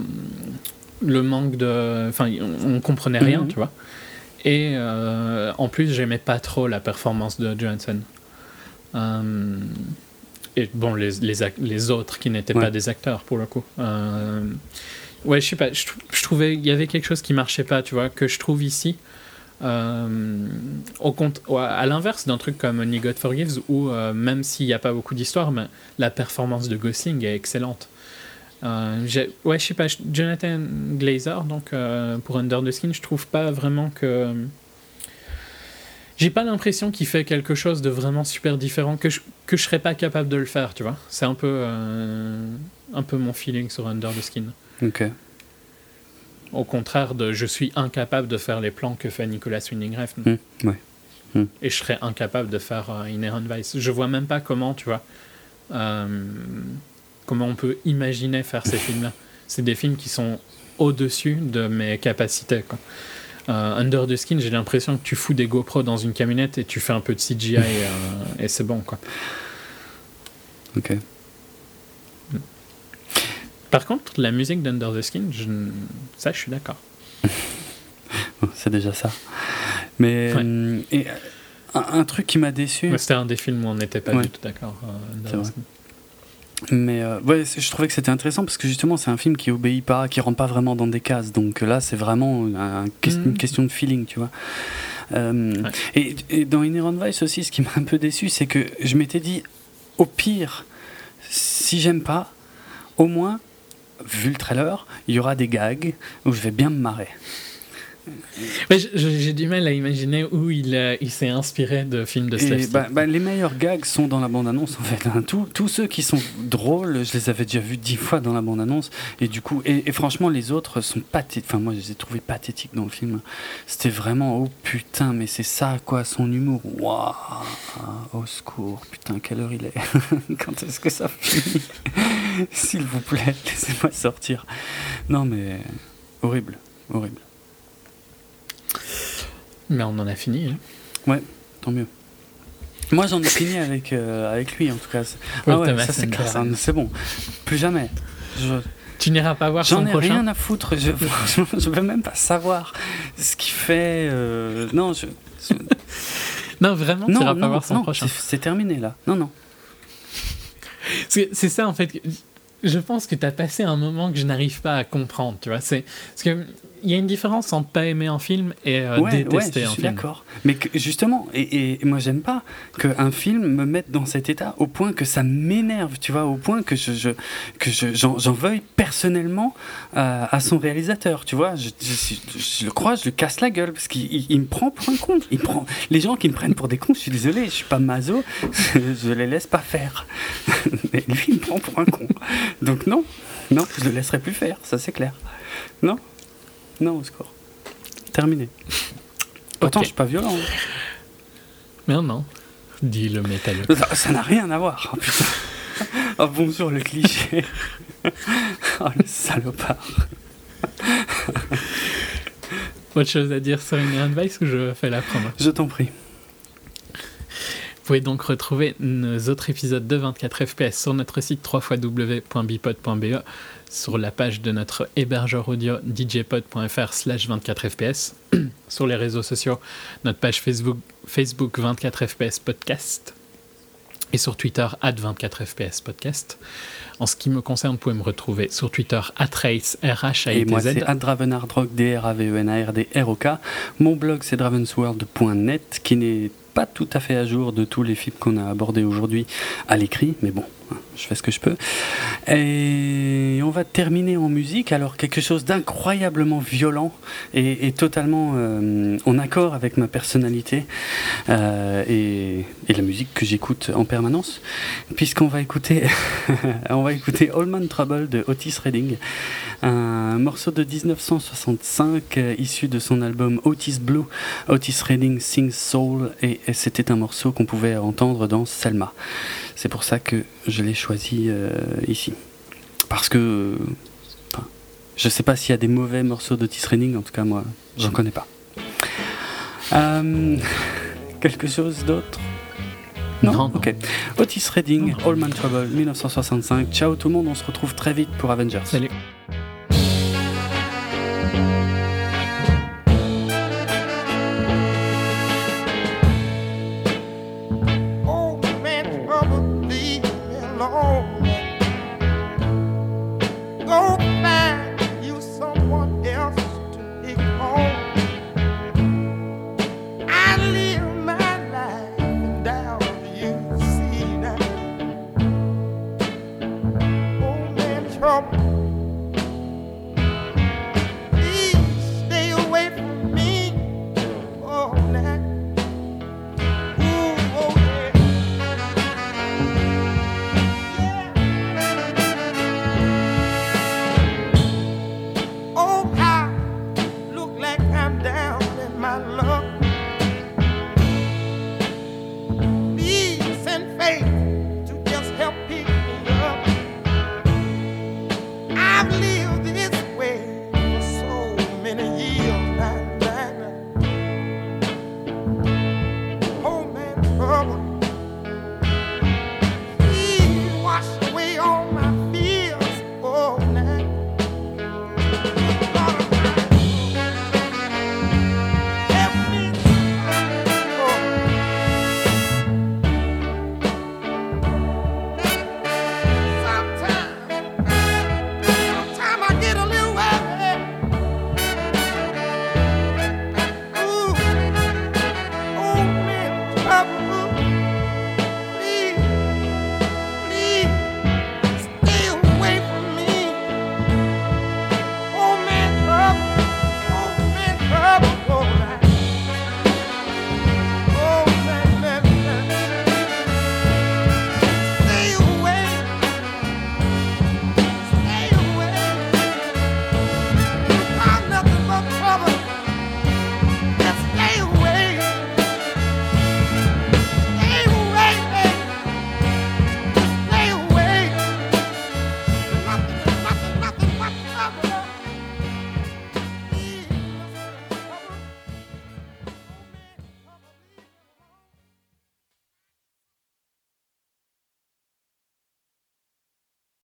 le manque de. Enfin, on, comprenait rien, mhm. tu vois. Et euh, en plus, j'aimais pas trop la performance de Johansson. Hum, et bon, les, les, les autres qui n'étaient pas des acteurs, pour le coup. Euh, Ouais, je sais pas. Je, trouvais il y avait quelque chose qui marchait pas, tu vois, que je trouve ici. Euh, au compte, à l'inverse d'un truc comme Only God Forgives, où euh, même s'il n'y a pas beaucoup d'histoire, mais la performance de Gosling est excellente. Euh, ouais, je sais pas, Jonathan Glazer, donc pour Under the Skin, je trouve pas vraiment que. J'ai pas l'impression qu'il fait quelque chose de vraiment super différent, que je, que je serais pas capable de le faire, tu vois. C'est un un peu mon feeling sur Under the Skin. Ok. Au contraire de je suis incapable de faire les plans que fait Nicolas Winding Refn. Hmm, ouais. Hmm. Et je serais incapable de faire euh, Inherent Vice. Je vois même pas comment, tu vois, euh, comment on peut imaginer faire ces films-là. C'est des films qui sont au-dessus de mes capacités. Quoi. Euh, Under the Skin, j'ai l'impression que tu fous des GoPro dans une camionnette et tu fais un peu de CGI euh, et c'est bon. Quoi. Ok. Par contre, la musique d'Under the Skin, je... ça, je suis d'accord. c'est déjà ça. Mais Ouais. euh, et, un, un truc qui m'a déçu. Ouais, C'était un des films où on n'était pas Ouais. du tout d'accord. euh. Mais euh, ouais, je trouvais que c'était intéressant parce que justement, c'est un film qui obéit pas, qui rentre pas vraiment dans des cases. Donc là, c'est vraiment un- une question de feeling, tu vois. Euh, et, et dans Inherent Vice aussi, ce qui m'a un peu déçu, c'est que je m'étais dit, au pire, si j'aime pas, au moins, vu le trailer, il y aura des gags où je vais bien me marrer. J'ai du mal à imaginer où il, euh, il s'est inspiré de films de slapstick. bah, bah, les meilleurs gags sont dans la bande-annonce en fait. hein. Tous, tous ceux qui sont drôles, je les avais déjà vus dix fois dans la bande-annonce. Et du coup, et, et franchement, les autres sont pathétiques. Enfin, moi, je les ai trouvés pathétiques dans le film. C'était vraiment, oh putain, mais c'est ça quoi, son humour. Waouh, au secours, putain, quelle heure il est Quand est-ce que ça finit? S'il vous plaît, laissez-moi sortir. Non, mais horrible, horrible. Mais on en a fini. hein. Tant mieux. Moi, j'en ai fini avec, euh, avec lui, en tout cas. Paul ah ouais, Thomas ça c'est clair, ça, c'est bon. Plus jamais. Je- Tu n'iras pas voir son J'en ai prochain rien à foutre. Je, je veux même pas savoir ce qu'il fait. euh, non, je, Non, vraiment, tu n'iras pas voir son non, prochain. c'est- terminé là. Non, non. C'est ça en fait. Je pense que tu as passé un moment que je n'arrive pas à comprendre, tu vois. C'est parce que il y a une différence entre pas aimer un film et euh, ouais, ouais, détester je un suis film. d'accord. Mais que, justement, et, et moi j'aime pas qu'un film me mette dans cet état au point que ça m'énerve, tu vois, au point que je, je- que je- j'en veuille personnellement euh, à son réalisateur, tu vois. Je, le crois, je le casse la gueule parce qu'il il- il me prend pour un con. Il prend les gens qui me prennent pour des cons. Je suis désolé, je suis pas maso, je les laisse pas faire. Mais lui, il me prend pour un con. Donc non, non, je le laisserai plus faire, ça c'est clair. Non, non, au score. Terminé. Pourtant, Ok. je suis pas violent. hein. Mais non, dit le métalleux. Ça- Ça n'a rien à voir. Oh, putain. Bonjour le cliché. oh le salopard. Autre chose à dire sur Inherent Vice ou je fais la promo Je t'en prie. Vous pouvez donc retrouver nos autres épisodes de 24 FPS sur notre site www.bipod.be, sur la page de notre hébergeur audio djpod.fr slash 24 FPS, sur les réseaux sociaux, notre page Facebook, Facebook 24 FPS Podcast, et sur Twitter, at 24 FPS Podcast. En ce qui me concerne, vous pouvez me retrouver sur Twitter, atrace, r h a Et moi, c'est Dravenardrock, D-R-A-V-E-N-A-R-D-R-O-K. Mon blog, c'est dravensworld.net, qui n'est pas tout à fait à jour de tous les films qu'on a abordés aujourd'hui à l'écrit, mais bon, je fais ce que je peux. Et on va terminer en musique, alors quelque chose d'incroyablement violent et, totalement euh, en accord avec ma personnalité euh, et, la musique que j'écoute en permanence, puisqu'on va écouter, on va écouter All Man Trouble de Otis Redding, un morceau de 1965 euh, issu de son album Otis Blue, Otis Redding Sings Soul, et c'était un morceau qu'on pouvait entendre dans Selma. C'est pour ça que je l'ai choisi euh, ici. Parce que euh, enfin, je sais pas s'il y a des mauvais morceaux d'Otis Redding, en tout cas moi, j'en connais pas. Euh, quelque chose d'autre? Non? Ok. Otis Redding, All Man Trouble, 1965. Ciao tout le monde, on se retrouve très vite pour Avengers. Salut.